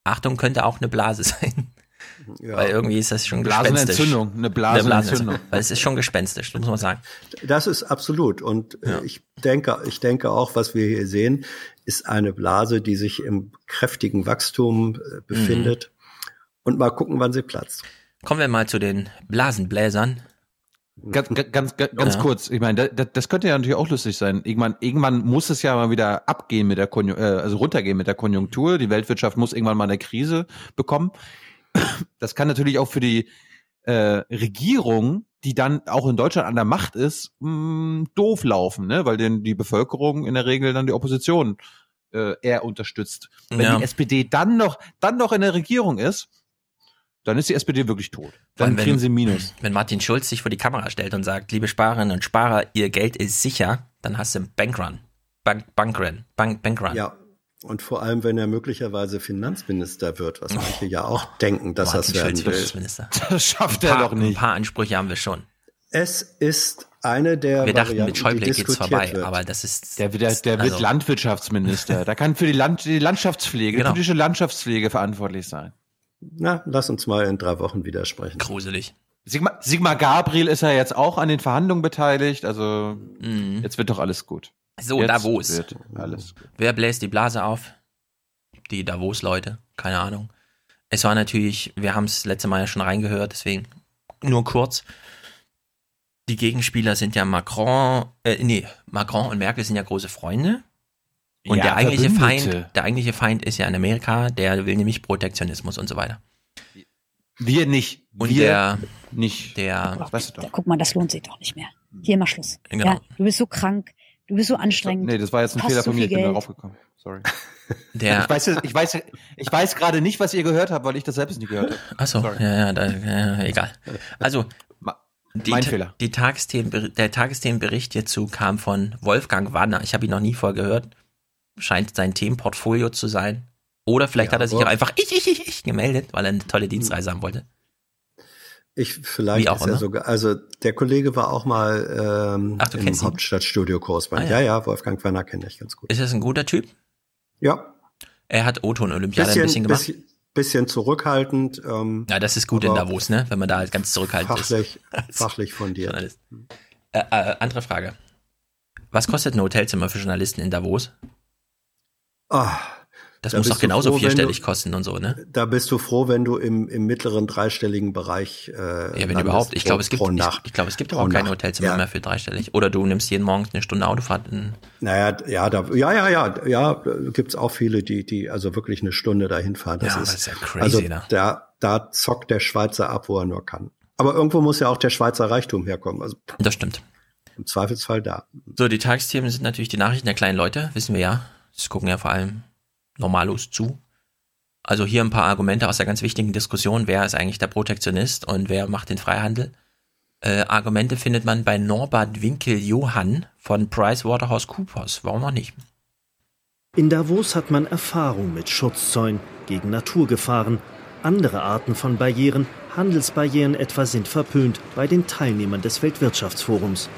Achtung, könnte auch eine Blase (laughs) sein. Ja. Weil irgendwie ist das schon gespenstisch. Blasenentzündung, eine Blasenentzündung. Weil es ist schon gespenstisch, muss man sagen. Das ist absolut. Und äh, ja. ich denke, ich denke auch, was wir hier sehen, ist eine Blase, die sich im kräftigen Wachstum äh, befindet. Mhm. Und mal gucken, wann sie platzt. Kommen wir mal zu den Blasenbläsern. Ganz, ganz, ganz, ja. kurz. Ich meine, das, das könnte ja natürlich auch lustig sein. Irgendwann, irgendwann muss es ja mal wieder abgehen mit der Konjunktur, äh, also runtergehen mit der Konjunktur. Die Weltwirtschaft muss irgendwann mal eine Krise bekommen. das kann natürlich auch für die äh, Regierung, die dann auch in Deutschland an der Macht ist, mh, doof laufen, ne? weil denn die Bevölkerung in der Regel dann die Opposition äh, eher unterstützt. Wenn Ja. die SPD dann noch, dann noch in der Regierung ist, dann ist die SPD wirklich tot. Dann Wenn- kriegen sie Minus. Wenn Martin Schulz sich vor die Kamera stellt und sagt, liebe Sparerinnen und Sparer, ihr Geld ist sicher, dann hast du einen Bankrun. Bank, Bankrun. Bank, Bankrun. Ja. Und vor allem, wenn er möglicherweise Finanzminister wird, was manche ja auch denken, dass Martin das werden Schulz wird will. Finanzminister. (laughs) Das schafft ein er paar, doch nicht. Ein paar Ansprüche haben wir schon. Es ist eine der Wir dachten, Varianten, mit Schäuble geht's diskutiert vorbei, wird. aber das ist. Der, der, der wird also- Landwirtschaftsminister. Da kann für die, Land, die Landschaftspflege, Genau. die politische Landschaftspflege verantwortlich sein. Na, lass uns mal in drei Wochen wieder sprechen. Gruselig. Sigmar, Sigmar Gabriel ist ja jetzt auch an den Verhandlungen beteiligt, also jetzt wird doch alles gut. Mhm. So, jetzt Davos. Wird alles gut. Wer bläst die Blase auf? Die Davos-Leute, keine Ahnung. Es war natürlich, wir haben es letzte Mal ja schon reingehört, deswegen nur kurz. Die Gegenspieler sind ja Macron, äh, nee, Macron und Merkel sind ja große Freunde. Und Ja, der eigentliche Verbündete. Feind, der eigentliche Feind ist ja in Amerika, der will nämlich Protektionismus und so weiter. Wir nicht. Und wir der nicht. Der, weißt du doch. Guck mal, das lohnt sich doch nicht mehr. Hier mal Schluss. Genau. Ja, du bist so krank, du bist so anstrengend. Nee, das war jetzt ein Fehler von mir, ich bin Geld. darauf gekommen. Sorry. (laughs) Der- ich weiß, ich weiß, ich weiß gerade nicht, was ihr gehört habt, weil ich das selbst nicht gehört habe. Achso, ja, ja, da, ja, egal. Also, die, mein Fehler. Die Tagesthemen, der Tagesthemenbericht hierzu kam von Wolfgang Wanner. Ich habe ihn noch nie vorher gehört. Scheint sein Themenportfolio zu sein. Oder vielleicht Ja, hat er sich auch einfach ich, ich, ich, ich gemeldet, weil er eine tolle Dienstreise haben wollte. Ich vielleicht Wie auch ist er sogar, also der Kollege war auch mal ähm, Ach, du im kennst ihn? Hauptstadtstudio Korrespondent. Ah, ja. ja. ja, Wolfgang Werner kenne ich ganz gut. Ist das ein guter Typ? Ja, Er hat O-Ton-Olympiade ein bisschen, bisschen gemacht. bisschen, bisschen zurückhaltend. Ähm, ja, das ist gut in Davos, ne? Wenn man da ganz zurückhaltend fachlich, (laughs) ist. fachlich fundiert. Journalist. Äh, äh, andere Frage. Was kostet ein Hotelzimmer für Journalisten in Davos? Ah, Das da muss doch genauso froh, vierstellig du- kosten und so, ne? Da bist du froh, wenn du im, im mittleren dreistelligen Bereich. Äh, Ja, wenn landest überhaupt. Ich glaube, es gibt, ich, ich glaube, es gibt Pro auch keine. Hotelzimmer Ja. mehr für dreistellig. Oder du nimmst jeden Morgen eine Stunde Autofahrt. In, Naja, ja, da, ja, ja, ja, ja, gibt's auch viele, die, die also wirklich eine Stunde dahin fahren. Das Ja, ist, das ist ja crazy, also ne? da, da zockt der Schweizer ab, wo er nur kann. Aber irgendwo muss ja auch der Schweizer Reichtum herkommen. Also das stimmt. im Zweifelsfall da. So, die Tagesthemen sind natürlich die Nachrichten der kleinen Leute, wissen wir ja. Das gucken ja vor allem Normalos zu. Also hier ein paar Argumente aus der ganz wichtigen Diskussion, wer ist eigentlich der Protektionist und wer macht den Freihandel. Äh, Argumente findet man bei Norbert Winkel-Johann von PricewaterhouseCoopers. Warum auch nicht? In Davos hat man Erfahrung mit Schutzzäunen gegen Naturgefahren. Andere Arten von Barrieren, Handelsbarrieren etwa, sind verpönt bei den Teilnehmern des Weltwirtschaftsforums.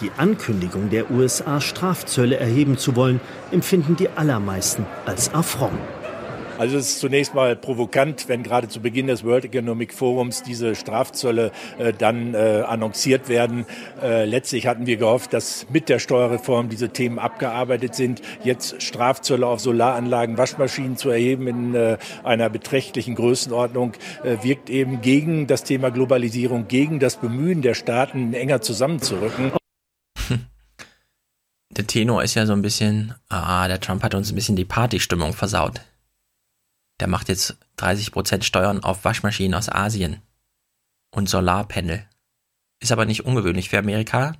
Die Ankündigung der USA, Strafzölle erheben zu wollen, empfinden die allermeisten als Affront. Also es ist zunächst mal provokant, wenn gerade zu Beginn des World Economic Forums diese Strafzölle äh, dann äh, annonciert werden. Äh, letztlich hatten wir gehofft, dass mit der Steuerreform diese Themen abgearbeitet sind. Jetzt Strafzölle auf Solaranlagen, Waschmaschinen zu erheben in äh, einer beträchtlichen Größenordnung äh, wirkt eben gegen das Thema Globalisierung, gegen das Bemühen der Staaten, enger zusammenzurücken. Der Tenor ist ja so ein bisschen, ah, der Trump hat uns ein bisschen die Partystimmung versaut. Der macht jetzt 30% Steuern auf Waschmaschinen aus Asien und Solarpanel. Ist aber nicht ungewöhnlich für Amerika.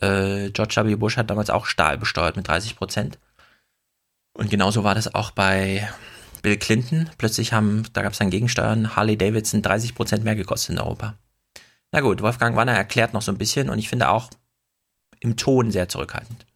Äh, George W. Bush hat damals auch Stahl besteuert mit 30%. Und genauso war das auch bei Bill Clinton. Plötzlich haben, da gab es dann Gegensteuern, Harley Davidson 30% mehr gekostet in Europa. Na gut, Wolfgang Wanner erklärt noch so ein bisschen und ich finde auch im Ton sehr zurückhaltend.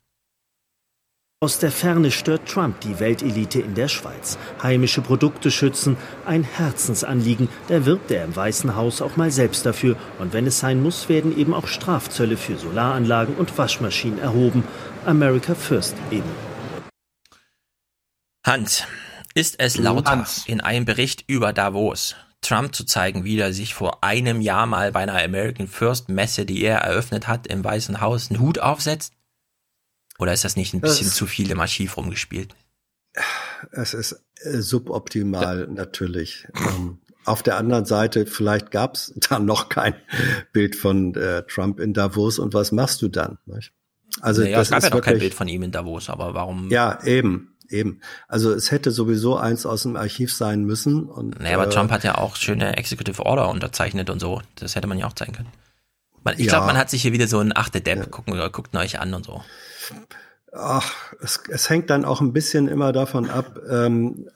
Aus der Ferne stört Trump die Weltelite in der Schweiz. Heimische Produkte schützen, ein Herzensanliegen. Da wirbt er im Weißen Haus auch mal selbst dafür. Und wenn es sein muss, werden eben auch Strafzölle für Solaranlagen und Waschmaschinen erhoben. America First eben. Hans, ist es lauter in einem Bericht über Davos, Trump zu zeigen, wie er sich vor einem Jahr mal bei einer American First Messe, die er eröffnet hat, im Weißen Haus einen Hut aufsetzt? Oder ist das nicht ein bisschen Das- zu viel im Archiv rumgespielt? Es ist äh, suboptimal natürlich. Ähm, auf der anderen Seite, vielleicht gab es (laughs) da noch kein Bild von äh, Trump in Davos und was machst du dann? Nicht? Also naja, das es gab ist ja noch kein wirklich- Bild von ihm in Davos, aber warum? Ja, eben. Eben. Also es hätte sowieso eins aus dem Archiv sein müssen. Und, naja, aber äh, Trump hat ja auch schöne Executive Order unterzeichnet und so. Das hätte man ja auch zeigen können. Man, ich ja. glaube, man hat sich hier wieder so ein achte Depp, ja. gucken, guckt euch an und so. Ach, es, es hängt dann auch ein bisschen immer davon ab, ähm,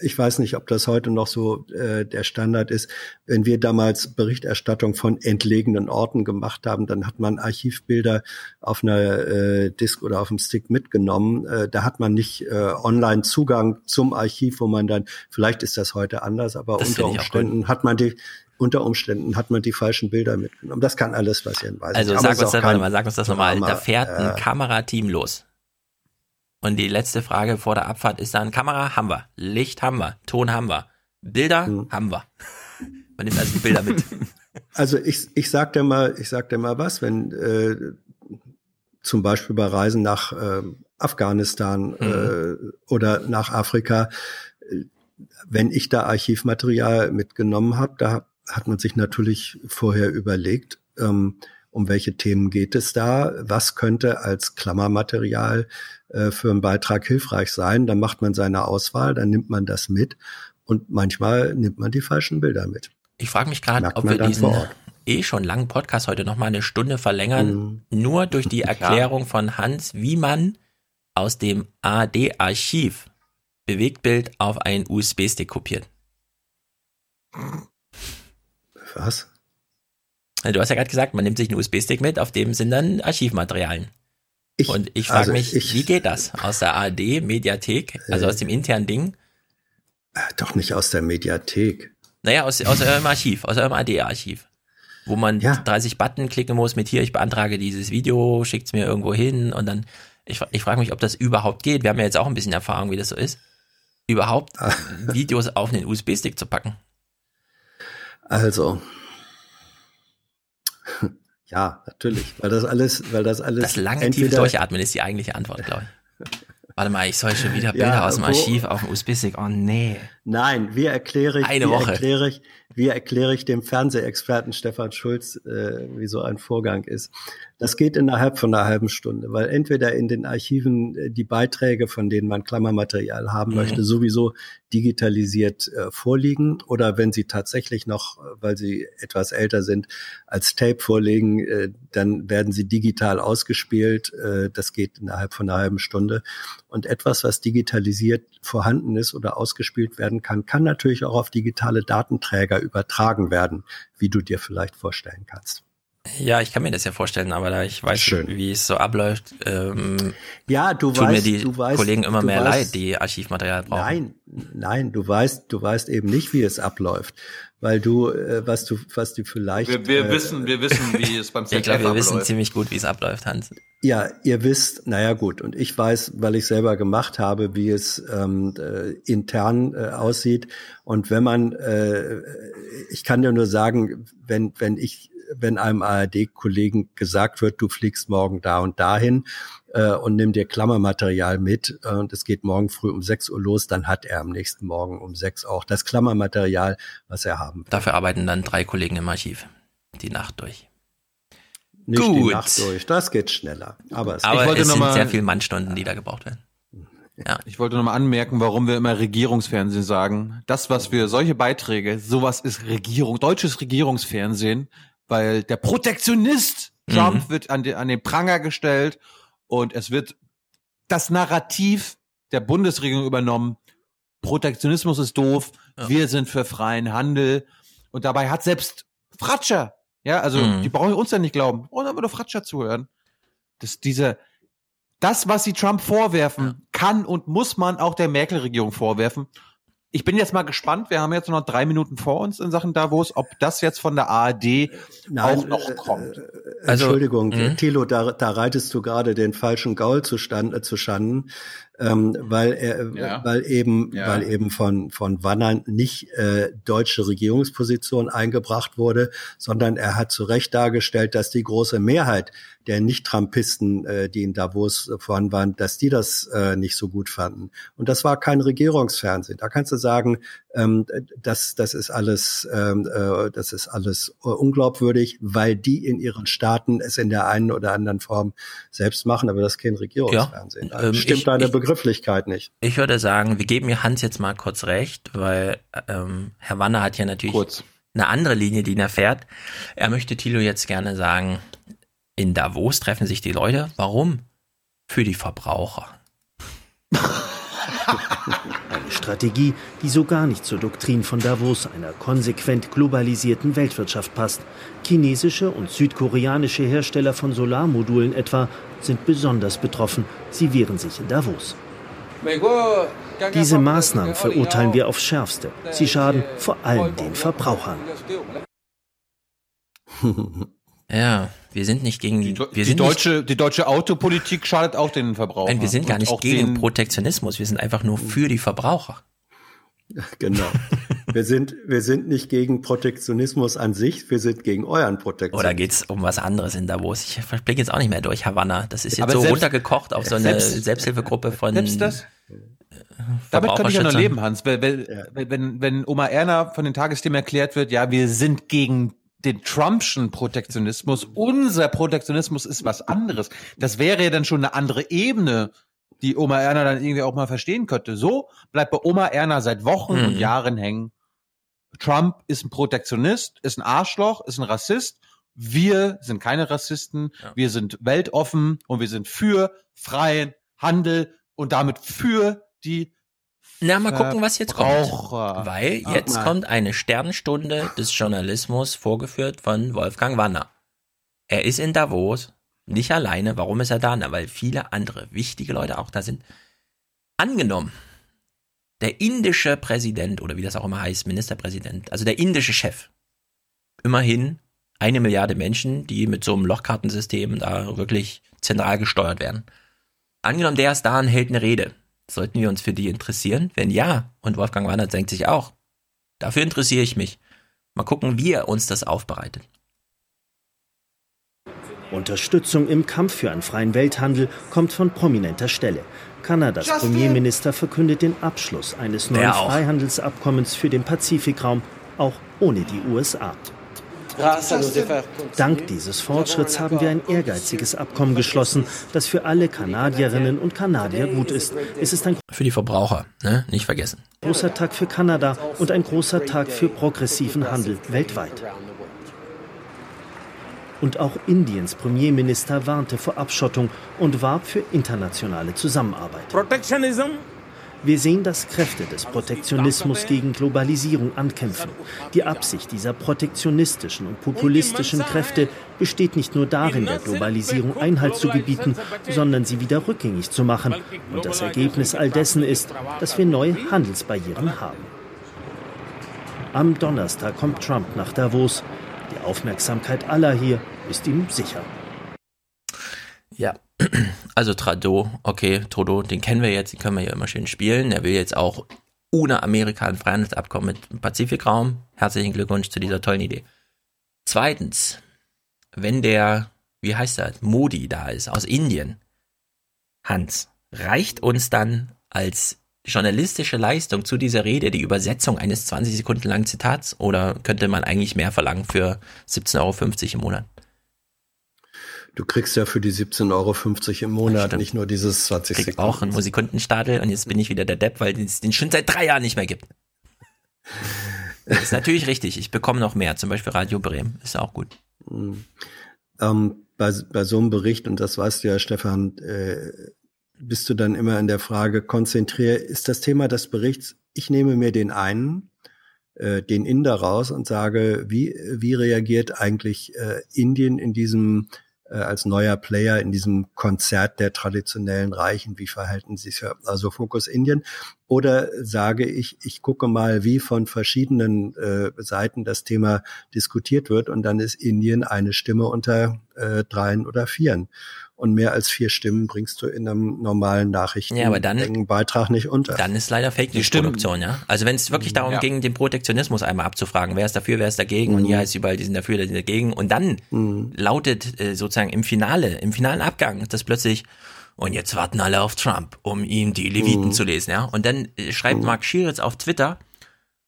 ich weiß nicht, ob das heute noch so äh, der Standard ist. Wenn wir damals Berichterstattung von entlegenen Orten gemacht haben, dann hat man Archivbilder auf einer äh, Disk oder auf dem Stick mitgenommen. Äh, da hat man nicht äh, online Zugang zum Archiv, wo man dann, vielleicht ist das heute anders, aber das unter Umständen hat man die, unter Umständen hat man die falschen Bilder mitgenommen. Das kann alles passieren. Weiß also sag uns, das, mal, sag uns das nochmal. Da fährt ein äh, Kamerateam los. Und die letzte Frage vor der Abfahrt ist dann, Kamera haben wir, Licht haben wir, Ton haben wir, Bilder hm. haben wir. Man nimmt also Bilder mit. (laughs) Also ich, ich sag dir mal, ich sag dir mal was, wenn äh, zum Beispiel bei Reisen nach äh, Afghanistan mhm. äh, oder nach Afrika, äh, wenn ich da Archivmaterial mitgenommen habe, da hat man sich natürlich vorher überlegt, ähm, um welche Themen geht es da, was könnte als Klammermaterial äh, für einen Beitrag hilfreich sein. Dann macht man seine Auswahl, dann nimmt man das mit und manchmal nimmt man die falschen Bilder mit. Ich frage mich gerade, ob wir diesen eh schon langen Podcast heute noch mal eine Stunde verlängern, mhm. nur durch die Erklärung von Hans, wie man aus dem AD-Archiv Bewegtbild auf einen USB-Stick kopiert. Was? Du hast ja gerade gesagt, man nimmt sich einen USB-Stick mit, auf dem sind dann Archivmaterialien. Ich, und ich frage also mich, ich, wie geht das? Aus der ARD, Mediathek, also äh, aus dem internen Ding? Äh, doch nicht aus der Mediathek. Naja, aus, aus eurem Archiv, aus eurem AD-Archiv. Wo man ja. 30 Button klicken muss mit hier, ich beantrage dieses Video, schickt's mir irgendwo hin und dann, ich, ich frage mich, ob das überhaupt geht. Wir haben ja jetzt auch ein bisschen Erfahrung, wie das so ist. Überhaupt Videos auf einen USB-Stick zu packen. Also, (laughs) ja, natürlich, weil das alles, weil das alles. Das lange tief durchatmen ist die eigentliche Antwort, glaube ich. Warte mal, ich soll schon wieder Bilder ja, aus dem Archiv auf dem USB-Stick. Oh nee. Nein, wie erkläre ich, Eine wie Woche. erkläre ich, wie erkläre ich dem Fernsehexperten Stefan Schulz, äh, wie so ein Vorgang ist? Das geht innerhalb von einer halben Stunde, weil entweder in den Archiven äh, die Beiträge, von denen man Klammermaterial haben mhm. möchte, sowieso digitalisiert äh, vorliegen oder wenn sie tatsächlich noch, äh, weil sie etwas älter sind, als Tape vorliegen, äh, dann werden sie digital ausgespielt. Äh, das geht innerhalb von einer halben Stunde. Und etwas, was digitalisiert vorhanden ist oder ausgespielt werden kann, kann natürlich auch auf digitale Datenträger übertragen werden, wie du dir vielleicht vorstellen kannst. Ja, ich kann mir das ja vorstellen, aber da ich weiß, Schön. wie es so abläuft, ähm, ja, du tun weißt, mir die du weißt, Kollegen immer mehr weißt, leid, die Archivmaterial brauchen. Nein, nein, du weißt, du weißt eben nicht, wie es abläuft, weil du, äh, was du, was du vielleicht. Wir, wir äh, wissen, wir wissen, wie es beim ZDF (laughs) Ich glaube, wir abläuft. wissen ziemlich gut, wie es abläuft, Hans. Ja, ihr wisst, naja gut, und ich weiß, weil ich selber gemacht habe, wie es ähm, äh, intern äh, aussieht. Und wenn man, äh, ich kann dir nur sagen, wenn wenn ich wenn einem ARD-Kollegen gesagt wird, du fliegst morgen da und dahin äh, und nimm dir Klammermaterial mit äh, und es geht morgen früh um 6 Uhr los, dann hat er am nächsten Morgen um 6 auch das Klammermaterial, was er haben will. Dafür arbeiten dann drei Kollegen im Archiv die Nacht durch. Nicht Gut. die Nacht durch, das geht schneller. Aber es, Aber ich wollte es sind sehr viele Mannstunden, die da gebraucht werden. Ja. Ich wollte nochmal anmerken, warum wir immer Regierungsfernsehen sagen. Das, was wir, solche Beiträge, sowas ist Regierung, deutsches Regierungsfernsehen weil der Protektionist Trump mhm. wird an den, an den Pranger gestellt und es wird das Narrativ der Bundesregierung übernommen. Protektionismus ist doof, ja. wir sind für freien Handel. Und dabei hat selbst Fratscher, ja, also mhm. die brauchen uns ja nicht glauben, brauchen aber nur Fratscher zuhören. Das, diese, das, was sie Trump vorwerfen, ja. kann und muss man auch der Merkel-Regierung vorwerfen ich bin jetzt mal gespannt. Wir haben jetzt noch drei Minuten vor uns in Sachen Davos, ob das jetzt von der ARD Nein, auch noch äh, kommt. Äh, also, Entschuldigung, mh. Thilo, da, da reitest du gerade den falschen Gaul zu, stand, äh, zu Schanden ähm, weil er, ja. weil eben, ja. weil eben von von Wannern nicht äh, deutsche Regierungsposition eingebracht wurde, sondern er hat zu Recht dargestellt, dass die große Mehrheit der Nicht-Trumpisten, äh, die in Davos vorhanden waren, dass die das äh, nicht so gut fanden. Und das war kein Regierungsfernsehen. Da kannst du sagen, ähm, das, das ist alles, ähm, äh, das ist alles unglaubwürdig, weil die in ihren Staaten es in der einen oder anderen Form selbst machen, aber das ist kein Regierungsfernsehen. Ja, ähm, Stimmt ich, deine ich, Begrifflichkeit nicht. Ich würde sagen, wir geben mir Hans jetzt mal kurz recht, weil ähm, Herr Wanner hat ja natürlich kurz. eine andere Linie, die er fährt. Er möchte Thilo jetzt gerne sagen, in Davos treffen sich die Leute. Warum? Für die Verbraucher. (laughs) Eine Strategie, die so gar nicht zur Doktrin von Davos, einer konsequent globalisierten Weltwirtschaft passt. Chinesische und südkoreanische Hersteller von Solarmodulen etwa sind besonders betroffen. Sie wehren sich in Davos. Diese Maßnahmen verurteilen wir aufs Schärfste. Sie schaden vor allem den Verbrauchern. (laughs) Ja, wir sind nicht gegen die, wir die deutsche nicht, die deutsche Autopolitik schadet auch den Verbrauchern. Nein, wir sind gar nicht gegen Protektionismus, wir sind einfach nur für die Verbraucher. (laughs) Genau. wir sind wir sind nicht gegen Protektionismus an sich, wir sind gegen euren Protektionismus. Oder geht's um was anderes in Davos? Ich verblicke jetzt auch nicht mehr durch Havanna. Das ist jetzt Aber so selbst, runtergekocht auf so eine selbst, Selbsthilfegruppe von Selbst das? Damit kann ich ja noch leben, Hans. Wenn, wenn, wenn Oma Erna von den Tagesthemen erklärt wird, ja, wir sind gegen den Trumpschen Protektionismus. Unser Protektionismus ist was anderes. Das wäre ja dann schon eine andere Ebene, die Oma Erna dann irgendwie auch mal verstehen könnte. So bleibt bei Oma Erna seit Wochen mhm. und Jahren hängen. Trump ist ein Protektionist, ist ein Arschloch, ist ein Rassist. Wir sind keine Rassisten. Ja. Wir sind weltoffen und wir sind für freien Handel und damit für die na, mal gucken, was jetzt kommt. Weil jetzt oh, kommt eine Sternstunde des Journalismus vorgeführt von Wolfgang Wanner. Er ist in Davos, nicht alleine. Warum ist er da? Na, weil viele andere wichtige Leute auch da sind. Angenommen, der indische Präsident oder wie das auch immer heißt, Ministerpräsident, also der indische Chef, immerhin eine Milliarde Menschen, die mit so einem Lochkartensystem da wirklich zentral gesteuert werden. Angenommen, der ist da und hält eine Rede Sollten wir uns für die interessieren? Wenn ja, und Wolfgang Weinert denkt sich auch, dafür interessiere ich mich. Mal gucken, wie er uns das aufbereitet. Unterstützung im Kampf für einen freien Welthandel kommt von prominenter Stelle. Kanadas Justin. Premierminister verkündet den Abschluss eines neuen Freihandelsabkommens für den Pazifikraum, auch ohne die USA. Dank dieses Fortschritts haben wir ein ehrgeiziges Abkommen geschlossen, das für alle Kanadierinnen und Kanadier gut ist. Es ist ein für die Verbraucher, ne? nicht vergessen. Großer Tag für Kanada und ein großer Tag für progressiven Handel weltweit. Und auch Indiens Premierminister warnte vor Abschottung und warb für internationale Zusammenarbeit. Protectionism wir sehen, dass Kräfte des Protektionismus gegen Globalisierung ankämpfen. Die Absicht dieser protektionistischen und populistischen Kräfte besteht nicht nur darin, der Globalisierung Einhalt zu gebieten, sondern sie wieder rückgängig zu machen. Und das Ergebnis all dessen ist, dass wir neue Handelsbarrieren haben. Am Donnerstag kommt Trump nach Davos. Die Aufmerksamkeit aller hier ist ihm sicher. (clears throat) Also Trado, okay, Trudeau, den kennen wir jetzt, den können wir ja immer schön spielen. Er will jetzt auch ohne Amerika ein Freihandelsabkommen mit dem Pazifikraum. Herzlichen Glückwunsch zu dieser tollen Idee. Zweitens, wenn der, wie heißt er, Modi da ist, aus Indien, Hans, reicht uns dann als journalistische Leistung zu dieser Rede die Übersetzung eines 20 Sekunden langen Zitats oder könnte man eigentlich mehr verlangen für 17,50 Euro im Monat? Du kriegst ja für die 17,50 Euro im Monat nicht nur dieses 20 Krieg Sekunden. auch einen Musikundenstadel und jetzt bin ich wieder der Depp, weil es den schon seit drei Jahren nicht mehr gibt. Das ist natürlich richtig. Ich bekomme noch mehr, zum Beispiel Radio Bremen. Ist auch gut. Mhm. Ähm, bei, bei so einem Bericht, und das weißt du ja, Stefan, äh, bist du dann immer in der Frage, konzentriere, ist das Thema des Berichts, ich nehme mir den einen, äh, den Inder raus und sage, wie, wie reagiert eigentlich äh, Indien in diesem äh, als neuer Player in diesem Konzert der traditionellen Reichen, wie verhalten sie sich, also Fokus Indien? Oder sage ich, ich gucke mal, wie von verschiedenen äh, Seiten das Thema diskutiert wird und dann ist Indien eine Stimme unter äh, dreien oder vieren und mehr als vier Stimmen bringst du in einem normalen Nachrichten ja, aber dann, Beitrag nicht unter. Dann ist leider Fake News Produktion, ja. Also wenn es wirklich darum ja. ging, den Protektionismus einmal abzufragen, wer ist dafür, wer ist dagegen mhm. und hier heißt überall, die sind dafür, die sind dagegen und dann mhm. lautet äh, sozusagen im Finale, im finalen Abgang, das plötzlich und jetzt warten alle auf Trump, um ihm die Leviten mhm. zu lesen, ja. Und dann äh, schreibt mhm. Mark Schieritz auf Twitter,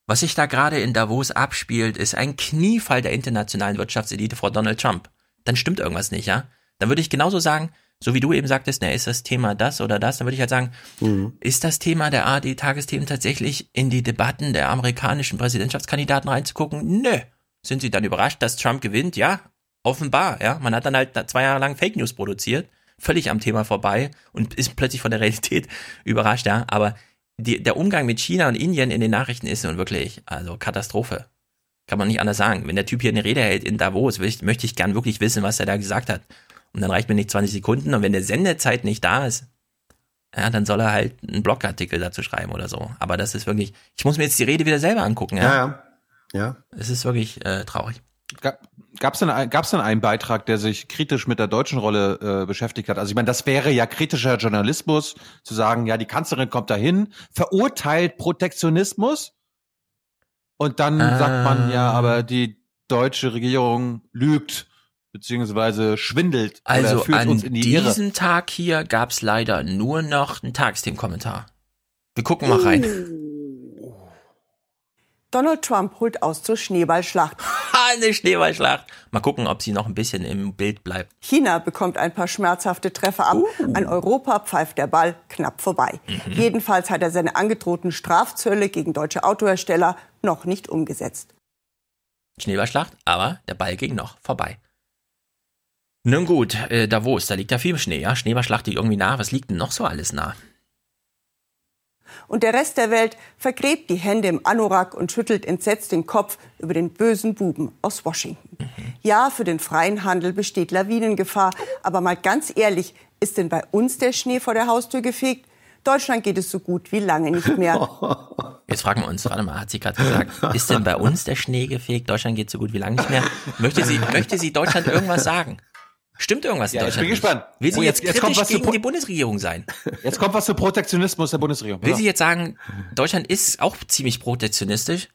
Was sich da gerade in Davos abspielt, ist ein Kniefall der internationalen Wirtschaftselite vor Donald Trump. Dann stimmt irgendwas nicht, ja? Dann würde ich genauso sagen, so wie du eben sagtest, na, ist das Thema das oder das, dann würde ich halt sagen, mhm. ist das Thema der ARD-Tagesthemen tatsächlich in die Debatten der amerikanischen Präsidentschaftskandidaten reinzugucken? Nö. Sind sie dann überrascht, dass Trump gewinnt? Ja, offenbar, ja. Man hat dann halt zwei Jahre lang Fake News produziert, völlig am Thema vorbei und ist plötzlich von der Realität (laughs) überrascht, ja. Aber die, der Umgang mit China und Indien in den Nachrichten ist nun wirklich, also Katastrophe. Kann man nicht anders sagen. Wenn der Typ hier eine Rede hält in Davos, möchte ich gern wirklich wissen, was er da gesagt hat. Und dann reicht mir nicht 20 Sekunden. Und wenn der Sendezeit nicht da ist, ja, dann soll er halt einen Blogartikel dazu schreiben oder so. Aber das ist wirklich, ich muss mir jetzt die Rede wieder selber angucken. Ja, ja. ja. ja. Es ist wirklich äh, traurig. Gab es denn, gab's denn einen Beitrag, der sich kritisch mit der deutschen Rolle äh, beschäftigt hat? Also ich meine, das wäre ja kritischer Journalismus, zu sagen, ja, die Kanzlerin kommt dahin, verurteilt Protektionismus und dann äh. sagt man ja, aber die deutsche Regierung lügt beziehungsweise schwindelt. Also an diesem Irre. Tag hier gab's leider nur noch einen Tagesthemenkommentar. Wir gucken mal rein. Uh. Donald Trump holt aus zur Schneeballschlacht. (laughs) Eine Schneeballschlacht. Mal gucken, ob sie noch ein bisschen im Bild bleibt. China bekommt ein paar schmerzhafte Treffer ab. Uh. An Europa pfeift der Ball knapp vorbei. Mhm. Jedenfalls hat er seine angedrohten Strafzölle gegen deutsche Autohersteller noch nicht umgesetzt. Schneeballschlacht, aber der Ball ging noch vorbei. Nun gut, äh, Davos, da liegt ja viel Schnee, ja? Schneeballschlacht liegt irgendwie nah. Was liegt denn noch so alles nah? Und der Rest der Welt vergräbt die Hände im Anorak und schüttelt entsetzt den Kopf über den bösen Buben aus Washington. Mhm. Ja, für den freien Handel besteht Lawinengefahr. Aber mal ganz ehrlich, ist denn bei uns der Schnee vor der Haustür gefegt? Deutschland geht es so gut wie lange nicht mehr. (laughs) Jetzt fragen wir uns, warte mal, hat sie gerade gesagt, ist denn bei uns der Schnee gefegt? Deutschland geht so gut wie lange nicht mehr. Möchte sie, möchte sie Deutschland irgendwas sagen? Stimmt irgendwas in ja, Deutschland? Ich bin gespannt. Will sie oh, jetzt, jetzt, kritisch gegen die Bundesregierung sein? (laughs) Jetzt kommt was zu Protektionismus der Bundesregierung. Will ja. sie jetzt sagen, Deutschland ist auch ziemlich protektionistisch?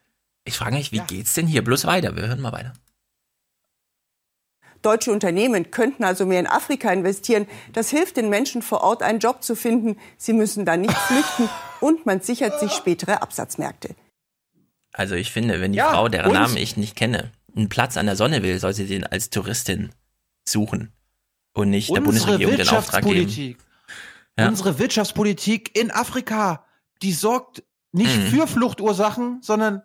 Ich frage mich, wie ja. geht's denn hier bloß weiter? Wir hören mal weiter. Deutsche Unternehmen könnten also mehr in Afrika investieren. Das hilft den Menschen vor Ort, einen Job zu finden. Sie müssen dann nicht flüchten und man sichert sich spätere Absatzmärkte. Also ich finde, wenn die ja, Frau, deren Namen ich nicht kenne, einen Platz an der Sonne will, soll sie den als Touristin suchen und nicht Unsere der Bundesregierung den Auftrag geben. Ja. Unsere Wirtschaftspolitik in Afrika, die sorgt nicht mhm. für Fluchtursachen, sondern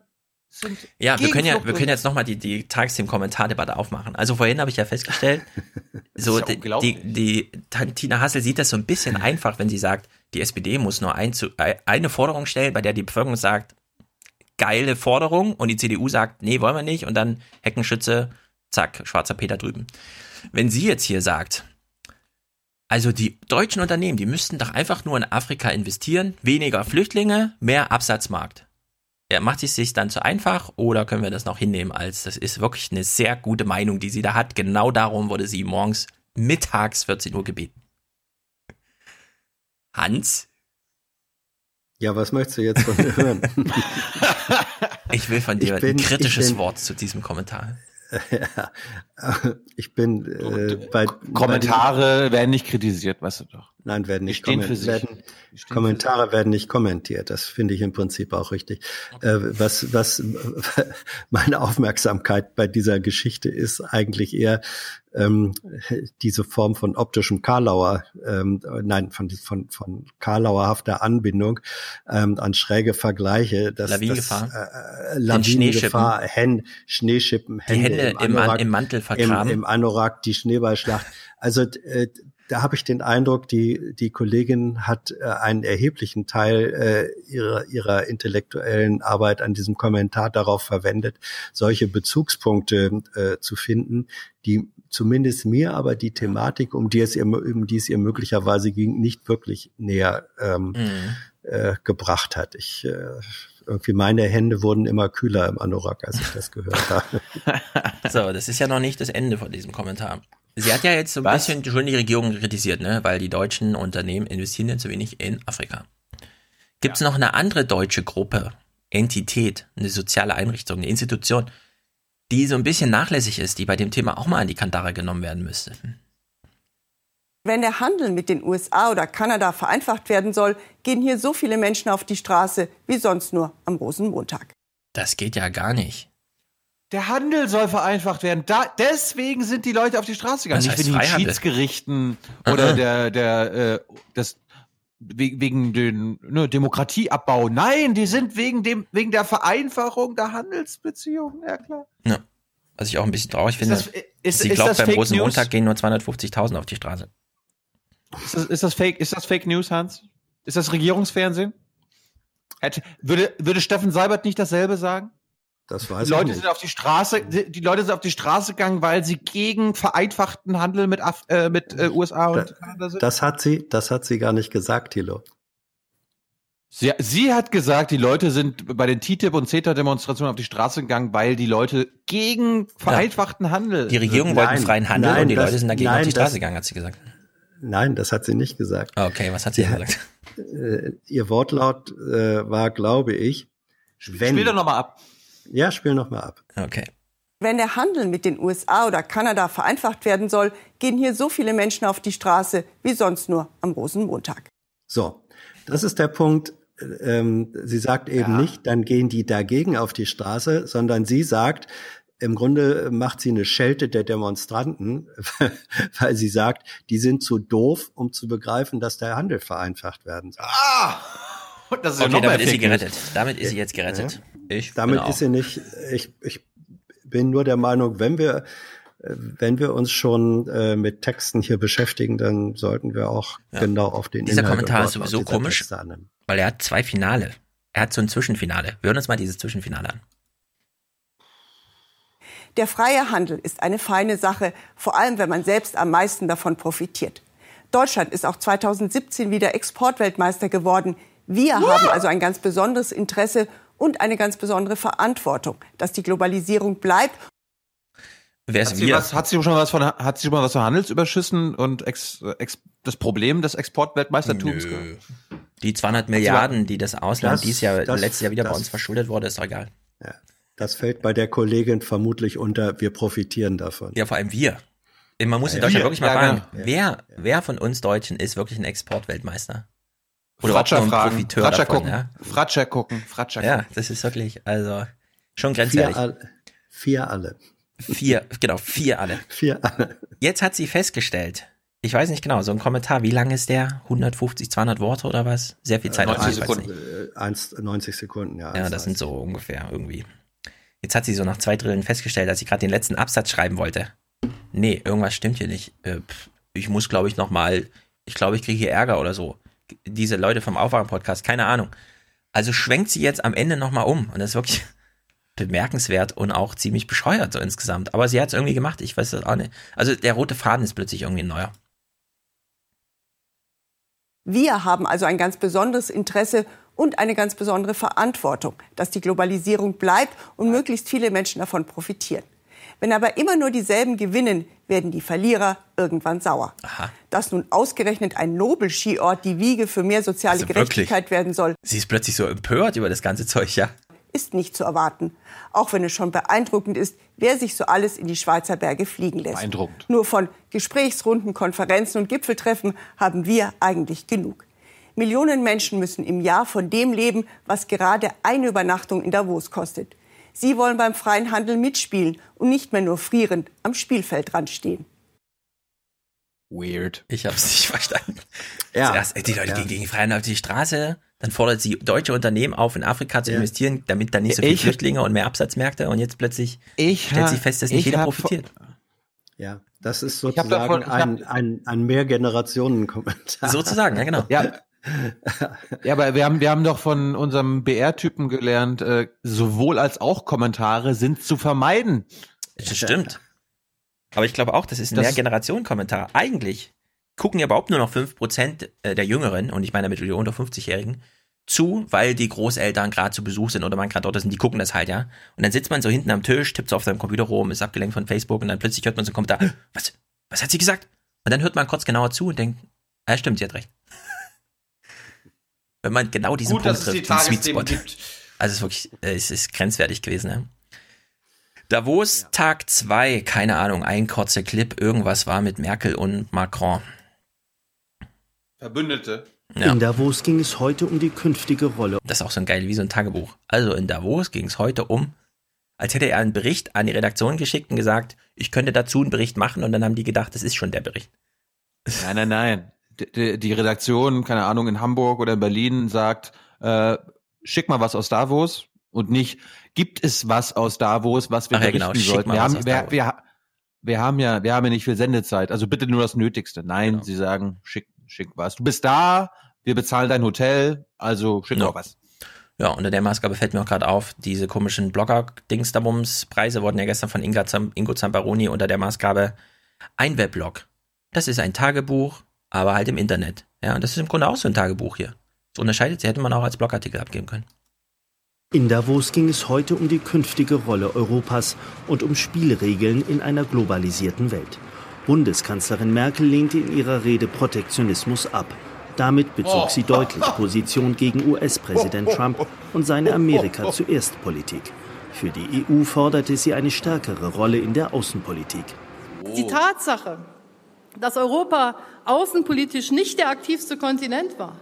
sind ja, wir können ja, wir können jetzt nochmal die, die Tagesthemen-Kommentardebatte aufmachen. Also vorhin habe ich ja festgestellt, (laughs) so die, die, die Tina Hassel sieht das so ein bisschen (laughs) einfach, wenn sie sagt, die SPD muss nur ein, eine Forderung stellen, bei der die Bevölkerung sagt, geile Forderung und die CDU sagt, nee, wollen wir nicht und dann Heckenschütze, zack, schwarzer Peter drüben. Wenn sie jetzt hier sagt, also die deutschen Unternehmen, die müssten doch einfach nur in Afrika investieren, weniger Flüchtlinge, mehr Absatzmarkt. Ja, macht sie sich dann zu einfach oder können wir das noch hinnehmen als, das ist wirklich eine sehr gute Meinung, die sie da hat. Genau darum wurde sie morgens mittags 14 Uhr gebeten. Hans? Ja, was möchtest du jetzt von mir hören? (laughs) ich will von dir bin, ein kritisches bin, Wort zu diesem Kommentar. (laughs) Ja, (laughs) ich bin äh, bei Kommentare bei werden nicht kritisiert, weißt du doch. Nein, werden nicht kommentiert. Werden, Kommentare werden nicht kommentiert. Das finde ich im Prinzip auch richtig. Äh, was, was (laughs) meine Aufmerksamkeit bei dieser Geschichte ist eigentlich eher ähm, diese Form von optischem Karlauer, ähm, nein, von, von, von Karlauerhafter Anbindung ähm, an schräge Vergleiche. Das, Lawinengefahr. Das, äh, Lawinengefahr, Hen, Schneeschippen, Hände, Hände im, Anorak, im, Mantel vergraben. Im, Im Anorak, die Schneeballschlacht. Also äh, da habe ich den Eindruck, die, die Kollegin hat äh, einen erheblichen Teil äh, ihrer, ihrer intellektuellen Arbeit an diesem Kommentar darauf verwendet, solche Bezugspunkte äh, zu finden, die zumindest mir aber die Thematik, um die es ihr, um die es ihr möglicherweise ging, nicht wirklich näher ähm, mhm. äh, gebracht hat. Ich äh, irgendwie meine Hände wurden immer kühler im Anorak, als ich das gehört habe. (laughs) so, das ist ja noch nicht das Ende von diesem Kommentar. Sie hat ja jetzt so ein Was? bisschen schon die Regierung kritisiert, ne? weil die deutschen Unternehmen investieren ja zu wenig in Afrika. Gibt es ja. noch eine andere deutsche Gruppe, Entität, eine soziale Einrichtung, eine Institution, die so ein bisschen nachlässig ist, die bei dem Thema auch mal an die Kandare genommen werden müsste? Wenn der Handel mit den USA oder Kanada vereinfacht werden soll, gehen hier so viele Menschen auf die Straße wie sonst nur am Rosenmontag. Das geht ja gar nicht. Der Handel soll vereinfacht werden. Da, deswegen sind die Leute auf die Straße gegangen. Nicht heißt wegen den? Schiedsgerichten oder der, der, äh, das, we- wegen den ne, Demokratieabbau. Nein, die sind wegen dem, wegen der Vereinfachung der Handelsbeziehungen. Ja klar. Ja. Was ich auch ein bisschen traurig finde. das- ist- sie ist glaubt, das beim Fake Rosenmontag News? gehen nur 250.000 auf die Straße. Ist das, ist das Fake, ist das Fake News, Hans? Ist das Regierungsfernsehen? Hätte, würde, würde Steffen Seibert nicht dasselbe sagen? Das weiß Die Leute ich sind nicht. auf die Straße, die die Leute sind auf die Straße gegangen, weil sie gegen vereinfachten Handel mit, Af äh, mit äh, USA und Kanada sind. Das hat sie, das hat sie gar nicht gesagt, Thilo. Sie, sie hat gesagt, die Leute sind bei den TTIP und CETA-Demonstrationen auf die Straße gegangen, weil die Leute gegen vereinfachten Handel. Die Regierung Nein, wollte freien Handel nein, und die das- Leute sind dagegen nein, auf die Straße das- gegangen, hat sie gesagt. Nein, das hat sie nicht gesagt. Okay, was hat sie denn gesagt? Äh, ihr Wortlaut äh, war, glaube ich, wenn. Spiel doch noch mal ab. Ja, spiel noch mal ab. Okay. Wenn der Handel mit den USA oder Kanada vereinfacht werden soll, gehen hier so viele Menschen auf die Straße wie sonst nur am Rosenmontag. So, das ist der Punkt. Ähm, sie sagt eben nicht, dann gehen die dagegen auf die Straße, sondern sie sagt, im Grunde macht sie eine Schelte der Demonstranten, (laughs) weil sie sagt, die sind zu doof, um zu begreifen, dass der Handel vereinfacht werden soll. Ah! Das ist ja Okay, noch mehr damit ist sie gerettet. Damit ist sie jetzt gerettet. Ich Damit ist sie nicht, ich, ich bin nur der Meinung, wenn wir, wenn wir uns schon äh, mit Texten hier beschäftigen, dann sollten wir auch Ja. genau auf den Dieser Inhalt und Kommentar ist sowieso komisch, weil er hat zwei Finale. Er hat so ein Zwischenfinale. Wir hören uns mal dieses Zwischenfinale an. Der freie Handel ist eine feine Sache, vor allem wenn man selbst am meisten davon profitiert. Deutschland ist auch 2017 wieder Exportweltmeister geworden. Wir haben also ein ganz besonderes Interesse und eine ganz besondere Verantwortung, dass die Globalisierung bleibt. Wer Hat ist sie, wir? was, hat sie schon was von hat sie schon mal was von Handelsüberschüssen und ex, ex, das Problem des Exportweltmeistertums Nö. gehört? Die 200 Milliarden, die das Ausland Das- dieses Jahr, das- letztes Jahr wieder bei das- uns verschuldet wurde, ist doch egal. Ja, das fällt bei der Kollegin vermutlich unter, wir profitieren davon. Ja, vor allem wir. Man muss in Ja, Deutschland wir. wirklich mal Ja, fragen, genau. wer, wer von uns Deutschen ist wirklich ein Exportweltmeister? Oder Fratscher ein fragen, Profiteur Fratscher davon, gucken, ja? Fratscher gucken, Fratscher Ja, gucken. das ist wirklich, also, schon Vier, grenzwertig. all, vier alle. Vier, genau, vier alle. (laughs) Vier alle. Jetzt hat sie festgestellt, ich weiß nicht genau, so ein Kommentar, wie lang ist der? 150, 200 Worte oder was? Sehr viel Zeit. 90 aber ich weiß Sekunden. nicht. Äh, eins- 90 Sekunden, ja. Ja, das sind so ungefähr irgendwie. Jetzt hat sie so nach zwei Drillen festgestellt, dass sie gerade den letzten Absatz schreiben wollte. Nee, irgendwas stimmt hier nicht. Äh, ich muss, glaube ich, noch mal, ich glaube, ich kriege hier Ärger oder so. Diese Leute vom Aufwachen-Podcast, keine Ahnung. Also schwenkt sie jetzt am Ende noch mal um. Und das ist wirklich (laughs) bemerkenswert und auch ziemlich bescheuert so insgesamt. Aber sie hat es irgendwie gemacht, ich weiß das auch nicht. Also der rote Faden ist plötzlich irgendwie neuer. Wir haben also ein ganz besonderes Interesse und eine ganz besondere Verantwortung, dass die Globalisierung bleibt und möglichst viele Menschen davon profitieren. Wenn aber immer nur dieselben gewinnen, werden die Verlierer irgendwann sauer. Aha. Dass nun ausgerechnet ein Nobelskiort die Wiege für mehr soziale Also wirklich? Gerechtigkeit werden soll, Sie ist plötzlich so empört über das ganze Zeug, ja. ist nicht zu erwarten. Auch wenn es schon beeindruckend ist, wer sich so alles in die Schweizer Berge fliegen lässt. Beeindruckend. Nur von Gesprächsrunden, Konferenzen und Gipfeltreffen haben wir eigentlich genug. Millionen Menschen müssen im Jahr von dem leben, was gerade eine Übernachtung in Davos kostet. Sie wollen beim freien Handel mitspielen und nicht mehr nur frierend am Spielfeldrand stehen. Weird. Ich habe es nicht verstanden. Ja. Zuerst, die Leute Ja. gehen gegen Freien auf die Straße, dann fordert sie deutsche Unternehmen auf, in Afrika zu Ja. investieren, damit dann nicht so viele Ich- Flüchtlinge und mehr Absatzmärkte und jetzt plötzlich Ich stellt sie fest, dass nicht ich jeder profitiert. Ja, das ist sozusagen davon- ein, ein, ein Mehrgenerationen-Kommentar. Sozusagen, ja genau. Ja. Ja, aber wir haben, wir haben doch von unserem BR-Typen gelernt, äh, sowohl als auch Kommentare sind zu vermeiden. Das stimmt. Aber ich glaube auch, das ist ein Mehrgenerationen-Kommentar. Eigentlich gucken ja überhaupt nur noch 5% der Jüngeren, und ich meine damit die unter 50-Jährigen, zu, weil die Großeltern gerade zu Besuch sind oder man gerade dort ist und die gucken das halt, ja. Und dann sitzt man so hinten am Tisch, tippt so auf seinem Computer rum, ist abgelenkt von Facebook und dann plötzlich hört man so einen Kommentar, was, was hat sie gesagt? Und dann hört man kurz genauer zu und denkt, ja stimmt, sie hat recht. Wenn man genau diesen Gut, Punkt trifft, den Sweet Spot. gibt. Also es ist wirklich, äh, es ist grenzwertig gewesen, ne? Davos Tag 2, keine Ahnung, ein kurzer Clip, irgendwas war mit Merkel und Macron. Verbündete. Ja. In Davos ging es heute um die künftige Rolle. Das ist auch so ein geil, wie so ein Tagebuch. Also in Davos ging es heute um, als hätte er einen Bericht an die Redaktion geschickt und gesagt, ich könnte dazu einen Bericht machen und dann haben die gedacht, das ist schon der Bericht. Nein, nein, nein. Die, die Redaktion, keine Ahnung, in Hamburg oder in Berlin sagt, äh, schick mal was aus Davos und nicht, gibt es was aus Davos, was wir Ach ja, genau, sollten. Wir haben, wir, wir, wir haben ja, wir haben ja nicht viel Sendezeit, also bitte nur das Nötigste. Nein, Genau. sie sagen, schick, schick was. Du bist da, wir bezahlen dein Hotel, also schick Ja. doch was. Ja, unter der Maßgabe fällt mir auch gerade auf, diese komischen Blogger-Dingsdabums-Preise wurden ja gestern von Inga Zam Ingo Zamparoni unter der Maßgabe ein Weblog. Das ist ein Tagebuch, aber halt im Internet. Ja, und das ist im Grunde auch so ein Tagebuch hier. So unterscheidet sie, hätte man auch als Blogartikel abgeben können. In Davos ging es heute um die künftige Rolle Europas und um Spielregeln in einer globalisierten Welt. Bundeskanzlerin Merkel lehnte in ihrer Rede Protektionismus ab. Damit bezog sie deutlich Position gegen US-Präsident Trump und seine Amerika (laughs) zuerst Politik. Für die EU forderte sie eine stärkere Rolle in der Außenpolitik. Die Tatsache, dass Europa außenpolitisch nicht der aktivste Kontinent war,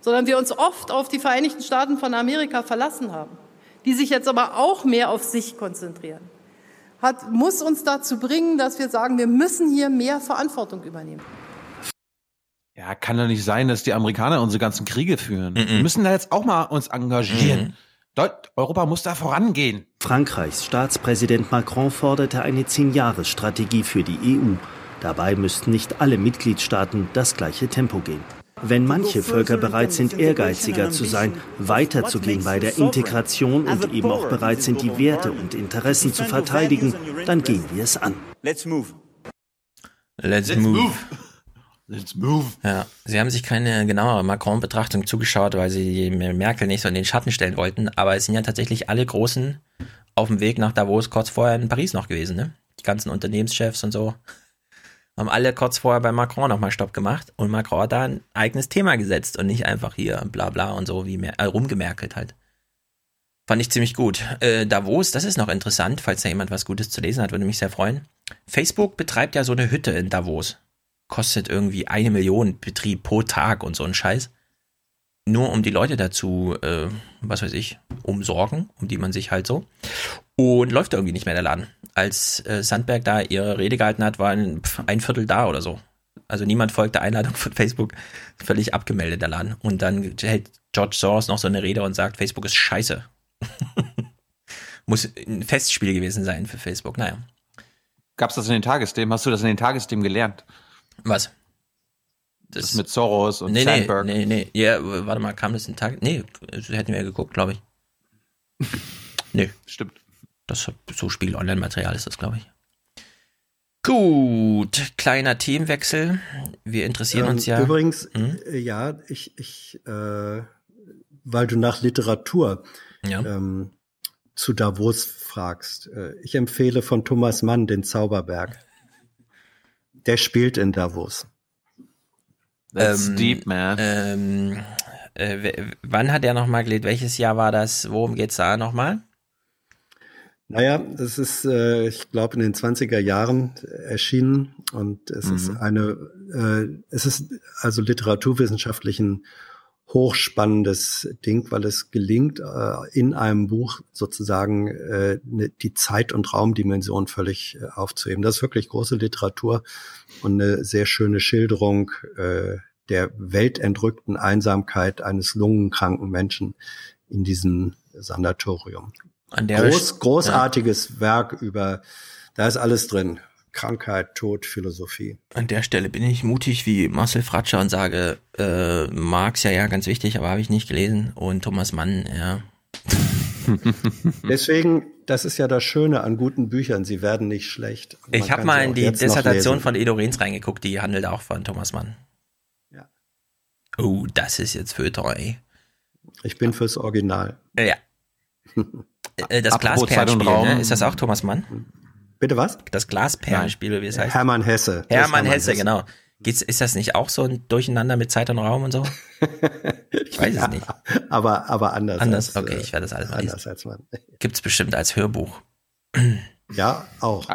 sondern wir uns oft auf die Vereinigten Staaten von Amerika verlassen haben, die sich jetzt aber auch mehr auf sich konzentrieren, hat, muss uns dazu bringen, dass wir sagen, wir müssen hier mehr Verantwortung übernehmen. Ja, kann doch nicht sein, dass die Amerikaner unsere ganzen Kriege führen. Wir müssen da jetzt auch mal uns engagieren. Deut Europa muss da vorangehen. Frankreichs Staatspräsident Macron forderte eine Zehn-Jahres-Strategie für die EU. Dabei müssten nicht alle Mitgliedstaaten das gleiche Tempo gehen. Wenn manche Völker bereit sind, ehrgeiziger zu sein, weiterzugehen bei der Integration und eben auch bereit sind, die Werte und Interessen zu verteidigen, dann gehen wir es an. Let's move. Let's, move. Let's move. Ja, sie haben sich keine genauere Macron-Betrachtung zugeschaut, weil sie Merkel nicht so in den Schatten stellen wollten. Aber es sind ja tatsächlich alle Großen auf dem Weg nach Davos kurz vorher in Paris noch gewesen, ne? Die ganzen Unternehmenschefs und so haben alle kurz vorher bei Macron nochmal Stopp gemacht und Macron hat da ein eigenes Thema gesetzt und nicht einfach hier bla bla und so wie Mer äh, rumgemerkelt halt. Fand ich ziemlich gut. Äh, Davos, das ist noch interessant, falls da jemand was Gutes zu lesen hat, würde mich sehr freuen. Facebook betreibt ja so eine Hütte in Davos. Kostet irgendwie eine Million Betrieb pro Tag und so ein Scheiß. Nur um die Leute dazu, äh, was weiß ich, umsorgen, um die man sich halt so. Und läuft irgendwie nicht mehr der Laden. Als äh, Sandberg da ihre Rede gehalten hat, war ein, ein Viertel da oder so. Also niemand folgt der Einladung von Facebook. Völlig abgemeldet der Laden. Und dann hält George Soros noch so eine Rede und sagt, Facebook ist scheiße. (laughs) Muss ein Festspiel gewesen sein für Facebook. Naja. Gab's das in den Tagesthemen? Hast du das in den Tagesthemen gelernt? Was? Das, mit Soros und nee, Sandberg. Nee, nee, nee. Ja, warte mal, kam das in den Tag? Nee, das hätten wir ja geguckt, glaube ich. (laughs) nee. Stimmt. Das so Spiegel Online-Material ist das, glaube ich. Gut, kleiner Themenwechsel. Wir interessieren Ähm, uns ja. Übrigens, Hm? äh, ja, ich, ich äh, weil du nach Literatur Ja. ähm, zu Davos fragst. Äh, ich empfehle von Thomas Mann den Zauberberg. Der spielt in Davos. That's Ähm, deep, man. Ähm, äh, wann hat er nochmal gelegt? Welches Jahr war das? Worum geht's da nochmal? Naja, es ist, äh, ich glaube, in den 20er Jahren erschienen und es ist eine, äh, es ist also literaturwissenschaftlich ein hochspannendes Ding, weil es gelingt, äh, in einem Buch sozusagen äh, ne, die Zeit- und Raumdimension völlig äh, aufzuheben. Das ist wirklich große Literatur und eine sehr schöne Schilderung äh, der weltentrückten Einsamkeit eines lungenkranken Menschen in diesem Sanatorium. An der Groß, großartiges Werk über, da ist alles drin. Krankheit, Tod, Philosophie. An der Stelle bin ich mutig wie Marcel Fratscher und sage, äh, Marx, ja, ja, ganz wichtig, aber habe ich nicht gelesen. Und Thomas Mann, ja. (laughs) Deswegen, das ist ja das Schöne an guten Büchern, sie werden nicht schlecht. Man Ich habe mal in die Dissertation von Edo Rehns reingeguckt, die handelt auch von Thomas Mann. Ja. Oh, das ist jetzt Feuilleton, ey. Ich bin fürs Original. Ja. (laughs) Äh, Das Zeit und Glasperlenspiel, ne? ist das auch Thomas Mann? Bitte was? Das Glasperlenspiel, wie es heißt. Hermann Hesse. Das Hermann Hermann Hesse, Hesse. genau. Geht's, ist das nicht auch so ein Durcheinander mit Zeit und Raum und so? (laughs) Ich weiß es nicht. Aber, aber anders. Anders, als, okay, äh, ich werde das alles mal anders lesen. als man. Gibt's bestimmt als Hörbuch. Ja, auch.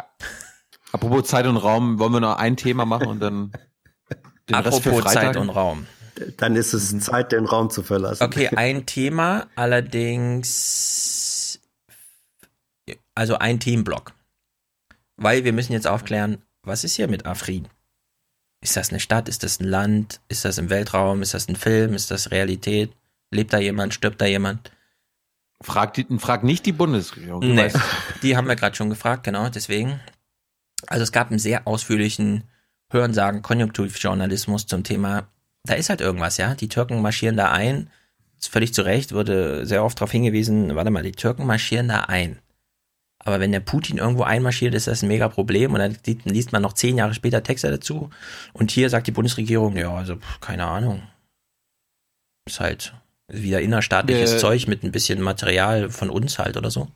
Apropos Zeit und Raum, wollen wir noch ein Thema machen und dann (laughs) Den Rest für Apropos. Zeit und Raum. Dann ist es Zeit, den Raum zu verlassen. Okay, ein Thema, allerdings, also ein Themenblock. Weil wir müssen jetzt aufklären, was ist hier mit Afrin? Ist das eine Stadt? Ist das ein Land? Ist das im Weltraum? Ist das ein Film? Ist das Realität? Lebt da jemand? Stirbt da jemand? Frag, die, frag nicht die Bundesregierung. Nee, weißt. (laughs) die haben wir gerade schon gefragt, genau, deswegen. Also es gab einen sehr ausführlichen Hörensagen, Konjunkturjournalismus zum Thema, da ist halt irgendwas, ja. Die Türken marschieren da ein. Völlig zu Recht, wurde sehr oft darauf hingewiesen, warte mal, die Türken marschieren da ein. Aber wenn der Putin irgendwo einmarschiert, ist das ein mega Problem und dann li- liest man noch zehn Jahre später Texte dazu. Und hier sagt die Bundesregierung, ja, also keine Ahnung. Ist halt wieder innerstaatliches Äh, Zeug mit ein bisschen Material von uns halt oder so.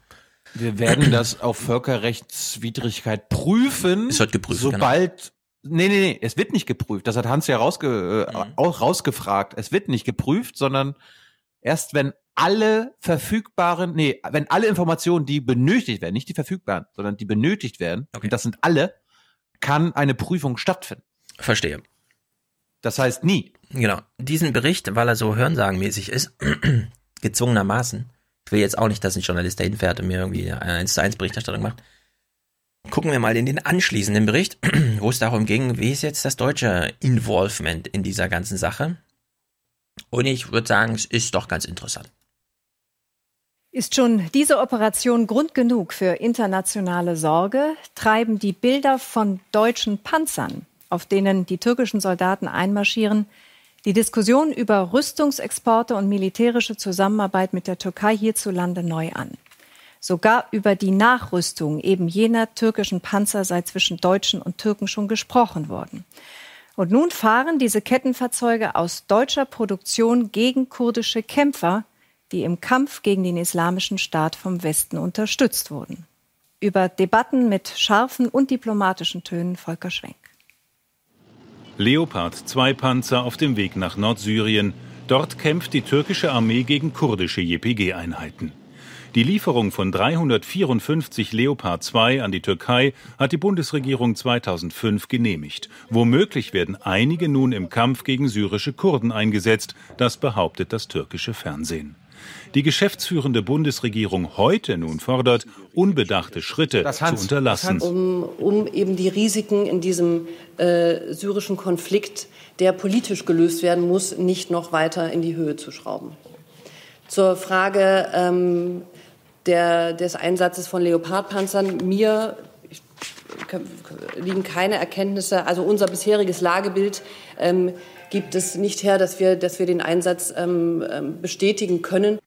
Wir werden (clears throat) das auf Völkerrechtswidrigkeit prüfen. Es wird geprüft, Sobald. Nee, nee, nee, es wird nicht geprüft. Das hat Hans ja rausge, äh, Mhm. auch rausgefragt. Es wird nicht geprüft, sondern erst wenn alle verfügbaren, nee, wenn alle Informationen, die benötigt werden, nicht die verfügbaren, sondern die benötigt werden, und das sind alle, kann eine Prüfung stattfinden. Verstehe. Das heißt nie. Genau. Diesen Bericht, weil er so hörensagenmäßig ist, (clears throat) gezwungenermaßen, ich will jetzt auch nicht, dass ein Journalist dahin fährt und mir irgendwie eine 1 zu 1 Berichterstattung macht. Gucken wir mal in den anschließenden Bericht, (clears throat) wo es darum ging, wie ist jetzt das deutsche Involvement in dieser ganzen Sache. Und ich würde sagen, es ist doch ganz interessant. Ist schon diese Operation Grund genug für internationale Sorge? Treiben die Bilder von deutschen Panzern, auf denen die türkischen Soldaten einmarschieren, die Diskussion über Rüstungsexporte und militärische Zusammenarbeit mit der Türkei hierzulande neu an? Sogar über die Nachrüstung eben jener türkischen Panzer sei zwischen Deutschen und Türken schon gesprochen worden. Und nun fahren diese Kettenfahrzeuge aus deutscher Produktion gegen kurdische Kämpfer, die im Kampf gegen den islamischen Staat vom Westen unterstützt wurden. Über Debatten mit scharfen und diplomatischen Tönen Volker Schwenk. Leopard 2 Panzer auf dem Weg nach Nordsyrien. Dort kämpft die türkische Armee gegen kurdische JPG-Einheiten. Die Lieferung von 354 Leopard 2 an die Türkei hat die Bundesregierung 2005 genehmigt. Womöglich werden einige nun im Kampf gegen syrische Kurden eingesetzt, das behauptet das türkische Fernsehen. Die geschäftsführende Bundesregierung heute nun fordert, unbedachte Schritte zu unterlassen. um, um eben die Risiken in diesem äh, syrischen Konflikt, der politisch gelöst werden muss, nicht noch weiter in die Höhe zu schrauben. Zur Frage ähm, der, des Einsatzes von Leopardpanzern, mir liegen keine Erkenntnisse, also unser bisheriges Lagebild ähm, gibt es nicht her, dass wir, dass wir den Einsatz ähm, ähm, bestätigen können.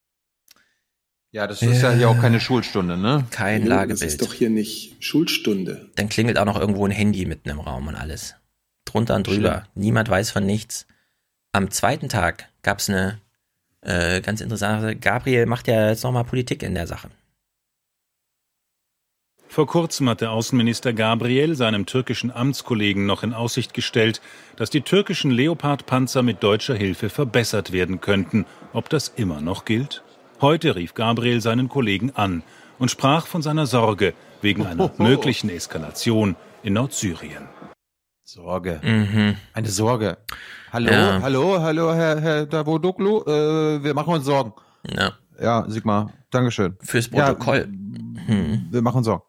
Ja, das ist ja hier auch keine Schulstunde, ne? Kein Nö, Lagebild. das ist doch hier nicht Schulstunde. Dann klingelt auch noch irgendwo ein Handy mitten im Raum und alles. Drunter und drüber. Niemand weiß von nichts. Am zweiten Tag gab es eine äh, ganz interessante Sache. Gabriel macht ja jetzt nochmal Politik in der Sache. Vor kurzem hat der Außenminister Gabriel seinem türkischen Amtskollegen noch in Aussicht gestellt, dass die türkischen Leopard-Panzer mit deutscher Hilfe verbessert werden könnten. Ob das immer noch gilt? Heute rief Gabriel seinen Kollegen an und sprach von seiner Sorge wegen einer möglichen Eskalation in Nordsyrien. Sorge. Mhm. Eine Sorge. Hallo, Ja. hallo, hallo, Herr, Herr Davudoglu. Äh, wir machen uns Sorgen. Ja. Ja, Sigmar, Dankeschön. Fürs Protokoll. Hm. Wir machen uns Sorgen.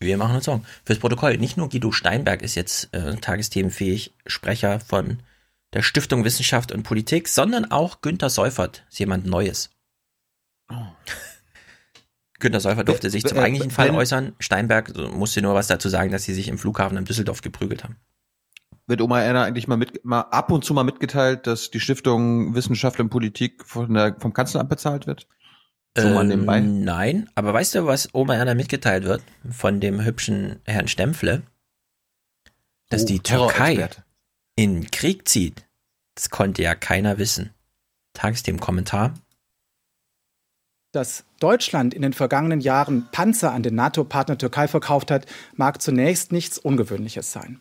Wir machen uns Sorgen. Fürs Protokoll. Nicht nur Guido Steinberg ist jetzt äh, tagesthemenfähig Sprecher von der Stiftung Wissenschaft und Politik, sondern auch Günter Seufert ist jemand Neues. Günter Seufert durfte sich zum Äh, eigentlichen Fall äußern. Steinberg musste nur was dazu sagen, dass sie sich im Flughafen in Düsseldorf geprügelt haben. Wird Oma Erna eigentlich mal, mit, mal ab und zu mal mitgeteilt, dass die Stiftung Wissenschaft und Politik von der, vom Kanzleramt bezahlt wird? So mal Ähm, nebenbei. Nein, aber weißt du, was Oma Erna mitgeteilt wird von dem hübschen Herrn Stempfle? Dass Oh, die Türkei in Krieg zieht. Das konnte ja keiner wissen. Tagesthemen-Kommentar. Dass Deutschland in den vergangenen Jahren Panzer an den NATO-Partner Türkei verkauft hat, mag zunächst nichts Ungewöhnliches sein.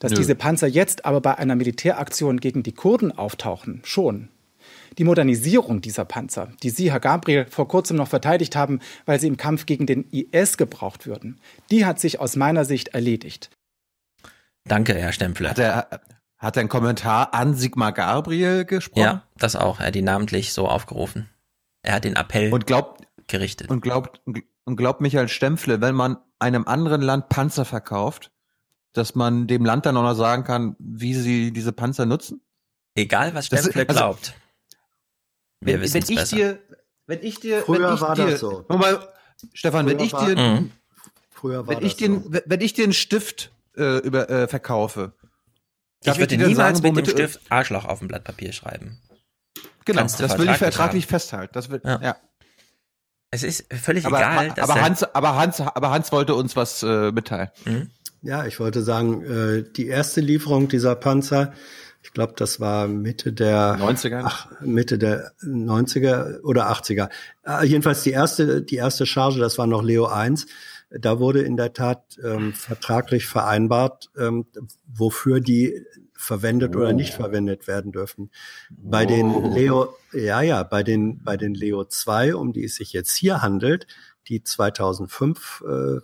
Dass Nö. diese Panzer jetzt aber bei einer Militäraktion gegen die Kurden auftauchen, schon. Die Modernisierung dieser Panzer, die Sie, Herr Gabriel, vor kurzem noch verteidigt haben, weil sie im Kampf gegen den IS gebraucht würden, die hat sich aus meiner Sicht erledigt. Danke, Herr Stempfle. Hat er, Hat er einen Kommentar an Sigmar Gabriel gesprochen? Ja, das auch. Er hat ihn namentlich so aufgerufen. Er hat den Appell und glaubt, gerichtet. Und glaubt, und glaubt Michael Stempfle, wenn man einem anderen Land Panzer verkauft, dass man dem Land dann auch noch sagen kann, wie sie diese Panzer nutzen? Egal, was Stempfle das, also, glaubt. Wir wissen es besser. Dir, wenn ich dir, Früher wenn ich war dir, das so. Mal, Stefan, Früher wenn ich war, dir, Mhm. Früher war wenn ich den, so. wenn ich dir einen Stift äh, über äh, verkaufe, Ich würde dir niemals sagen, mit dem Stift Arschloch auf ein Blatt Papier schreiben. Genau, Kannst du das will ich vertraglich haben. festhalten. Das wird, Ja. ja. Es ist völlig Aber, egal. dass aber, er- Hans, aber Hans, aber Hans wollte uns was äh, mitteilen. Ja, ich wollte sagen, äh, die erste Lieferung dieser Panzer, ich glaube, das war Mitte der 90er? Ach, Mitte der 90er oder 80er. Äh, jedenfalls die erste, die erste Charge, das war noch Leo 1. Da wurde in der Tat ähm, vertraglich vereinbart, ähm, wofür die verwendet oder nicht verwendet werden dürfen. Bei den Leo, ja, ja, bei den, bei den Leo 2, um die es sich jetzt hier handelt, die 2005 äh,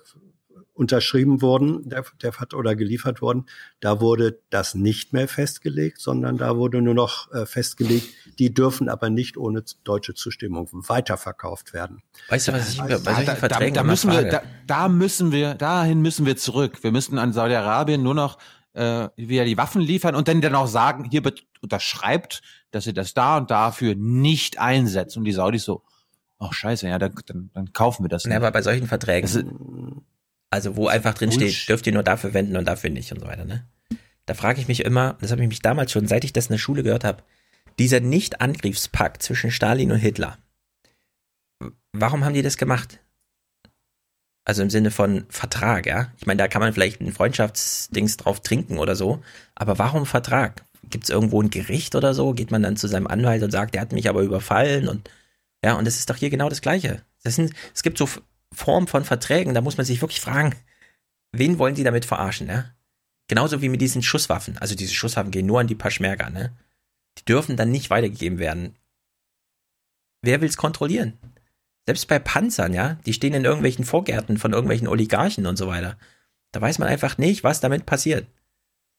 unterschrieben wurden der, der, Vert- oder geliefert wurden, da wurde das nicht mehr festgelegt, sondern da wurde nur noch äh, festgelegt, die dürfen aber nicht ohne deutsche Zustimmung weiterverkauft werden. Weißt du, was ich bei Da, solchen da, Verträgen da, immer müssen wir, da, da müssen wir, dahin müssen wir zurück. Wir müssen an Saudi-Arabien nur noch äh, wieder die Waffen liefern und dann dann auch sagen, hier unterschreibt, dass ihr das da und dafür nicht einsetzt. Und die Saudis so, ach scheiße, ja, dann, dann, dann kaufen wir das. Ja, aber bei solchen Verträgen, ist- also wo einfach drin steht, dürft ihr nur dafür wenden und dafür nicht und so weiter, ne? Da frage ich mich immer, das habe ich mich damals schon, seit ich das in der Schule gehört habe, dieser Nicht-Angriffspakt zwischen Stalin und Hitler. Warum haben die das gemacht? Also im Sinne von Vertrag, ja? Ich meine, da kann man vielleicht ein Freundschaftsdings drauf trinken oder so, aber warum Vertrag? Gibt es irgendwo ein Gericht oder so? Geht man dann zu seinem Anwalt und sagt, der hat mich aber überfallen und ja, und das ist doch hier genau das Gleiche. Das sind, es gibt so Formen von Verträgen, da muss man sich wirklich fragen, wen wollen die damit verarschen, ja? Genauso wie mit diesen Schusswaffen. Also diese Schusswaffen gehen nur an die Paschmerga, ne? Die dürfen dann nicht weitergegeben werden. Wer will's kontrollieren? Selbst bei Panzern, ja? Die stehen in irgendwelchen Vorgärten von irgendwelchen Oligarchen und so weiter. Da weiß man einfach nicht, was damit passiert.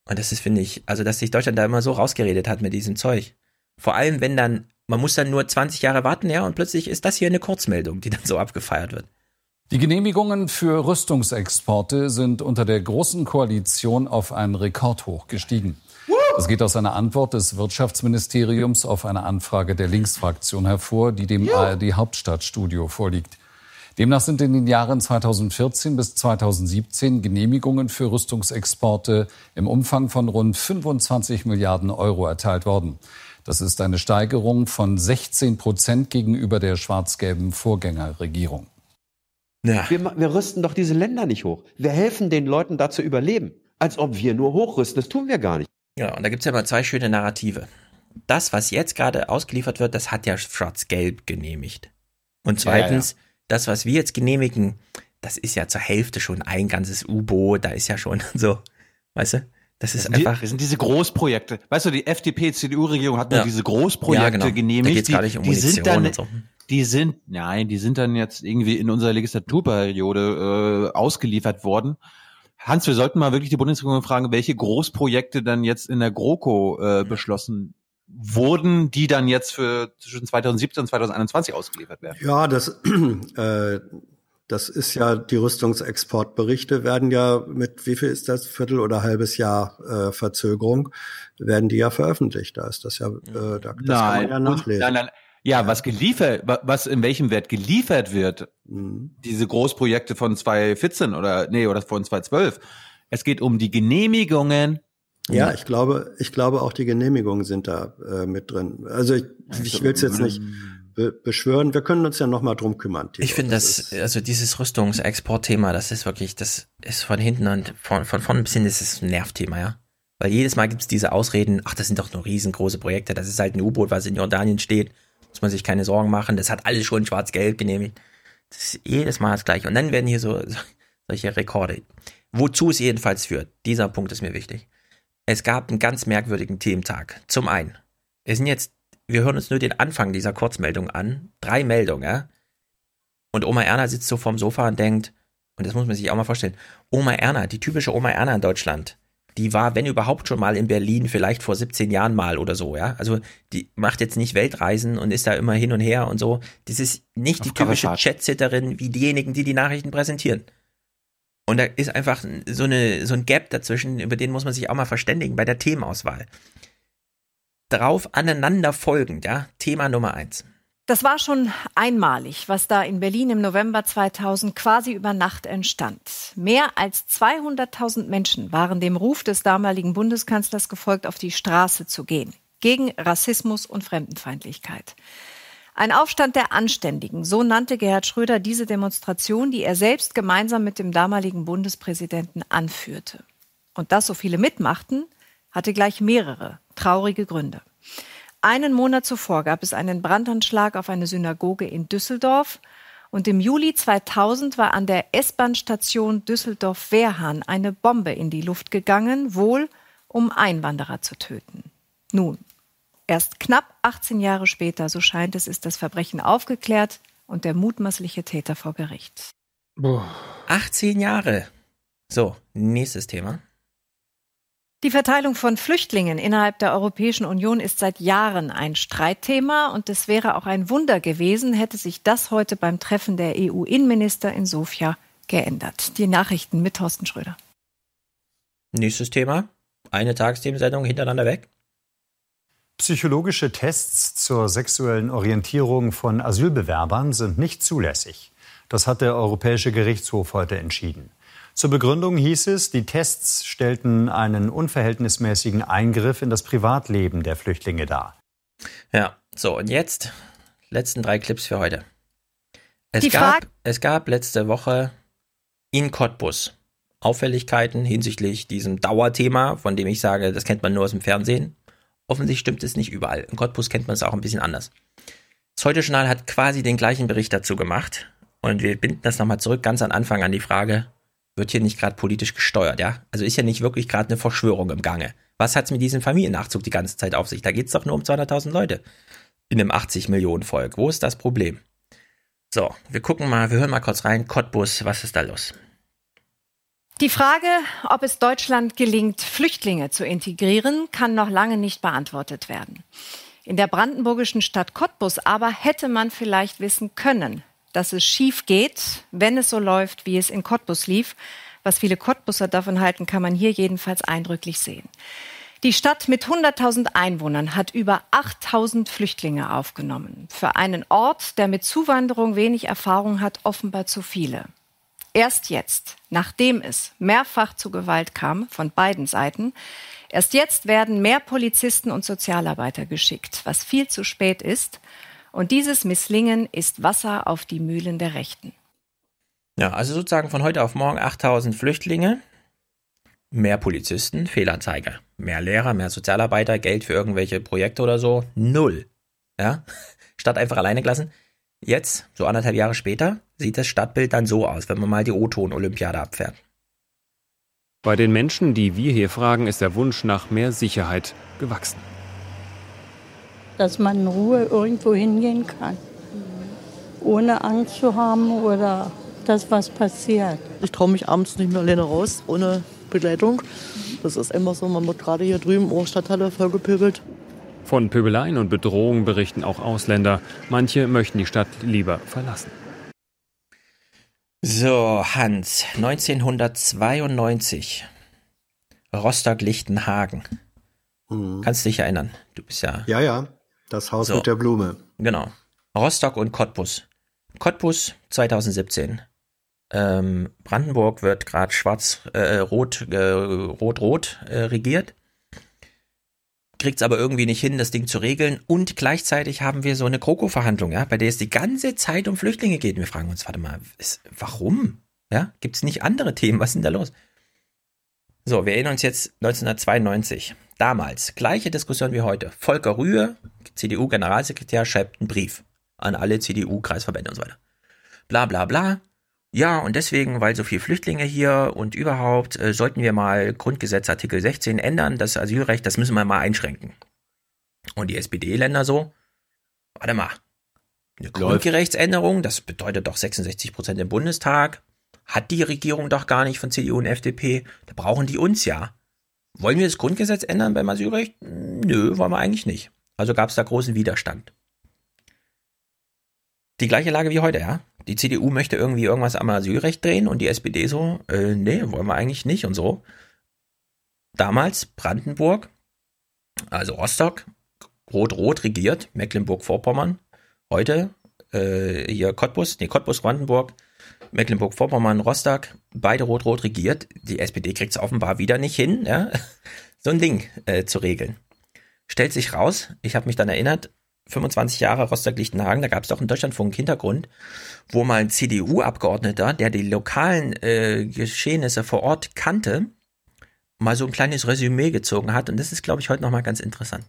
Und das ist, finde ich, also dass sich Deutschland da immer so rausgeredet hat mit diesem Zeug. Vor allem, wenn dann, man muss dann nur 20 Jahre warten, ja, und plötzlich ist das hier eine Kurzmeldung, die dann so abgefeiert wird. Die Genehmigungen für Rüstungsexporte sind unter der Großen Koalition auf einen Rekordhoch gestiegen. Das geht aus einer Antwort des Wirtschaftsministeriums auf eine Anfrage der Linksfraktion hervor, die dem ARD Hauptstadtstudio vorliegt. Demnach sind in den Jahren 2014 bis 2017 Genehmigungen für Rüstungsexporte im Umfang von rund 25 Milliarden Euro erteilt worden. Das ist eine Steigerung von 16 Prozent gegenüber der schwarz-gelben Vorgängerregierung. Ja. Wir, wir rüsten doch diese Länder nicht hoch. Wir helfen den Leuten da zu überleben. Als ob wir nur hochrüsten. Das tun wir gar nicht. Ja, und da gibt's ja immer zwei schöne Narrative. Das, was jetzt gerade ausgeliefert wird, das hat ja Schwarz-Gelb genehmigt. Und Ja, ja, zweitens, das, was wir jetzt genehmigen, das ist ja zur Hälfte schon ein ganzes U-Boot, da ist ja schon (laughs) so, weißt du? Das ist Das sind, die, einfach. das sind diese Großprojekte. Weißt du, die FDP-CDU-Regierung hat nur Ja. diese Großprojekte Ja, genau. Da genehmigt. geht's die, um die sind dann, so. Die sind, nein, die sind dann jetzt irgendwie in unserer Legislaturperiode äh, ausgeliefert worden. Hans, wir sollten mal wirklich die Bundesregierung fragen, welche Großprojekte dann jetzt in der GroKo äh, beschlossen wurden, die dann jetzt für zwischen 2017 und 2021 ausgeliefert werden. Ja, das, (clears throat) äh, das ist ja, die Rüstungsexportberichte werden ja mit, wie viel ist das, Viertel oder halbes Jahr äh, Verzögerung, werden die ja veröffentlicht. Da ist das ja, äh, da, das kann man ja und- nachlesen. Nein, nein, ja, was geliefert, wa- was in welchem Wert geliefert wird, Mhm. diese Großprojekte von 2014 oder nee, oder von 2012. Es geht um die Genehmigungen. Ja, ich glaube, ich glaube auch die Genehmigungen sind da äh, mit drin. Also ich, ich will es jetzt nicht be beschwören. Wir können uns ja noch mal drum kümmern. Tilo. Ich finde das, also dieses Rüstungsexportthema, das ist wirklich, das ist von hinten und von, von vorne bis hin ist es ein Nervthema, ja. Weil jedes Mal gibt es diese Ausreden, ach, das sind doch nur riesengroße Projekte, das ist halt ein U-Boot, was in Jordanien steht, muss man sich keine Sorgen machen, das hat alles schon schwarz-gelb genehmigt. Das ist jedes Mal das gleiche. Und dann werden hier so, so solche Rekorde. Wozu es jedenfalls führt, dieser Punkt ist mir wichtig. Es gab einen ganz merkwürdigen Thementag. Zum einen, wir sind jetzt, wir hören uns nur den Anfang dieser Kurzmeldung an. Drei Meldungen, ja. Und Oma Erna sitzt so vorm Sofa und denkt, und das muss man sich auch mal vorstellen, Oma Erna, die typische Oma Erna in Deutschland, die war, wenn überhaupt schon mal in Berlin, vielleicht vor 17 Jahren mal oder so, ja. Also die macht jetzt nicht Weltreisen und ist da immer hin und her und so. Das ist nicht Auf die typische. Chat-Sitterin wie diejenigen, die die Nachrichten präsentieren. Und da ist einfach so, eine, so ein Gap dazwischen, über den muss man sich auch mal verständigen bei der Themenauswahl. Drauf aneinander folgend, ja. Thema Nummer eins. Das war schon einmalig, was da in Berlin im November 2000 quasi über Nacht entstand. Mehr als 200.000 Menschen waren dem Ruf des damaligen Bundeskanzlers gefolgt, auf die Straße zu gehen. Gegen Rassismus und Fremdenfeindlichkeit. Ein Aufstand der Anständigen, so nannte Gerhard Schröder diese Demonstration, die er selbst gemeinsam mit dem damaligen Bundespräsidenten anführte. Und dass so viele mitmachten, hatte gleich mehrere traurige Gründe. Einen Monat zuvor gab es einen Brandanschlag auf eine Synagoge in Düsseldorf. Und im Juli 2000 war an der S-Bahn-Station Düsseldorf-Wehrhahn eine Bombe in die Luft gegangen, wohl um Einwanderer zu töten. Nun, erst knapp 18 Jahre später, so scheint es, ist das Verbrechen aufgeklärt und der mutmaßliche Täter vor Gericht. 18 Jahre. So, nächstes Thema. Die Verteilung von Flüchtlingen innerhalb der Europäischen Union ist seit Jahren ein Streitthema und es wäre auch ein Wunder gewesen, hätte sich das heute beim Treffen der EU-Innenminister in Sofia geändert. Die Nachrichten mit Thorsten Schröder. Nächstes Thema. Eine Tagesthemensendung hintereinander weg. Psychologische Tests zur sexuellen Orientierung von Asylbewerbern sind nicht zulässig. Das hat der Europäische Gerichtshof heute entschieden. Zur Begründung hieß es, die Tests stellten einen unverhältnismäßigen Eingriff in das Privatleben der Flüchtlinge dar. Ja, so und jetzt letzten drei Clips für heute. Es Die gab, Frage- es gab letzte Woche in Cottbus Auffälligkeiten hinsichtlich diesem Dauerthema, von dem ich sage, das kennt man nur aus dem Fernsehen. Offensichtlich stimmt es nicht überall. In Cottbus kennt man es auch ein bisschen anders. Das Heute-Journal hat quasi den gleichen Bericht dazu gemacht. Und wir binden das nochmal zurück ganz am Anfang an die Frage, wird hier nicht gerade politisch gesteuert, ja? Also ist ja nicht wirklich gerade eine Verschwörung im Gange. Was hat's mit diesem Familiennachzug die ganze Zeit auf sich? Da geht's doch nur um 200.000 Leute in einem 80 Millionen Volk. Wo ist das Problem? So, wir gucken mal, wir hören mal kurz rein. Cottbus, was ist da los? Die Frage, ob es Deutschland gelingt, Flüchtlinge zu integrieren, kann noch lange nicht beantwortet werden. In der brandenburgischen Stadt Cottbus aber hätte man vielleicht wissen können, dass es schief geht, wenn es so läuft, wie es in Cottbus lief. Was viele Cottbuser davon halten, kann man hier jedenfalls eindrücklich sehen. Die Stadt mit 100.000 Einwohnern hat über 8.000 Flüchtlinge aufgenommen. Für einen Ort, der mit Zuwanderung wenig Erfahrung hat, offenbar zu viele. Erst jetzt, nachdem es mehrfach zu Gewalt kam von beiden Seiten, erst jetzt werden mehr Polizisten und Sozialarbeiter geschickt, was viel zu spät ist. Und dieses Misslingen ist Wasser auf die Mühlen der Rechten. Ja, also sozusagen von heute auf morgen 8000 Flüchtlinge, mehr Polizisten, Fehlanzeige, mehr Lehrer, mehr Sozialarbeiter, Geld für irgendwelche Projekte oder so, null. Ja, (laughs) Stadt einfach alleine gelassen. Jetzt, so anderthalb Jahre später, sieht das Stadtbild dann so aus, wenn man mal die O-Ton-Olympiade abfährt. Bei den Menschen, die wir hier fragen, ist der Wunsch nach mehr Sicherheit gewachsen. Dass man in Ruhe irgendwo hingehen kann, ohne Angst zu haben oder dass was passiert. Ich traue mich abends nicht mehr alleine raus, ohne Begleitung. Das ist immer so, man wird gerade hier drüben in der Stadthalle vollgepöbelt. Von Pöbeleien und Bedrohungen berichten auch Ausländer. Manche möchten die Stadt lieber verlassen. So, Hans, 1992. Rostock-Lichtenhagen. Kannst dich erinnern? Du bist ja. Ja, ja. Das Haus So. mit der Blume. Genau. Rostock und Cottbus. Cottbus 2017. Ähm, Brandenburg wird gerade schwarz, äh, rot, äh, rot-rot äh, regiert. Kriegt es aber irgendwie nicht hin, das Ding zu regeln. Und gleichzeitig haben wir so eine Kroko-Verhandlung, ja, bei der es die ganze Zeit um Flüchtlinge geht. Wir fragen uns, warte mal, ist, warum? Ja, gibt es nicht andere Themen? Was ist denn da los? So, wir erinnern uns jetzt 1992. Damals, gleiche Diskussion wie heute. Volker Rühe, CDU-Generalsekretär, schreibt einen Brief an alle CDU-Kreisverbände und so weiter. Bla bla bla. Ja, und deswegen, weil so viele Flüchtlinge hier und überhaupt, äh, sollten wir mal Grundgesetz Artikel 16 ändern, das Asylrecht, das müssen wir mal einschränken. Und die SPD-Länder so, warte mal, eine Grundgerechtsänderung, das bedeutet doch 66 Prozent im Bundestag, hat die Regierung doch gar nicht von CDU und FDP, da brauchen die uns ja. wollen wir das Grundgesetz ändern beim Asylrecht? Nö, wollen wir eigentlich nicht. Also gab es da großen Widerstand. Die gleiche Lage wie heute, ja. Die CDU möchte irgendwie irgendwas am Asylrecht drehen und die SPD so, äh, nee, wollen wir eigentlich nicht und so. Damals Brandenburg, also Rostock, rot-rot regiert, Mecklenburg-Vorpommern. Heute äh, hier Cottbus, nee, Cottbus-Brandenburg, Mecklenburg-Vorpommern, Rostock, beide rot-rot regiert. Die SPD kriegt es offenbar wieder nicht hin, ja, (laughs) so ein Ding äh, zu regeln. Stellt sich raus, ich habe mich dann erinnert, 25 Jahre Rostock-Lichtenhagen, da gab es doch in Deutschlandfunk Hintergrund, wo mal ein CDU-Abgeordneter, der die lokalen äh, Geschehnisse vor Ort kannte, mal so ein kleines Resümee gezogen hat. Und das ist, glaube ich, heute nochmal ganz interessant.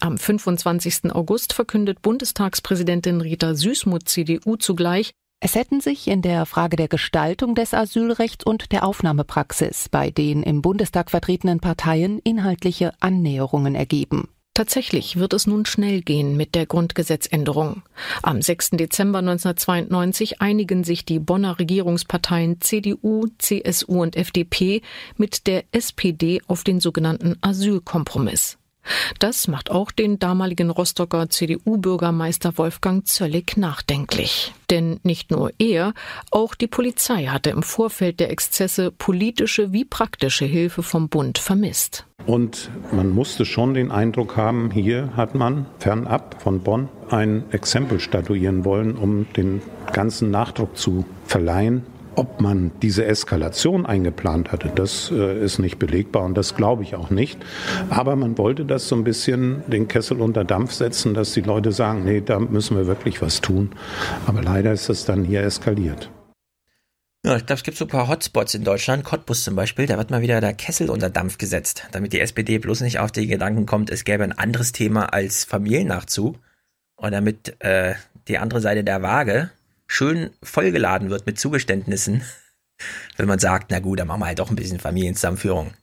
Am 25. August verkündet Bundestagspräsidentin Rita Süßmuth CDU zugleich, es hätten sich in der Frage der Gestaltung des Asylrechts und der Aufnahmepraxis bei den im Bundestag vertretenen Parteien inhaltliche Annäherungen ergeben. Tatsächlich wird es nun schnell gehen mit der Grundgesetzänderung. Am 6. Dezember 1992 einigen sich die Bonner Regierungsparteien CDU, CSU und FDP mit der SPD auf den sogenannten Asylkompromiss. Das macht auch den damaligen Rostocker CDU-Bürgermeister Wolfgang Zöllig nachdenklich. Denn nicht nur er, auch die Polizei hatte im Vorfeld der Exzesse politische wie praktische Hilfe vom Bund vermisst. Und man musste schon den Eindruck haben, hier hat man fernab von Bonn ein Exempel statuieren wollen, um den ganzen Nachdruck zu verleihen. Ob man diese Eskalation eingeplant hatte, das äh, ist nicht belegbar und das glaube ich auch nicht. Aber man wollte das so ein bisschen den Kessel unter Dampf setzen, dass die Leute sagen, nee, da müssen wir wirklich was tun. Aber leider ist es dann hier eskaliert. Ja, ich glaube, es gibt so ein paar Hotspots in Deutschland, Cottbus zum Beispiel, da wird mal wieder der Kessel unter Dampf gesetzt, damit die SPD bloß nicht auf den Gedanken kommt, es gäbe ein anderes Thema als Familiennachzug und damit äh, die andere Seite der Waage schön vollgeladen wird mit Zugeständnissen, (laughs) wenn man sagt, na gut, dann machen wir halt doch ein bisschen Familienzusammenführung.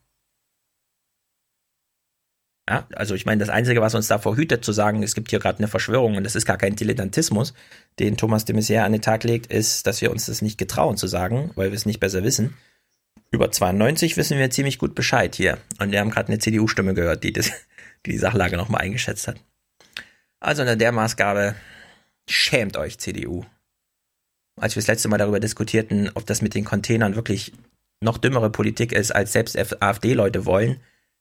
Ja, also ich meine, das Einzige, was uns davor hütet, zu sagen, es gibt hier gerade eine Verschwörung und das ist gar kein Dilettantismus, den Thomas de Maizière an den Tag legt, ist, dass wir uns das nicht getrauen zu sagen, weil wir es nicht besser wissen. Über 92 wissen wir ziemlich gut Bescheid hier. Und wir haben gerade eine CDU-Stimme gehört, die, das, die die Sachlage nochmal eingeschätzt hat. Also unter der Maßgabe, schämt euch, CDU als wir das letzte Mal darüber diskutierten, ob das mit den Containern wirklich noch dümmere Politik ist, als selbst AfD-Leute wollen,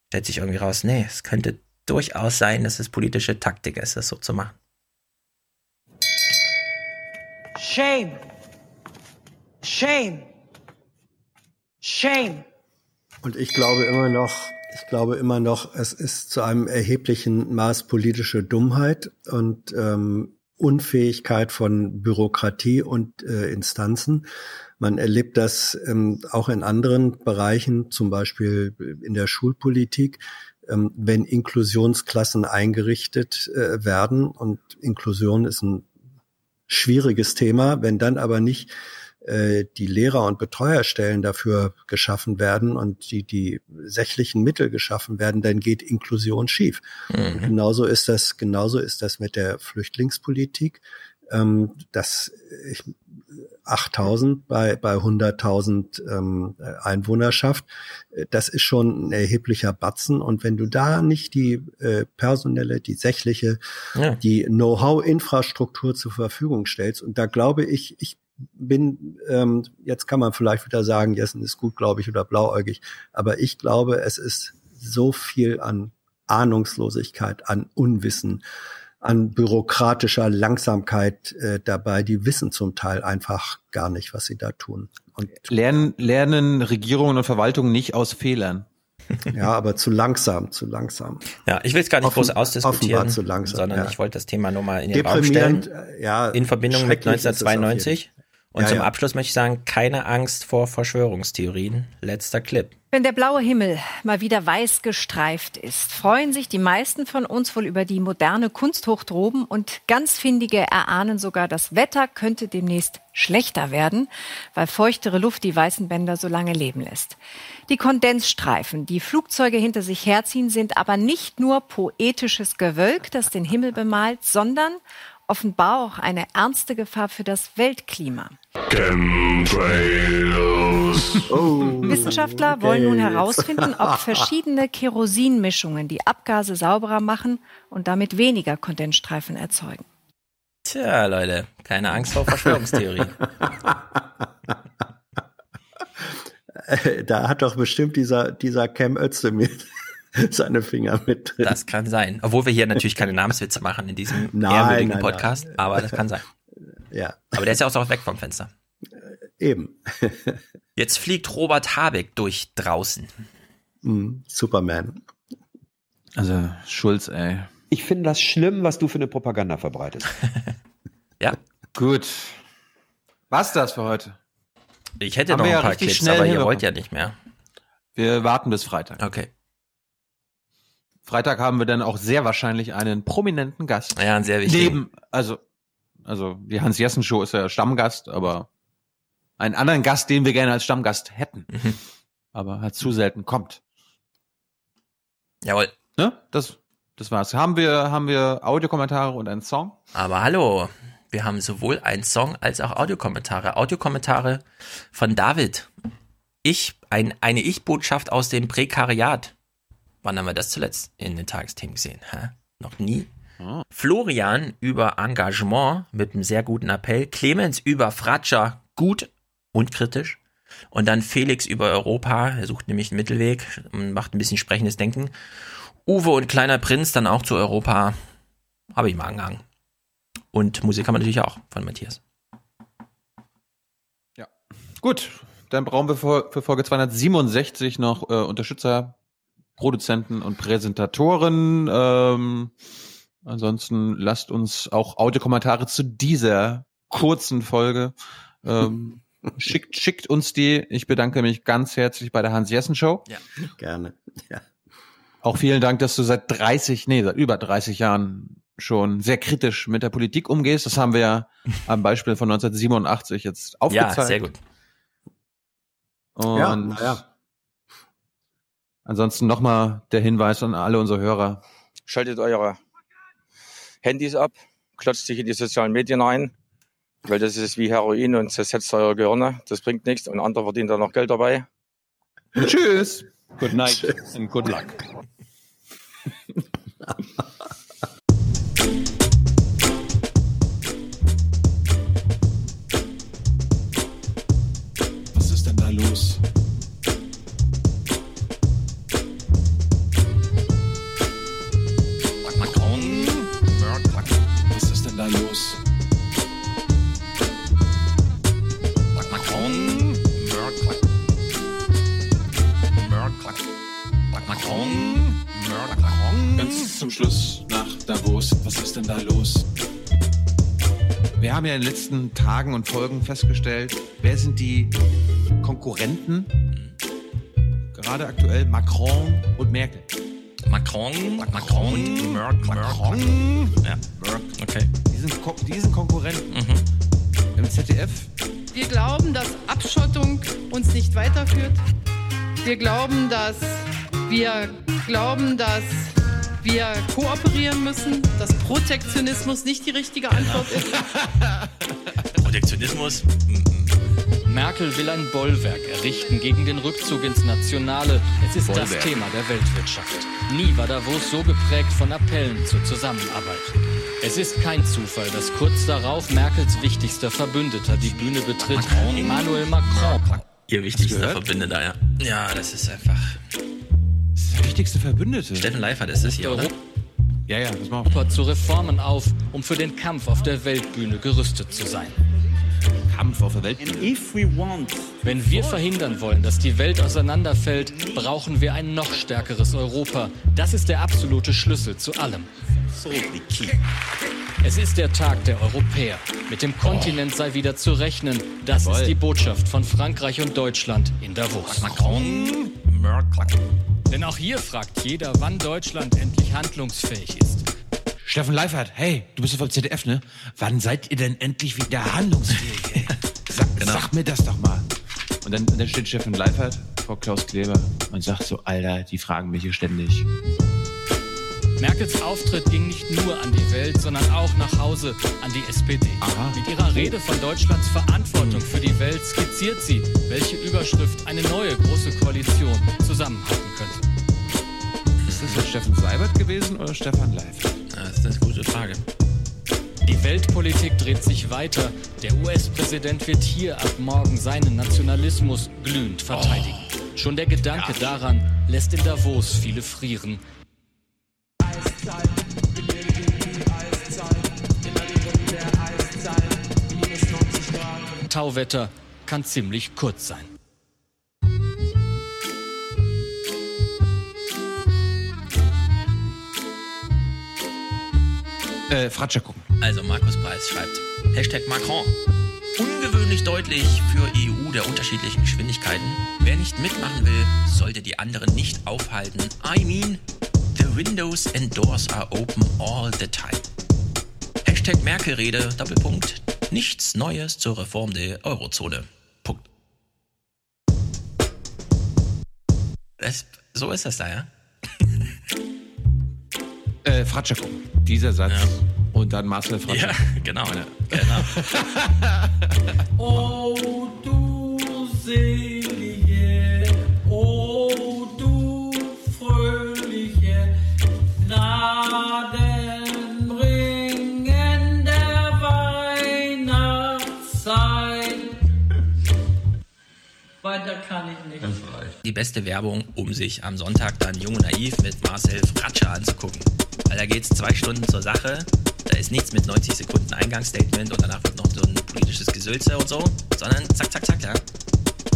stellt sich irgendwie raus, nee, es könnte durchaus sein, dass es politische Taktik ist, das so zu machen. Shame. Shame. Shame. Und ich glaube immer noch, ich glaube immer noch, es ist zu einem erheblichen Maß politische Dummheit und ähm, Unfähigkeit von Bürokratie und äh, Instanzen. Man erlebt das ähm, auch in anderen Bereichen, zum Beispiel in der Schulpolitik, ähm, wenn Inklusionsklassen eingerichtet äh, werden. Und Inklusion ist ein schwieriges Thema, wenn dann aber nicht äh, die Lehrer- und Betreuerstellen dafür geschaffen werden und die, die sächlichen Mittel geschaffen werden, dann geht Inklusion schief. Mhm. Genauso ist das, genauso ist das mit der Flüchtlingspolitik. Ähm, das, ich, 8000 bei, bei 100.000 ähm, Einwohnerschaft, das ist schon ein erheblicher Batzen. Und wenn du da nicht die äh, personelle, die sächliche, ja. die Know-how-Infrastruktur zur Verfügung stellst, und da glaube ich, ich bin, ähm, jetzt kann man vielleicht wieder sagen, Jessen ist gut, glaube ich, oder blauäugig, aber ich glaube, es ist so viel an Ahnungslosigkeit, an Unwissen, an bürokratischer Langsamkeit äh, dabei, die wissen zum Teil einfach gar nicht, was sie da tun. Und lernen, lernen Regierungen und Verwaltungen nicht aus Fehlern. (laughs) Ja, aber zu langsam, zu langsam. Ja, ich will es gar nicht Offen, groß ausdiskutieren, zu langsam, sondern ja. ich wollte das Thema nur mal in den Raum stellen. Ja, in Verbindung mit 1992. Und Ja, zum ja. Abschluss möchte ich sagen, keine Angst vor Verschwörungstheorien. Letzter Clip. Wenn der blaue Himmel mal wieder weiß gestreift ist, freuen sich die meisten von uns wohl über die moderne Kunsthoch droben und ganz Findige erahnen sogar, das Wetter könnte demnächst schlechter werden, weil feuchtere Luft die weißen Bänder so lange leben lässt. Die Kondensstreifen, die Flugzeuge hinter sich herziehen, sind aber nicht nur poetisches Gewölk, das den Himmel bemalt, sondern offenbar auch eine ernste Gefahr für das Weltklima. Chemtrails. Oh. Wissenschaftler wollen nun herausfinden, ob (laughs) verschiedene Kerosinmischungen die Abgase sauberer machen und damit weniger Kondensstreifen erzeugen. Tja, Leute, keine Angst vor Verschwörungstheorien. (laughs) da hat doch bestimmt dieser, dieser Cam Özdemir (laughs) seine Finger mit drin. Das kann sein. Obwohl wir hier natürlich keine Namenswitze machen in diesem Nein, ehrwürdigen nein, Podcast, nein. aber das kann sein. Ja. Aber der ist ja auch weg vom Fenster. Eben. (laughs) Jetzt fliegt Robert Habeck durch draußen. Mm, Superman. Also Schulz, ey. Ich finde das schlimm, was du für eine Propaganda verbreitest. (laughs) ja. Gut. Was das für heute? Ich hätte Haben noch ein ja paar Clips, schnell aber ihr wollt ja nicht mehr. Wir warten bis Freitag. Okay. Freitag haben wir dann auch sehr wahrscheinlich einen prominenten Gast. Ja, einen sehr wichtigen. Neben, also, also die Hans-Jessen-Show ist ja Stammgast, aber einen anderen Gast, den wir gerne als Stammgast hätten. Mhm. Aber halt zu selten kommt. Jawohl. Ne? Das, das war's. Haben wir, haben wir Audiokommentare und einen Song? Aber hallo, wir haben sowohl einen Song als auch Audiokommentare. Audiokommentare von David. Ich, ein, eine Ich-Botschaft aus dem Prekariat. Wann haben wir das zuletzt in den Tagesthemen gesehen? Hä? Noch nie. Florian über Engagement mit einem sehr guten Appell. Clemens über Fratscher gut und kritisch. Und dann Felix über Europa. Er sucht nämlich einen Mittelweg und macht ein bisschen sprechendes Denken. Uwe und Kleiner Prinz dann auch zu Europa. Habe ich mal angehangen. Und Musik haben wir natürlich auch von Matthias. Gut, dann brauchen wir für, für Folge 267 noch äh, Unterstützer, Produzenten und Präsentatoren. Ähm, ansonsten lasst uns auch Audiokommentare zu dieser kurzen Folge. Ähm, (laughs) schickt, schickt uns die. Ich bedanke mich ganz herzlich bei der Hans-Jessen-Show. Ja. (laughs) Gerne. Ja. Auch vielen Dank, dass du seit 30, nee, seit über 30 Jahren schon sehr kritisch mit der Politik umgehst. Das haben wir ja (laughs) am Beispiel von 1987 jetzt aufgezeigt. Ja, sehr gut. Und Ja, na ja. ansonsten nochmal der Hinweis an alle unsere Hörer. Schaltet eure Handys ab, klotzt sich in die sozialen Medien ein, weil das ist wie Heroin und zersetzt eure Gehirne. Das bringt nichts und andere verdienen da noch Geld dabei. Tschüss. Good night and good luck. (laughs) haben ja in den letzten Tagen und Folgen festgestellt, wer sind die Konkurrenten? Gerade aktuell Macron und Merkel. Macron. Macron. Merck. Macron. Ja. Okay. Die sind, Ko die sind Konkurrenten. Mhm. Im ZDF. Wir glauben, dass Abschottung uns nicht weiterführt. Wir glauben, dass wir glauben, dass wir kooperieren müssen, dass Protektionismus nicht die richtige Antwort ist. (laughs) Protektionismus. Merkel will ein Bollwerk errichten gegen den Rückzug ins Nationale. Es ist das Bollwerk. Thema der Weltwirtschaft. Nie war Davos so geprägt von Appellen zur Zusammenarbeit. Es ist kein Zufall, dass kurz darauf Merkels wichtigster Verbündeter die Bühne betritt, Emmanuel Macron. Ihr wichtigster Verbündeter, ja. Ja, das ist einfach. Das ist der wichtigste Verbündete. Steffen Leifert ist es hier, oder? Ja, ja, das machen Europa zu Reformen auf, um für den Kampf auf der Weltbühne gerüstet zu sein. Kampf auf der Weltbühne. Wenn wir verhindern wollen, dass die Welt auseinanderfällt, brauchen wir ein noch stärkeres Europa. Das ist der absolute Schlüssel zu allem. Es ist der Tag der Europäer. Mit dem Kontinent sei wieder zu rechnen. Das ist die Botschaft von Frankreich und Deutschland in Davos. Macron. Denn auch hier fragt jeder, wann Deutschland endlich handlungsfähig ist. Steffen Leifert, hey, du bist doch vom ZDF, ne? Wann seid ihr denn endlich wieder handlungsfähig, ey? (laughs) Sag, sag mir das doch mal. Und dann, und dann steht Steffen Leifert vor Klaus Kleber und sagt so, Alter, die fragen mich hier ständig. Merkels Auftritt ging nicht nur an die Welt, sondern auch nach Hause an die SPD. Mit ihrer Rede von Deutschlands Verantwortung für die Welt skizziert sie, welche Überschrift eine neue große Koalition zusammenhalten könnte. Ist das jetzt Steffen Seibert gewesen oder Stefan Leif? Das ist eine gute Frage. Die Weltpolitik dreht sich weiter. Der US-Präsident wird hier ab morgen seinen Nationalismus glühend verteidigen. Schon der Gedanke daran lässt in Davos viele frieren. Tauwetter kann ziemlich kurz sein. Äh, Fratscher gucken. Also Markus Preis schreibt, Hashtag Macron. Ungewöhnlich deutlich für EU der unterschiedlichen Geschwindigkeiten. Wer nicht mitmachen will, sollte die anderen nicht aufhalten. I mean, windows and doors are open all the time. Hashtag Merkel-Rede, Doppelpunkt. Nichts Neues zur Reform der Eurozone. Punkt. Das, so ist das da, ja? (laughs) Äh, Fratscher gucken. Dieser Satz. Und dann Marcel Fratscher. (laughs) Ja, genau. genau. (laughs) Oh, du selige, gnadenbringende Weihnachtszeit. Weiter kann ich nicht. Die beste Werbung, um sich am Sonntag dann Jung und Naiv mit Marcel Fratscher anzugucken. Weil da geht's zwei Stunden zur Sache. Da ist nichts mit 90 Sekunden Eingangsstatement und danach wird noch so ein politisches Gesülze und so, sondern zack, zack, zack, ja.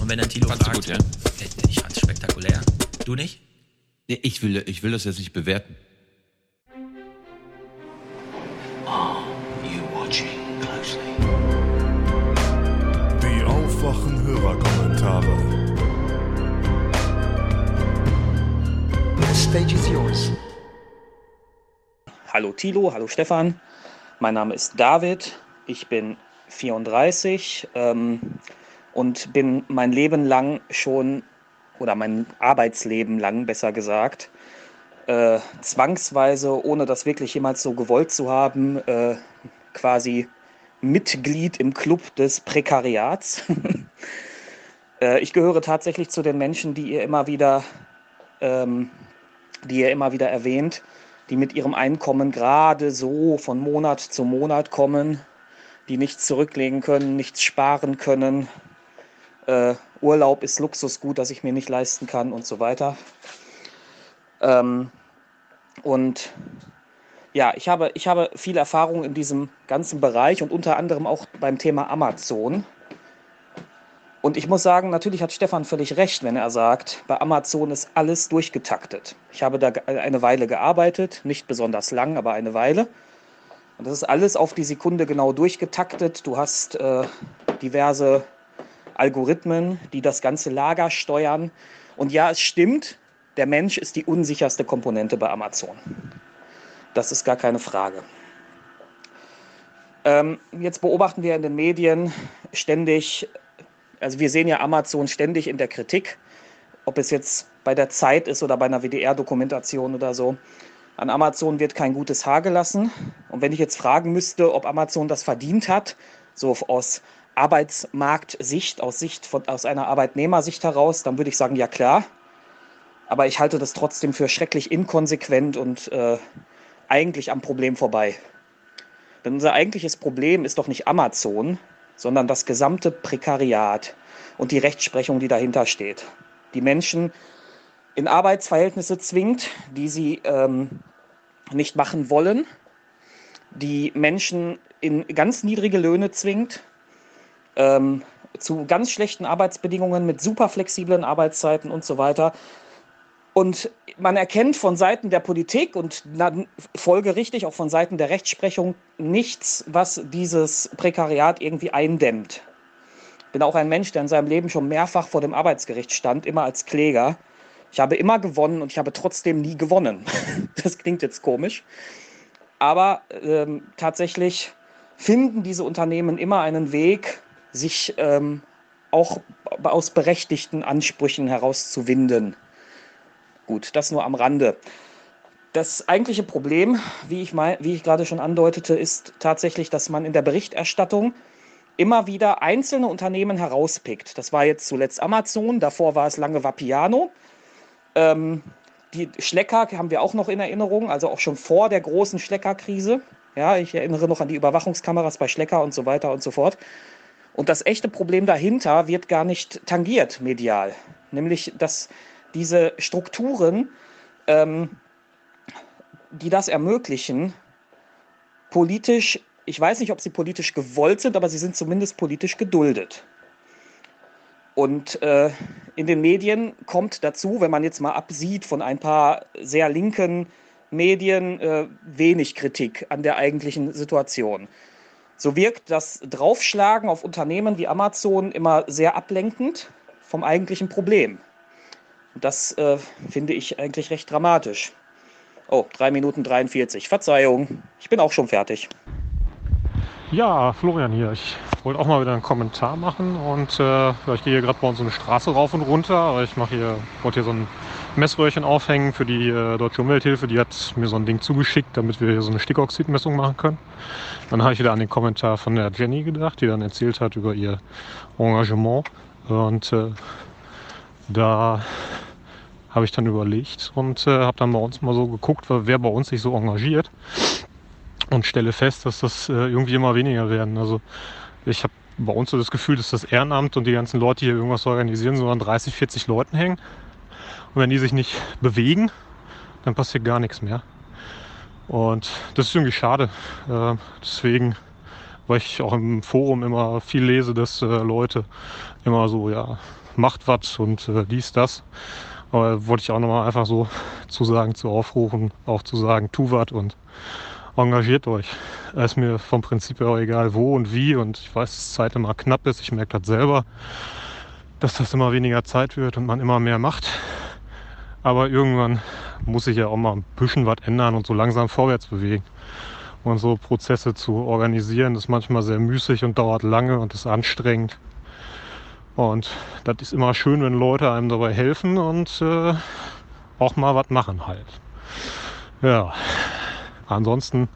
Und wenn dann Tilo Fandst fragt, gut, ja? Äh, ich fand's spektakulär. Du nicht? Nee, Ich will, ich will das jetzt nicht bewerten. Die Aufwachen-Hörerkommentare. The stage is yours. Hallo Thilo, hallo Stefan. Mein Name ist David. Ich bin 34 ähm, und bin mein Leben lang schon, oder mein Arbeitsleben lang besser gesagt, äh, zwangsweise, ohne das wirklich jemals so gewollt zu haben, äh, quasi Mitglied im Club des Prekariats. (laughs) äh, ich gehöre tatsächlich zu den Menschen, die ihr immer wieder, ähm, die ihr immer wieder erwähnt, die mit ihrem Einkommen gerade so von Monat zu Monat kommen, die nichts zurücklegen können, nichts sparen können. Äh, Urlaub ist Luxusgut, das ich mir nicht leisten kann und so weiter. Ähm, und ja, ich habe, ich habe viel Erfahrung in diesem ganzen Bereich und unter anderem auch beim Thema Amazon. Und ich muss sagen, natürlich hat Stefan völlig recht, wenn er sagt, bei Amazon ist alles durchgetaktet. Ich habe da eine Weile gearbeitet, nicht besonders lang, aber eine Weile. Und das ist alles auf die Sekunde genau durchgetaktet. Du hast äh, diverse Algorithmen, die das ganze Lager steuern. Und ja, es stimmt, der Mensch ist die unsicherste Komponente bei Amazon. Das ist gar keine Frage. Ähm, jetzt beobachten wir in den Medien ständig, also wir sehen ja Amazon ständig in der Kritik, ob es jetzt bei der Zeit ist oder bei einer WDR-Dokumentation oder so. An Amazon wird kein gutes Haar gelassen. Und wenn ich jetzt fragen müsste, ob Amazon das verdient hat, so aus Arbeitsmarktsicht, aus, Sicht von, aus einer Arbeitnehmersicht heraus, dann würde ich sagen, ja klar. Aber ich halte das trotzdem für schrecklich inkonsequent und äh, eigentlich am Problem vorbei. Denn unser eigentliches Problem ist doch nicht Amazon, sondern das gesamte Prekariat und die Rechtsprechung, die dahinter steht. Die Menschen in Arbeitsverhältnisse zwingt, die sie ähm, nicht machen wollen, die Menschen in ganz niedrige Löhne zwingt, ähm, zu ganz schlechten Arbeitsbedingungen mit super flexiblen Arbeitszeiten und so weiter. Und man erkennt von Seiten der Politik und folgerichtig auch von Seiten der Rechtsprechung nichts, was dieses Prekariat irgendwie eindämmt. Ich bin auch ein Mensch, der in seinem Leben schon mehrfach vor dem Arbeitsgericht stand, immer als Kläger. Ich habe immer gewonnen und ich habe trotzdem nie gewonnen. (laughs) Das klingt jetzt komisch. Aber ähm, tatsächlich finden diese Unternehmen immer einen Weg, sich ähm, auch aus berechtigten Ansprüchen herauszuwinden. Gut, das nur am Rande. Das eigentliche Problem, wie ich, mein, wie ich gerade schon andeutete, ist tatsächlich, dass man in der Berichterstattung immer wieder einzelne Unternehmen herauspickt. Das war jetzt zuletzt Amazon, davor war es lange Vapiano. Ähm, die Schlecker haben wir auch noch in Erinnerung, also auch schon vor der großen Schlecker-Krise. Ja, ich erinnere noch an die Überwachungskameras bei Schlecker und so weiter und so fort. Und das echte Problem dahinter wird gar nicht tangiert medial, nämlich dass diese Strukturen ähm, die das ermöglichen, politisch, ich weiß nicht, ob sie politisch gewollt sind, aber sie sind zumindest politisch geduldet. Und äh, in den Medien kommt dazu, wenn man jetzt mal absieht von ein paar sehr linken Medien, äh, wenig Kritik an der eigentlichen Situation. So wirkt das Draufschlagen auf Unternehmen wie Amazon immer sehr ablenkend vom eigentlichen Problem. Das äh, finde ich eigentlich recht dramatisch. Oh, 3 Minuten 43. Verzeihung, ich bin auch schon fertig. Ja, Florian hier. Ich wollte auch mal wieder einen Kommentar machen und äh, ich gehe hier gerade bei uns so eine Straße rauf und runter. Ich mache hier, wollte hier so ein Messröhrchen aufhängen für die äh, Deutsche Umwelthilfe. Die hat mir so ein Ding zugeschickt, damit wir hier so eine Stickoxidmessung machen können. Dann habe ich wieder an den Kommentar von der Jenny gedacht, die dann erzählt hat über ihr Engagement. Und äh, da habe ich dann überlegt und äh, habe dann bei uns mal so geguckt, wer bei uns sich so engagiert und stelle fest, dass das äh, irgendwie immer weniger werden. Also ich habe bei uns so das Gefühl, dass das Ehrenamt und die ganzen Leute, die hier irgendwas organisieren, so an 30, 40 Leuten hängen. Und wenn die sich nicht bewegen, dann passiert gar nichts mehr. Und das ist irgendwie schade. Äh, deswegen, weil ich auch im Forum immer viel lese, dass äh, Leute immer so, ja, macht was und äh, dies, das. Aber wollte ich auch nochmal einfach so (laughs) zu sagen, zu aufrufen, auch zu sagen, tu was und engagiert euch. Es ist mir vom Prinzip her auch egal wo und wie und ich weiß, dass Zeit immer knapp ist. Ich merke das selber, dass das immer weniger Zeit wird und man immer mehr macht. Aber irgendwann muss sich ja auch mal ein bisschen was ändern und so langsam vorwärts bewegen. Und so Prozesse zu organisieren, ist manchmal sehr müßig und dauert lange und ist anstrengend. Und das ist immer schön, wenn Leute einem dabei helfen und äh, auch mal was machen halt. Ja, ansonsten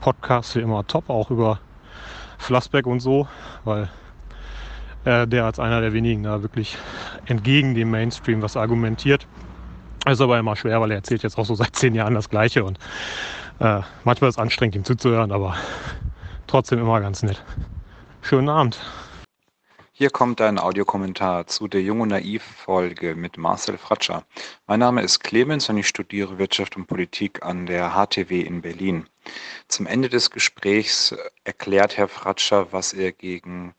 Podcast wie immer top, auch über Flassbeck und so, weil äh, der als einer der wenigen da wirklich entgegen dem Mainstream was argumentiert. Ist aber immer schwer, weil er erzählt jetzt auch so (laughs) seit zehn Jahren das Gleiche und äh, manchmal ist es anstrengend, ihm zuzuhören, aber trotzdem immer ganz nett. Schönen Abend. Hier kommt ein Audiokommentar zu der Jung und Naiv Folge mit Marcel Fratscher. Mein Name ist Clemens und ich studiere Wirtschaft und Politik an der HTW in Berlin. Zum Ende des Gesprächs erklärt Herr Fratscher, was er gegen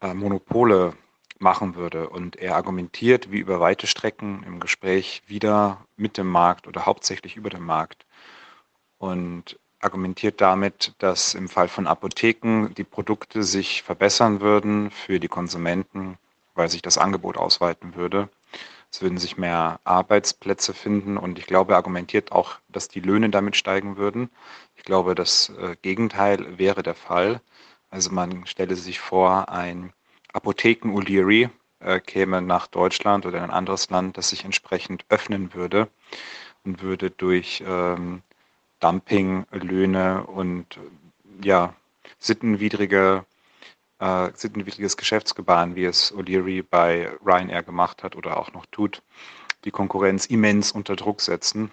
äh, Monopole machen würde. Und er argumentiert wie über weite Strecken im Gespräch wieder mit dem Markt oder hauptsächlich über den Markt. Und argumentiert damit, dass im Fall von Apotheken die Produkte sich verbessern würden für die Konsumenten, weil sich das Angebot ausweiten würde. Es würden sich mehr Arbeitsplätze finden und ich glaube, er argumentiert auch, dass die Löhne damit steigen würden. Ich glaube, das äh, Gegenteil wäre der Fall. Also man stelle sich vor, ein Apotheken-Ulieri äh, käme nach Deutschland oder in ein anderes Land, das sich entsprechend öffnen würde und würde durch ähm, Dumpinglöhne und ja, sittenwidrige, äh, sittenwidriges Geschäftsgebaren, wie es O'Leary bei Ryanair gemacht hat oder auch noch tut, die Konkurrenz immens unter Druck setzen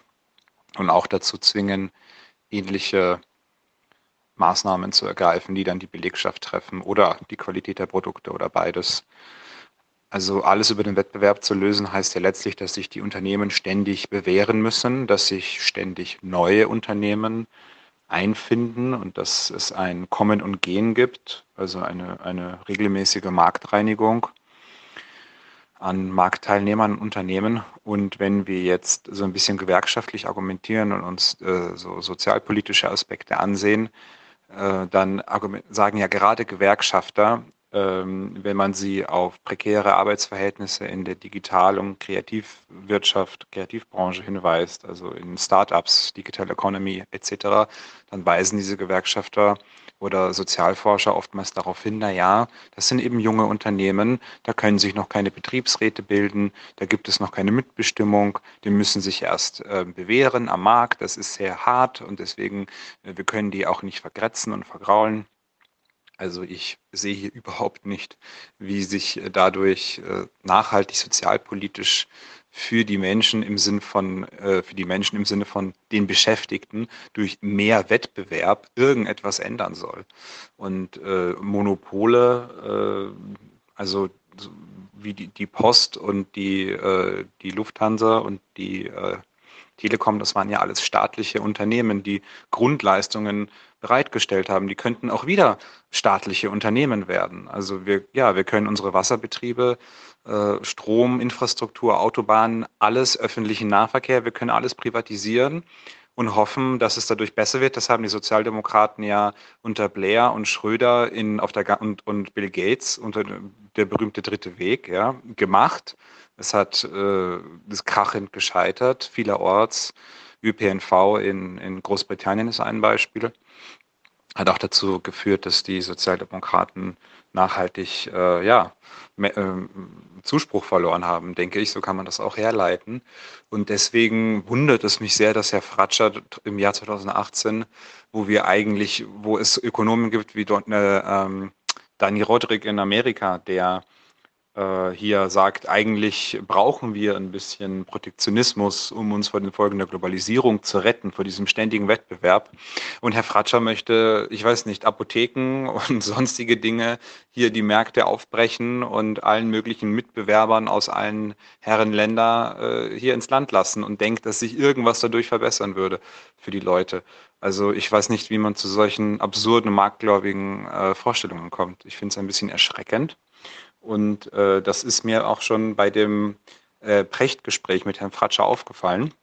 und auch dazu zwingen, ähnliche Maßnahmen zu ergreifen, die dann die Belegschaft treffen oder die Qualität der Produkte oder beides. Also alles über den Wettbewerb zu lösen, heißt ja letztlich, dass sich die Unternehmen ständig bewähren müssen, dass sich ständig neue Unternehmen einfinden und dass es ein Kommen und Gehen gibt, also eine, eine regelmäßige Marktreinigung an Marktteilnehmern und Unternehmen. Und wenn wir jetzt so ein bisschen gewerkschaftlich argumentieren und uns äh, so sozialpolitische Aspekte ansehen, äh, dann sagen ja gerade Gewerkschafter, wenn man sie auf prekäre Arbeitsverhältnisse in der Digital- und Kreativwirtschaft, Kreativbranche hinweist, also in Startups, Digital Economy etc., dann weisen diese Gewerkschafter oder Sozialforscher oftmals darauf hin, na ja, das sind eben junge Unternehmen, da können sich noch keine Betriebsräte bilden, da gibt es noch keine Mitbestimmung, die müssen sich erst äh, bewähren am Markt, das ist sehr hart und deswegen, äh, wir können die auch nicht vergrätzen und vergraulen. Also ich sehe hier überhaupt nicht, wie sich äh, dadurch äh, nachhaltig sozialpolitisch für die Menschen im Sinn von äh, für die Menschen im Sinne von den Beschäftigten durch mehr Wettbewerb irgendetwas ändern soll. Und Monopole, also wie die, Post und die, die Lufthansa und die Telekom, das waren ja alles staatliche Unternehmen, die Grundleistungen bereitgestellt haben. Die könnten auch wieder staatliche Unternehmen werden. Also wir, ja, wir können unsere Wasserbetriebe, äh, Strom, Infrastruktur, Autobahnen, alles öffentlichen Nahverkehr, wir können alles privatisieren und hoffen, dass es dadurch besser wird. Das haben die Sozialdemokraten ja unter Blair und Schröder in, auf der, und, und Bill Gates unter der berühmte dritte Weg ja, gemacht. Es hat äh, das krachend gescheitert, vielerorts. ÖPNV in, in Großbritannien ist ein Beispiel hat auch dazu geführt, dass die Sozialdemokraten nachhaltig äh, ja, mehr, äh, Zuspruch verloren haben, denke ich. So kann man das auch herleiten. Und deswegen wundert es mich sehr, dass Herr Fratscher im Jahr 2018, wo wir eigentlich, wo es Ökonomen gibt wie dort eine ähm, Dani Rodrik in Amerika, der äh, hier sagt, eigentlich brauchen wir ein bisschen Protektionismus, um uns vor den Folgen der Globalisierung zu retten, vor diesem ständigen Wettbewerb. Und Herr Fratscher möchte, ich weiß nicht, Apotheken (laughs) und sonstige Dinge hier die Märkte aufbrechen und allen möglichen Mitbewerbern aus allen Herrenländer äh, hier ins Land lassen und denkt, dass sich irgendwas dadurch verbessern würde für die Leute. Also ich weiß nicht, wie man zu solchen absurden, marktgläubigen äh, Vorstellungen kommt. Ich finde es ein bisschen erschreckend. Und äh, das ist mir auch schon bei dem äh, Precht-Gespräch mit Herrn Fratscher aufgefallen,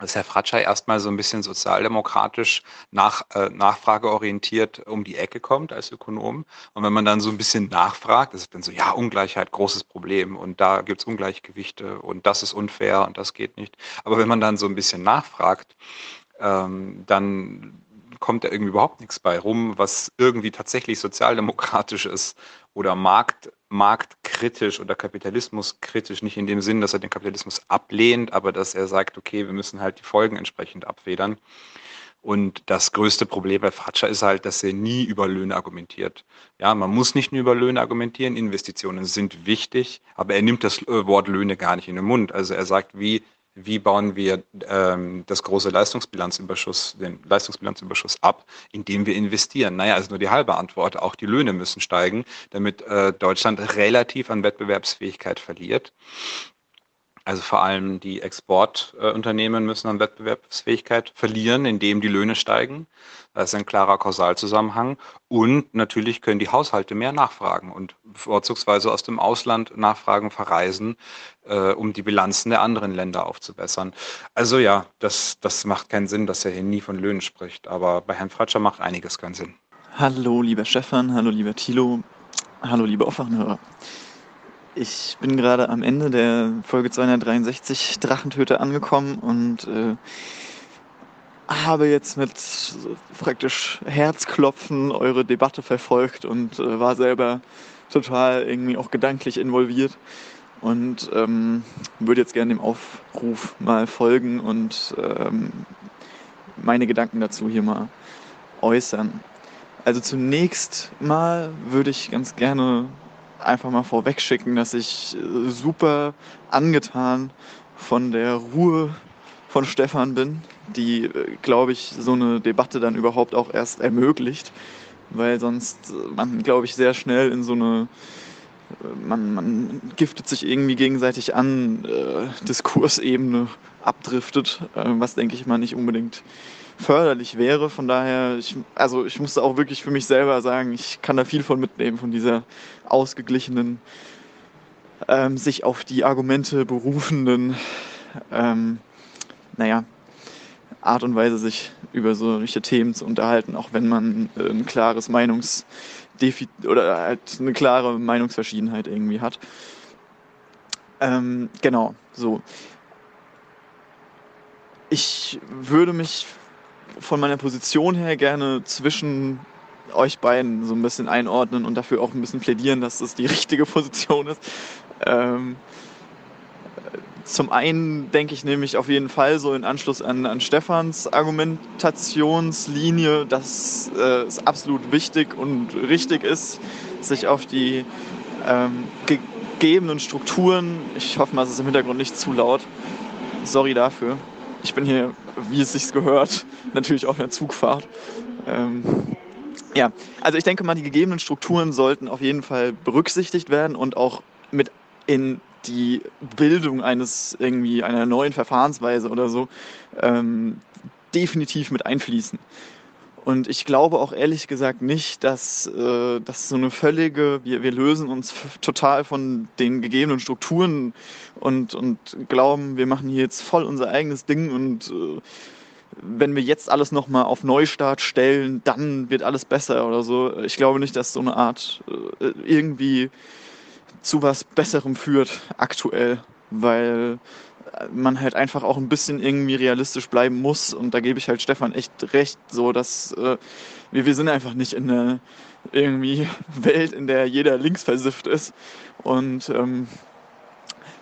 dass Herr Fratscher erstmal so ein bisschen sozialdemokratisch nach, äh, nachfrageorientiert um die Ecke kommt als Ökonom. Und wenn man dann so ein bisschen nachfragt, ist dann so, ja, Ungleichheit, großes Problem und da gibt es Ungleichgewichte und das ist unfair und das geht nicht. Aber wenn man dann so ein bisschen nachfragt, ähm, dann kommt da irgendwie überhaupt nichts bei rum, was irgendwie tatsächlich sozialdemokratisch ist oder Markt, marktkritisch oder kapitalismuskritisch, nicht in dem Sinn, dass er den Kapitalismus ablehnt, aber dass er sagt, okay, wir müssen halt die Folgen entsprechend abfedern. Und das größte Problem bei Fratscher ist halt, dass er nie über Löhne argumentiert. Ja, man muss nicht nur über Löhne argumentieren, Investitionen sind wichtig, aber er nimmt das äh, Wort Löhne gar nicht in den Mund. Also er sagt, wie wie bauen wir ähm, das große Leistungsbilanzüberschuss, den Leistungsbilanzüberschuss ab, indem wir investieren? Naja, also nur die halbe Antwort. Auch die Löhne müssen steigen, damit äh, Deutschland relativ an Wettbewerbsfähigkeit verliert. Also vor allem die Exportunternehmen müssen an Wettbewerbsfähigkeit verlieren, indem die Löhne steigen. Das ist ein klarer Kausalzusammenhang. Und natürlich können die Haushalte mehr nachfragen und vorzugsweise aus dem Ausland Nachfragen verreisen, äh, um die Bilanzen der anderen Länder aufzubessern. Also ja, das, das macht keinen Sinn, dass er hier nie von Löhnen spricht. Aber bei Herrn Fratscher macht einiges keinen Sinn. Hallo, lieber Stefan, hallo, lieber Thilo, hallo, liebe Aufwachenhörer. Ich bin gerade am Ende der Folge 263 Drachentöter angekommen und äh, habe jetzt mit praktisch Herzklopfen eure Debatte verfolgt und äh, war selber total irgendwie auch gedanklich involviert und ähm, würde jetzt gerne dem Aufruf mal folgen und ähm, meine Gedanken dazu hier mal äußern. Also zunächst mal würde ich ganz gerne einfach mal vorweg schicken, dass ich äh, super angetan von der Ruhe von Stefan bin, die, äh, glaube ich, so eine Debatte dann überhaupt auch erst ermöglicht, weil sonst äh, man, glaube ich, sehr schnell in so eine man, man giftet sich irgendwie gegenseitig an, äh, Diskursebene abdriftet, äh, was denke ich mal nicht unbedingt förderlich wäre. Von daher, ich, also ich musste auch wirklich für mich selber sagen, ich kann da viel von mitnehmen, von dieser ausgeglichenen, ähm, sich auf die Argumente berufenden ähm, naja, Art und Weise, sich über solche Themen zu unterhalten, auch wenn man äh, ein klares Meinungs oder halt eine klare Meinungsverschiedenheit irgendwie hat. Ähm, genau, so. Ich würde mich von meiner Position her gerne zwischen euch beiden so ein bisschen einordnen und dafür auch ein bisschen plädieren, dass das die (laughs) richtige Position ist. Ähm, zum einen denke ich nämlich auf jeden Fall so in Anschluss an, an Stefans Argumentationslinie, dass äh, es absolut wichtig und richtig ist, sich auf die ähm, gegebenen Strukturen, ich hoffe mal, es ist im Hintergrund nicht zu laut, sorry dafür. Ich bin hier, wie es sich gehört, natürlich auf einer Zugfahrt. Ähm, ja, also ich denke mal, die gegebenen Strukturen sollten auf jeden Fall berücksichtigt werden und auch mit in die Bildung eines irgendwie einer neuen Verfahrensweise oder so ähm, definitiv mit einfließen. Und ich glaube auch ehrlich gesagt nicht, dass, äh, dass so eine völlige, wir, wir lösen uns total von den gegebenen Strukturen und, und glauben, wir machen hier jetzt voll unser eigenes Ding und äh, wenn wir jetzt alles nochmal auf Neustart stellen, dann wird alles besser oder so. Ich glaube nicht, dass so eine Art äh, irgendwie zu was Besserem führt aktuell, weil man halt einfach auch ein bisschen irgendwie realistisch bleiben muss. Und da gebe ich halt Stefan echt recht, so dass äh, wir, wir sind einfach nicht in einer irgendwie (laughs) Welt, in der jeder linksversifft ist. Und ähm,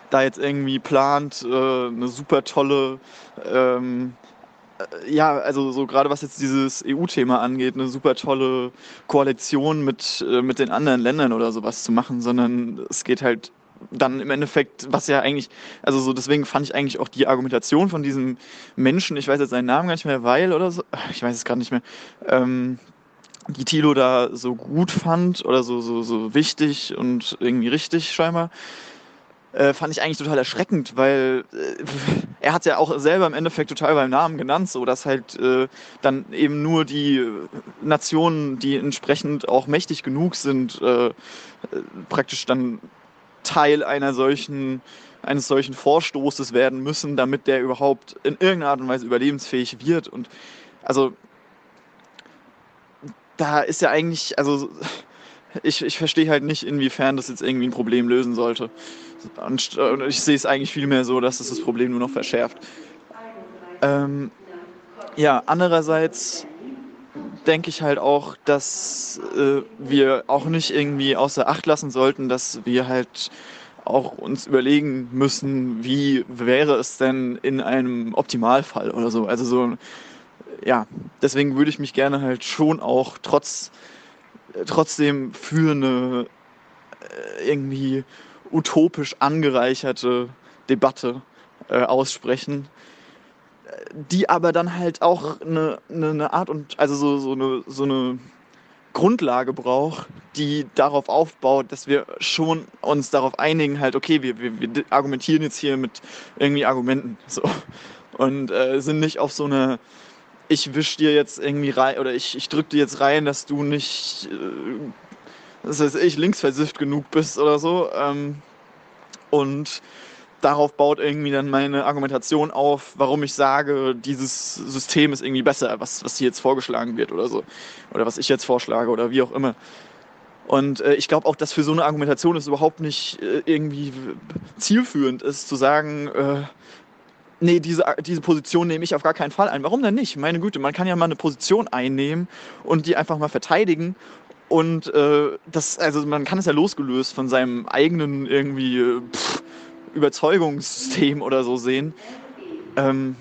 da jetzt irgendwie plant, äh, eine super tolle ähm, äh, ja, also so gerade was jetzt dieses EU-Thema angeht, eine super tolle Koalition mit, äh, mit den anderen Ländern oder sowas zu machen, sondern es geht halt dann im Endeffekt, was ja eigentlich, also so deswegen fand ich eigentlich auch die Argumentation von diesem Menschen, ich weiß jetzt seinen Namen gar nicht mehr, Weil oder so, ich weiß es gerade nicht mehr, ähm, die Tilo da so gut fand oder so, so, so wichtig und irgendwie richtig scheinbar, äh, fand ich eigentlich total erschreckend, weil äh, er hat ja auch selber im Endeffekt total beim Namen genannt, so dass halt äh, dann eben nur die Nationen, die entsprechend auch mächtig genug sind, äh, praktisch dann Teil einer solchen eines solchen Vorstoßes werden müssen, damit der überhaupt in irgendeiner Art und Weise überlebensfähig wird. Und also da ist ja eigentlich, also ich, ich verstehe halt nicht, inwiefern das jetzt irgendwie ein Problem lösen sollte. Und ich sehe es eigentlich vielmehr so, dass es das Problem nur noch verschärft. Ähm, ja, andererseits denke ich halt auch, dass äh, wir auch nicht irgendwie außer Acht lassen sollten, dass wir halt auch uns überlegen müssen, wie wäre es denn in einem Optimalfall oder so. Also so, ja, deswegen würde ich mich gerne halt schon auch trotz trotzdem für eine äh, irgendwie utopisch angereicherte Debatte äh, aussprechen, die aber dann halt auch eine, eine, Art und also so, so, eine, so eine Grundlage braucht, die darauf aufbaut, dass wir schon uns darauf einigen, halt, okay, wir, wir, wir argumentieren jetzt hier mit irgendwie Argumenten. (laughs) So. Und äh, sind nicht auf so eine ich wisch dir jetzt irgendwie rein oder ich, ich drück dir jetzt rein, dass du nicht, äh, das heißt ich, linksversifft genug bist oder so. Ähm, und darauf baut irgendwie dann meine Argumentation auf, warum ich sage, dieses System ist irgendwie besser, was, was hier jetzt vorgeschlagen wird oder so. Oder was ich jetzt vorschlage oder wie auch immer. Und äh, ich glaube auch, dass für so eine Argumentation es überhaupt nicht äh, irgendwie zielführend ist, zu sagen, äh, nee, diese, diese Position nehme ich auf gar keinen Fall ein. Warum denn nicht? Meine Güte, man kann ja mal eine Position einnehmen und die einfach mal verteidigen. Und äh, das, also man kann es ja losgelöst von seinem eigenen irgendwie äh, pff, Überzeugungssystem oder so sehen. Ähm,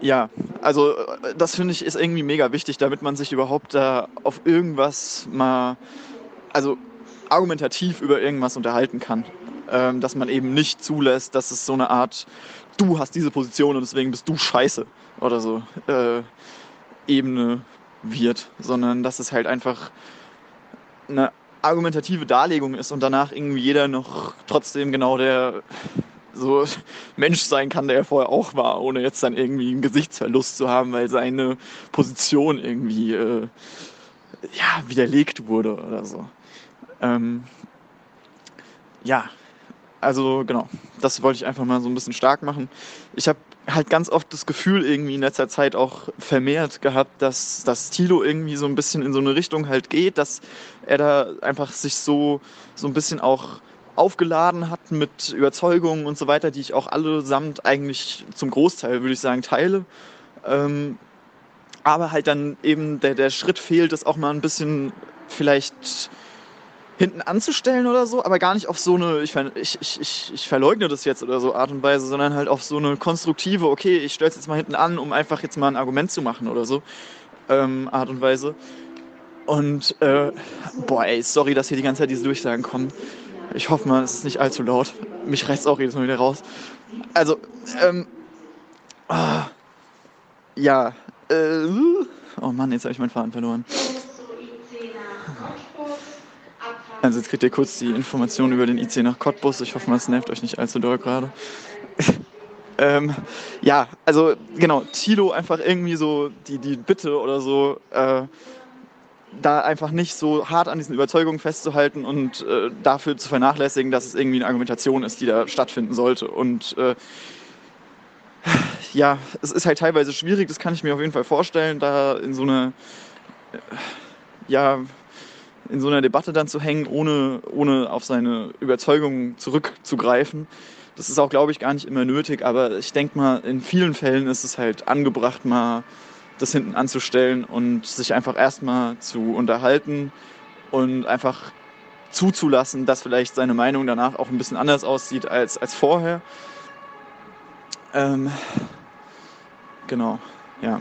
ja, also äh, das finde ich ist irgendwie mega wichtig, damit man sich überhaupt da auf irgendwas mal, also argumentativ über irgendwas unterhalten kann ähm, dass man eben nicht zulässt, dass es so eine Art, du hast diese Position und deswegen bist du scheiße oder so äh, Ebene wird, sondern dass es halt einfach eine argumentative Darlegung ist und danach irgendwie jeder noch trotzdem genau der so Mensch sein kann, der er vorher auch war, ohne jetzt dann irgendwie einen Gesichtsverlust zu haben, weil seine Position irgendwie äh, ja, widerlegt wurde oder so. Ähm, ja, Also genau, das wollte ich einfach mal so ein bisschen stark machen. Ich habe halt ganz oft das Gefühl irgendwie in letzter Zeit auch vermehrt gehabt, dass, dass Thilo irgendwie so ein bisschen in so eine Richtung halt geht, dass er da einfach sich so, so ein bisschen auch aufgeladen hat mit Überzeugungen und so weiter, die ich auch allesamt eigentlich zum Großteil, würde ich sagen, teile. Ähm, aber halt dann eben der, der Schritt fehlt, das auch mal ein bisschen vielleicht hinten anzustellen oder so, aber gar nicht auf so eine, ich, ich, ich, ich verleugne das jetzt oder so Art und Weise, sondern halt auf so eine konstruktive, okay, ich stelle es jetzt mal hinten an, um einfach jetzt mal ein Argument zu machen oder so ähm, Art und Weise. Und, äh, boah, ey, sorry, dass hier die ganze Zeit diese Durchsagen kommen. Ich hoffe mal, es ist nicht allzu laut. Mich reißt auch jedes Mal wieder raus. Also, ähm, ah, ja, äh, oh Mann, jetzt habe ich meinen Faden verloren. Also jetzt kriegt ihr kurz die Information über den IC nach Cottbus. Ich hoffe es nervt euch nicht allzu doll gerade. (laughs) ähm, ja, also genau, Tilo einfach irgendwie so die, die Bitte oder so, äh, da einfach nicht so hart an diesen Überzeugungen festzuhalten und äh, dafür zu vernachlässigen, dass es irgendwie eine Argumentation ist, die da stattfinden sollte. Und äh, ja, es ist halt teilweise schwierig, das kann ich mir auf jeden Fall vorstellen, da in so eine, äh, ja, in so einer Debatte dann zu hängen, ohne, ohne auf seine Überzeugungen zurückzugreifen. Das ist auch, glaube ich, gar nicht immer nötig, aber ich denke mal, in vielen Fällen ist es halt angebracht, mal das hinten anzustellen und sich einfach erstmal zu unterhalten und einfach zuzulassen, dass vielleicht seine Meinung danach auch ein bisschen anders aussieht als, als vorher. Ähm, genau, ja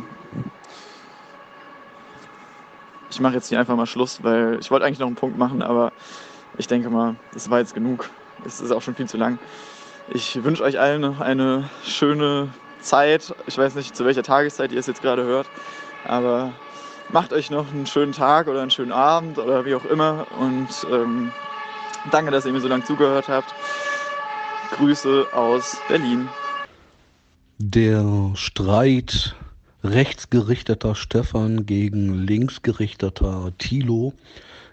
ich mache jetzt hier einfach mal Schluss, weil ich wollte eigentlich noch einen Punkt machen, aber ich denke mal, das war jetzt genug. Es ist auch schon viel zu lang. Ich wünsche euch allen noch eine schöne Zeit. Ich weiß nicht, zu welcher Tageszeit ihr es jetzt gerade hört, aber macht euch noch einen schönen Tag oder einen schönen Abend oder wie auch immer. Und ähm, danke, dass ihr mir so lange zugehört habt. Grüße aus Berlin. Der Streit rechtsgerichteter Stefan gegen linksgerichteter Thilo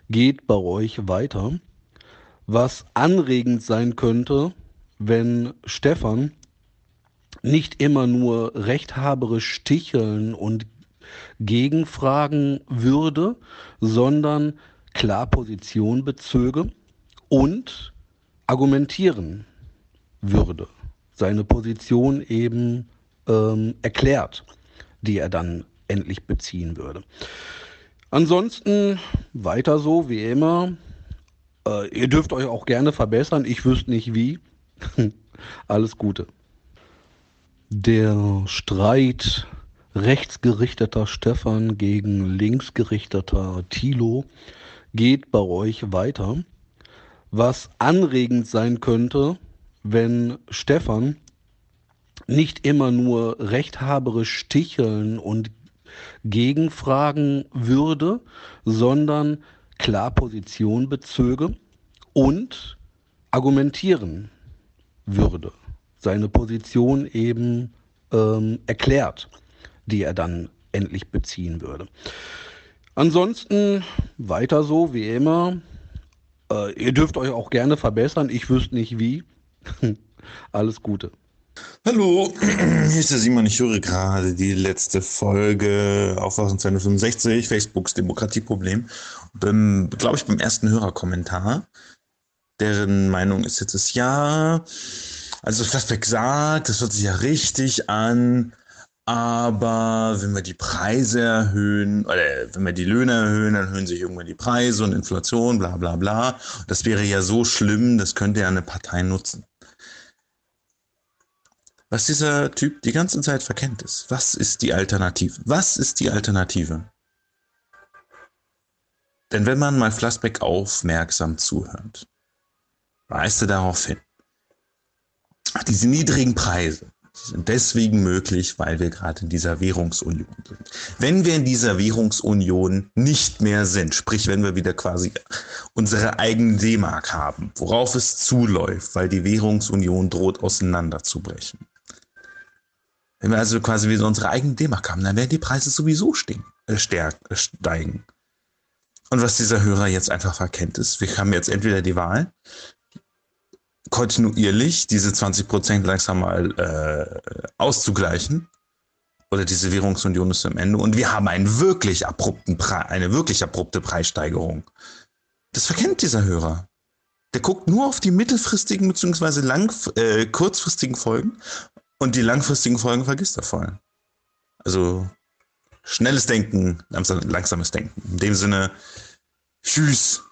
geht bei euch weiter. Was anregend sein könnte, wenn Stefan nicht immer nur rechthaberisch sticheln und gegenfragen würde, sondern klar Position bezöge und argumentieren würde, seine Position eben ähm, erklärt die er dann endlich beziehen würde. Ansonsten weiter so wie immer. Äh, ihr dürft euch auch gerne verbessern. Ich wüsste nicht wie. (laughs) Alles Gute. Der Streit rechtsgerichteter Stefan gegen linksgerichteter Thilo geht bei euch weiter. Was anregend sein könnte, wenn Stefan nicht immer nur rechthaberisch sticheln und gegenfragen würde, sondern klar Position bezöge und argumentieren würde, seine Position eben ähm, erklärt, die er dann endlich beziehen würde. Ansonsten weiter so wie immer. Äh, ihr dürft euch auch gerne verbessern. Ich wüsste nicht wie. (laughs) Alles Gute. Hallo, (clears throat) hier ist der Simon. Ich höre gerade die letzte Folge Aufwachen 265, Facebooks Demokratieproblem. Beim, glaube ich, beim ersten Hörerkommentar. Deren Meinung ist jetzt das Ja. Also Flassbeck sagt, das hört sich ja richtig an. Aber wenn wir die Preise erhöhen, oder wenn wir die Löhne erhöhen, dann erhöhen sich irgendwann die Preise und Inflation, bla bla bla. Das wäre ja so schlimm, das könnte ja eine Partei nutzen was dieser Typ die ganze Zeit verkennt ist. Was ist die Alternative? Was ist die Alternative? Denn wenn man mal Flassbeck aufmerksam zuhört, weist er darauf hin, diese niedrigen Preise sind deswegen möglich, weil wir gerade in dieser Währungsunion sind. Wenn wir in dieser Währungsunion nicht mehr sind, sprich wenn wir wieder quasi unsere eigene D-Mark haben, worauf es zuläuft, weil die Währungsunion droht auseinanderzubrechen, wenn wir also quasi wieder unsere eigene D-Mark haben, dann werden die Preise sowieso äh, äh, steigen. Und was dieser Hörer jetzt einfach verkennt ist, wir haben jetzt entweder die Wahl, kontinuierlich diese 20 Prozent langsam mal äh, auszugleichen. Oder diese Währungsunion ist am Ende. Und wir haben einen wirklich abrupten eine wirklich abrupte Preissteigerung. Das verkennt dieser Hörer. Der guckt nur auf die mittelfristigen bzw. Äh, kurzfristigen Folgen und die langfristigen Folgen vergisst er voll. Also schnelles Denken, langsam, langsames Denken. In dem Sinne, tschüss.